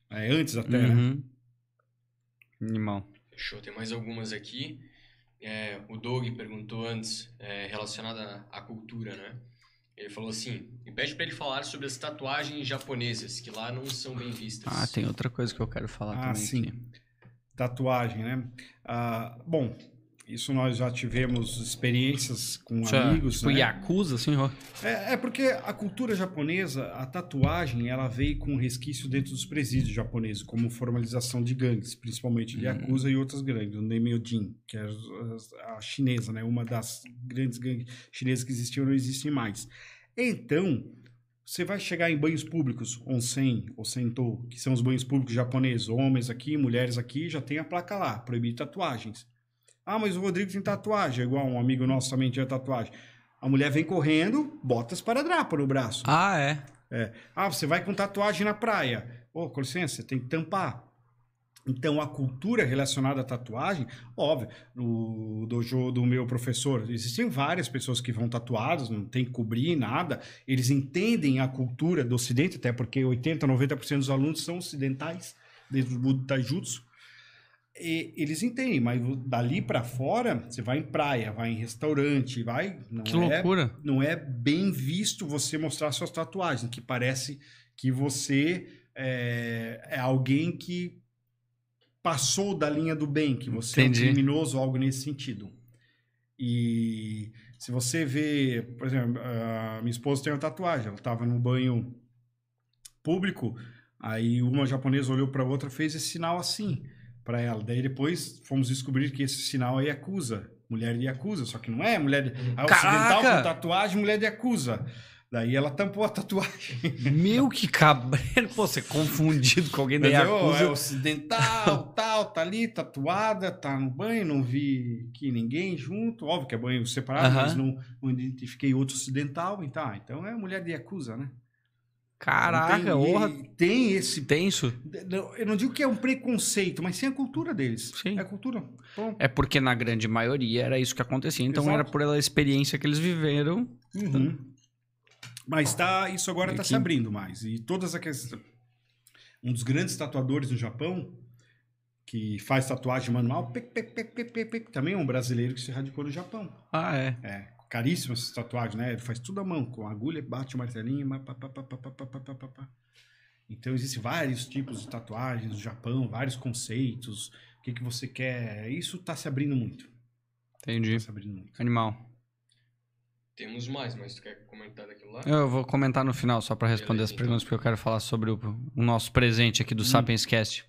É, antes até, né? Animal. Fechou, tem mais algumas aqui. É, o Doug perguntou antes, é, relacionada à cultura, né? Ele falou assim: me pede pra ele falar sobre as tatuagens japonesas, que lá não são bem vistas. Ah, tem outra coisa que eu quero falar Ah, também sim. aqui. Tatuagem, né? Ah, bom, isso nós já tivemos experiências com Isso é, amigos, tipo, né? Yakuza, assim, ó. É, é porque a cultura japonesa, a tatuagem, ela veio com resquício dentro dos presídios japoneses, como formalização de gangues, principalmente de Hum. Yakuza e outras gangues, o Nemeojin, que é a, chinesa, né? Uma das grandes gangues chinesas que existiam, não existem mais. Então, você vai chegar em banhos públicos, onsen ou sento, que são os banhos públicos japoneses, homens aqui, mulheres aqui, já tem a placa lá, proibir tatuagens. Ah, mas o Rodrigo tem tatuagem, igual um amigo nosso também tinha tatuagem. A mulher vem correndo, bota esparadrapo no braço. Ah, é. É. Ah, você vai com tatuagem na praia. Ô, com licença, você tem que tampar. Então, a cultura relacionada à tatuagem, óbvio, no dojo do meu professor, existem várias pessoas que vão tatuadas, não tem que cobrir nada. Eles entendem a cultura do Ocidente, até porque 80, 90% dos alunos são ocidentais, desde o Buda Taijutsu. E eles entendem, mas dali para fora, você vai em praia, vai em restaurante, vai. Não Que é, loucura. Não é bem visto você mostrar suas tatuagens, que parece que você é, é alguém que passou da linha do bem, que você Entendi. é um criminoso, algo nesse sentido. E se você vê, por exemplo, a minha esposa tem uma tatuagem, ela estava no banho público, aí uma japonesa olhou para outra, fez esse sinal assim para ela. Daí depois fomos descobrir que esse sinal é Yakuza, mulher de Yakuza, só que não é mulher de... A ocidental Caraca! com tatuagem, mulher de Yakuza. Daí ela tampou a tatuagem. Meu, que cabreiro. Pô, você é confundido com alguém da Yakuza. é ocidental, tal, tá ali, tatuada, tá no banho, não vi que ninguém junto. Óbvio que é banho separado, Aham. mas não, não identifiquei outro ocidental. Então, ah, então é mulher de Yakuza, né? Caraca, tem, honra. e tem esse. Tenso. Eu não digo que é um preconceito, mas sim a cultura deles. Sim. É a cultura. Bom, É porque na grande maioria era isso que acontecia. Então Exato. era por ela experiência que eles viveram. Uhum. Mas tá, isso agora E está se abrindo mais. E todas aquelas. Um dos grandes tatuadores no Japão, que faz tatuagem manual, pec, pec, pec, também é um brasileiro que se radicou no Japão. Ah, é. É, caríssimas essas tatuagens, né? Ele faz tudo à mão, com agulha, bate o martelinho, pá, pá, pá, pá, pá, pá, pá, pá. Então existem vários tipos de tatuagens no Japão, vários conceitos. O que, que você quer? Isso está se abrindo muito. Entendi. Tá se abrindo muito. Animal. Temos mais, mas tu quer comentar daquilo lá? Eu vou comentar no final só pra responder Beleza, as então. perguntas, porque eu quero falar sobre o, o nosso presente aqui do Hum. Sapiens Cast.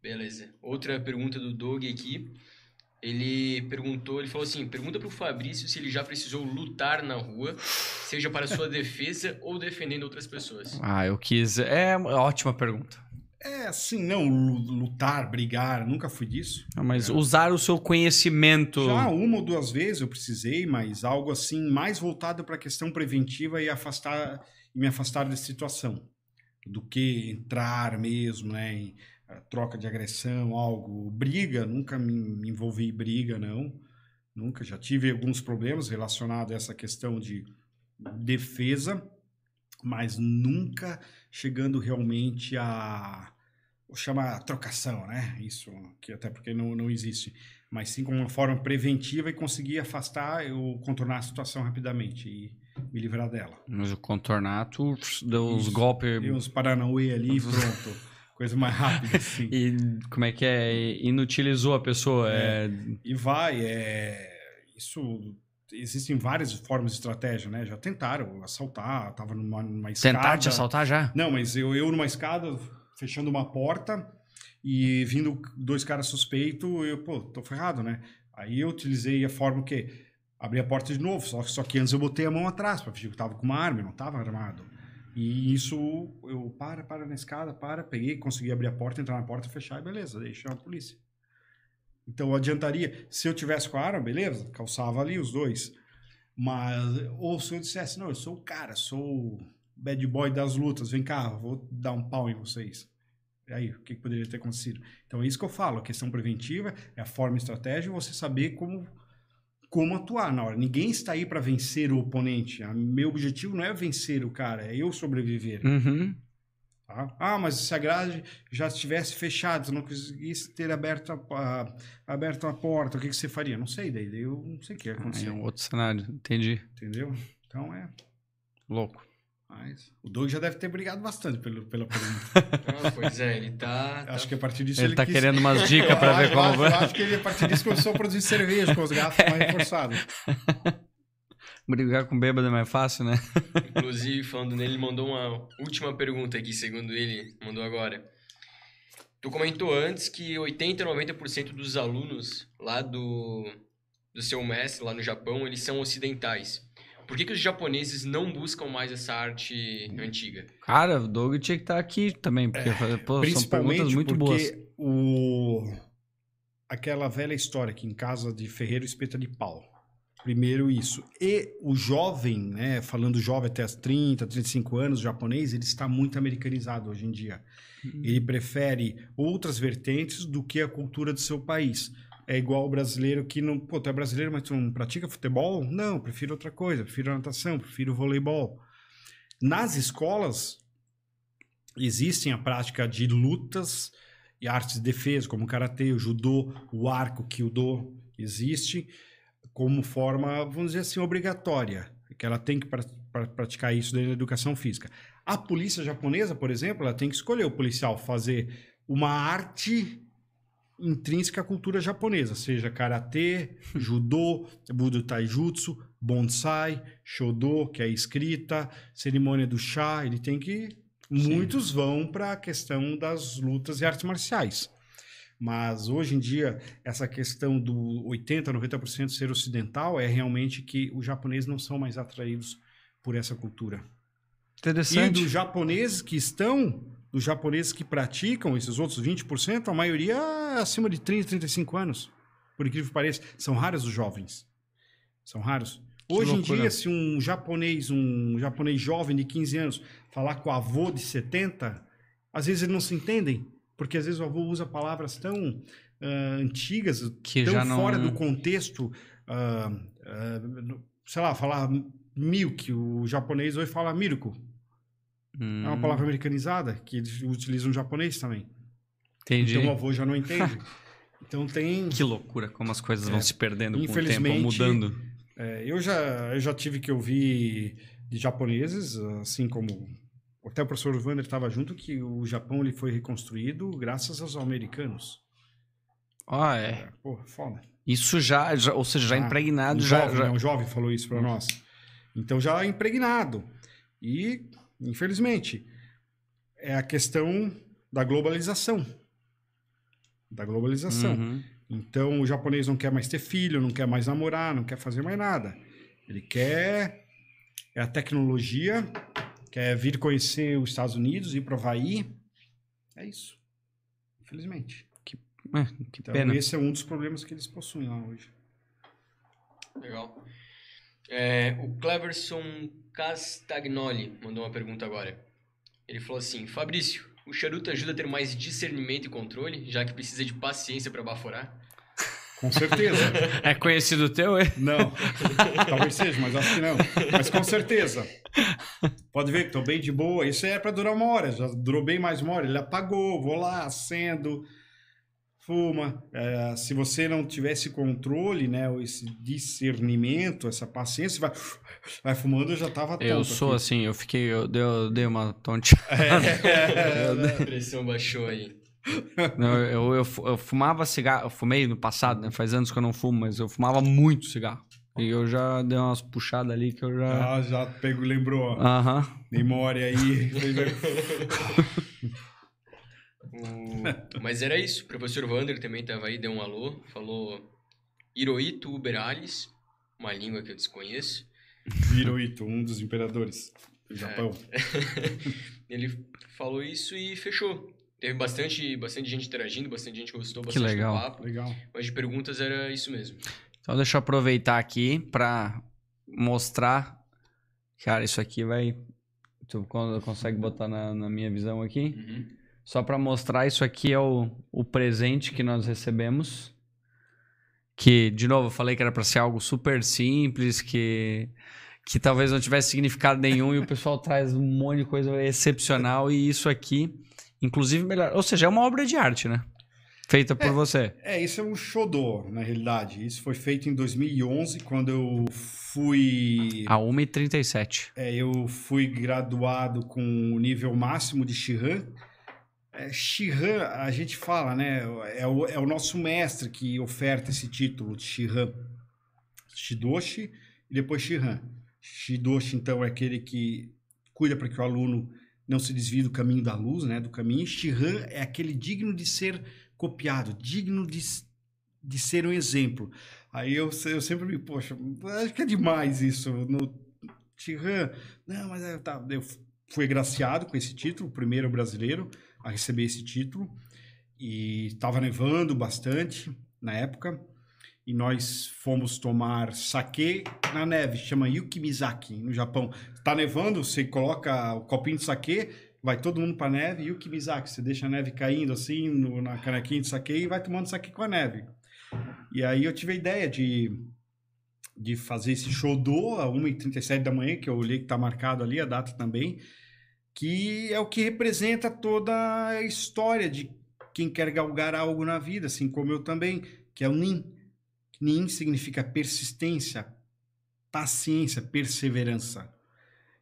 Beleza. Outra pergunta do Doug aqui. Ele perguntou, ele falou assim: pergunta pro Fabrício se ele já precisou lutar na rua, seja para sua defesa ou defendendo outras pessoas. Ah, eu quis. É uma ótima pergunta. É assim, não lu- lutar, brigar, nunca fui disso. Ah, Mas usar o seu conhecimento. Já uma ou duas vezes eu precisei, mas algo assim mais voltado para a questão preventiva e afastar e me afastar dessa situação, do que entrar mesmo, né, em troca de agressão, algo, briga, nunca me, envolvi em briga, não, nunca. Já tive alguns problemas relacionados a essa questão de defesa, mas nunca chegando realmente a chamar trocação, né? Isso que até porque não, não existe mas sim como uma forma preventiva e conseguir afastar ou contornar a situação rapidamente e me livrar dela. Mas o contornar, tu deu Isso. golpes. E uns Paranauê ali e pronto. Coisa mais rápida, assim. E como é que é? Inutilizou a pessoa. É. E vai, é... Isso... Existem várias formas de estratégia, né? Já tentaram assaltar, tava numa, numa escada... Tentar te assaltar já? Não, mas eu, eu numa escada, fechando uma porta e vindo dois caras suspeitos, eu, pô, tô ferrado, né? Aí eu utilizei a forma que abri a porta de novo, só, só que antes eu botei a mão atrás para fingir que eu tava com uma arma, eu não tava armado. E isso, eu, para, para na escada, para, peguei, consegui abrir a porta, entrar na porta, fechar e beleza, deixei a polícia. Então adiantaria, se eu tivesse com a arma, beleza, calçava ali os dois. Mas, ou se eu dissesse, não, eu sou o cara, sou o bad boy das lutas, vem cá, vou dar um pau em vocês. E aí, o que poderia ter acontecido? Então é isso que eu falo, a questão preventiva é a forma e estratégia, você saber como, como atuar na hora. Ninguém está aí para vencer o oponente. Meu objetivo não é vencer o cara, é eu sobreviver. Uhum. Tá? Ah, mas se a grade já estivesse fechada, se não conseguisse ter aberto a, a- aberto a porta, o que, que você faria? Não sei, daí daí eu não sei o que ia É acontecer, um outro cenário. Entendi. entendeu? Então é. Louco. Mas o Doug já deve ter brigado bastante pelo, pela pergunta. Ah, pois é, ele tá. tá- acho que a partir disso Ele tá quis- querendo umas dicas Eu ver como vai. eu acho que ele, a partir disso, começou a produzir cerveja com os gatos mais reforçados. Brigar com bêbado é mais fácil, né? Inclusive, falando nele, ele mandou uma última pergunta aqui, segundo ele, mandou agora. Tu comentou antes que 80, 90% dos alunos lá do, do seu mestre, lá no Japão, eles são ocidentais. Por que, que os japoneses não buscam mais essa arte antiga? Cara, o Doug tinha que estar aqui também, porque pô, são Principalmente perguntas muito porque boas. o... aquela velha história que em casa de ferreiro espeta de pau. Primeiro isso. E o jovem, né, falando jovem até as 30, 35 anos, japonês, ele está muito americanizado hoje em dia. Uhum. Ele prefere outras vertentes do que a cultura do seu país. É igual o brasileiro que não. Pô, tu é brasileiro, mas tu não pratica futebol? Não, prefiro outra coisa. Prefiro natação, prefiro voleibol. Nas escolas, existem a prática de lutas e artes de defesa, como o karatê, o judô, o arco, o kyudo, existe como forma, vamos dizer assim, obrigatória, que ela tem que pra, pra praticar isso na educação física. A polícia japonesa, por exemplo, ela tem que escolher o policial fazer uma arte intrínseca à cultura japonesa, seja karatê, judô, budo taijutsu, bonsai, shodo, que é escrita, cerimônia do chá, ele tem que muitos Sim. vão para a questão das lutas e artes marciais. Mas hoje em dia, essa questão do 80%, 90% ser ocidental é realmente que os japoneses não são mais atraídos por essa cultura. Interessante. E dos japoneses que estão, dos japoneses que praticam esses outros 20%, a maioria é acima de 30, 35 anos. Por incrível que pareça, são raros os jovens. São raros. Hoje em dia, se um japonês, um japonês jovem de 15 anos, falar com o avô de 70, às vezes eles não se entendem porque às vezes o avô usa palavras tão uh, antigas, que tão fora não... do contexto. Uh, uh, sei lá, falar milk, o japonês hoje fala mirko. Hum. É uma hum. palavra americanizada que eles utilizam japonês também. Entendi. Então o avô já não entende. então tem. Que loucura, como as coisas é, vão se perdendo com o tempo, mudando. É, eu, já, eu já tive que ouvir de japoneses, assim como até o professor Wander estava junto que o Japão ele foi reconstruído graças aos americanos. Ah, é. é pô, foda. Isso já, já ou seja, já ah, impregnado. Um já, jovem, já... Né, um jovem falou isso para nós. Então já impregnado. E, infelizmente, é a questão da globalização. Da globalização. Uhum. Então o japonês não quer mais ter filho, não quer mais namorar, não quer fazer mais nada. Ele quer é a tecnologia quer vir conhecer os Estados Unidos, ir para o Havaí. É isso. Infelizmente. Que, é, que então, pena. Esse é um dos problemas que eles possuem lá hoje. Legal. É, o Cleverson Castagnoli mandou uma pergunta agora. Ele falou assim: Fabrício, o charuto ajuda a ter mais discernimento e controle, já que precisa de paciência para baforar? Com certeza. é conhecido teu, é? Não. Talvez seja, mas acho que não. Mas com certeza. Pode ver que estou bem de boa. Isso é para durar uma hora. Já durou bem mais uma hora. Ele apagou, vou lá, acendo, fuma. É, se você não tivesse controle, né, esse discernimento, essa paciência, vai, vai fumando, eu já estava tonto. Eu sou aqui. assim, eu fiquei, eu dei, eu dei uma tonteada. É, a pressão baixou aí. Não, eu, eu, eu, fumava cigarro, eu fumei no passado, né? Faz anos que eu não fumo, mas eu fumava muito cigarro. E eu já dei umas puxadas ali que eu já. Ah, já pego, lembrou. Aham. Memória aí. o... Mas era isso. O professor Wander também estava aí, deu um alô, falou Hirohito Uberales, uma língua que eu desconheço. Hirohito, um dos imperadores do Japão. É. Ele falou isso e fechou. Teve bastante, bastante gente interagindo, bastante gente gostou bastante que legal. do papo. Legal. Mas de perguntas era isso mesmo. Então deixa eu aproveitar aqui para mostrar. Cara, isso aqui vai. Tu consegue botar na, na minha visão aqui? Uhum. Só para mostrar, isso aqui é o, o presente que nós recebemos. Que, de novo, eu falei que era para ser algo super simples, que, que talvez não tivesse significado nenhum, e o pessoal traz um monte de coisa excepcional. E isso aqui Inclusive, melhor. Ou seja, é uma obra de arte, né? Feita por é, você. É, isso é um xodó, na realidade. Isso foi feito em 2011, quando eu fui... A 1h37. É, eu fui graduado com o nível máximo de Shihan. É, Shihan, a gente fala, né? É o, é o nosso mestre que oferta esse título de Shihan. Shidoshi e depois Shihan. Shidoshi, então, é aquele que cuida para que o aluno não se desvie do caminho da luz, né, do caminho. Shihan é aquele digno de ser copiado, digno de, de ser um exemplo. Aí eu, eu sempre me, poxa, acho que é demais isso. No Shihan, não, mas é, tá, eu fui agraciado com esse título, o primeiro brasileiro a receber esse título. E estava nevando bastante na época. e nós fomos tomar sake na neve, chama Yukimizaki, no Japão. Tá nevando, você coloca o copinho de sake, vai todo mundo pra neve, Yukimizaki, você deixa a neve caindo assim no, na canequinha de sake e vai tomando sake com a neve. E aí eu tive a ideia de, de fazer esse show do a 1h37 da manhã, que eu olhei que tá marcado ali, a data também, que é o que representa toda a história de quem quer galgar algo na vida, assim como eu também, que é o Nin. Nin significa persistência, paciência, perseverança.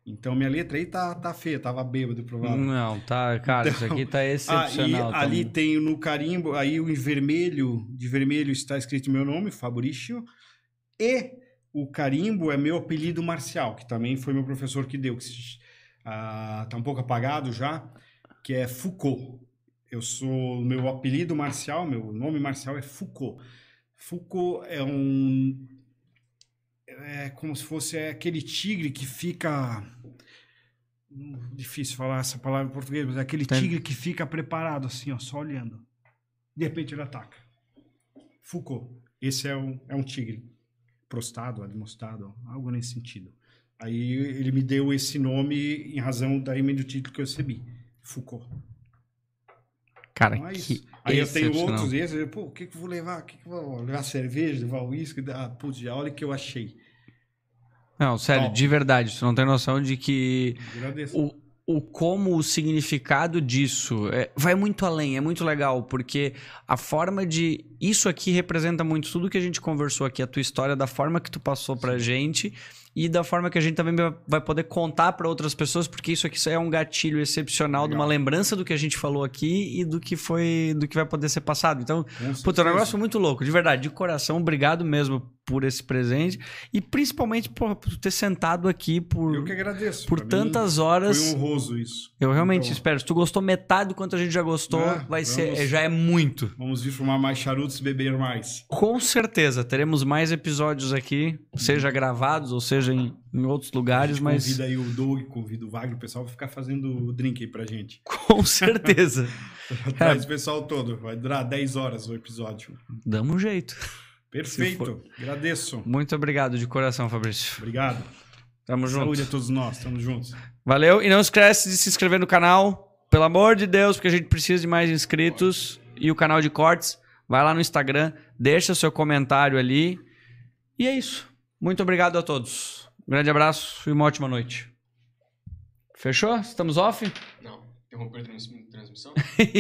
Então minha letra aí tá, tá feia, tava bêbado, provavelmente. Não, tá, cara, isso aqui tá excepcional. Aí, ali tem no carimbo, aí em vermelho, de vermelho está escrito meu nome, Fabrício, e o carimbo é meu apelido marcial, que também foi meu professor que deu, que se- ah, tá um pouco apagado já, que é Foucault. Eu sou, meu apelido marcial, meu nome marcial é Foucault. Foucault é um, é como se fosse aquele tigre que fica Hum, difícil falar essa palavra em português, mas é aquele Tem. tigre que fica preparado assim, ó, só olhando. De repente ele ataca. Foucault. Esse é um, é um tigre. Prostado, admostrado, algo nesse sentido. Aí ele me deu esse nome em razão daí do título que eu recebi. Foucault. Cara, Então é que. Aí eu tenho outros esses, eu, pô, o que, que eu vou levar? O que, que eu vou levar cerveja, levar uísque? Ah, putz, já olha o que eu achei. Não, sério, de verdade, você não tem noção de que Agradeço. o, o como o significado disso é- vai muito além, é muito legal, porque a forma de. Isso aqui representa muito tudo que a gente conversou aqui, a tua história, da forma que tu passou pra gente e da forma que a gente também vai- poder contar pra outras pessoas, porque isso aqui é um gatilho excepcional de uma Legal. lembrança do que a gente falou aqui e do que foi, do que vai poder ser passado. Então, Puta, é um negócio muito louco, de verdade, de coração, obrigado mesmo por esse presente e principalmente por, por ter sentado aqui por, Eu que agradeço. por Pra mim, tantas horas. Foi honroso isso. Eu realmente Então, espero. Se tu gostou metade do quanto a gente já gostou, Ah, vai vamos. ser, já é muito. Vamos vir fumar mais charutos e beber mais. Com certeza, teremos mais episódios aqui, seja gravados ou seja em, em outros lugares, mas Convida aí o Doug, convida o Wagner, o pessoal vai ficar fazendo o drink aí pra gente. com certeza. Traz o pessoal todo. Vai durar 10 horas o episódio. Damos um jeito. Perfeito. Agradeço. Muito obrigado de coração, Fabrício. Obrigado. Tamo junto. Saúde a todos nós. Tamo juntos. Valeu. E não esquece de se inscrever no canal. Pelo amor de Deus, porque a gente precisa de mais inscritos. E o canal de cortes. Vai lá no Instagram, deixa seu comentário ali. E é isso. Muito obrigado a todos. Um grande abraço e uma ótima noite. Fechou? Estamos off? Não, interrompeu a trans- transmissão?